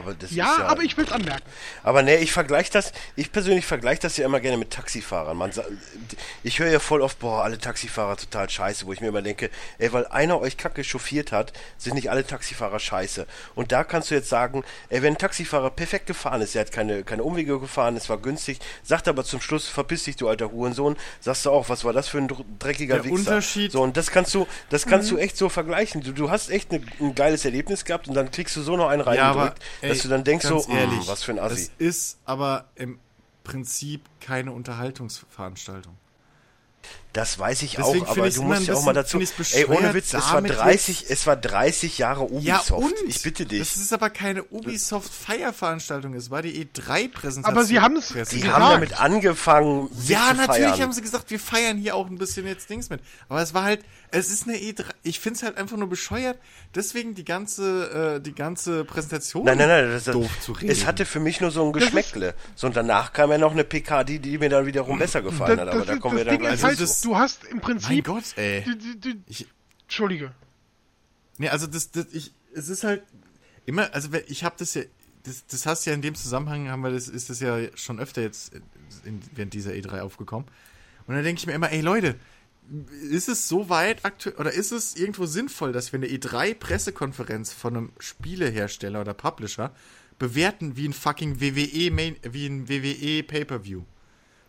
aber das ja, ist ja. aber ich will es anmerken. Aber ne, ich vergleiche das, ich persönlich vergleiche das ja immer gerne mit Taxifahrern. Man, ich höre ja voll oft, boah, alle Taxifahrer total scheiße, wo ich mir immer denke, ey, weil einer euch kacke chauffiert hat, sind nicht alle Taxifahrer scheiße. Und da kannst du jetzt sagen, ey, wenn ein Taxifahrer perfekt gefahren ist, er hat keine, keine Umwege gefahren, es war günstig, sagt aber zum Schluss, verpiss dich, du alter Hurensohn, sagst du auch, was war das für ein dr- dreckiger Der Wichser. Unterschied- So, und das kannst du, das kannst du echt so vergleichen. Du, du hast echt ne, ein geiles Erlebnis gehabt und dann kriegst du so noch einen reingedrückt, dass ey, du dann denkst so, "Mm, was für ein Assi. Es ist aber im Prinzip keine Unterhaltungsveranstaltung. Das weiß ich Deswegen auch, aber du musst ja auch mal dazu. Ey, ohne Witz, es war damit 30, es war 30 Jahre Ubisoft. ich bitte dich. Das ist aber keine Ubisoft-Feierveranstaltung, es war die E3-Präsentation. Aber sie Presse- die gesagt. haben damit angefangen, sich Ja, zu natürlich feiern. haben sie gesagt, wir feiern hier auch ein bisschen jetzt Dings mit. Aber es war halt, es ist eine E3. Ich find's halt einfach nur bescheuert, deswegen die ganze, äh, die ganze Präsentation Nein, nein, nein, das, doof zu reden. es hatte für mich nur so ein Geschmäckle. So, und danach kam ja noch eine PK, die, die mir dann wiederum besser gefallen hat, aber da ist- kommen wir das dann Ding gleich ist halt, Also zu. Das- du hast im Prinzip. mein Gott, ey. Ich, Entschuldige. Nee, also das, das ich, es ist halt immer, also ich habe das ja, das, das hast ja in dem Zusammenhang haben wir das, ist das ja schon öfter jetzt in, während dieser E3 aufgekommen. Und dann denke ich mir immer, ey Leute, ist es so weit aktuell oder ist es irgendwo sinnvoll, dass wir eine E3-Pressekonferenz von einem Spielehersteller oder Publisher bewerten wie ein fucking WWE Main, wie ein WWE Pay-per-View?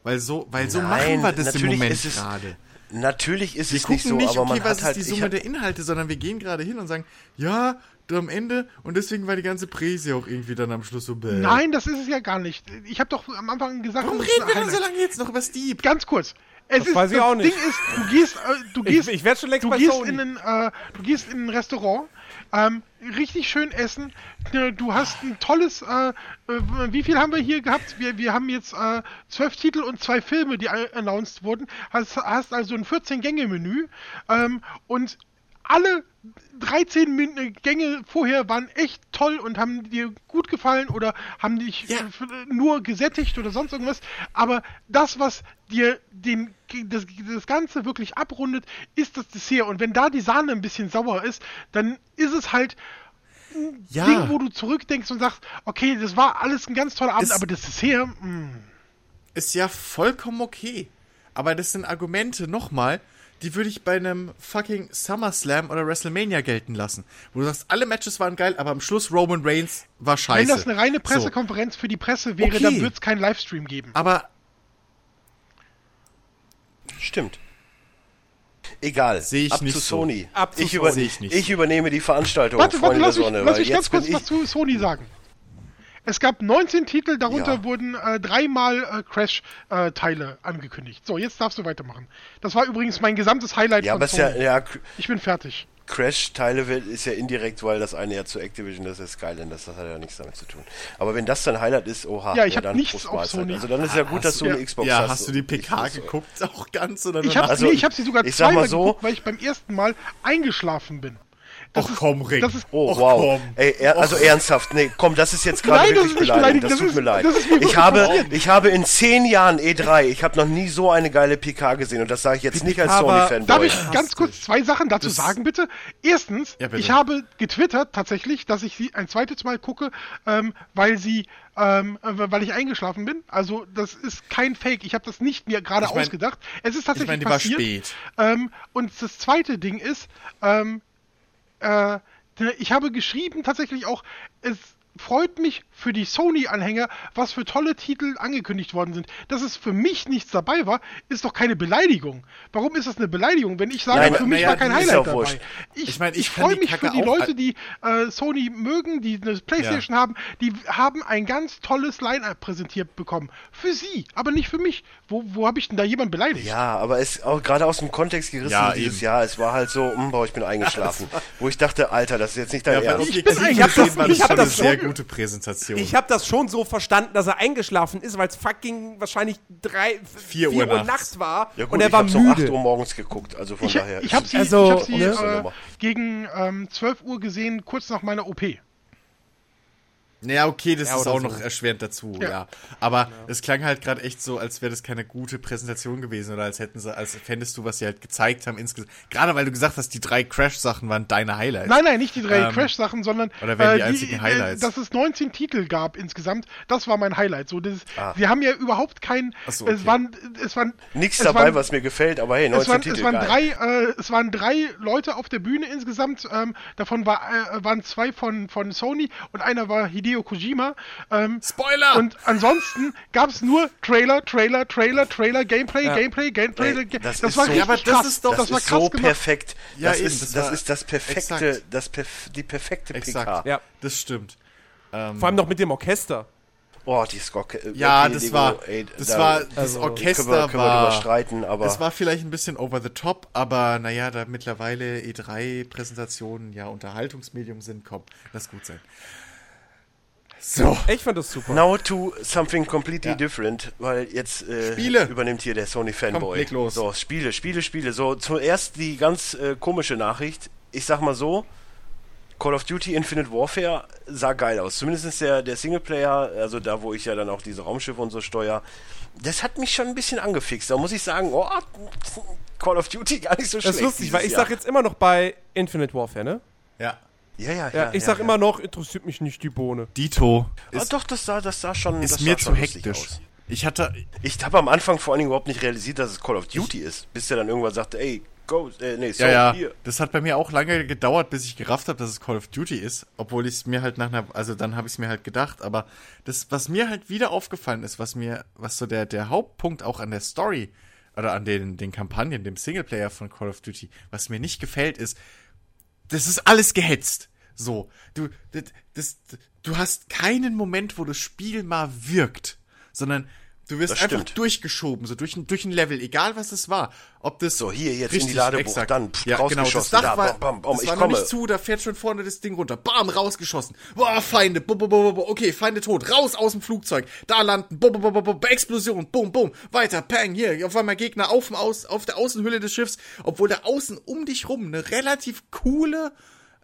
Weil so, weil so Nein, machen wir das im Moment ist gerade. Natürlich ist Wir es nicht so, nicht, aber man okay, was hat halt. ist die ich Summe der Inhalte, sondern wir gehen gerade hin und sagen, ja, am Ende und deswegen war die ganze Präse auch irgendwie dann am Schluss so bäh. Nein, das ist es ja gar nicht. Ich habe doch am Anfang gesagt, Warum ist reden wir denn so lange jetzt noch über Steve? Ganz kurz. Es Das ist, weiß ich das auch nicht. Ding ist, du gehst, äh, du Ich, gehst, ich werde schon längst du bei gehst Sony. in ein, äh, du gehst in ein Restaurant, ähm, richtig schön essen. äh, Du hast ein tolles, äh, äh, wie viel haben wir hier gehabt? Wir, wir haben jetzt äh, zwölf Titel und zwei Filme, die a- announced wurden. Hast, hast also ein 14-Gänge-Menü ähm, und alle 13 Min äh, Gänge vorher waren echt toll und haben dir gut gefallen oder haben dich Ja. äh, f- nur gesättigt oder sonst irgendwas. Aber das, was dir den, das, das Ganze wirklich abrundet, ist das Dessert. Und wenn da die Sahne ein bisschen sauer ist, dann ist es halt ein Ja. Ding, wo du zurückdenkst und sagst, okay, das war alles ein ganz toller Abend, Es- aber das Dessert, mh. Ist ja vollkommen okay. Aber das sind Argumente, nochmal, die würde ich bei einem fucking SummerSlam oder WrestleMania gelten lassen. Wo du sagst, alle Matches waren geil, aber am Schluss Roman Reigns war scheiße. wenn das eine reine So. Pressekonferenz für die Presse wäre, Okay. dann wird es keinen Livestream geben. Aber Stimmt. Egal. Seh ich Ab nicht zu so. Sony. Ab zu ich, Sony. über, ich nicht. ich übernehme die Veranstaltung, Warte, warte, Freunde lass der mich, Sonne. lass weil mich ganz kurz ich, was zu Sony sagen. Es gab 19 Titel, darunter Ja. wurden äh, dreimal äh, Crash-Teile angekündigt. So, jetzt darfst du weitermachen. Das war übrigens mein gesamtes Highlight ja, von aber ja, Sony. ja, Ich bin fertig. Crash-Teile ist ja indirekt, weil das eine ja zu Activision, das ist Skylanders, das hat ja nichts damit zu tun. Aber wenn das dein Highlight ist, oha, Ja, ich hab dann nichts auf. Sony. Also dann ist ja gut, dass du ja. eine Xbox ja, hast. hast du die PK geguckt? Auch ganz oder Ich habe Also, nee, ich hab sie sogar zweimal so- geguckt, weil ich beim ersten Mal eingeschlafen bin. Das Och ist- komm, Rick. das ist- Oh, Och, wow. komm. Ey, er, also ernsthaft, nee, komm, das ist jetzt gerade wirklich beleidigend. beleidigend, Das das tut ist- mir leid. das ist mir ich habe, passiert. ich habe in zehn Jahren E3, ich habe noch nie so eine geile PK gesehen und das sage ich jetzt nicht als Sony-Fanboy. Darf ich ganz kurz zwei Sachen dazu Das- sagen, bitte? Erstens, Ja, bitte. ich habe getwittert tatsächlich, dass ich sie ein zweites Mal gucke, ähm, weil sie, ähm, äh, weil ich eingeschlafen bin. Also das ist kein Fake. Ich habe das nicht mir gerade Ich mein- ausgedacht. Es ist Ich tatsächlich meine, die war passiert. spät. Ähm, und das zweite Ding ist, ähm, äh, ich habe geschrieben tatsächlich auch, es freut mich für die Sony-Anhänger, was für tolle Titel angekündigt worden sind. Dass es für mich nichts dabei war, ist doch keine Beleidigung. Warum ist das eine Beleidigung, wenn ich sage, Nein, für mich naja, war kein Highlight dabei? wurscht. Ich, Ich meine, ich ich freue mich Kacke für die Leute, die äh, Sony mögen, die eine Playstation haben, die haben ein ganz tolles Line-Up präsentiert bekommen. Für sie, aber nicht für mich. Wo, wo habe ich denn da jemanden beleidigt? Ja, aber es auch gerade aus dem Kontext gerissen Ja, dieses eben. Jahr. Es war halt so, hm, boah, ich bin eingeschlafen. Wo ich dachte, Alter, das ist jetzt nicht dein Ja, Ernst. ich, bin ich eigentlich- hab das, ich das hab das schon- sehr gute Präsentation. Ich habe das schon so verstanden, dass er eingeschlafen ist, weil es fucking wahrscheinlich drei, Vier Uhr nachts. nachts war Ja gut, und er ich war hab's um 8 müde. Uhr morgens geguckt, also von Ich, daher. ich habe sie, Also, ich hab sie ne? äh, gegen ähm, 12 Uhr gesehen, kurz nach meiner OP. Ja, okay, das Ja, ist auch so. noch erschwerend dazu, Ja. ja. Aber es klang halt gerade echt so, als wäre das keine gute Präsentation gewesen oder als hätten sie, als fändest du, was sie halt gezeigt haben insgesamt. Gerade weil du gesagt hast, die drei Crash-Sachen waren deine Highlights. Nein, nein, nicht die drei Ähm, Crash-Sachen, sondern oder wären die äh, einzigen Highlights? Äh, dass es 19 Titel gab insgesamt, das war mein Highlight. So, das, Ah. Sie haben ja überhaupt kein. Ach so, okay. Es waren, es waren Nichts es dabei, waren, was mir gefällt, aber hey, 19 es waren, Titel, es waren geil. drei, äh, es waren drei Leute auf der Bühne insgesamt. Ähm, davon war, äh, waren zwei von, von Sony und einer war Hideo Kojima. Ähm, Spoiler! Und ansonsten gab es nur Trailer, Trailer, Trailer, Trailer, Gameplay, Gameplay, Gameplay. Ey, das das, ist war so- richtig aber das krass. ist doch- das, war ist so gemacht. perfekt. Ja, das, eben, ist, das das, ist das perfekte, exakt. das perf die perfekte Exakt. PK. Ja. Das stimmt. Vor allem noch mit dem Orchester. Oh, die Skocke. äh, Ja, okay, das Lego, war, ey, das da war, das also, Orchester können wir, können war, streiten, aber das war vielleicht ein bisschen over the top, aber naja, da mittlerweile E3-Präsentationen ja Unterhaltungsmedium sind, komm, lass gut sein. So. Ich fand das super. now to something completely different, weil jetzt äh, Spiele. übernimmt hier der Sony Fanboy. leg los. So, Spiele, Spiele, Spiele. So, zuerst die ganz äh, komische Nachricht. Ich sag mal so, Call of Duty Infinite Warfare sah geil aus. Zumindest der, der Singleplayer, also da, wo ich ja dann auch diese Raumschiffe und so steuer. Das hat mich schon ein bisschen angefixt. Da muss ich sagen, oh, Call of Duty gar nicht so Das schlecht. ist lustig, weil ich dieses sag Jahr. jetzt immer noch bei Infinite Warfare, ne? Ja. Ja, ja, Ja, ich sag immer noch, interessiert mich nicht die Bohne. Dito Ah, ist, doch, das sah, das sah schon. ist das mir sah zu hektisch. aus. Ich hatte, Ich habe am Anfang vor allen Dingen überhaupt nicht realisiert, dass es Call of Duty ist, bis der dann irgendwann sagte, ey, go, äh, nee, so, ja, ja, hier. das hat bei mir auch lange gedauert, bis ich gerafft habe, dass es Call of Duty ist, obwohl ich es mir halt nach einer, also dann habe ich es mir halt gedacht, aber das, was mir halt wieder aufgefallen ist, was mir, was so der, der Hauptpunkt auch an der Story oder an den, den Kampagnen, dem Singleplayer von Call of Duty, was mir nicht gefällt, ist, das ist alles gehetzt. So, du, das, das, du hast keinen Moment, wo das Spiel mal wirkt, sondern du wirst Das einfach stimmt. durchgeschoben, so durch, ein- durch ein Level, egal was es war. Ob das So, hier, jetzt in die Richtig, Ladebucht, exakt. dann pff, ja, genau, das rausgeschossen, Dach da, war, bam, bam, bam, das ich war komme. noch nicht zu, da fährt schon vorne das Ding runter. Bam, rausgeschossen. Boah, Feinde, bum, bum, bum, bum, okay, Feinde tot, raus aus dem Flugzeug, da landen, bum, bum, bum, bum, Explosion, bum, bum, weiter, pang, hier, auf einmal Gegner auf, dem Aus, auf der Außenhülle des Schiffs, obwohl da außen um dich rum eine relativ coole,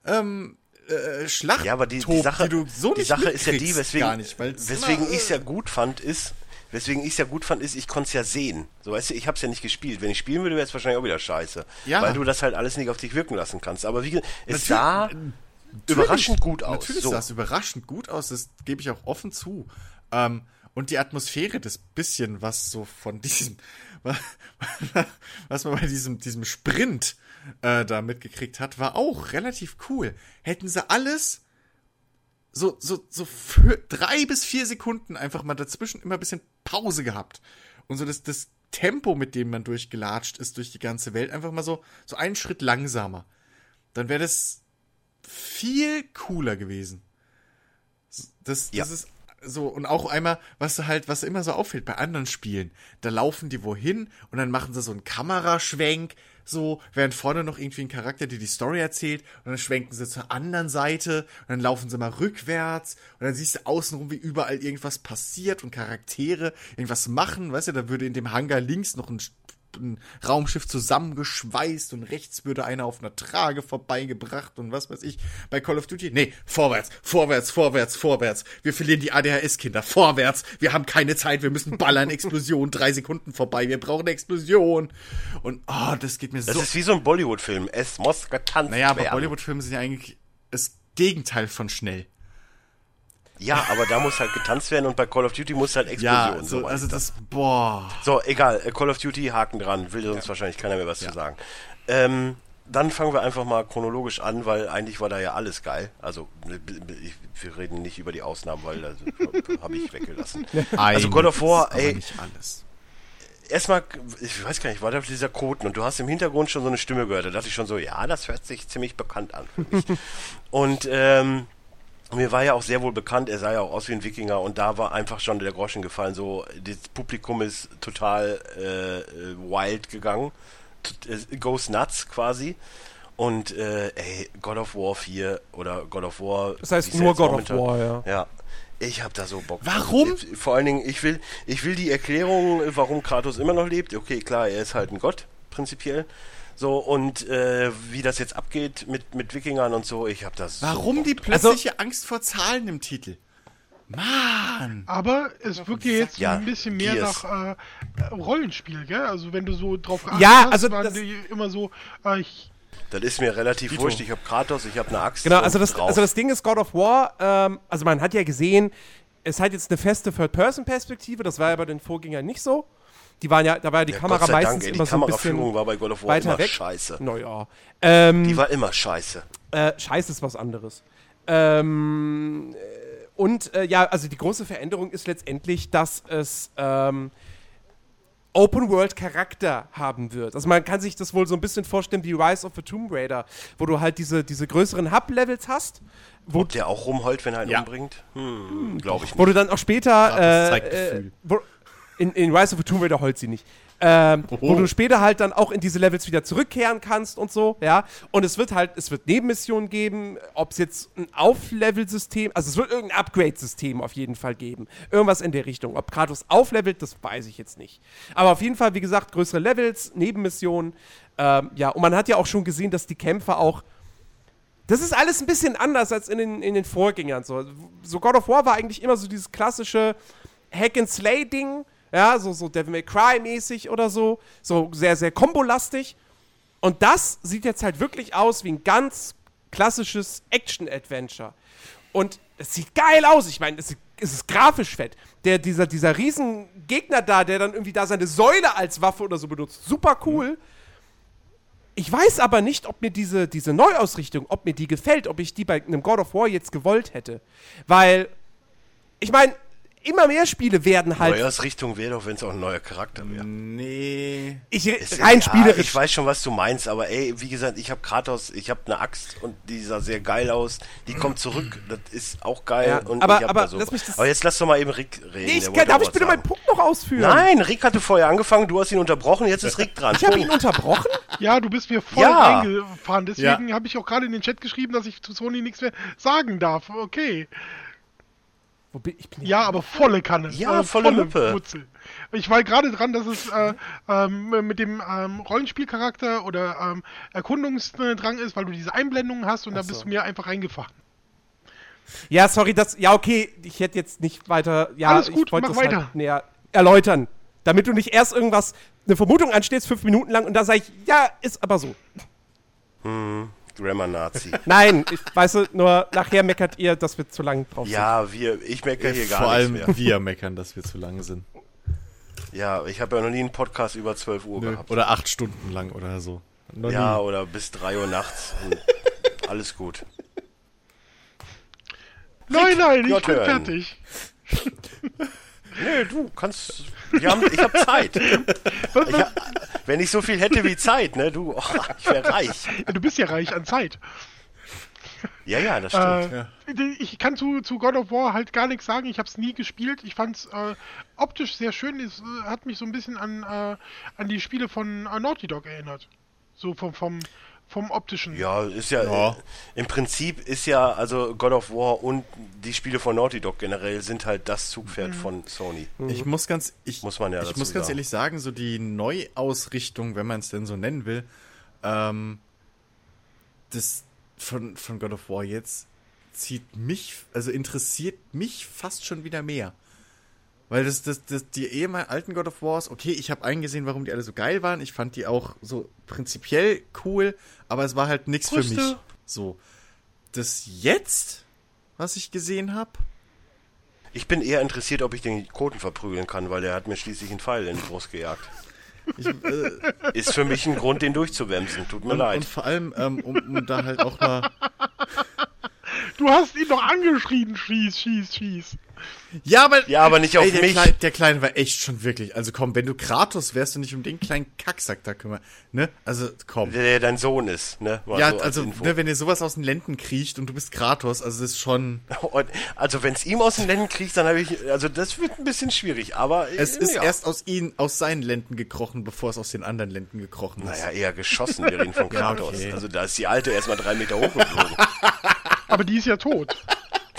ähm, äh, Schlacht Ja, aber die, die Sache, die du so die Sache ist ja die, weswegen, nicht, weswegen ich es ja gut fand, ist, weswegen ich es ja gut fand, ist, ich konnte es ja sehen. So, weißt du, ich habe es ja nicht gespielt. Wenn ich spielen würde, wäre es wahrscheinlich auch wieder scheiße. Ja. Weil du das halt alles nicht auf dich wirken lassen kannst. Aber wie, ge- es Natürlich- sah überraschend gut aus. Natürlich so. sah es überraschend gut aus, das gebe ich auch offen zu. Ähm, und die Atmosphäre, das bisschen, was so von diesem, was man bei diesem, diesem Sprint äh, da mitgekriegt hat, war auch relativ cool. Hätten sie alles so, so, so für drei bis vier Sekunden einfach mal dazwischen immer ein bisschen Pause gehabt. Und so das, das Tempo, mit dem man durchgelatscht ist durch die ganze Welt, einfach mal so, so einen Schritt langsamer. Dann wäre das viel cooler gewesen. Das, Ja. das ist so, und auch einmal, was halt, was immer so auffällt bei anderen Spielen, da laufen die wohin und dann machen sie so einen Kameraschwenk, so, während vorne noch irgendwie ein Charakter, der die Story erzählt, und dann schwenken sie zur anderen Seite und dann laufen sie mal rückwärts und dann siehst du außenrum, wie überall irgendwas passiert und Charaktere irgendwas machen, weißt du, da würde in dem Hangar links noch ein ein Raumschiff zusammengeschweißt und rechts würde einer auf einer Trage vorbeigebracht und was weiß ich. Bei Call of Duty, nee, vorwärts, vorwärts, vorwärts, vorwärts. Wir verlieren die ADHS-Kinder. Vorwärts. Wir haben keine Zeit. Wir müssen ballern. Explosion. Drei Sekunden vorbei. Wir brauchen Explosion. Und, oh, das geht mir Das so. ist wie so ein Bollywood-Film. Es muss getanzt Naja, aber werden. Bollywood-Filme sind ja eigentlich das Gegenteil von schnell. Ja, aber da muss halt getanzt werden und bei Call of Duty muss halt Explosion. Ja, so so, also das, boah. So, egal. äh, Call of Duty, Haken dran. Will sonst wahrscheinlich keiner mehr was zu sagen. Ähm, dann fangen wir einfach mal chronologisch an, weil eigentlich war da ja alles geil. Also ich, wir reden nicht über die Ausnahmen, weil das habe ich weggelassen. also God of War, ey, nicht alles. Erstmal, ich weiß gar nicht, war da dieser Koten und du hast im Hintergrund schon so eine Stimme gehört. Da dachte ich schon so, ja, das hört sich ziemlich bekannt an für mich. und ähm, mir war ja auch sehr wohl bekannt, er sah ja auch aus wie ein Wikinger und da war einfach schon der Groschen gefallen. So, das Publikum ist total äh, wild gegangen, T goes nuts quasi. Und äh, ey, God of War 4 oder God of War. Das heißt nur God of War, ja. Ja. Ich hab da so Bock. Warum? Vor allen Dingen, ich will, ich will die Erklärung, warum Kratos immer noch lebt. Okay, klar, er ist halt ein Gott, prinzipiell. So, und äh, wie das jetzt abgeht mit, mit Wikingern und so, ich hab das. Warum so die plötzliche also, Angst vor Zahlen im Titel? Mann! Aber es wirkt ja jetzt ja, ein bisschen mehr Gears. nach äh, Rollenspiel, gell? Also wenn du so drauf geachtet ja, hast, also waren die immer so, äh, ich, das ist mir relativ Dito. wurscht. Ich habe Kratos, ich habe eine Axt. Genau, also das, also das Ding ist God of War, ähm, also man hat ja gesehen, es hat jetzt eine feste Third-Person-Perspektive, das war ja bei den Vorgängern nicht so. Die waren ja, da war ja die ja, Kamera meistens Dank, ey, immer so ein bisschen war bei God of War weiter immer weg. scheiße. Naja. Ähm, die war immer scheiße. Äh, scheiße ist was anderes. Ähm, und äh, ja, also die große Veränderung ist letztendlich, dass es ähm, Open-World-Charakter haben wird. Also man kann sich das wohl so ein bisschen vorstellen wie Rise of the Tomb Raider, wo du halt diese, diese größeren Hub-Levels hast. Wo Ob der auch rumheult, wenn er einen ja. umbringt? Hm, hm Glaube ich nicht. Wo du dann auch später äh, äh, wo, in, in Rise of the Tomb Raider heult sie nicht. Ähm, wo du später halt dann auch in diese Levels wieder zurückkehren kannst und so, ja. Und es wird halt, es wird Nebenmissionen geben, ob es jetzt ein Auflevel-System, also es wird irgendein Upgrade-System auf jeden Fall geben. Irgendwas in der Richtung. Ob Kratos auflevelt, das weiß ich jetzt nicht. Aber auf jeden Fall, wie gesagt, größere Levels, Nebenmissionen, ähm, ja. Und man hat ja auch schon gesehen, dass die Kämpfer auch das ist alles ein bisschen anders als in den, in den Vorgängern. So. so God of War war eigentlich immer so dieses klassische Hack-and-Slay-Ding ja, so, so Devil May Cry-mäßig oder so. So sehr, sehr kombolastig. Und das sieht jetzt halt wirklich aus wie ein ganz klassisches Action-Adventure. Und es sieht geil aus. Ich meine, es, es, ist grafisch fett. Der, dieser, dieser riesen Gegner da, der dann irgendwie da seine Säule als Waffe oder so benutzt, super cool. Ich weiß aber nicht, ob mir diese, diese Neuausrichtung, ob mir die gefällt, ob ich die bei einem God of War jetzt gewollt hätte. Weil, ich meine, immer mehr Spiele werden halt. Richtung wäre doch, wenn es auch ein neuer Charakter wäre. Nee. Ich, rein ja, spielerisch. Ich weiß schon, was du meinst, aber ey, wie gesagt, ich habe Kratos, ich habe eine Axt und die sah sehr geil aus. Die kommt zurück, das ist auch geil. Ja, und aber, aber, so. lass mich das aber jetzt lass doch mal eben Rick reden. Nee, ich kann, darf ich bitte sagen. meinen Punkt noch ausführen? Nein, Rick hatte vorher angefangen, du hast ihn unterbrochen, jetzt ist Rick dran. Ich habe ihn unterbrochen? Ja, du bist mir voll ja. reingefahren. Deswegen ja. habe ich auch gerade in den Chat geschrieben, dass ich zu Sony nichts mehr sagen darf. Okay. Wo bin, ich bin ja, aber volle Kanne. Ja, also volle, volle Putzel. Ich war gerade dran, dass es äh, ähm, mit dem ähm, Rollenspielcharakter oder ähm, Erkundungsdrang ist, weil du diese Einblendungen hast und Ach da bist so. du mir einfach reingefahren. Ja, sorry, das. Ja, okay, ich hätte jetzt nicht weiter. Ja, Alles gut, ich wollte mach das weiter. Halt näher erläutern. Damit du nicht erst irgendwas, eine Vermutung anstehst, fünf Minuten lang und da sage ich, ja, ist aber so. Hm. Grammar-Nazi. Nein, ich weiß nur, nachher meckert ihr, dass wir zu lang drauf ja, sind. Ja, wir, ich meckere hier gar Vor allem mehr. wir meckern, dass wir zu lang sind. Ja, ich habe ja noch nie einen Podcast über 12 Uhr Nö, gehabt. Oder acht Stunden lang oder so. Noch ja, nie. oder bis 3 Uhr nachts. alles gut. Nein, nein, ich bin fertig. Nee, du kannst. Haben, ich habe Zeit. Ich hab, wenn ich so viel hätte wie Zeit, ne, du, oh, ich wäre reich. Du bist ja reich an Zeit. Ja, ja, das stimmt. Äh, ja. Ich kann zu, zu God of War halt gar nichts sagen. Ich habe es nie gespielt. Ich fand es äh, optisch sehr schön. Es äh, hat mich so ein bisschen an, äh, an die Spiele von äh, Naughty Dog erinnert. So vom, vom, vom optischen. Ja, ist ja, ja. Äh, im Prinzip ist ja, also God of War und die Spiele von Naughty Dog generell sind halt das Zugpferd mhm. von Sony. Mhm. Ich muss ganz, ich, muss man ja ich muss ganz sagen. ehrlich sagen, so die Neuausrichtung, wenn man es denn so nennen will, ähm, das von, von God of War jetzt zieht mich, also interessiert mich fast schon wieder mehr. Weil das, das, das, die ehemaligen alten God of Wars, okay, ich habe eingesehen, warum die alle so geil waren. Ich fand die auch so prinzipiell cool, aber es war halt nichts für mich. So. Das jetzt, was ich gesehen habe. Ich bin eher interessiert, ob ich den Koten verprügeln kann, weil der hat mir schließlich einen Pfeil in die Brust gejagt. Ich, äh, Ist für mich ein Grund, den durchzuwemsen. Tut mir und, leid. und vor allem, ähm, um, um da halt auch mal. Du hast ihn doch angeschrien, schieß, schieß, schieß. Ja, aber. Ja, aber nicht auf ey, der mich. Kleine, der Kleine war echt schon wirklich. Also komm, wenn du Kratos wärst du nicht um den kleinen Kacksack da kümmern. Ne? Also komm. Der, der dein Sohn ist, ne? Mal ja, so als also, ne, wenn dir sowas aus den Lenden kriecht und du bist Kratos, also das ist schon. Und, also wenn es ihm aus den Lenden kriegt, dann habe ich, also das wird ein bisschen schwierig, aber Es äh, ist ja. erst aus ihnen, aus seinen Lenden gekrochen, bevor es aus den anderen Lenden gekrochen ist. Naja, eher geschossen, wir reden von Ja, Kratos. okay. Also da ist die Alte erstmal drei Meter hochgeflogen. Aber die ist ja tot.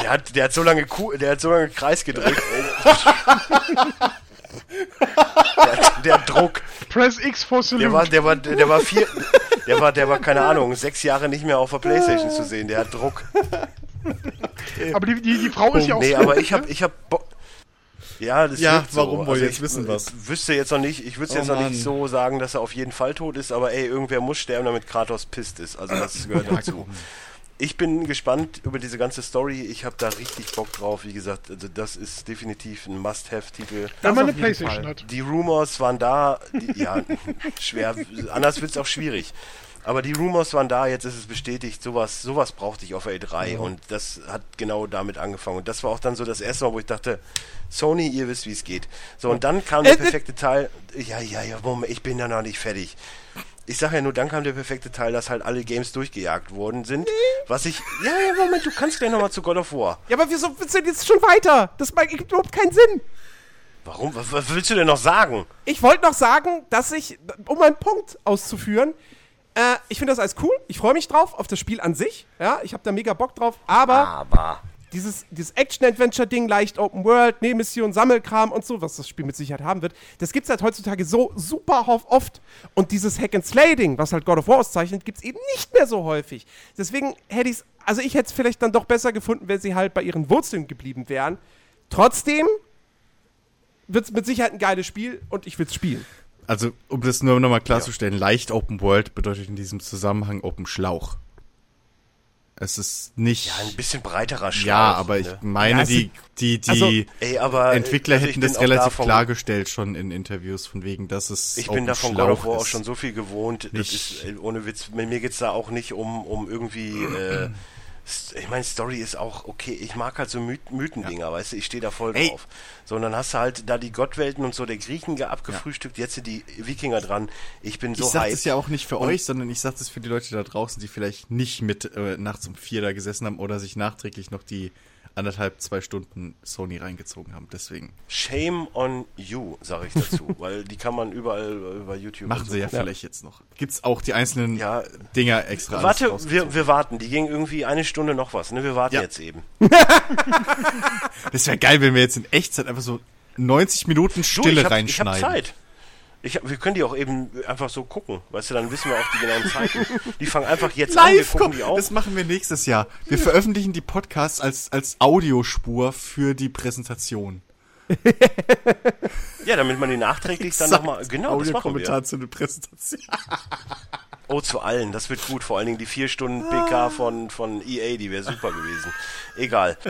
Der hat, der hat so lange Kuh, der hat so lange Kreis gedrückt. ey. der, hat, der hat Druck. Press X for Salute. Der war, der war, der war vier, der war, der war keine Ahnung, sechs Jahre nicht mehr auf der Playstation zu sehen. Der hat Druck. aber die, die, die Frau ist ja auch Nee, aber ich ne? hab, ich hab, Bo ja, das Ja, so. warum wollen wir ich jetzt wissen, was? Wüsste jetzt noch nicht, ich würde Oh, jetzt noch Mann. nicht so sagen, dass er auf jeden Fall tot ist, aber ey, irgendwer muss sterben, damit Kratos pisst ist. Also das gehört dazu. Ich bin gespannt über diese ganze Story. Ich habe da richtig Bock drauf. Wie gesagt, also das ist definitiv ein Must-Have-Titel. Wenn man eine Playstation Fall. hat. Die Rumors waren da. Die, ja, schwer. Anders wird es auch schwierig. Aber die Rumors waren da, jetzt ist es bestätigt, sowas, sowas brauchte ich auf der E3 und das hat genau damit angefangen. Und das war auch dann so das erste Mal, wo ich dachte, Sony, ihr wisst, wie es geht. So, und dann kam der perfekte Teil. Ja, ja, ja, Moment, ich bin da noch nicht fertig. Ich sag ja nur, dann kam der perfekte Teil, dass halt alle Games durchgejagt worden sind. Was ich. Ja, ja, Moment, du kannst gleich nochmal zu God of War. Ja, aber wieso willst du jetzt schon weiter? Das macht überhaupt keinen Sinn. Warum? Was, was willst du denn noch sagen? Ich wollte noch sagen, dass ich, um einen Punkt auszuführen, äh, ich finde das alles cool. Ich freue mich drauf, auf das Spiel an sich. Ja, ich habe da mega Bock drauf. Aber Aber. Dieses, dieses Action-Adventure-Ding, leicht Open World, Nebenmission, Sammelkram und so, was das Spiel mit Sicherheit haben wird, das gibt's halt heutzutage so super oft. Und dieses Hack-and-Slay-Ding, was halt God of War auszeichnet, gibt's eben nicht mehr so häufig. Deswegen hätte ich's, also ich hätte es vielleicht dann doch besser gefunden, wenn sie halt bei ihren Wurzeln geblieben wären. Trotzdem wird's mit Sicherheit ein geiles Spiel und ich will's spielen. Also, um das nur nochmal klarzustellen, leicht Open World bedeutet in diesem Zusammenhang Open Schlauch. Es ist nicht. Ja, ein bisschen breiterer Schlauch. Ja, aber ich ne? meine, Ja, die, die, die also- Ey, aber Entwickler also hätten das relativ davon- klargestellt schon in Interviews, von wegen, dass es. Ich bin da von God of War auch schon so viel gewohnt. Das ist, äh, ohne Witz, mir mir geht's da auch nicht um, um irgendwie. Äh, ich meine, Story ist auch okay. Ich mag halt so My Mythendinger, weißt du, ich stehe da voll Ey. drauf. So, und dann hast du halt da die Gottwelten und so der Griechen ge- abgefrühstückt, jetzt sind die Wikinger dran. Ich bin so ich sag hyped. das ja auch nicht für Und- euch, sondern ich sag das für die Leute da draußen, die vielleicht nicht mit äh, nachts um vier da gesessen haben oder sich nachträglich noch die anderthalb, zwei Stunden Sony reingezogen haben. Deswegen Shame on you, sage ich dazu, weil die kann man überall äh, über YouTube. machen so sie ja vielleicht jetzt noch. Gibt's auch die einzelnen Ja. Dinger extra. Warte, wir, wir warten. Die ging irgendwie eine Stunde noch was. Ne? Wir warten Ja. jetzt eben. Das wäre geil, wenn wir jetzt in Echtzeit einfach so 90 Minuten Du, Stille ich hab, reinschneiden. Ich habe Zeit. Ich wir können die auch eben einfach so gucken. Weißt du, dann wissen wir auch die genauen Zeiten. Die fangen einfach jetzt an, wir Live, gucken komm, die auf. das machen wir nächstes Jahr. Wir veröffentlichen die Podcasts als, als Audiospur für die Präsentation. Ja, damit man die nachträglich dann nochmal. Genau, das machen Audiokommentar wir. zu der Präsentation. Oh, zu allen. Das wird gut. Vor allen Dingen die vier Stunden PK von, von EA, die wäre super gewesen. Egal.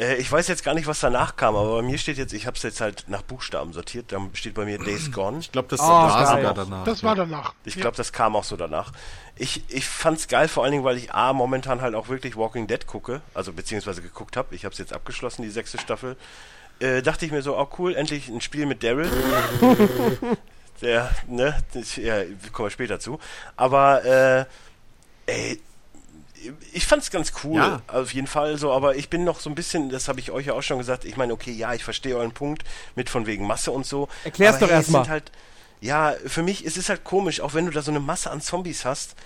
Äh, ich weiß jetzt gar nicht, was danach kam, aber bei mir steht jetzt, ich habe es jetzt halt nach Buchstaben sortiert. Dann steht bei mir Days Gone. Ich glaube, das Oh, war sogar danach. Das war danach. Ich glaube, das kam auch so danach. Ich, ich fand's geil, vor allen Dingen, weil ich A, momentan halt auch wirklich Walking Dead gucke, also beziehungsweise geguckt habe. Ich habe es jetzt abgeschlossen, die sechste Staffel. Äh, dachte ich mir so, oh cool, endlich ein Spiel mit Daryl. Der, ne, ja, kommen wir später zu. Aber, äh, ey, ich fand's ganz cool, Ja. auf jeden Fall so, aber ich bin noch so ein bisschen, das habe ich euch ja auch schon gesagt, ich meine, okay, ja, ich verstehe euren Punkt mit von wegen Masse und so. Erklär's aber doch hey, erst es mal. sind Halt, ja, für mich es ist halt komisch, auch wenn du da so eine Masse an Zombies hast,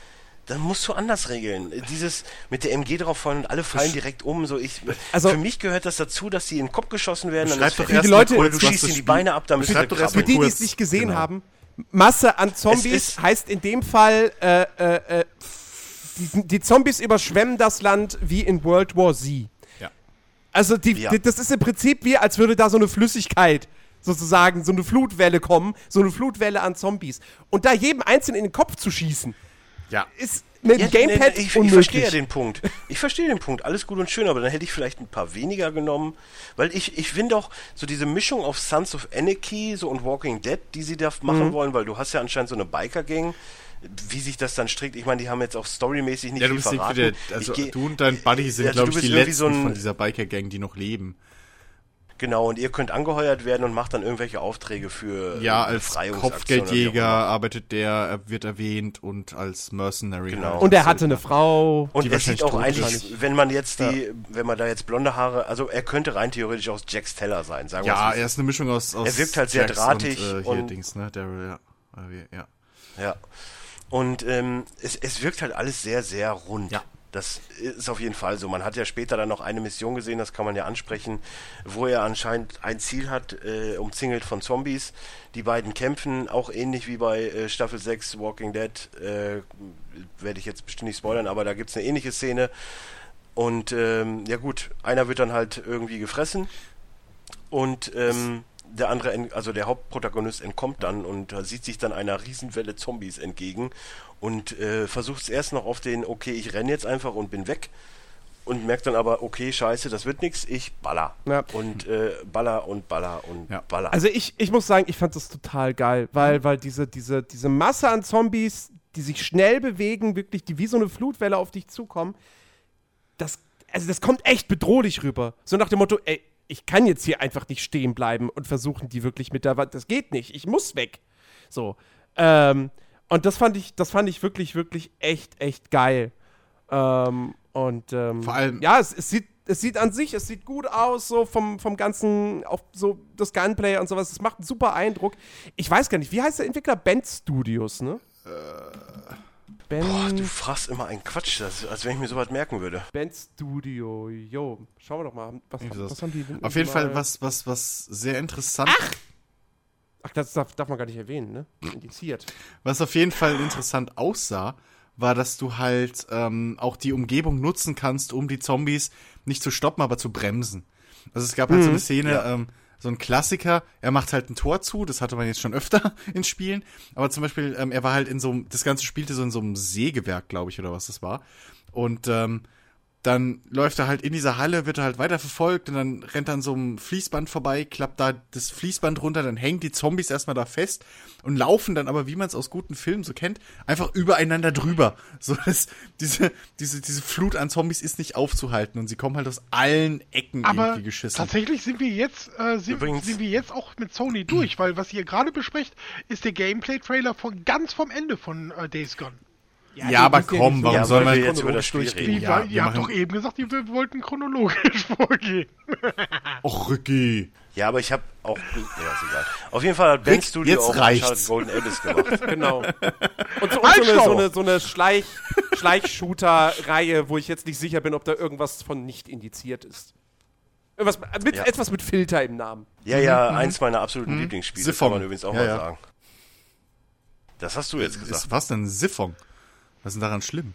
dann musst du anders regeln. Dieses mit der MG drauf fallen und alle fallen direkt um. So ich, Also- für mich gehört das dazu, dass sie in den Kopf geschossen werden. Dann ist doch die mal Leute- kurz, du schießt ihnen die Beine ab, damit sie Beschreib doch Für die, die es nicht gesehen Genau. haben, Masse an Zombies heißt in dem Fall, äh, äh, äh, die, die Zombies überschwemmen das Land wie in World War Z. Ja. Also die, Ja. die, das ist im Prinzip wie, als würde da so eine Flüssigkeit sozusagen, so eine Flutwelle kommen, so eine Flutwelle an Zombies. Und da jedem Einzelnen in den Kopf zu schießen, Ja. ist, mit Ja, Gamepad nee, ich, ich unmöglich. verstehe ja den Punkt. Ich verstehe den Punkt. Alles gut und schön, aber dann hätte ich vielleicht ein paar weniger genommen. Weil ich, ich finde auch so diese Mischung auf Sons of Anarchy so und Walking Dead, die sie da machen Mhm. wollen, weil du hast ja anscheinend so eine Biker-Gang. Wie sich das dann strickt, ich meine, die haben jetzt auch storymäßig nicht Ja, du viel bist verraten. irgendwie der, also Ich geh- du und dein Buddy sind, Also glaube ich, die letzten so ein- von dieser Biker-Gang, die noch leben. Genau, und ihr könnt angeheuert werden und macht dann irgendwelche Aufträge für Ja, äh, als Befreiungsaktionen oder Kopfgeldjäger arbeitet der, er wird erwähnt und als Mercenary. Genau. halt. Und er hatte eine Frau. Und die er sieht auch eigentlich, wenn man jetzt die, wenn man da jetzt blonde Haare, also er könnte rein theoretisch auch Jack Steller sein, sagen wir Ja, er ist eine Mischung aus, aus Er wirkt halt sehr Jax drahtig und, äh, hier und- Dings, ne? Daryl, ja. Äh, ja. Ja. Und ähm, es, es wirkt halt alles sehr, sehr rund. Ja. Das ist auf jeden Fall so. Man hat ja später dann noch eine Mission gesehen, das kann man ja ansprechen, wo er anscheinend ein Ziel hat, äh, umzingelt von Zombies. Die beiden kämpfen, auch ähnlich wie bei äh, Staffel 6 Walking Dead, äh, werde ich jetzt bestimmt nicht spoilern, aber da gibt es eine ähnliche Szene. Und ähm, ja gut, einer wird dann halt irgendwie gefressen und ähm, der andere, also der Hauptprotagonist entkommt dann und äh, sieht sich dann einer Riesenwelle Zombies entgegen und äh, versucht es erst noch auf den, okay, ich renne jetzt einfach und bin weg und merkt dann aber, okay, scheiße, das wird nix, ich baller. Ja. Und äh, baller und baller und Ja. baller. Also ich, ich muss sagen, ich fand das total geil, weil, weil diese, diese, diese Masse an Zombies, die sich schnell bewegen, wirklich, die wie so eine Flutwelle auf dich zukommen, das, also das kommt echt bedrohlich rüber. So nach dem Motto, ey, ich kann jetzt hier einfach nicht stehen bleiben und versuchen, die wirklich mit der Wand. Das geht nicht, ich muss weg. So. Ähm, und das fand ich, das fand ich wirklich, wirklich echt, echt geil. Ähm, und ähm, Vor allem- ja, es, es sieht, es sieht an sich, es sieht gut aus, so vom, vom ganzen, auch so das Gunplay und sowas. Es macht einen super Eindruck. Ich weiß gar nicht, wie heißt der Entwickler? Band Studios, ne? Ben, Boah, du fragst immer einen Quatsch, das, als wenn ich mir sowas merken würde. Band Studio, jo, schauen wir doch mal, was, was, sowas. haben die denn Auf jeden mal- Fall was, was, was sehr interessant, Ach, das darf, darf man gar nicht erwähnen, ne? Indiziert. was auf jeden Fall interessant aussah, war, dass du halt ähm, auch die Umgebung nutzen kannst, um die Zombies nicht zu stoppen, aber zu bremsen. Also es gab halt so eine Szene, Ja. ähm, so ein Klassiker, er macht halt ein Tor zu, das hatte man jetzt schon öfter in Spielen, aber zum Beispiel, ähm, er war halt in so einem, das Ganze spielte so in so einem Sägewerk, glaube ich, oder was das war. Und ähm, dann läuft er halt in dieser Halle, wird er halt weiter verfolgt und dann rennt dann so ein Fließband vorbei, klappt da das Fließband runter, dann hängen die Zombies erstmal da fest und laufen dann aber, wie man es aus guten Filmen so kennt, einfach übereinander drüber. So dass diese, diese, diese Flut an Zombies ist nicht aufzuhalten und sie kommen halt aus allen Ecken Aber irgendwie geschissen. tatsächlich sind wir jetzt äh, sind, Übrigens- sind wir jetzt auch mit Sony durch, weil was ihr gerade besprecht, ist der Gameplay-Trailer von ganz vom Ende von äh, Days Gone. Ja, die aber ja komm, nicht warum Ja, soll man wir jetzt über das Spiel reden. Wie, Ja, wir ihr habt doch eben gesagt, ihr wollten chronologisch vorgehen. Och, Ricky. Ja, aber ich habe auch, ja, ist egal. Auf jeden Fall hat Ben Rick, Studio jetzt auch reicht's. Golden Abyss gemacht. Genau. Und so, und Halt, so eine, so eine, so eine Schleich, Schleichshooter-Reihe, wo ich jetzt nicht sicher bin, ob da irgendwas von nicht indiziert ist. Irgendwas mit, Ja. Etwas mit Filter im Namen. Ja, ja, eins meiner absoluten Lieblingsspiele, das Siphon. kann man übrigens auch Ja, mal ja. sagen. Das hast du jetzt gesagt. Ist was denn Siphon? Was ist denn daran schlimm?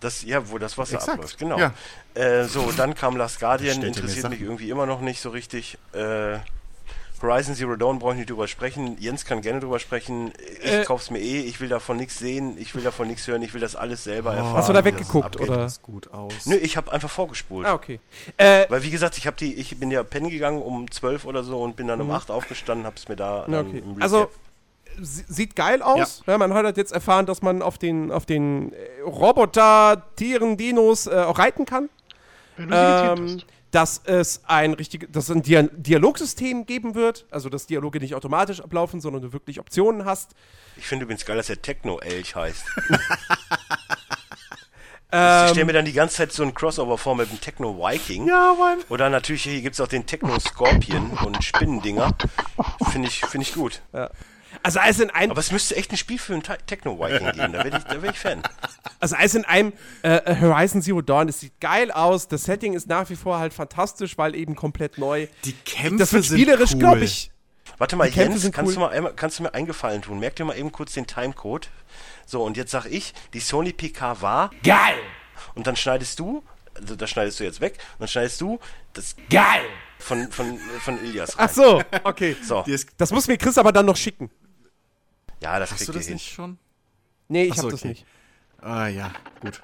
Das, ja, wo das Wasser Exakt, abläuft, genau. ja. Äh, so, dann kam Last Guardian, interessiert mich irgendwie immer noch nicht so richtig. Äh, Horizon Zero Dawn brauche ich nicht drüber sprechen. Jens kann gerne drüber sprechen. Ich Äh, kauf's mir eh, ich will davon nichts sehen, ich will davon nichts hören, ich will das alles selber erfahren. Hast du da weggeguckt, oder? Das gut aus. Nö, ich habe einfach vorgespult. Ah, okay. Äh, Weil wie gesagt, ich habe die, ich bin ja pennen gegangen um 12 oder so und bin dann um 8 aufgestanden, hab's mir da na, okay. im Recap- Also, sieht geil aus. Ja. man hat halt jetzt erfahren, dass man auf den, auf den äh, Roboter, Tieren, Dinos äh, auch reiten kann. Wenn du Ähm, dass es ein richtig, dass es ein Dia Dialogsystem geben wird, also dass Dialoge nicht automatisch ablaufen, sondern du wirklich Optionen hast. ich finde übrigens geil, dass der Techno-Elch heißt. Ähm, ich stelle mir dann die ganze Zeit so ein Crossover vor mit dem Techno-Viking. Ja, Mann. Oder natürlich, hier gibt's auch den Techno-Scorpion und Spinnendinger. Finde ich, finde ich gut. Also alles in einem, Aber es müsste echt ein Spiel für einen Te- Techno-Viking geben. Da wäre ich, da wär ich Fan. also alles in einem äh, Horizon Zero Dawn. Es sieht geil aus. Das Setting ist nach wie vor halt fantastisch, weil eben komplett neu. Die Kämpfe Das wird spielerisch, cool. glaube ich. Warte mal, Jens, kannst, cool. du mal einmal, kannst du mir einen Gefallen tun? Merk dir mal eben kurz den Timecode. So, und jetzt sag ich, die Sony PK war Geil! und dann schneidest du, also das schneidest du jetzt weg, und dann schneidest du das Geil! von, von, von Ilias rein. Ach so, okay. So, Das muss mir Chris aber dann noch schicken. Ja, das hast kriegt du ihr das hin. nicht schon? Nee, ich Ach so, hab das okay. nicht. Ah, ja, gut.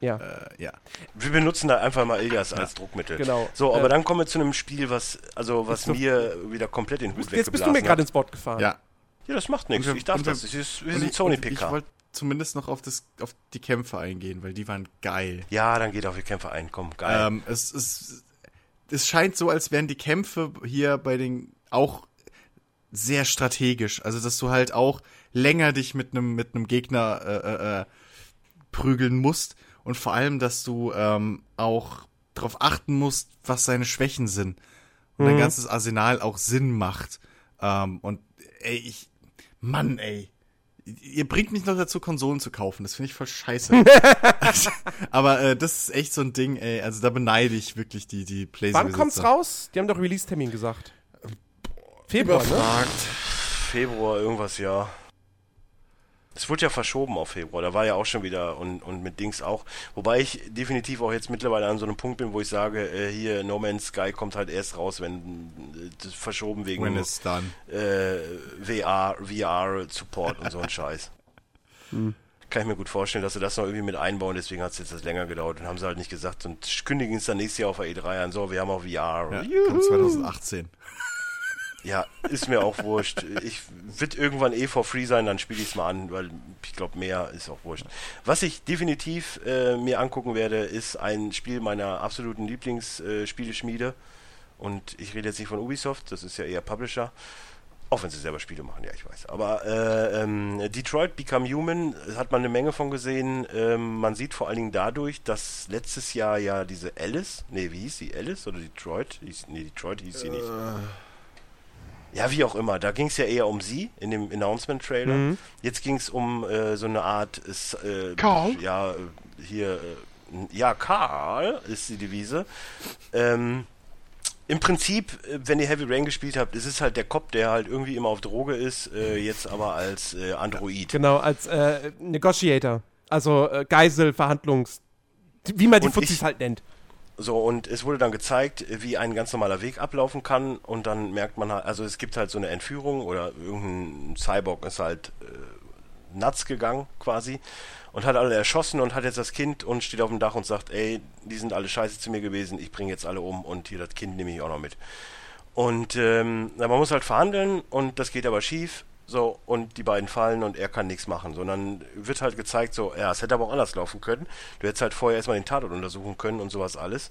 Ja. Äh, ja. Wir benutzen da einfach mal Ilias als Druckmittel. Genau. So, aber Äh, dann kommen wir zu einem Spiel, was, also, was Jetzt mir wieder komplett den Hut Jetzt bist du mir weggeblasen gerade ins Wort gefahren. Ja. Ja, das macht nichts. Wir- Ich darf wir- das. Ist, wir sind ich- Sony und Ich wollte zumindest noch auf, das, auf die Kämpfe eingehen, weil die waren geil. Ja, dann geht auf die Kämpfer ein. Komm, geil. Ähm, es, es, es scheint so, als wären die Kämpfe hier bei den auch sehr strategisch. Also, dass du halt auch länger dich mit einem mit einem Gegner äh, äh, äh, prügeln musst und vor allem, dass du ähm, auch darauf achten musst, was seine Schwächen sind und dein ganzes Arsenal auch Sinn macht. Ähm, und ey, ich, Mann, ey. Ihr bringt mich noch dazu, Konsolen zu kaufen. Das finde ich voll scheiße. Aber äh, das ist echt so ein Ding, ey. Also da beneide ich wirklich die, die PlayStation. Wann kommt's raus? Die haben doch Release-Termin gesagt. Februar, ne? Überfragt. Februar, irgendwas, ja. Es wurde ja verschoben auf Februar, da war ja auch schon wieder und, und mit Dings auch. Wobei ich definitiv auch jetzt mittlerweile an so einem Punkt bin, wo ich sage, äh, hier No Man's Sky kommt halt erst raus, wenn äh, das verschoben wegen When it's done. äh, VR, VR Support und so ein Scheiß. Kann ich mir gut vorstellen, dass sie das noch irgendwie mit einbauen, deswegen hat es jetzt das länger gedauert und haben sie halt nicht gesagt und kündigen es dann nächstes Jahr auf der E3 an, so, wir haben auch VR. Ja, kommt 2018. Ja, ist mir auch wurscht. Ich wird irgendwann eh for free sein, dann spiele ich es mal an, weil ich glaube, mehr ist auch wurscht. Was ich definitiv äh, mir angucken werde, ist ein Spiel meiner absoluten Lieblingsspieleschmiede. Und ich rede jetzt nicht von Ubisoft, das ist ja eher Publisher. Auch wenn sie selber Spiele machen, ja, ich weiß. Aber äh, ähm, Detroit Become Human hat man eine Menge von gesehen. Ähm, man sieht vor allen Dingen dadurch, dass letztes Jahr ja diese Alice, nee, wie hieß sie? Alice oder Detroit? Hieß, nee, Detroit hieß sie nicht. Ja, wie auch immer. Da ging es ja eher um sie in dem Announcement-Trailer. Mhm. Jetzt ging es um äh, so eine Art. Äh, Karl? Ja, äh, hier. Äh, ja, Karl ist die Devise. Ähm, Im Prinzip, äh, wenn ihr Heavy Rain gespielt habt, ist es halt der Cop, der halt irgendwie immer auf Droge ist, äh, jetzt aber als äh, Android. Genau, als äh, Negotiator. Also äh, Geisel, Verhandlungs... Wie man die Fuzis halt nennt. So, und es wurde dann gezeigt, wie ein ganz normaler Weg ablaufen kann. Und dann merkt man halt, also es gibt halt so eine Entführung oder irgendein Cyborg ist halt äh, nuts gegangen quasi und hat alle erschossen und hat jetzt das Kind und steht auf dem Dach und sagt, ey, die sind alle scheiße zu mir gewesen, ich bringe jetzt alle um und hier das Kind nehme ich auch noch mit. Und ähm, man muss halt verhandeln und das geht aber schief. So, und die beiden fallen und er kann nichts machen, sondern wird halt gezeigt, so, ja, es hätte aber auch anders laufen können. Du hättest halt vorher erstmal den Tatort untersuchen können und sowas alles.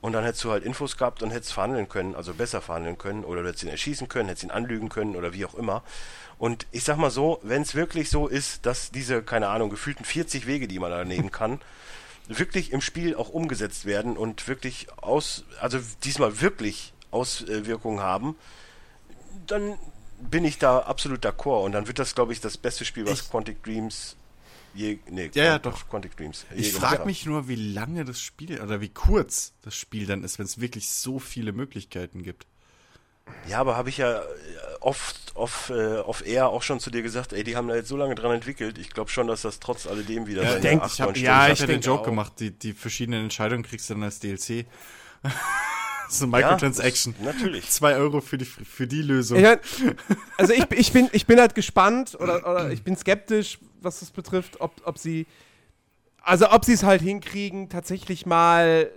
Und dann hättest du halt Infos gehabt und hättest verhandeln können, also besser verhandeln können, oder du hättest ihn erschießen können, hättest ihn anlügen können oder wie auch immer. Und ich sag mal so, wenn es wirklich so ist, dass diese, keine Ahnung, gefühlten 40 Wege, die man da nehmen kann, wirklich im Spiel auch umgesetzt werden und wirklich aus, also diesmal wirklich Auswirkungen haben, dann bin ich da absolut d'accord und dann wird das, glaube ich, das beste Spiel, was Ich- Quantic Dreams je, nee, Ja, ja, doch. Quantic Dreams. je Ich frage mich nur, wie lange das Spiel oder wie kurz das Spiel dann ist, wenn es wirklich so viele Möglichkeiten gibt. Ja, aber habe ich ja äh, oft auf, äh, auf Air auch schon zu dir gesagt, ey, die haben da jetzt so lange dran entwickelt. Ich glaube schon, dass das trotz alledem wieder seine denk, acht, ich hab- ja, ich habe ja den Joke auch. gemacht, die, die verschiedenen Entscheidungen kriegst du dann als DLC. so Microtransaction. Ja, natürlich. Zwei Euro für die, für die Lösung. Ich mein, also ich, ich, bin, ich bin halt gespannt oder, oder ich bin skeptisch, was das betrifft, ob, ob sie. Also ob sie es halt hinkriegen, tatsächlich mal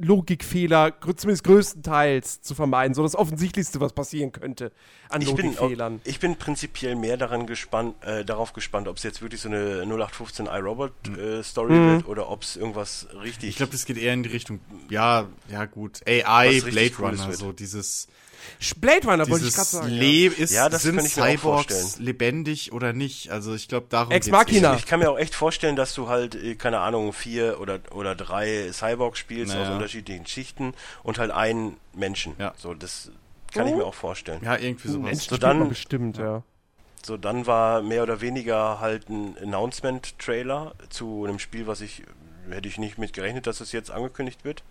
Logikfehler, zumindest größtenteils, zu vermeiden. So das Offensichtlichste, was passieren könnte an Ich bin, Logikfehlern. auch- ich bin prinzipiell mehr daran gespannt, äh, darauf gespannt, ob es jetzt wirklich so eine 0815 iRobot äh, Story Mhm. wird oder ob es irgendwas richtig. Ich glaube, das geht eher in die Richtung, ja, ja gut, AI, Blade Runner, so dieses, Blade Runner wollte ich gerade sagen. ja. Le ist, Ja, das sind kann ich mir auch Cyborgs vorstellen. lebendig oder nicht? Also ich glaube, darum Ex Machina. ich kann mir auch echt vorstellen, dass du halt, äh, keine Ahnung, vier oder, oder drei Cyborgs spielst aus Naja. unterschiedlichen Schichten und halt einen Menschen. Ja. So, das kann ich mir auch vorstellen. Ja, irgendwie sowas. Menschen So dann- bestimmt, ja. So, dann war mehr oder weniger halt ein Announcement-Trailer zu einem Spiel, was ich, hätte ich nicht mit gerechnet, dass es jetzt angekündigt wird.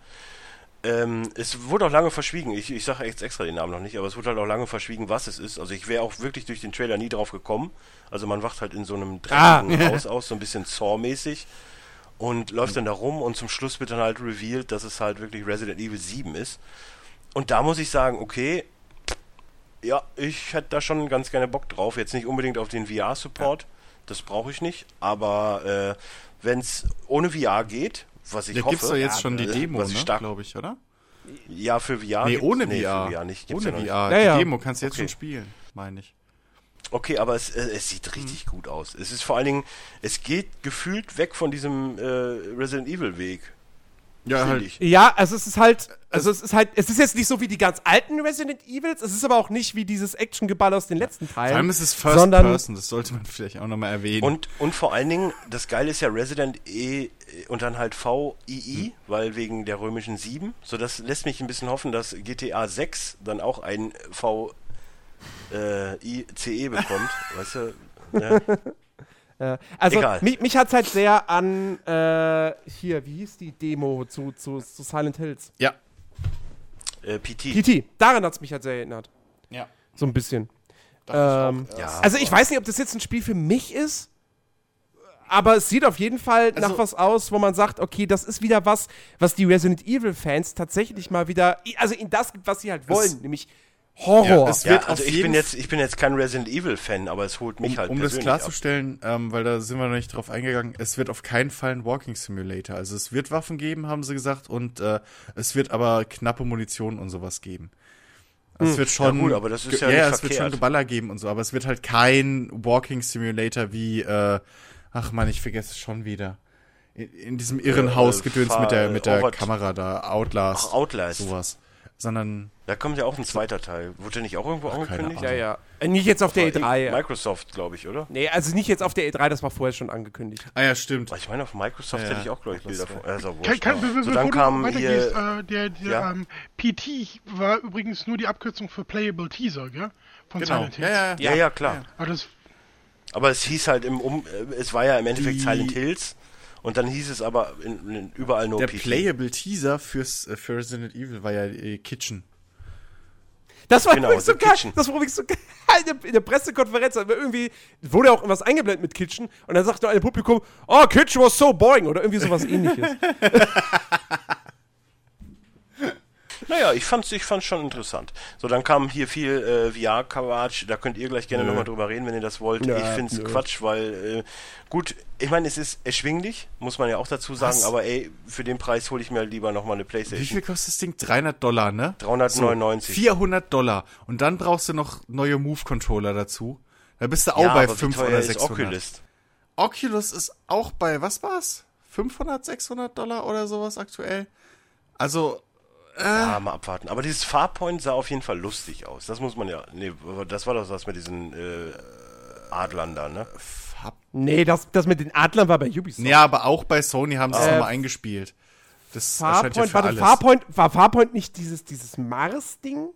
Ähm, es wurde auch lange verschwiegen, ich, ich sage jetzt extra den Namen noch nicht, aber es wurde halt auch lange verschwiegen, was es ist. Also ich wäre auch wirklich durch den Trailer nie drauf gekommen. Also man wacht halt in so einem Ah. dreckigen Haus aus, so ein bisschen Saw-mäßig und läuft dann da rum und zum Schluss wird dann halt revealed, dass es halt wirklich Resident Evil 7 ist. Und da muss ich sagen, okay, ja, ich hätte da schon ganz gerne Bock drauf. Jetzt nicht unbedingt auf den VR-Support. das brauche ich nicht. Aber äh, wenn es ohne VR geht, was ich Da hoffe. gibt's doch jetzt ja, schon die äh, Demo, ne, glaube ich, oder? Ja, für VR. Nee, gibt's- ohne nee, VR. Für VR nicht. Gibt's Ohne ja VR. nicht. Ja, ja. Die Demo kannst du jetzt Okay. schon spielen, meine ich. Okay, aber es, äh, es sieht richtig gut aus. Es ist vor allen Dingen, es geht gefühlt weg von diesem äh, Resident Evil Weg. Ja, finde halt. ich. Ja, also es ist halt, also es ist halt, es ist jetzt nicht so wie die ganz alten Resident Evils, es ist aber auch nicht wie dieses Actiongeball aus den letzten Teilen. Vor allem ist es First sondern- Person, das sollte man vielleicht auch nochmal erwähnen. Und, und vor allen Dingen, das Geile ist ja Resident E äh, und dann halt VII, weil wegen der römischen 7. So, das lässt mich ein bisschen hoffen, dass GTA 6 dann auch ein VICE bekommt. weißt du? Ja. Äh, also Egal. mich, mich hat's halt sehr an äh, hier, wie hieß die Demo zu, zu, zu Silent Hills? ja. Äh, PT. PT. Daran hat's mich halt sehr erinnert. Ja. So ein bisschen. Ähm, ich ja. Also ich weiß nicht, ob das jetzt ein Spiel für mich ist, aber es sieht auf jeden Fall Also- nach was aus, wo man sagt, okay, das ist wieder was, was die Resident Evil Fans tatsächlich mal wieder, also in das gibt, was sie halt wollen, nämlich Horror. Ja, es Ja, wird also auf ich jeden bin jetzt, ich bin jetzt kein Resident Evil Fan, aber es holt mich um, halt um das klarzustellen, ähm, weil da sind wir noch nicht drauf eingegangen, es wird auf keinen Fall ein Walking Simulator. Also es wird Waffen geben, haben sie gesagt, und äh, es wird aber knappe Munition und sowas geben. Es wird schon, Hm. gut, aber das ist ja ja, nicht es wird schon verkehrt. Geballer geben und so, aber es wird halt kein Walking Simulator wie, äh, ach man, ich vergesse es schon wieder. In, in diesem Äh, Irrenhaus-Gedöns Fahr- mit der, mit der Kamera da, Outlast, Ach, Outlast. sowas. Sondern, Da kommt ja auch ein zweiter Teil. Wurde der nicht auch irgendwo keine angekündigt? ja, ja. Äh, Nicht jetzt auf der War E3. Microsoft, glaube ich, oder? Nee, also nicht jetzt auf der E3, das war vorher schon angekündigt. ah ja, stimmt. Ich meine, auf Microsoft Ja, hätte ich auch, glaube ich, Bilder von. Also, Kann, kann, so, bevor dann kam hier. äh, der, der Ja. ähm, PT war übrigens nur die Abkürzung für Playable Teaser, gell? Von Genau. Silent Ja, Hills. ja, ja. Ja, ja, klar. Aber das, Aber es hieß halt im Um. äh, Es war ja im Endeffekt Die- Silent Hills. Und dann hieß es aber in, in, überall nur Der PT. Playable Teaser fürs, äh, für Resident Evil war ja äh, Kitchen. Das war Genau, übrigens so geil. Kitchen. Das war übrigens so geil. In der, Pressekonferenz irgendwie wurde auch irgendwas eingeblendet mit Kitchen und dann sagt nur ein Publikum, oh, Kitchen was so boring oder irgendwie sowas ähnliches. Naja, ich fand's, ich fand's schon interessant. So, dann kam hier viel äh, VR-Coverage, da könnt ihr gleich gerne nochmal drüber reden, wenn ihr das wollt. Nö, ich find's nö. Quatsch, weil, äh, gut, ich meine, es ist erschwinglich, muss man ja auch dazu sagen, Was? aber ey, für den Preis hole ich mir lieber nochmal eine Wie Playstation. viel kostet das Ding? 300 Dollar, ne? 399. So, 400 Dollar. Und dann brauchst du noch neue Move-Controller dazu. Da bist du auch ja, bei aber wie 500 teuer oder ist 600. Oculus? Oculus ist auch bei, was war's? 500, 600 Dollar oder sowas aktuell? Also, Ja, mal abwarten. Aber dieses Farpoint sah auf jeden Fall lustig aus. Das muss man ja. Nee, das war doch was mit diesen äh, Adlern da, ne? nee, das, das mit den Adlern war bei Ubisoft. ja, aber auch bei Sony haben sie es Äh, nochmal eingespielt. Das erscheint ja Farpoint, für warte, alles. Farpoint, war Farpoint nicht dieses, dieses Mars-Ding?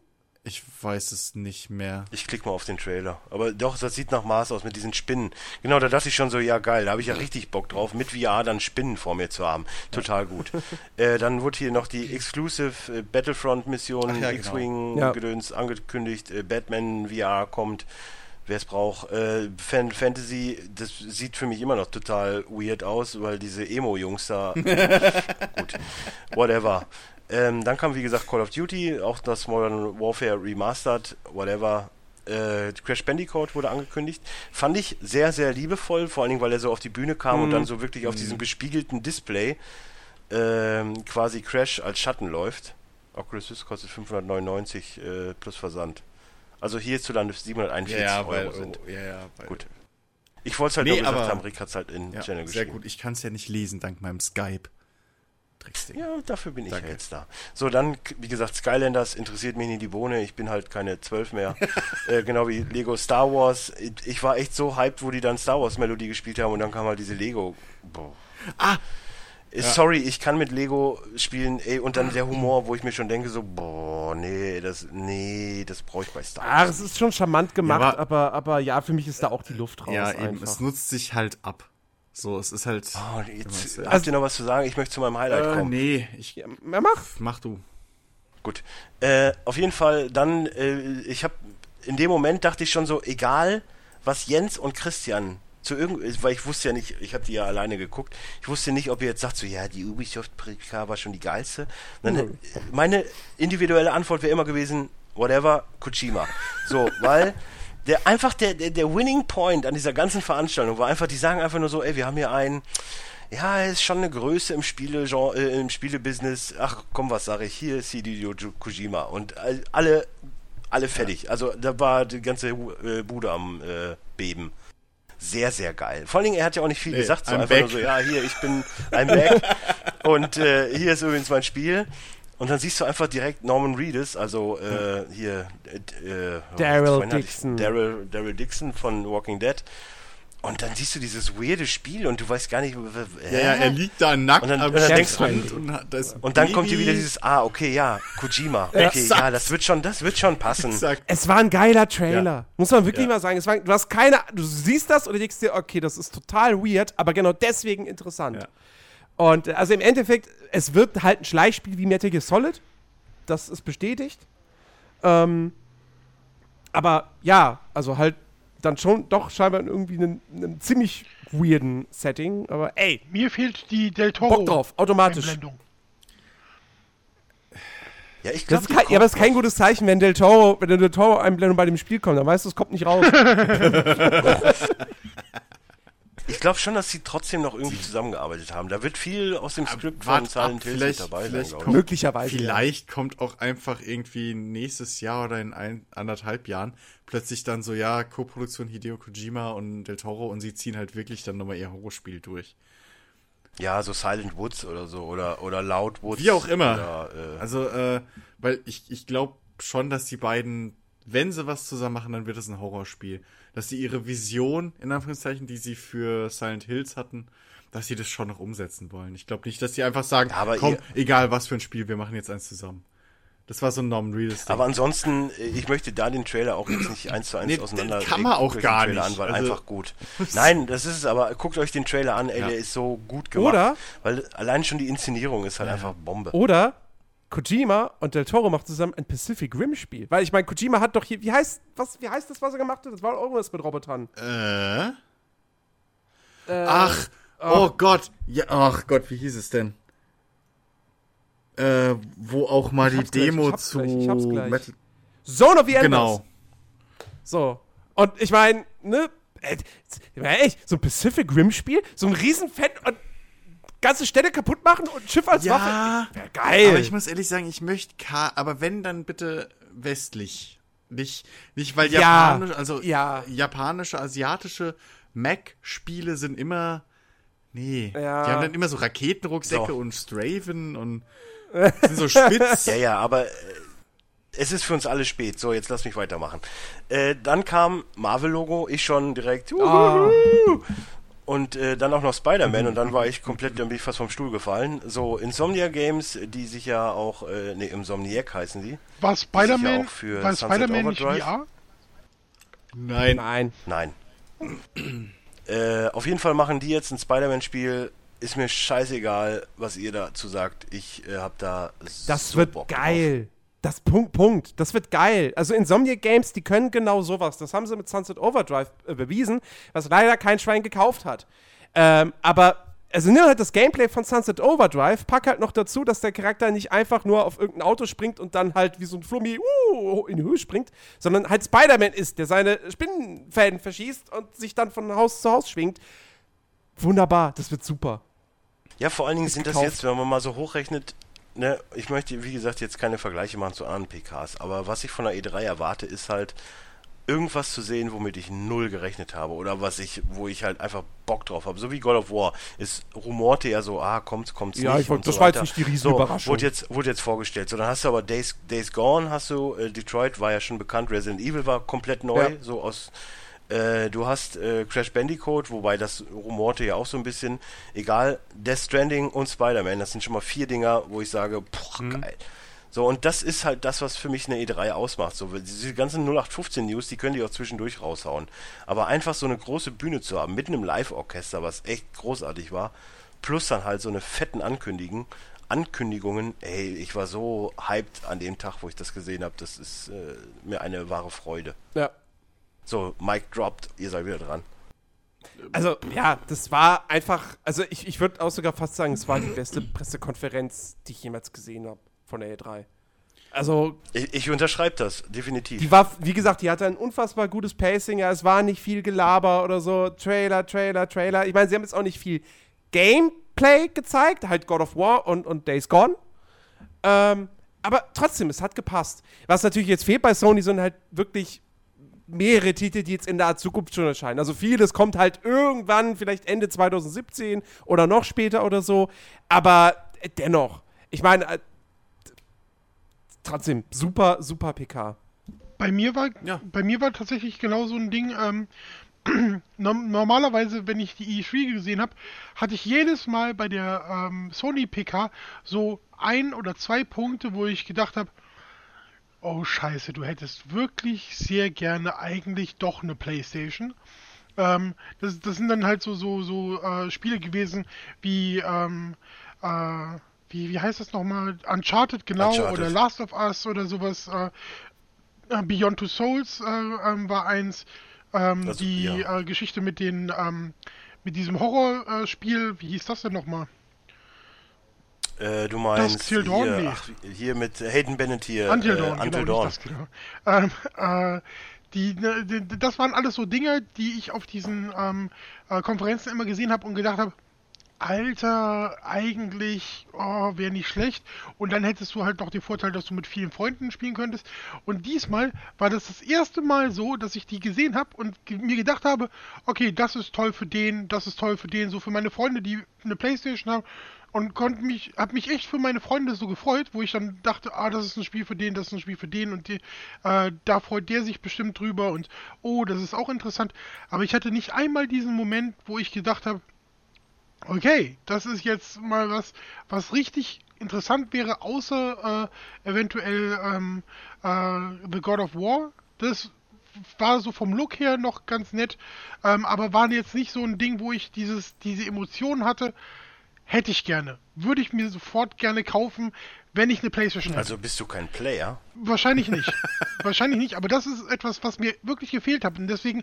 Ich weiß es nicht mehr. Ich klick mal auf den Trailer. Aber doch, das sieht nach Mars aus mit diesen Spinnen. Genau, da dachte ich schon so, ja geil, da habe ich ja richtig Bock drauf, mit VR dann Spinnen vor mir zu haben. Total gut. äh, dann wurde hier noch die Exclusive äh, Battlefront-Mission, ja, genau. X-Wing-Gedöns angekündigt, äh, Batman VR kommt. Wer es braucht. Äh, Fan Fantasy, das sieht für mich immer noch total weird aus, weil diese Emo-Jungs da. gut, whatever. Ähm, dann kam, wie gesagt, Call of Duty, auch das Modern Warfare Remastered, whatever. Äh, Crash Bandicoot wurde angekündigt. Fand ich sehr, sehr liebevoll, vor allen Dingen, weil er so auf die Bühne kam und dann so wirklich auf diesem gespiegelten Display ähm, quasi Crash als Schatten läuft. Oculus Rift kostet 599 äh, plus Versand. Also hierzulande 741 Euro sind. oh, ja, ja, weil, Gut. Ich wollte es halt Nee, nur gesagt aber- haben, Rick hat es halt in Ja, Channel sehr geschrieben. gut. Ich kann es ja nicht lesen, dank meinem Skype. Drecksding. Ja, dafür bin ich Danke. ja jetzt da. So, dann, wie gesagt, Skylanders interessiert mich nicht die Bohne. Ich bin halt keine 12 mehr. äh, genau wie Lego Star Wars. Ich- war echt so hyped, wo die dann Star Wars Melodie gespielt haben und dann kam halt diese Lego. Boah. Ah! Äh, Sorry, ich kann mit Lego spielen, ey, und dann der Humor, wo ich mir schon denke, so, boah, nee, das, nee, das brauche ich bei Star Ach, Wars. es ist schon charmant gemacht, aber- aber, aber ja, für mich ist da auch die Luft raus. Ja, eben. einfach. Es nutzt sich halt ab. So, es ist halt. Oh, jetzt, Also- habt ihr noch was zu sagen? Ich möchte zu meinem Highlight äh, kommen. nee, ich. Ja, mach. Mach du. Gut. Äh, auf jeden Fall, dann, äh, ich habe in dem Moment dachte ich schon so, egal, was Jens und Christian zu irgend, weil ich wusste ja nicht, ich habe die ja alleine geguckt, ich wusste nicht, ob ihr jetzt sagt, so, ja, die Ubisoft-Prika war schon die geilste. Dann, Nö. äh, meine individuelle Antwort wäre immer gewesen, whatever, Kojima. So, weil Der einfach der, der, der Winning Point an dieser ganzen Veranstaltung war einfach, die sagen einfach nur so, ey, wir haben hier einen, ja, er ist schon eine Größe im Spiele äh, im Spielebusiness. Ach komm, was sage ich? Hier ist Hideo Kojima und alle alle fertig. Also da war die ganze äh, Bude am äh, Beben. Sehr, sehr geil. Vor allen Dingen, er hat ja auch nicht viel nee, gesagt, so I'm einfach back. nur so, ja, hier, ich bin ein back und äh, hier ist übrigens mein Spiel. Und dann siehst du einfach direkt Norman Reedus, also äh, hier äh, Daryl Dixon. Daryl, Daryl Dixon von Walking Dead. Und dann siehst du dieses weirde Spiel und du weißt gar nicht, ja, ja, er liegt da nackt und dann, am und dann denkst du, und, und dann kommt hier wieder dieses, ah, okay, ja, Kojima, okay, ja, das wird schon, das wird schon passen. Exakt. Es war ein geiler Trailer, ja. muss man wirklich ja. mal sagen. Es war, du hast keine, du siehst das und denkst dir, okay, das ist total weird, aber genau deswegen interessant. Ja. Und also im Endeffekt, es wird halt ein Schleichspiel wie Metal Gear Solid, das ist bestätigt. Ähm, aber ja, also halt dann schon doch scheinbar in irgendwie einem, einem ziemlich weirden Setting. Aber ey. Mir fehlt die Del Toro. Bock drauf, automatisch. Einblendung. Ja, ich glaube. Ja, aber es ist kein gutes Zeichen, wenn Del Toro, wenn Del Toro Einblendung bei dem Spiel kommt. Dann weißt du, es kommt nicht raus. Ich glaube schon, dass sie trotzdem noch irgendwie zusammengearbeitet haben. Da wird viel aus dem Skript von Silent Hill mit dabei sein. Kommt, Möglicherweise. Vielleicht ja. kommt auch einfach irgendwie nächstes Jahr oder in ein, anderthalb Jahren plötzlich dann so, ja, Co-Produktion Hideo Kojima und Del Toro und sie ziehen halt wirklich dann nochmal ihr Horrorspiel durch. Ja, so Silent Woods oder so oder, oder Loud Woods. Wie auch immer. Oder, äh also, äh, weil ich, ich glaube schon, dass die beiden, wenn sie was zusammen machen, dann wird es ein Horrorspiel dass sie ihre Vision, in Anführungszeichen, die sie für Silent Hills hatten, dass sie das schon noch umsetzen wollen. Ich glaube nicht, dass sie einfach sagen, aber komm, egal was für ein Spiel, wir machen jetzt eins zusammen. Das war so ein Norman Reedus. Aber ansonsten, äh, ich möchte da den Trailer auch jetzt nicht eins zu eins nee, auseinander. Kann man auch gar nicht. An, weil also, einfach gut. Nein, das ist es. Aber guckt euch den Trailer an. Ey, ja. der ist so gut gemacht. Oder? Weil allein schon die Inszenierung ist halt ja. einfach Bombe. Oder Kojima und Del Toro machen zusammen ein Pacific Rim Spiel. Weil ich meine, Kojima hat doch hier, wie heißt, was, wie heißt das, was er gemacht hat? Das war irgendwas mit Robotern. Äh? äh ach, oh. oh Gott. Ja, ach Gott, wie hieß es denn? Äh, wo auch mal die Demo gleich, zu gleich, ich hab's gleich. Metal Zone of the Enders. Genau. So. Und ich meine, ne, äh, echt, so ein Pacific Rim Spiel, so ein Riesenfett und ganze Städte kaputt machen und ein Schiff als ja, Waffe. Wär geil. Aber ich muss ehrlich sagen, ich möchte K, aber wenn, dann bitte westlich. Nicht, nicht weil ja, japanisch, also ja. japanische, asiatische Mac-Spiele sind immer. Nee. Ja. Die haben dann immer so Raketenrucksäcke so. und Straven und sind so spitz. Ja, ja, aber äh, es ist für uns alle spät. So, jetzt lass mich weitermachen. Äh, dann kam Marvel-Logo, ich schon direkt. Oh und äh, dann auch noch Spider-Man und dann war ich komplett, dann bin ich fast vom Stuhl gefallen. So, Insomnia Games, die sich ja auch, äh, ne, Insomniac heißen die. War Spider-Man ja war Spider-Man nicht VR? Nein. Nein. Nein. äh, auf jeden Fall machen die jetzt ein Spider-Man-Spiel. Ist mir scheißegal, was ihr dazu sagt. Ich äh, hab da Das so wird Bock geil. Drauf. Das Punkt, Punkt. Das wird geil. Also Insomniac Games, die können genau sowas. Das haben sie mit Sunset Overdrive äh, bewiesen, was leider kein Schwein gekauft hat. Ähm, aber also nimm halt das Gameplay von Sunset Overdrive, pack halt noch dazu, dass der Charakter nicht einfach nur auf irgendein Auto springt und dann halt wie so ein Flummi uh, in die Höhe springt, sondern halt Spider-Man ist, der seine Spinnenfäden verschießt und sich dann von Haus zu Haus schwingt. Wunderbar, das wird super. Ja, vor allen Dingen sind gekauft. das jetzt, wenn man mal so hochrechnet, ne, ich möchte, wie gesagt, jetzt keine Vergleiche machen zu anderen PKs, aber was ich von der E3 erwarte, ist halt irgendwas zu sehen, womit ich null gerechnet habe oder was ich, wo ich halt einfach Bock drauf habe. So wie God of War. Es rumorte ja so, ah, kommt, kommt's ja, nicht. Ja, das so war jetzt nicht die Riesenüberraschung. So, wurde jetzt, wurde jetzt vorgestellt. So, dann hast du aber Days, Days Gone, hast du, äh, Detroit war ja schon bekannt, Resident Evil war komplett neu, ja. so aus äh, du hast äh, Crash Bandicoot, wobei das rumorte ja auch so ein bisschen. Egal, Death Stranding und Spider-Man, das sind schon mal vier Dinger, wo ich sage, boah, mhm. geil. So, und das ist halt das, was für mich eine E3 ausmacht. So, diese ganzen 0815 News, die können die auch zwischendurch raushauen. Aber einfach so eine große Bühne zu haben, mit einem Live-Orchester, was echt großartig war, plus dann halt so eine fetten Ankündigung, Ankündigungen, ey, ich war so hyped an dem Tag, wo ich das gesehen habe, das ist äh, mir eine wahre Freude. Ja, so, Mike droppt, ihr seid wieder dran. Also, ja, das war einfach, also ich, ich würde auch sogar fast sagen, es war die beste Pressekonferenz, die ich jemals gesehen habe von der E3. Also, Ich, ich unterschreibe das, definitiv. die war, wie gesagt, die hatte ein unfassbar gutes Pacing. Ja, es war nicht viel Gelaber oder so. Trailer, Trailer, Trailer. Ich meine, sie haben jetzt auch nicht viel Gameplay gezeigt. Halt God of War und, und Days Gone. Ähm, aber trotzdem, es hat gepasst. Was natürlich jetzt fehlt bei Sony, sind halt wirklich mehrere Titel, die jetzt in der Zukunft schon erscheinen. Also vieles kommt halt irgendwann, vielleicht Ende 2017 oder noch später oder so. Aber äh, dennoch, ich meine, äh, trotzdem, super, super PK. Bei mir war, Ja. bei mir war tatsächlich genau so ein Ding. Ähm, norm- normalerweise, wenn ich die E3 gesehen habe, hatte ich jedes Mal bei der ähm, Sony PK so ein oder zwei Punkte, wo ich gedacht habe, oh Scheiße, du hättest wirklich sehr gerne eigentlich doch eine PlayStation. Ähm, das, das sind dann halt so so so äh, Spiele gewesen wie ähm, äh, wie, wie heißt das nochmal? Uncharted, genau, Uncharted. oder Last of Us oder sowas. Äh, äh, Beyond Two Souls äh, ähm, war eins. Also, die ja. äh, Geschichte mit den ähm, mit diesem Horrorspiel, Spiel, wie hieß das denn nochmal? Äh, du meinst hier, ach, hier mit Hayden Bennett hier. Until äh, Dawn, Until genau, Dawn. das, genau. Ähm, äh, die, ne, die, das waren alles so Dinge, die ich auf diesen ähm, äh, Konferenzen immer gesehen habe und gedacht habe, Alter, eigentlich oh, wäre nicht schlecht. Und dann hättest du halt noch den Vorteil, dass du mit vielen Freunden spielen könntest. Und diesmal war das das erste Mal so, dass ich die gesehen habe und mir gedacht habe, okay, das ist toll für den, das ist toll für den, so für meine Freunde, die eine Playstation haben. Und konnte mich, hab mich echt für meine Freunde so gefreut, wo ich dann dachte, ah, das ist ein Spiel für den, das ist ein Spiel für den und die, äh, da freut der sich bestimmt drüber und oh, das ist auch interessant. Aber ich hatte nicht einmal diesen Moment, wo ich gedacht habe, okay, das ist jetzt mal was, was richtig interessant wäre, außer äh, eventuell ähm, äh, The God of War. Das war so vom Look her noch ganz nett, ähm, aber war jetzt nicht so ein Ding, wo ich dieses, diese Emotionen hatte. Hätte ich gerne. Würde ich mir sofort gerne kaufen, wenn ich eine Playstation hätte. Also bist du kein Player? Wahrscheinlich nicht. Wahrscheinlich nicht, aber das ist etwas, was mir wirklich gefehlt hat. Und deswegen,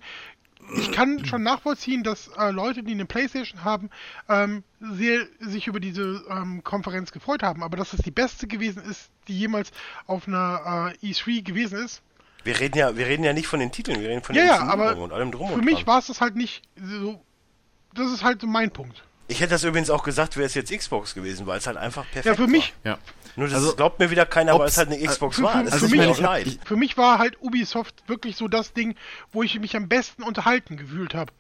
ich kann schon nachvollziehen, dass äh, Leute, die eine Playstation haben, ähm, sehr sich über diese ähm, Konferenz gefreut haben. Aber dass es die beste gewesen ist, die jemals auf einer äh, E3 gewesen ist. Wir reden ja, wir reden ja nicht von den Titeln, wir reden von Ja, der ja, aber und allem drum Für und mich dran. war es das halt nicht so. Das ist halt so mein Punkt. Ich hätte das übrigens auch gesagt, wäre es jetzt Xbox gewesen, weil es halt einfach perfekt Ja, für mich, Ja. war. Nur das Also, glaubt mir wieder keiner, weil es halt eine Xbox für- war. für- Das für ist mich- mir auch leid. für mich war halt Ubisoft wirklich so das Ding, wo ich mich am besten unterhalten gefühlt habe.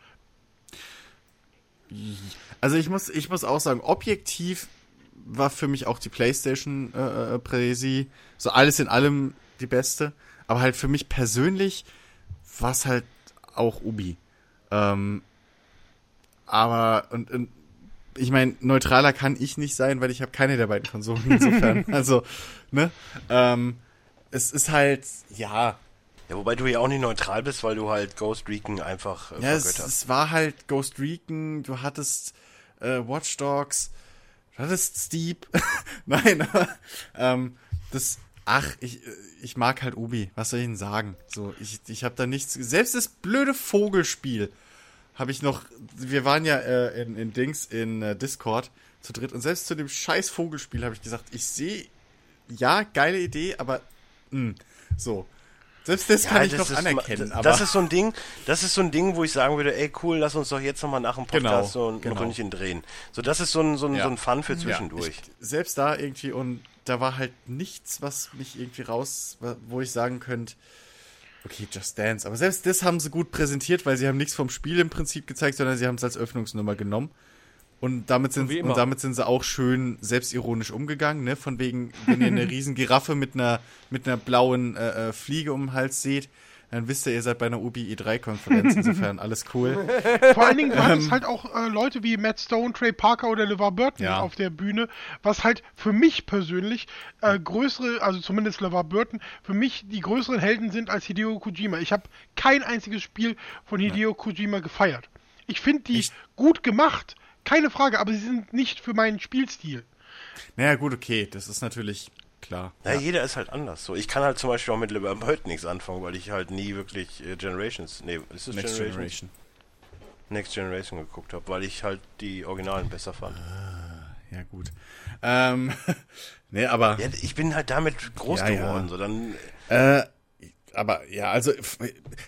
Also ich muss, ich muss auch sagen, objektiv war für mich auch die PlayStation äh, äh, Präsi so alles in allem die beste. Aber halt für mich persönlich war es halt auch Ubi. Ähm, aber und, und ich meine, neutraler kann ich nicht sein, weil ich habe keine der beiden Konsolen insofern. also, ne? Ähm, es ist halt, ja, Ja, wobei du ja auch nicht neutral bist, weil du halt Ghost Recon einfach äh, Ja, es, vergötterst. es war halt Ghost Recon, du hattest äh, Watch Dogs, du hattest Steep. Nein, aber ähm, das, ach, ich, ich mag halt Ubi, was soll ich denn sagen? So, ich, ich habe da nichts, selbst das blöde Vogelspiel habe ich noch, wir waren ja äh, in, in Dings, in äh, Discord zu dritt und selbst zu dem scheiß Vogelspiel habe ich gesagt, ich sehe, ja, geile Idee, aber, mh, so. Selbst das kann ich das noch anerkennen, das, aber... das ist so ein Ding, das ist so ein Ding, wo ich sagen würde, ey cool, lass uns doch jetzt nochmal nach dem Podcast Genau, so ein, genau. Ründchen drehen. So, das ist so ein, so ein, Ja. so ein Fun für Ja, zwischendurch. ich, selbst da irgendwie und da war halt nichts, was mich irgendwie raus, wo ich sagen könnte, okay, Just Dance. Aber selbst das haben sie gut präsentiert, weil sie haben nichts vom Spiel im Prinzip gezeigt, sondern sie haben es als Öffnungsnummer genommen. Und damit sind, und damit sind sie auch schön selbstironisch umgegangen, ne? Von wegen, wenn ihr eine riesen Giraffe mit einer, mit einer blauen äh, äh, Fliege um den Hals seht, dann wisst ihr, ihr seid bei einer Ubi E3-Konferenz. Insofern alles cool. Vor allen Dingen waren es halt auch äh, Leute wie Matt Stone, Trey Parker oder LeVar Burton Ja. auf der Bühne, was halt für mich persönlich äh, größere, also zumindest LeVar Burton, für mich die größeren Helden sind als Hideo Kojima. Ich habe kein einziges Spiel von Hideo Kojima gefeiert. Ich finde die Ich- gut gemacht, keine Frage, aber sie sind nicht für meinen Spielstil. Naja, gut, okay, das ist natürlich klar. Ja, jeder ist halt anders. So, ich kann halt zum Beispiel auch mit LeBron Bird nichts anfangen, weil ich halt nie wirklich äh, Generations, nee, ist es Next Generations? Generation. Next Generation geguckt habe, weil ich halt die Originalen besser fand. ja gut. Ähm, nee, aber. Ja, ich bin halt damit groß Ja, ja. geworden. So, dann, Äh, aber ja, also,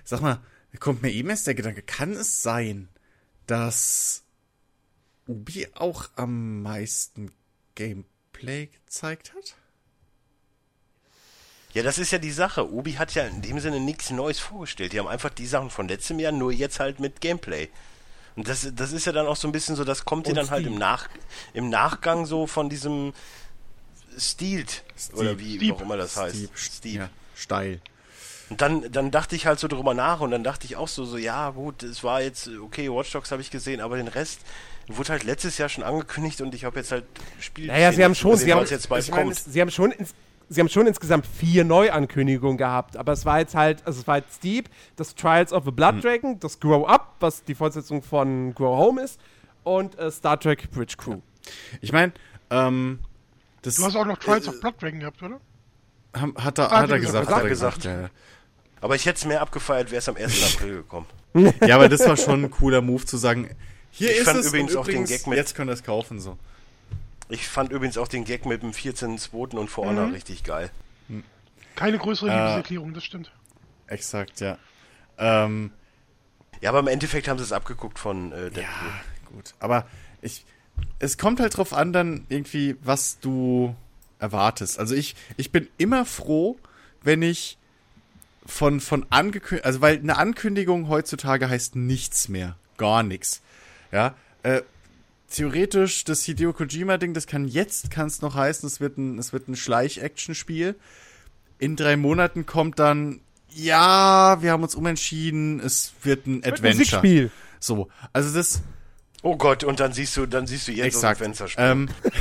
sag mal, kommt mir eben erst der Gedanke, kann es sein, dass Ubi auch am meisten Gameplay gezeigt hat? Ja, das ist ja die Sache. Obi hat ja in dem Sinne nichts Neues vorgestellt. Die haben einfach die Sachen von letztem Jahr, nur jetzt halt mit Gameplay. Und das, das ist ja dann auch so ein bisschen so, das kommt dir dann halt Steep. im, Nach, im Nachgang so von diesem Stealed, oder wie Steep. auch immer das heißt. Steep, Steep. Ja, steil. Und dann, dann dachte ich halt so drüber nach und dann dachte ich auch so, so ja gut, es war jetzt, okay, Watch Dogs habe ich gesehen, aber den Rest wurde halt letztes Jahr schon angekündigt und ich habe jetzt halt Spiel. Naja, sie haben schon, sie haben, jetzt bald ich kommt. es- sie haben schon, ins, sie haben schon insgesamt vier Neuankündigungen gehabt, aber es war jetzt halt, also es war jetzt Steep, das Trials of the Blood Hm. Dragon, das Grow Up, was die Fortsetzung von Grow Home ist, und äh, Star Trek Bridge Crew. Ich meine, ähm, das Du hast auch noch Trials Äh, of Blood Dragon gehabt, oder? haben- hat er, Ah, hat er gesagt, gesagt, hat er gesagt. Ja, Aber ich hätte es mehr abgefeiert, wäre es am 1. April gekommen. ja. aber das war schon ein cooler Move zu sagen, hier Ich ist fand es übrigens und auch den übrigens, Gag mit- jetzt könnt ihr es kaufen, so. Ich fand übrigens auch den Gag mit dem 14.2. und For Honor richtig geil. Keine größere Äh, Liebeserklärung, das stimmt. Exakt, ja. Ähm, Ja, aber im Endeffekt haben sie es abgeguckt von äh, Deadpool. Ja, gut. Aber ich, es kommt halt drauf an, dann irgendwie, was du erwartest. Also ich, ich bin immer froh, wenn ich von, von angekündigt, also weil eine Ankündigung heutzutage heißt nichts mehr. Gar nichts. Ja, äh, theoretisch das Hideo Kojima-Ding, das kann jetzt, kann es noch heißen, es wird ein, es wird ein Schleich-Action-Spiel. In drei Monaten kommt dann, ja, wir haben uns umentschieden, es wird ein Adventure. Musikspiel. So, also das Oh Gott, und dann siehst du, dann siehst du jetzt exakt. aus dem Fenster springen. Ähm,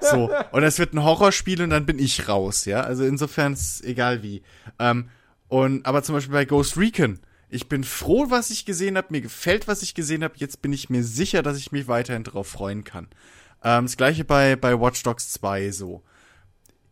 so, und es wird ein Horrorspiel und dann bin ich raus, ja. Also insofern ist egal wie. Ähm, und aber zum Beispiel bei Ghost Recon, ich bin froh, was ich gesehen habe, mir gefällt, was ich gesehen habe. Jetzt bin ich mir sicher, dass ich mich weiterhin darauf freuen kann. Ähm, das gleiche bei bei Watch Dogs 2 so.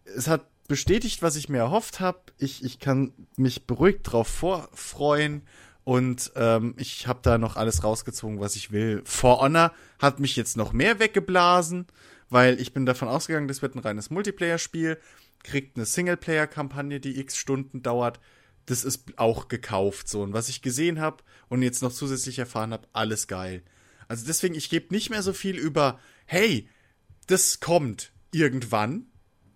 Es hat bestätigt, was ich mir erhofft habe. Ich, ich kann mich beruhigt drauf vorfreuen und ähm, ich habe da noch alles rausgezogen, was ich will. For Honor hat mich jetzt noch mehr weggeblasen, weil ich bin davon ausgegangen, das wird ein reines Multiplayer-Spiel, kriegt eine Singleplayer-Kampagne, die x Stunden dauert. Das ist auch gekauft so. Und was ich gesehen habe und jetzt noch zusätzlich erfahren habe, alles geil. Also deswegen, ich gebe nicht mehr so viel über, hey, das kommt irgendwann,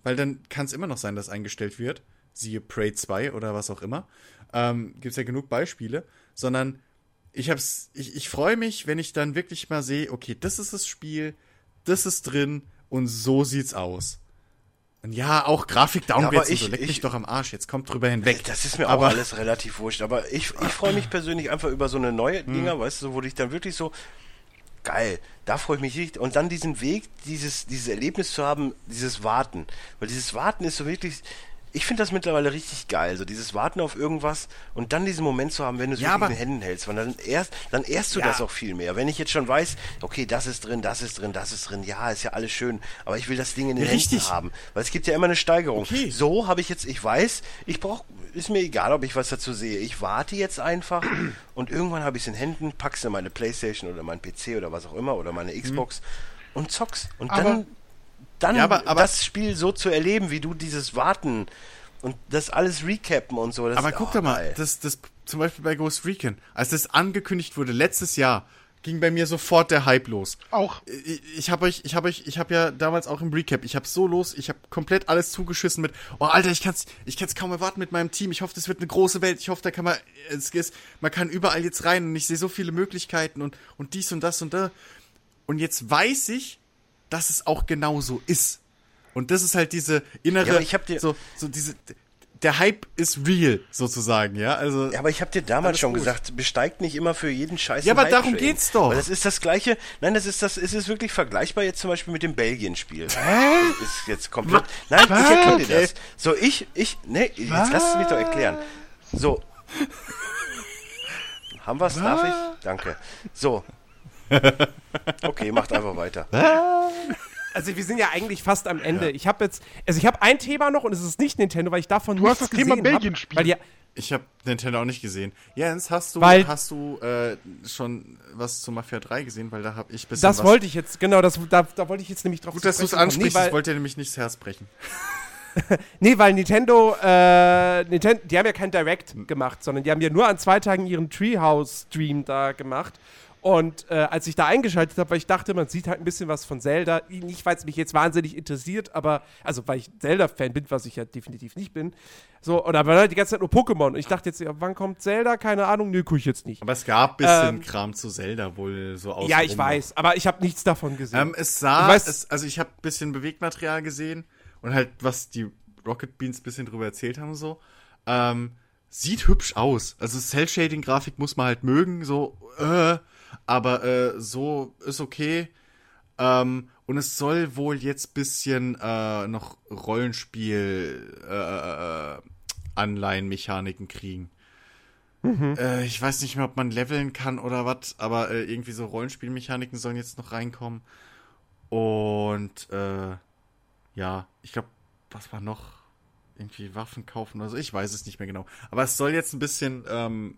weil dann kann es immer noch sein, dass eingestellt wird. Siehe Prey 2 oder was auch immer. Ähm, Gibt es ja genug Beispiele. Sondern ich hab's, ich, ich freue mich, wenn ich dann wirklich mal sehe, okay, das ist das Spiel, das ist drin und so sieht's aus. Ja, auch Grafik-Downgrades Ja, aber und ich- so, leck ich- mich doch am Arsch, jetzt kommt drüber hinweg. Das ist mir aber, auch alles relativ wurscht, aber ich, ich freue mich persönlich einfach über so eine neue Mhm. Dinger, weißt du, wo ich dann wirklich so, geil, da freue ich mich richtig. Und dann diesen Weg, dieses, dieses Erlebnis zu haben, dieses Warten. Weil dieses Warten ist so wirklich, ich finde das mittlerweile richtig geil, so dieses Warten auf irgendwas und dann diesen Moment zu haben, wenn du es Ja, wirklich in den Händen hältst, weil dann erst, dann erst du Ja. das auch viel mehr. Wenn ich jetzt schon weiß, okay, das ist drin, das ist drin, das ist drin, ja, ist ja alles schön, aber ich will das Ding in den Ja, Händen richtig. haben, weil es gibt ja immer eine Steigerung. Okay. So habe ich jetzt, ich weiß, ich brauche, ist mir egal, ob ich was dazu sehe. Ich warte jetzt einfach und irgendwann habe ich es in Händen, pack's in meine Playstation oder mein PC oder was auch immer oder meine Xbox und zock's. Und Aber- dann, dann Ja, aber- aber- das Spiel so zu erleben, wie du dieses Warten und das alles recappen und so. Das aber ist, guck oh, doch mal, geil. das, das, zum Beispiel bei Ghost Recon, als das angekündigt wurde letztes Jahr, ging bei mir sofort der Hype los. Auch. ich, ich habe euch, ich habe euch, ich habe ja damals auch im Recap, ich habe so los, ich habe komplett alles zugeschissen mit, oh Alter, ich kann's, ich kann's kaum erwarten mit meinem Team. Ich hoffe, das wird eine große Welt. Ich hoffe, da kann man, es ist, man kann überall jetzt rein und ich sehe so viele Möglichkeiten und und dies und das und da. Und jetzt weiß ich, dass es auch genau so ist. Und das ist halt diese innere, Ja, ich hab dir- so, so diese, der Hype ist real sozusagen, ja. Also Ja, aber ich habe dir damals schon gut. gesagt, besteigt nicht immer für jeden Scheiß. Ja, aber darum geht's doch. Weil das ist das gleiche. Nein, das ist das. Es ist wirklich vergleichbar jetzt zum Beispiel mit dem Belgien-Spiel. Hä? Ist jetzt komplett. Nein, Was? ich erkläre dir das. So, ich, ich, ne, jetzt lass es mich doch erklären. So. Haben wir's? Darf ich? Danke. So. Okay, macht einfach weiter. Also wir sind ja eigentlich fast am Ende. Ich habe jetzt, also ich habe ein Thema noch und es ist nicht Nintendo, weil ich davon Du hast nichts das Thema gesehen hab. Weil ja, Ich habe Nintendo auch nicht gesehen. Jens, hast du, Weil- hast du äh, schon was zu Mafia 3 gesehen? Weil da habe ich bisschen Das was. wollte ich jetzt, genau, das, da, da wollte ich jetzt nämlich drauf Gut, dass du es ansprichst. Nee, weil, ich wollte dir nämlich nicht das Herz brechen. nee, weil Nintendo, äh, Nintendo, die haben ja kein Direct gemacht, sondern die haben ja nur an zwei Tagen ihren Treehouse-Stream da gemacht. Und äh, als ich da eingeschaltet habe, weil ich dachte, man sieht halt ein bisschen was von Zelda, nicht weil es mich jetzt wahnsinnig interessiert, aber, also weil ich Zelda-Fan bin, was ich ja definitiv nicht bin. So, und aber die ganze Zeit nur Pokémon. Und ich dachte jetzt, ja, wann kommt Zelda? Keine Ahnung, nö, guck ich jetzt nicht. Aber es gab ein bisschen Ähm, Kram zu Zelda wohl so aus. Ja, ich weiß, aber ich habe nichts davon gesehen. Ähm, es sah, weiß- es, also ich habe ein bisschen Bewegtmaterial gesehen und halt, was die Rocket Beans ein bisschen drüber erzählt haben und so. Ähm, sieht hübsch aus. Also Cell-Shading-Grafik muss man halt mögen, so, äh, aber äh, so ist okay. Ähm, und es soll wohl jetzt bisschen äh, noch Rollenspiel äh, äh, Anleihenmechaniken kriegen. Äh, ich weiß nicht mehr, ob man leveln kann oder was, aber äh, irgendwie so Rollenspielmechaniken sollen jetzt noch reinkommen. Und äh, ja, ich glaube, was war noch? Irgendwie Waffen kaufen oder so. Ich weiß es nicht mehr genau. Aber es soll jetzt ein bisschen ähm,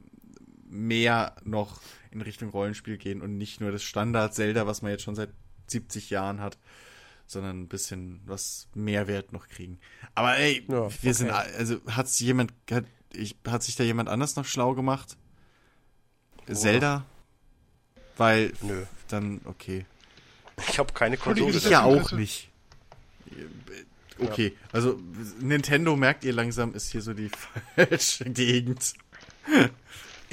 mehr noch in Richtung Rollenspiel gehen und nicht nur das Standard Zelda, was man jetzt schon seit 70 Jahren hat, sondern ein bisschen was Mehrwert noch kriegen. Aber ey, Ja, wir sind, okay. also hat's jemand, hat, ich, hat sich da jemand anders noch schlau gemacht? Zelda? Weil, Nö. dann, okay. Ich habe keine Konsole. ich ja auch nicht. Okay, also Nintendo merkt ihr langsam, ist hier so die falsche Gegend.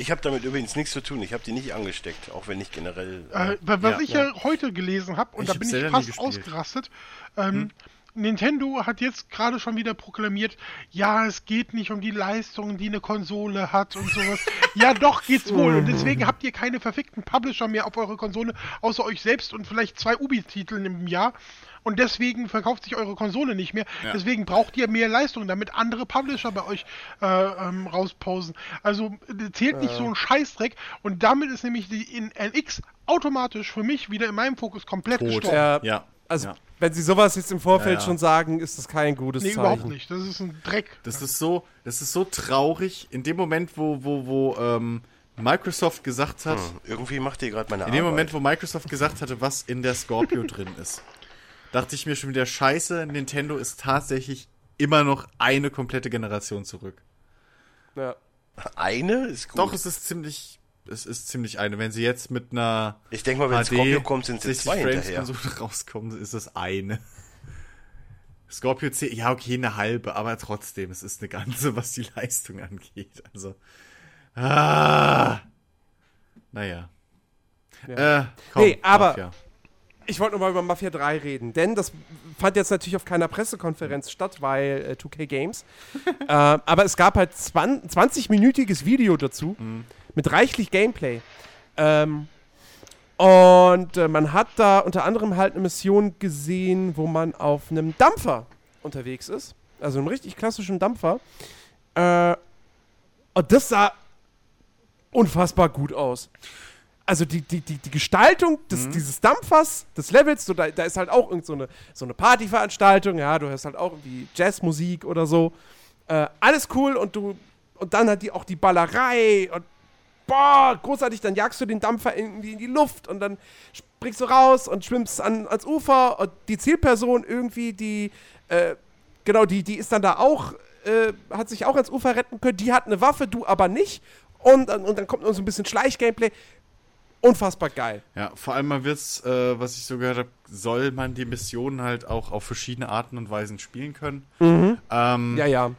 Ich habe damit übrigens nichts zu tun. Ich habe die nicht angesteckt, auch wenn ich generell. Äh, wa- was ja, ich ja. ja, heute gelesen habe, und Ich da bin ich fast ausgerastet, ähm, Nintendo hat jetzt gerade schon wieder proklamiert, ja, es geht nicht um die Leistung, die eine Konsole hat und sowas. ja, doch geht's wohl. Und deswegen habt ihr keine verfickten Publisher mehr auf eure Konsole, außer euch selbst und vielleicht zwei Ubi-Titeln im Jahr. Und deswegen verkauft sich eure Konsole nicht mehr. Ja. Deswegen braucht ihr mehr Leistung, damit andere Publisher bei euch äh, ähm, rausposen. Also äh, zählt nicht so ein Scheißdreck. Und damit ist nämlich die in NX automatisch für mich wieder in meinem Fokus komplett Tot. gestorben. Ja, Ja. also, ja. wenn sie sowas jetzt im Vorfeld Ja, ja. schon sagen, ist das kein gutes Nee, Zeichen. überhaupt nicht. Das ist ein Dreck. Das ist so, das ist so traurig. In dem Moment, wo, wo, wo ähm, Microsoft gesagt hat, Hm, irgendwie macht ihr gerade meine in dem Arbeit. Moment, wo Microsoft gesagt hatte, was in der Scorpio drin ist, dachte ich mir schon wieder, scheiße, Nintendo ist tatsächlich immer noch eine komplette Generation zurück. Ja. Eine ist gut. Doch, es ist ziemlich, es ist ziemlich eine. Wenn sie jetzt mit einer ich denke mal, wenn HD Scorpio kommt, sind sie 60 zwei Frames hinterher. Konsole rauskommen, ist es eine. Scorpio C, ja okay, eine halbe, aber trotzdem, es ist eine ganze, was die Leistung angeht. Also, ah, naja. Ja. Äh, komm, Nee, aber- Mafia. Ich wollte nochmal über Mafia 3 reden, denn das fand jetzt natürlich auf keiner Pressekonferenz statt, weil äh, 2K Games. äh, aber es gab halt 20-minütiges Video dazu mit reichlich Gameplay. Ähm, und äh, man hat da unter anderem halt eine Mission gesehen, wo man auf einem Dampfer unterwegs ist. Also einem richtig klassischen Dampfer. Äh, und das sah unfassbar gut aus. Also die, die, die, die Gestaltung des, dieses Dampfers, des Levels, so, da, da ist halt auch irgend so eine, so eine Partyveranstaltung, ja, du hörst halt auch irgendwie Jazzmusik oder so. Äh, alles cool und du, und dann hat die auch die Ballerei und boah, großartig, dann jagst du den Dampfer irgendwie in die Luft und dann springst du raus und schwimmst an, ans Ufer und die Zielperson irgendwie, die, äh, genau, die, die ist dann da auch, äh, hat sich auch ans Ufer retten können, die hat eine Waffe, du aber nicht. Und, und dann kommt noch so ein bisschen Schleichgameplay. Unfassbar geil. Ja, vor allem mal wird's, äh, was ich so gehört habe, soll man die Missionen halt auch auf verschiedene Arten und Weisen spielen können. Ähm, Ja, ja.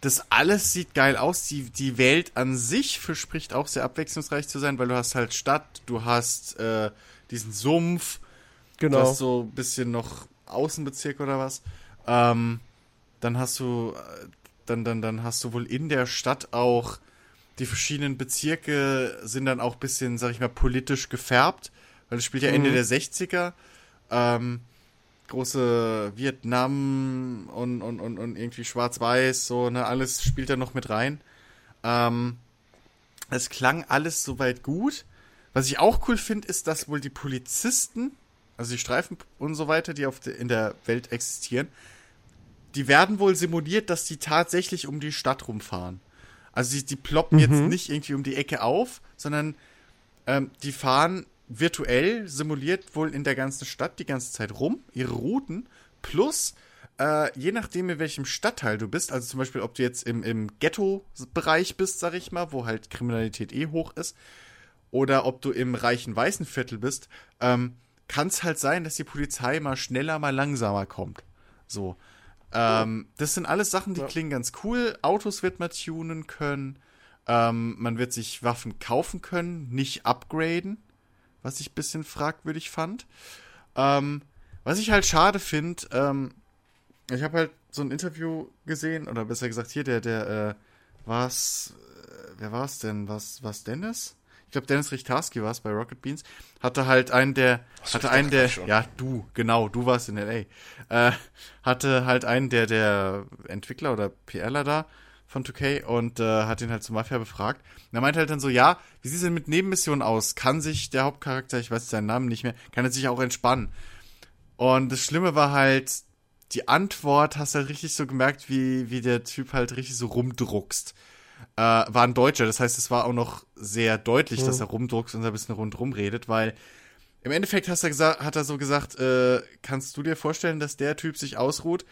das alles sieht geil aus. Die, die Welt an sich verspricht auch sehr abwechslungsreich zu sein, weil du hast halt Stadt, du hast äh, diesen Sumpf, du Genau. hast so ein bisschen noch Außenbezirk oder was. Ähm, dann hast du, äh, dann, dann, dann hast du wohl in der Stadt auch die verschiedenen Bezirke sind dann auch ein bisschen, sag ich mal, politisch gefärbt, weil es spielt ja Ende der 60er. Ähm, große Vietnam und, und, und, und irgendwie Schwarz-Weiß, so, ne, alles spielt da noch mit rein. Ähm, es klang alles soweit gut. Was ich auch cool finde, ist, dass wohl die Polizisten, also die Streifen und so weiter, die auf de, in der Welt existieren, die werden wohl simuliert, dass die tatsächlich um die Stadt rumfahren. Also die, die ploppen jetzt nicht irgendwie um die Ecke auf, sondern ähm, die fahren virtuell simuliert wohl in der ganzen Stadt die ganze Zeit rum, ihre Routen, plus äh, je nachdem, in welchem Stadtteil du bist, also zum Beispiel, ob du jetzt im, im Ghetto-Bereich bist, sag ich mal, wo halt Kriminalität eh hoch ist, oder ob du im reichen weißen Viertel bist, ähm, kann es halt sein, dass die Polizei mal schneller, mal langsamer kommt. So. Ähm, das sind alles Sachen, die Ja. klingen ganz cool. Autos wird man tunen können. Ähm, man wird sich Waffen kaufen können, nicht upgraden, was ich ein bisschen fragwürdig fand. Ähm, was ich halt schade finde, ähm, ich habe halt so ein Interview gesehen, oder besser gesagt hier, der, der, äh, war's, äh, wer war es denn? Was, was Dennis? Ich glaube, Dennis Richtarski war es bei Rocket Beans. Hatte halt einen der, so, hatte einen der, schon. ja, du, genau, du warst in L.A. Äh, hatte halt einen der, der Entwickler oder PRler da von 2K und äh, hat ihn halt zur Mafia befragt. Und er meinte halt dann so, ja, wie sieht es denn mit Nebenmissionen aus? Kann sich der Hauptcharakter, ich weiß seinen Namen nicht mehr, kann er sich auch entspannen? Und das Schlimme war halt, die Antwort hast du halt richtig so gemerkt, wie, wie der Typ halt richtig so rumdruckst. Äh, war ein Deutscher, das heißt, es war auch noch sehr deutlich, dass er rumdruckst und ein bisschen rundrum redet, weil im Endeffekt hast er gesagt, hat er so gesagt, äh, kannst du dir vorstellen, dass der Typ sich ausruht?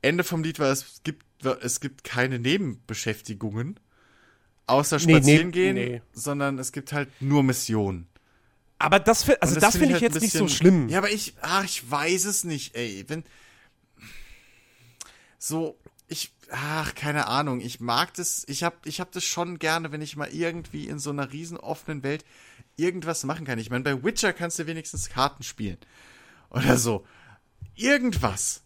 Ende vom Lied war, es gibt, es gibt keine Nebenbeschäftigungen, außer Nee, spazieren nee, gehen, nee. sondern es gibt halt nur Missionen. Aber das, also Und das, find finde ich halt jetzt ein nicht so bisschen- schlimm. Ja, aber ich, ach, ich weiß es nicht, ey. Wenn, so, ach, keine Ahnung. Ich mag das, ich hab, ich hab das schon gerne, wenn ich mal irgendwie in so einer riesen offenen Welt irgendwas machen kann. Ich meine, bei Witcher kannst du wenigstens Karten spielen. Oder so. Irgendwas.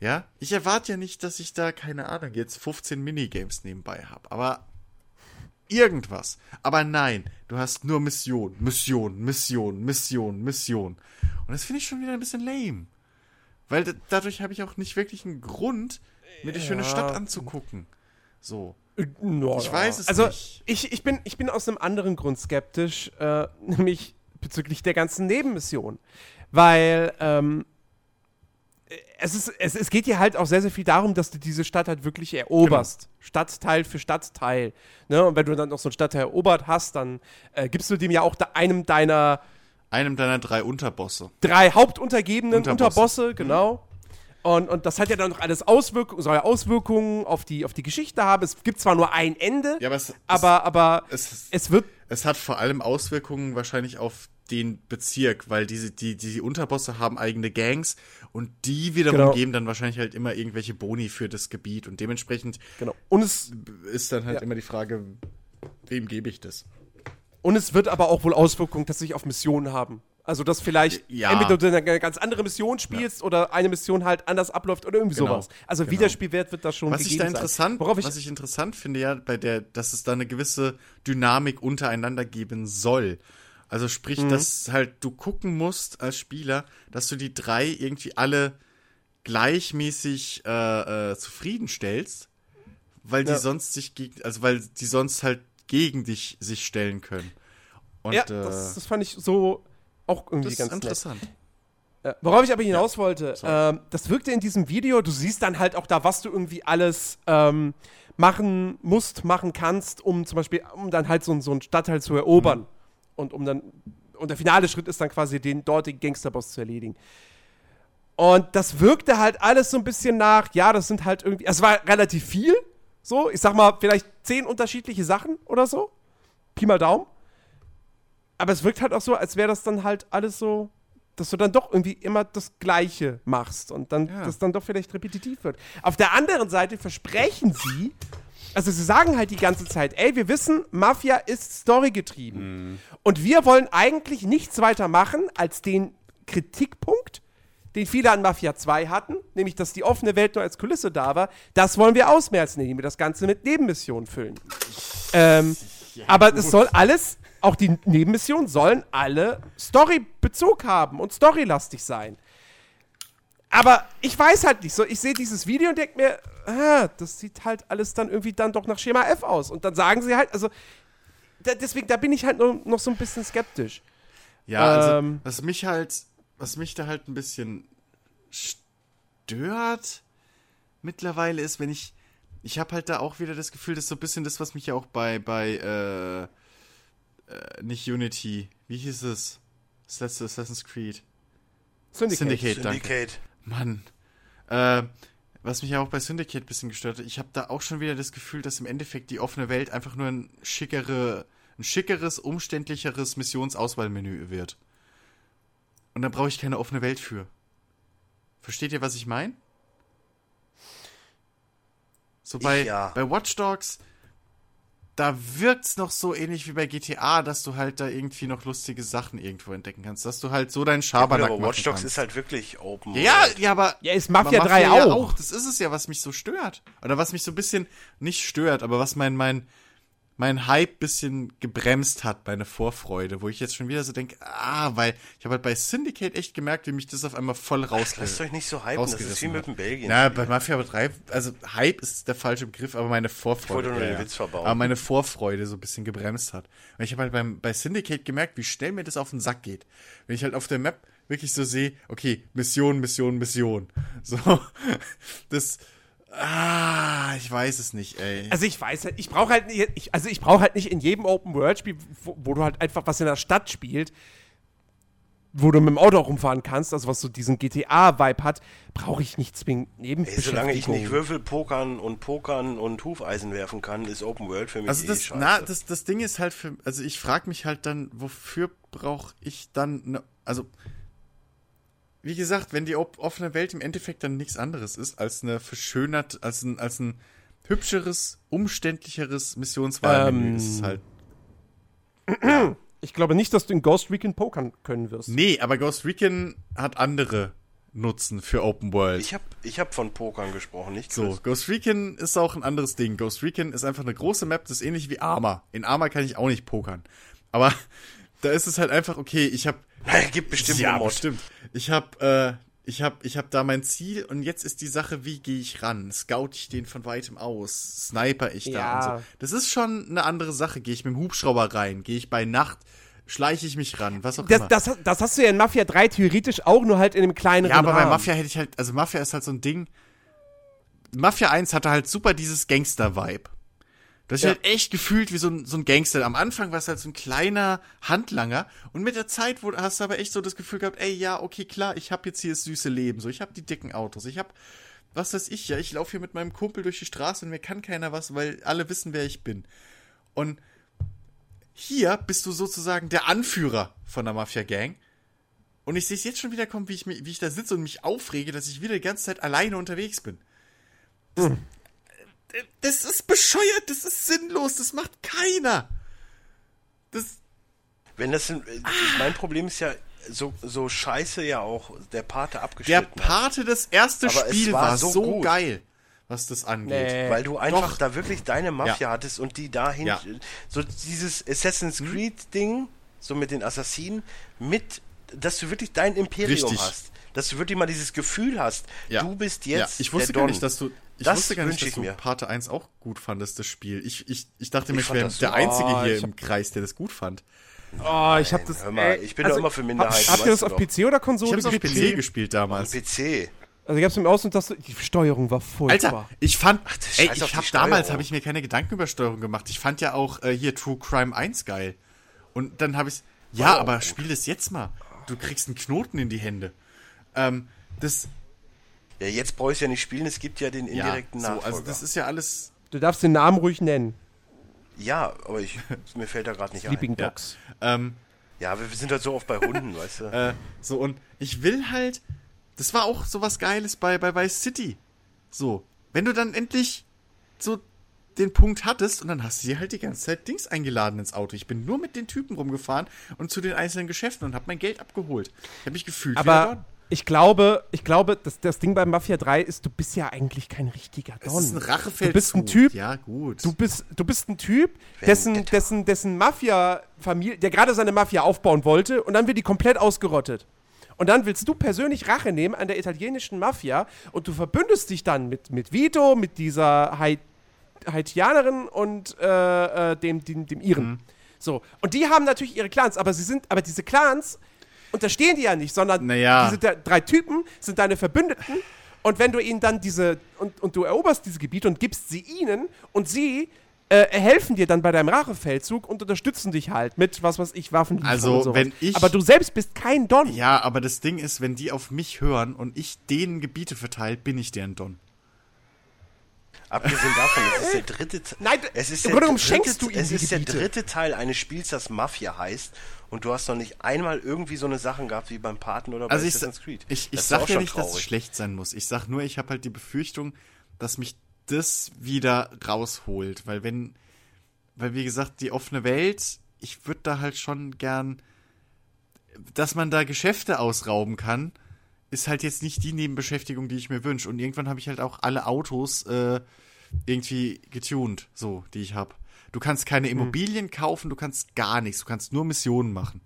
Ja, ich erwarte ja nicht, dass ich da, keine Ahnung, jetzt 15 Minigames nebenbei habe. Aber irgendwas. Aber nein, du hast nur Mission, Mission, Mission, Mission, Mission. Und das finde ich schon wieder ein bisschen lame. Weil da- dadurch habe ich auch nicht wirklich einen Grund, mir die schöne Ja. Stadt anzugucken. So. Na, Ich weiß es also, nicht. Ich, ich, bin, ich bin aus einem anderen Grund skeptisch, äh, nämlich bezüglich der ganzen Nebenmission. Weil ähm, es, ist, es, es geht hier halt auch sehr, sehr viel darum, dass du diese Stadt halt wirklich eroberst. Genau. Stadtteil für Stadtteil. Ne? Und wenn du dann noch so einen Stadtteil erobert hast, dann äh, gibst du dem ja auch da einem deiner Einem deiner drei Unterbosse. drei Hauptuntergebenen, Unterbosse. Unterbosse, genau. Und, und das hat ja dann noch alles Auswirkungen, soll ja Auswirkungen auf die, auf die Geschichte haben. Es gibt zwar nur ein Ende, Ja, aber es, aber, aber es, es, es wird es hat vor allem Auswirkungen wahrscheinlich auf den Bezirk, weil diese, die, die Unterbosse haben eigene Gangs und die wiederum Genau. geben dann wahrscheinlich halt immer irgendwelche Boni für das Gebiet und dementsprechend Genau. Und es, ist dann halt Ja. immer die Frage, wem gebe ich das? und es wird aber auch wohl Auswirkungen tatsächlich auf Missionen haben. Also, dass vielleicht Ja. entweder du eine ganz andere Mission spielst oder eine Mission halt anders abläuft oder irgendwie Genau. sowas. Also, Genau. Wiederspielwert wird das schon Was ich gegeben da sein. interessant, Worauf ich, was ich interessant finde, ja, bei der, dass es da eine gewisse Dynamik untereinander geben soll. Also sprich, Mhm. dass halt du gucken musst als Spieler, dass du die drei irgendwie alle gleichmäßig äh, äh, zufriedenstellst, weil die Ja. sonst sich gegen, also weil die sonst halt gegen dich sich stellen können. Und ja, äh, das, das fand ich so auch irgendwie das ist ganz nett. interessant. Ja, worauf ich aber hinaus wollte, ähm, das wirkte in diesem Video, du siehst dann halt auch da, was du irgendwie alles ähm, machen musst, machen kannst, um zum Beispiel, um dann halt so, so einen Stadtteil zu erobern. Mhm. Und um dann, und der finale Schritt ist dann quasi den dortigen Gangsterboss zu erledigen. Und das wirkte halt alles so ein bisschen nach, ja, das sind halt irgendwie, es war relativ viel, so, ich sag mal, vielleicht zehn unterschiedliche Sachen oder so. Pi mal Daumen. Aber es wirkt halt auch so, als wäre das dann halt alles so, dass du dann doch irgendwie immer das Gleiche machst und dann Ja. das dann doch vielleicht repetitiv wird. Auf der anderen Seite versprechen sie, also sie sagen halt die ganze Zeit, ey, wir wissen, Mafia ist storygetrieben. Und wir wollen eigentlich nichts weiter machen als den Kritikpunkt, den viele an Mafia 2 hatten, nämlich dass die offene Welt nur als Kulisse da war. Das wollen wir ausmerzen, indem wir das Ganze mit Nebenmissionen füllen. Ähm, aber es soll alles, auch die Nebenmissionen sollen alle Story-Bezug haben und storylastig sein. Aber ich weiß halt nicht so. Ich sehe dieses Video und denke mir, ah, das sieht halt alles dann irgendwie dann doch nach Schema F aus. Und dann sagen sie halt, also da, deswegen, da bin ich halt nur, noch so ein bisschen skeptisch. Ja, also Ähm. was mich halt, was mich da halt ein bisschen stört mittlerweile ist, wenn ich ich habe halt da auch wieder das Gefühl, das ist so ein bisschen das, was mich ja auch bei, bei, äh, äh, nicht Unity, wie hieß es? Das letzte Assassin's Creed. Syndicate. Syndicate, danke. Syndicate. Mann. Äh, was mich ja auch bei Syndicate ein bisschen gestört hat, ich habe da auch schon wieder das Gefühl, dass im Endeffekt die offene Welt einfach nur ein schickere, ein schickeres, umständlicheres Missionsauswahlmenü wird. Und da brauche ich keine offene Welt für. Versteht ihr, was ich meine? So bei, ja. bei Watch Dogs, da wirkt's noch so ähnlich wie bei GTA, dass du halt da irgendwie noch lustige Sachen irgendwo entdecken kannst, dass du halt so deinen Schabernack aber machen Watch Dogs kannst. ist halt wirklich Open. Ja, World. ja, aber Ja, ist Mafia aber 3 ja auch. Das ist es ja, was mich so stört. Oder was mich so ein bisschen nicht stört, aber was mein, mein, mein Hype bisschen gebremst hat, meine Vorfreude, wo ich jetzt schon wieder so denke, ah, weil ich habe halt bei Syndicate echt gemerkt, wie mich das auf einmal voll raus Lasst euch nicht so hypen, das ist wie rausgerissen mit hat. dem Belgien. Na, bei Mafia 3, also Hype ist der falsche Begriff, aber meine Vorfreude. wollte nur den Witz verbauen. Aber meine Vorfreude so ein bisschen gebremst hat. Und ich habe halt beim, bei Syndicate gemerkt, wie schnell mir das auf den Sack geht. Wenn ich halt auf der Map wirklich so sehe, okay, Mission, Mission, Mission. So, das, ah, ich weiß es nicht, ey. Also ich weiß halt, ich brauche halt nicht, ich, also ich brauche halt nicht in jedem Open World Spiel, wo, wo du halt einfach was in der Stadt spielt, wo du mit dem Auto rumfahren kannst, also was so diesen GTA-Vibe hat, brauche ich nicht zwingend neben Ey, solange ich nicht Würfel pokern und pokern und Hufeisen werfen kann, ist Open World für mich Also eh das, scheiße. na, das, das Ding ist halt für, also ich frage mich halt dann, wofür brauche ich dann, ne, also wie gesagt, wenn die offene Welt im Endeffekt dann nichts anderes ist als eine verschönert, als ein, als ein hübscheres, umständlicheres Missionswahlmenü, Ähm, ist es halt. Ich glaube nicht, dass du in Ghost Recon pokern können wirst. Nee, aber Ghost Recon hat andere Nutzen für Open World. ich habe ich hab von Pokern gesprochen, nicht So, Chris. Ghost Recon ist auch ein anderes Ding. Ghost Recon ist einfach eine große Map, das ist ähnlich wie Arma. In Arma kann ich auch nicht pokern. Aber da ist es halt einfach, okay, ich habe gibt bestimmt ja, Mod. bestimmt. Ich habe äh, ich habe ich habe da mein Ziel und jetzt ist die Sache, wie gehe ich ran? Scout ich den von weitem aus? Sniper ich da Ja. und so. Das ist schon eine andere Sache. Gehe ich mit dem Hubschrauber rein? Gehe ich bei Nacht? Schleiche ich mich ran? Was auch Das, immer. das, das hast du ja in Mafia 3 theoretisch auch, nur halt in einem kleineren Ja, aber bei Rahmen. Mafia hätte ich halt, also Mafia ist halt so ein Ding. Mafia 1 hatte halt super dieses Gangster-Vibe. Hast dich Ja. halt echt gefühlt wie so ein, so ein Gangster. Am Anfang war es halt so ein kleiner Handlanger und mit der Zeit wo, hast du aber echt so das Gefühl gehabt, ey, ja, okay, klar, ich habe jetzt hier das süße Leben, so, ich habe die dicken Autos, ich habe, was weiß ich, ja, ich laufe hier mit meinem Kumpel durch die Straße und mir kann keiner was, weil alle wissen, wer ich bin. Und hier bist du sozusagen der Anführer von der Mafia-Gang. Und ich sehe es jetzt schon wieder kommen, wie ich, wie ich da sitze und mich aufrege, dass ich wieder die ganze Zeit alleine unterwegs bin. Das, Hm. Das ist bescheuert, das ist sinnlos, das macht keiner. Das, Wenn das sind, Ah. mein Problem ist ja so, so scheiße ja auch der Pate der abgeschnitten hat. Pate, das erste Aber Spiel war war, so so, geil, was das angeht. Nee. Weil du einfach Doch. da wirklich deine Mafia Ja. hattest und die dahin, Ja. so dieses Assassin's Mhm. Creed Ding, so mit den Assassinen, mit, dass du wirklich dein Imperium Richtig. hast. Dass du wirklich mal dieses Gefühl hast, Ja. du bist Ja, jetzt ich wusste der gar Don. nicht, dass du. Ich Das wusste gar nicht, dass ich du mir. Parte 1 auch gut fandest, das Spiel. Ich, ich, ich dachte mir, Ich ich wäre der so- Einzige Oh, hier im Kreis, der das gut fand. Oh, ich hab das. hör mal, ich bin doch immer für Minderheiten, Hab, habt ihr das auf. PC oder Konsole Ich hab's auf? PC gespielt damals. PC. Also ich hab's im Aus und das, die Steuerung war furchtbar. Alter, ich fand, das ey, auf ich hab damals habe ich mir keine Gedanken über Steuerung gemacht. Ich fand ja auch äh, hier True Crime 1 geil. Und dann habe ich ja, auch aber gut. spiel das jetzt mal. Du kriegst einen Knoten in die Hände. Ähm, das Ja, jetzt brauche ich ja nicht spielen, es gibt ja den ja, indirekten so, Nachfolger. also das ist ja alles Du darfst den Namen ruhig nennen. ja, aber ich, mir fällt da gerade nicht Sleeping ein. Dogs. ähm, Ja, wir, wir sind halt so oft bei Hunden, weißt du. Äh, so, und ich will halt, das war auch so was Geiles bei, bei Vice City. So, wenn du dann endlich so den Punkt hattest und dann hast du dir halt die ganze Zeit Dings eingeladen ins Auto. Ich bin nur mit den Typen rumgefahren und zu den einzelnen Geschäften und habe mein Geld abgeholt. Ich habe mich gefühlt Aber. Ich glaube, ich glaube, das, das Ding bei Mafia 3 ist, du bist ja eigentlich kein richtiger Don. Es ist ein Rachefeldzug. Du bist ein Typ, Ja, gut. Du bist, du bist ein Typ, dessen, dessen, dessen Mafia-Familie, der gerade seine Mafia aufbauen wollte und dann wird die komplett ausgerottet. Und dann willst du persönlich Rache nehmen an der italienischen Mafia und du verbündest dich dann mit, mit Vito, mit dieser Hai- Haitianerin und äh, äh, dem, dem, dem Iren. Mhm. So. Und die haben natürlich ihre Clans, aber sie sind, aber diese Clans unterstehen die ja nicht, sondern Naja. diese drei Typen sind deine Verbündeten Und wenn du ihnen dann diese, und, und du eroberst diese Gebiete und gibst sie ihnen und sie äh, helfen dir dann bei deinem Rachefeldzug und unterstützen dich halt mit, was weiß ich, Waffen. Also, und sowas. wenn ich- Aber du selbst bist kein Don. Ja, aber das Ding ist, wenn die auf mich hören und ich denen Gebiete verteile, bin ich deren Don. Abgesehen davon, es ist der dritte Te- Nein, es ist im der Grunde genommen dritte- schenkst du ihnen Es ist der dritte Teil eines Spiels, das Mafia heißt. Und du hast noch nicht einmal irgendwie so eine Sachen gehabt wie beim Paten oder bei Also ich, Assassin's Creed. ich, ich sag ja schon nicht, dass es traurig. schlecht sein muss. Ich sag nur, ich habe halt die Befürchtung, dass mich das wieder rausholt. Weil wenn, weil wie gesagt, die offene Welt, ich würde da halt schon gern, dass man da Geschäfte ausrauben kann, ist halt jetzt nicht die Nebenbeschäftigung, die ich mir wünsche. Und irgendwann habe ich halt auch alle Autos äh, irgendwie getuned, so, die ich habe. Du kannst keine Immobilien kaufen, du kannst gar nichts, du kannst nur Missionen machen.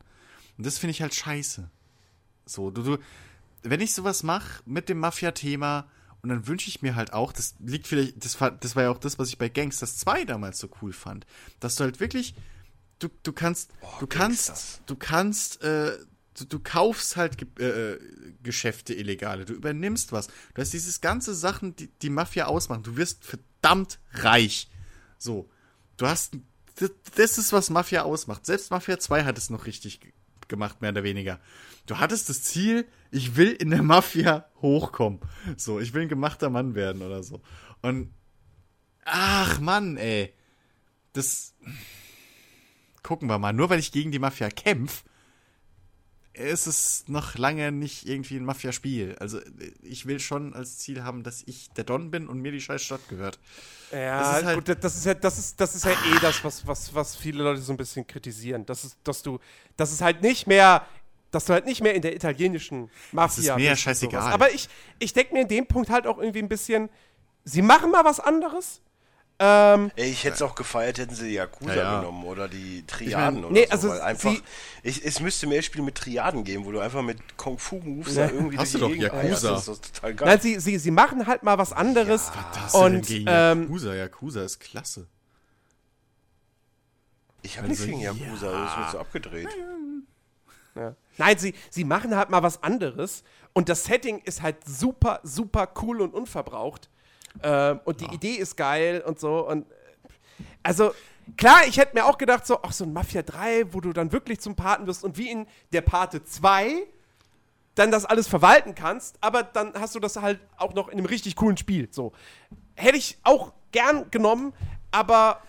Und das finde ich halt scheiße. So, du, du, wenn ich sowas mache mit dem Mafia-Thema, und dann wünsche ich mir halt auch, das liegt vielleicht, das war, das war ja auch das, was ich bei Gangsters 2 damals so cool fand, dass du halt wirklich, du, du kannst, du kannst, du kannst, äh, du, du kaufst halt Ge äh, Geschäfte illegale, du übernimmst was. Du hast dieses ganze Sachen, die die Mafia ausmachen. Du wirst verdammt reich. So. Du hast, das, ist, was Mafia ausmacht. Selbst Mafia 2 hat es noch richtig gemacht, mehr oder weniger. Du hattest das Ziel, ich will in der Mafia hochkommen. So, ich will ein gemachter Mann werden oder so. Und, ach Mann, ey. Das, gucken wir mal. Nur weil ich gegen die Mafia kämpfe, ist es noch lange nicht irgendwie ein Mafia-Spiel. Also, ich will schon als Ziel haben, dass ich der Don bin und mir die scheiß Stadt gehört. Ja, Das ist halt- gut, das ist ja, das ist, das ist ja eh das, was, was, was viele Leute so ein bisschen kritisieren. Das ist, dass du, dass es halt nicht mehr, dass du halt nicht mehr in der italienischen Mafia mir ja bist und scheißegal. sowas. Aber ich, ich denke mir in dem Punkt halt auch irgendwie ein bisschen, sie machen mal was anderes. Ähm, Ey, ich hätte es auch gefeiert, hätten sie die Yakuza Ja, ja. genommen oder die Triaden oder nee, so. also weil einfach, ich, es müsste mehr Spiele mit Triaden geben, wo du einfach mit Kung-Fu-Moves Ja. da irgendwie Hast durch du die doch, Gegend. Yakuza. Das ist total geil. nein, sie, sie, sie machen halt mal was anderes. Was du denn und gegen ähm, Yakuza? Yakuza ist klasse. ich habe nichts also, gegen Yakuza, das wird so abgedreht. Ja. Nein, sie, sie machen halt mal was anderes und das Setting ist halt super, super cool und unverbraucht. Ähm, und die Idee ist geil und so. Und also, klar, ich hätte mir auch gedacht, so, ach, so ein Mafia 3, wo du dann wirklich zum Paten wirst und wie in der Pate 2 dann das alles verwalten kannst, aber dann hast du das halt auch noch in einem richtig coolen Spiel. So. Hätte ich auch gern genommen, aber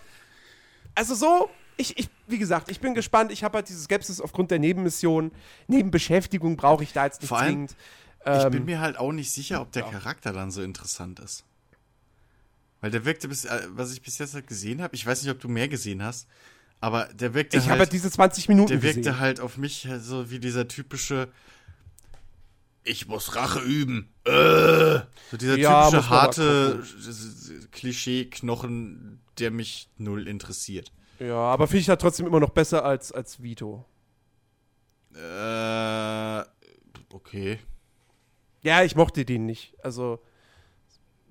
also so, ich, ich, wie gesagt, ich bin gespannt. Ich habe halt diese Skepsis aufgrund der Nebenmission. Nebenbeschäftigung brauche ich da jetzt nicht Vor allem, zwingend. Ich Ähm, bin mir halt auch nicht sicher, ob der Charakter dann so interessant ist. Weil der wirkte bis, äh, was ich bis jetzt halt gesehen habe, ich weiß nicht, ob du mehr gesehen hast, aber der wirkte ich habe halt, halt diese 20 Minuten der wirkte gesehen. halt auf mich so wie dieser typische ich muss Rache üben. Äh, so dieser Ja, typische harte Klischee-Knochen, der mich null interessiert. Ja, aber finde ich halt trotzdem immer noch besser als, als Vito. Äh, okay. Ja, ich mochte den nicht. Also,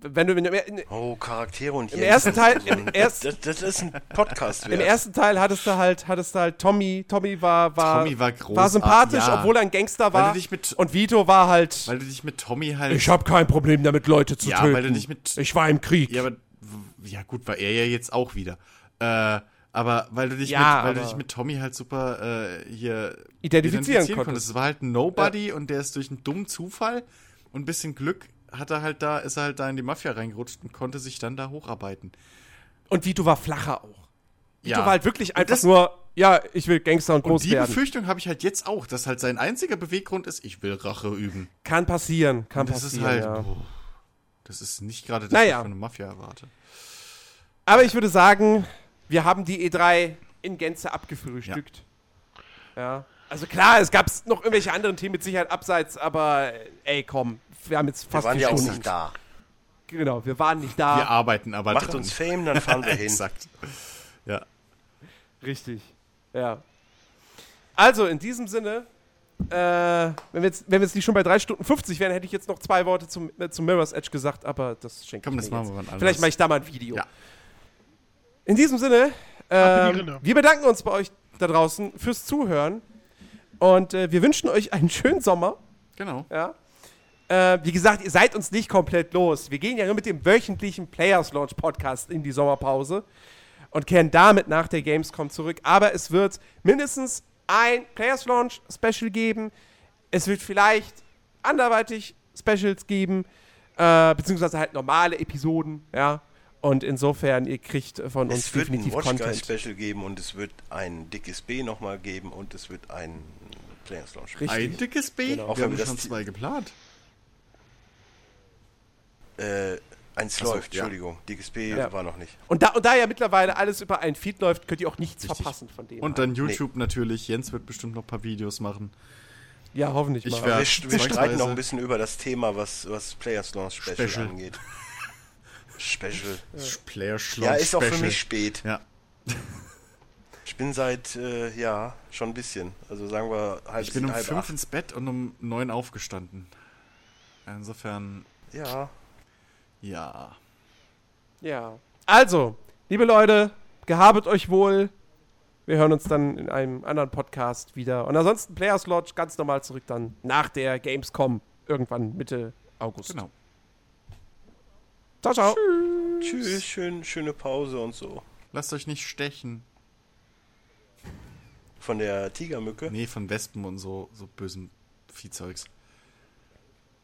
wenn du in, in, Oh, Charaktere und Im ersten Teil- im das, erst- das, das ist ein Podcast. im wert. ersten Teil hattest du halt, hattest du halt Tommy. Tommy war, war, Tommy war groß. war sympathisch, ja. obwohl er ein Gangster Weil war. du dich mit- und Vito war halt. Weil du dich mit Tommy halt. ich habe kein Problem damit, Leute zu Ja, töten. weil du nicht mit- ich war im Krieg. Ja, aber ja gut, war er ja jetzt auch wieder. Äh, aber weil du dich Ja, mit, weil du dich mit Tommy halt super äh, hier Identifizieren konntest. Es war halt ein Nobody und der ist durch einen dummen Zufall und ein bisschen Glück hat er halt da, ist er halt da in die Mafia reingerutscht und konnte sich dann da hocharbeiten. Und Vito war flacher auch. Vito Ja. war halt wirklich Und einfach das- nur, ja, ich will Gangster und Und groß die werden. Befürchtung habe ich halt jetzt auch, dass halt sein einziger Beweggrund ist, ich will Rache üben. Kann passieren, kann Und das passieren. ist halt, ja. boah, das ist nicht gerade das, Naja. was ich von einer Mafia erwarte. Aber ich würde sagen, wir haben die E3 in Gänze abgefrühstückt. Ja. Also klar, es gab noch irgendwelche anderen Themen mit Sicherheit abseits, aber ey, komm, wir haben jetzt Wir fast waren vier ja auch nicht da. Genau, wir waren nicht da. Wir arbeiten aber Macht dran. uns Fame, dann fahren wir hin. Exakt. Ja. Richtig. Ja. Also, in diesem Sinne, äh, wenn, wir jetzt, wenn wir jetzt nicht schon bei 3 Stunden 50 wären, hätte ich jetzt noch zwei Worte zum, äh, zum Mirror's Edge gesagt, aber das schenke Komm, ich das machen jetzt. wir anders. Vielleicht mache ich da mal ein Video. Ja. In diesem Sinne, Ab in die Rinne. wir bedanken uns bei euch da draußen fürs Zuhören und äh, wir wünschen euch einen schönen Sommer. Genau. Ja. Äh, wie gesagt, ihr seid uns nicht komplett los. Wir gehen ja nur mit dem wöchentlichen Players Launch Podcast in die Sommerpause und kehren damit nach der Gamescom zurück. Aber es wird mindestens ein Players Launch Special geben. Es wird vielleicht anderweitig Specials geben, äh, beziehungsweise halt normale Episoden, ja. Und insofern, ihr kriegt von uns Es wird ein definitiv Watch Content. Special geben und es wird ein dickes B nochmal geben und es wird ein Players Launch. Richtig. Ein dickes B? Genau. Auch Wir haben schon das- zwei geplant. Äh, eins so, läuft, ja. Entschuldigung. B Ja. war noch nicht. Und da, und da ja mittlerweile alles über einen Feed läuft, könnt ihr auch nichts Richtig. verpassen von dem. Und dann YouTube natürlich. Jens wird bestimmt noch ein paar Videos machen. ja, hoffentlich Ich mal. wir, wir streiten noch ein bisschen über das Thema, was, was Players Launch Special, Special. angeht. Special. Player Ja, ist auch für mich spät. Ja. Ich bin seit, äh, ja, schon ein bisschen. Also sagen wir halb Ich bin um halb fünf acht. ins Bett und um neun aufgestanden. Insofern, Ja, ja. Ja. Also, liebe Leute, gehabet euch wohl. Wir hören uns dann in einem anderen Podcast wieder. Und ansonsten Players Lodge ganz normal zurück dann nach der Gamescom irgendwann Mitte August. Genau. Ciao, ciao. tschüss, schön, schöne Pause und so. Lasst euch nicht stechen. Von der Tigermücke. Nee, von Wespen und so, so bösen Viehzeugs.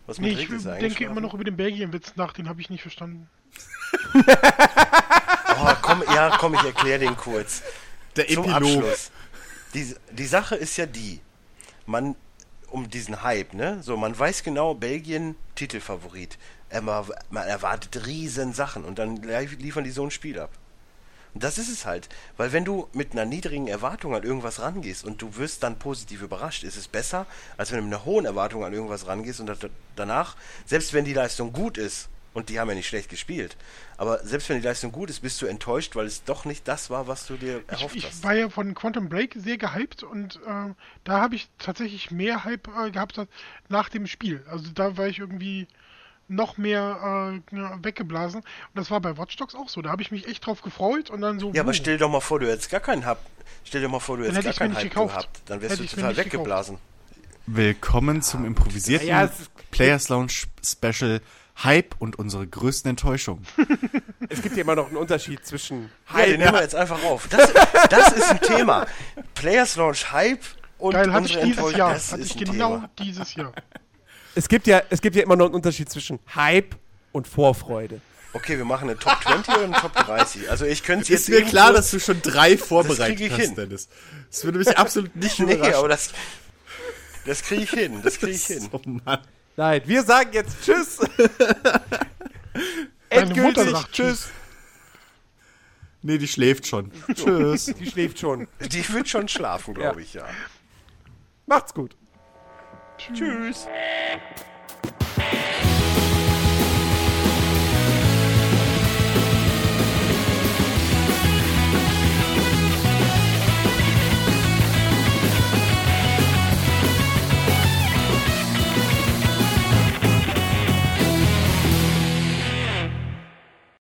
Was Nee, ich denke immer noch über den Belgien-Witz nach, den habe ich nicht verstanden. Oh, komm, ja, komm, ich erkläre den kurz. Der Zum Epilog. Abschluss. Die, die Sache ist ja die, man, um diesen Hype, ne? So, man weiß genau, Belgien Titelfavorit. Man, man erwartet riesen Sachen und dann liefern die so ein Spiel ab. Das ist es halt. Weil wenn du mit einer niedrigen Erwartung an irgendwas rangehst und du wirst dann positiv überrascht, ist es besser, als wenn du mit einer hohen Erwartung an irgendwas rangehst und danach, selbst wenn die Leistung gut ist, und die haben ja nicht schlecht gespielt, aber selbst wenn die Leistung gut ist, bist du enttäuscht, weil es doch nicht das war, was du dir Ich, erhofft ich hast. war ja von Quantum Break sehr gehypt und äh, da habe ich tatsächlich mehr Hype äh, gehabt nach dem Spiel. Also da war ich irgendwie noch mehr äh, ja, weggeblasen. Und das war bei Watch Dogs auch so. Da habe ich mich echt drauf gefreut und dann so. Ja, aber wuh. stell dir doch mal vor, du hättest gar keinen Hub. Stell dir mal vor, du hättest hätte gar keinen Hype gekauft. gehabt. Dann wärst Hätte du total gekauft. weggeblasen. Willkommen zum improvisierten Ja, ist- Players Lounge Special Hype und unsere größten Enttäuschungen. Es gibt ja immer noch einen Unterschied zwischen Ja, den nehmen wir jetzt einfach auf. Das, das ist ein Thema. Players Launch Hype und Geil, hatte ich unsere dieses Enttäuschung, Jahr. das Hatte ist ich genau Thema. dieses Jahr. Es gibt ja, es gibt ja immer noch einen Unterschied zwischen Hype und Vorfreude. Okay, wir machen eine Top 20 oder eine Top 30. Also ich könnte jetzt Ist mir klar, dass du schon drei vorbereitet krieg ich hast, hin. Dennis. Das würde mich absolut nicht Nee, überraschen. aber das, das kriege ich hin. Das kriege ich hin. Oh Mann. Nein, wir sagen jetzt Tschüss. Meine Mutter Endgültig sagt Tschüss. Nee, die schläft schon. Tschüss. Die schläft schon. Die wird schon schlafen, glaube Ja. ich, ja. Macht's gut. Tschüss. Tschüss.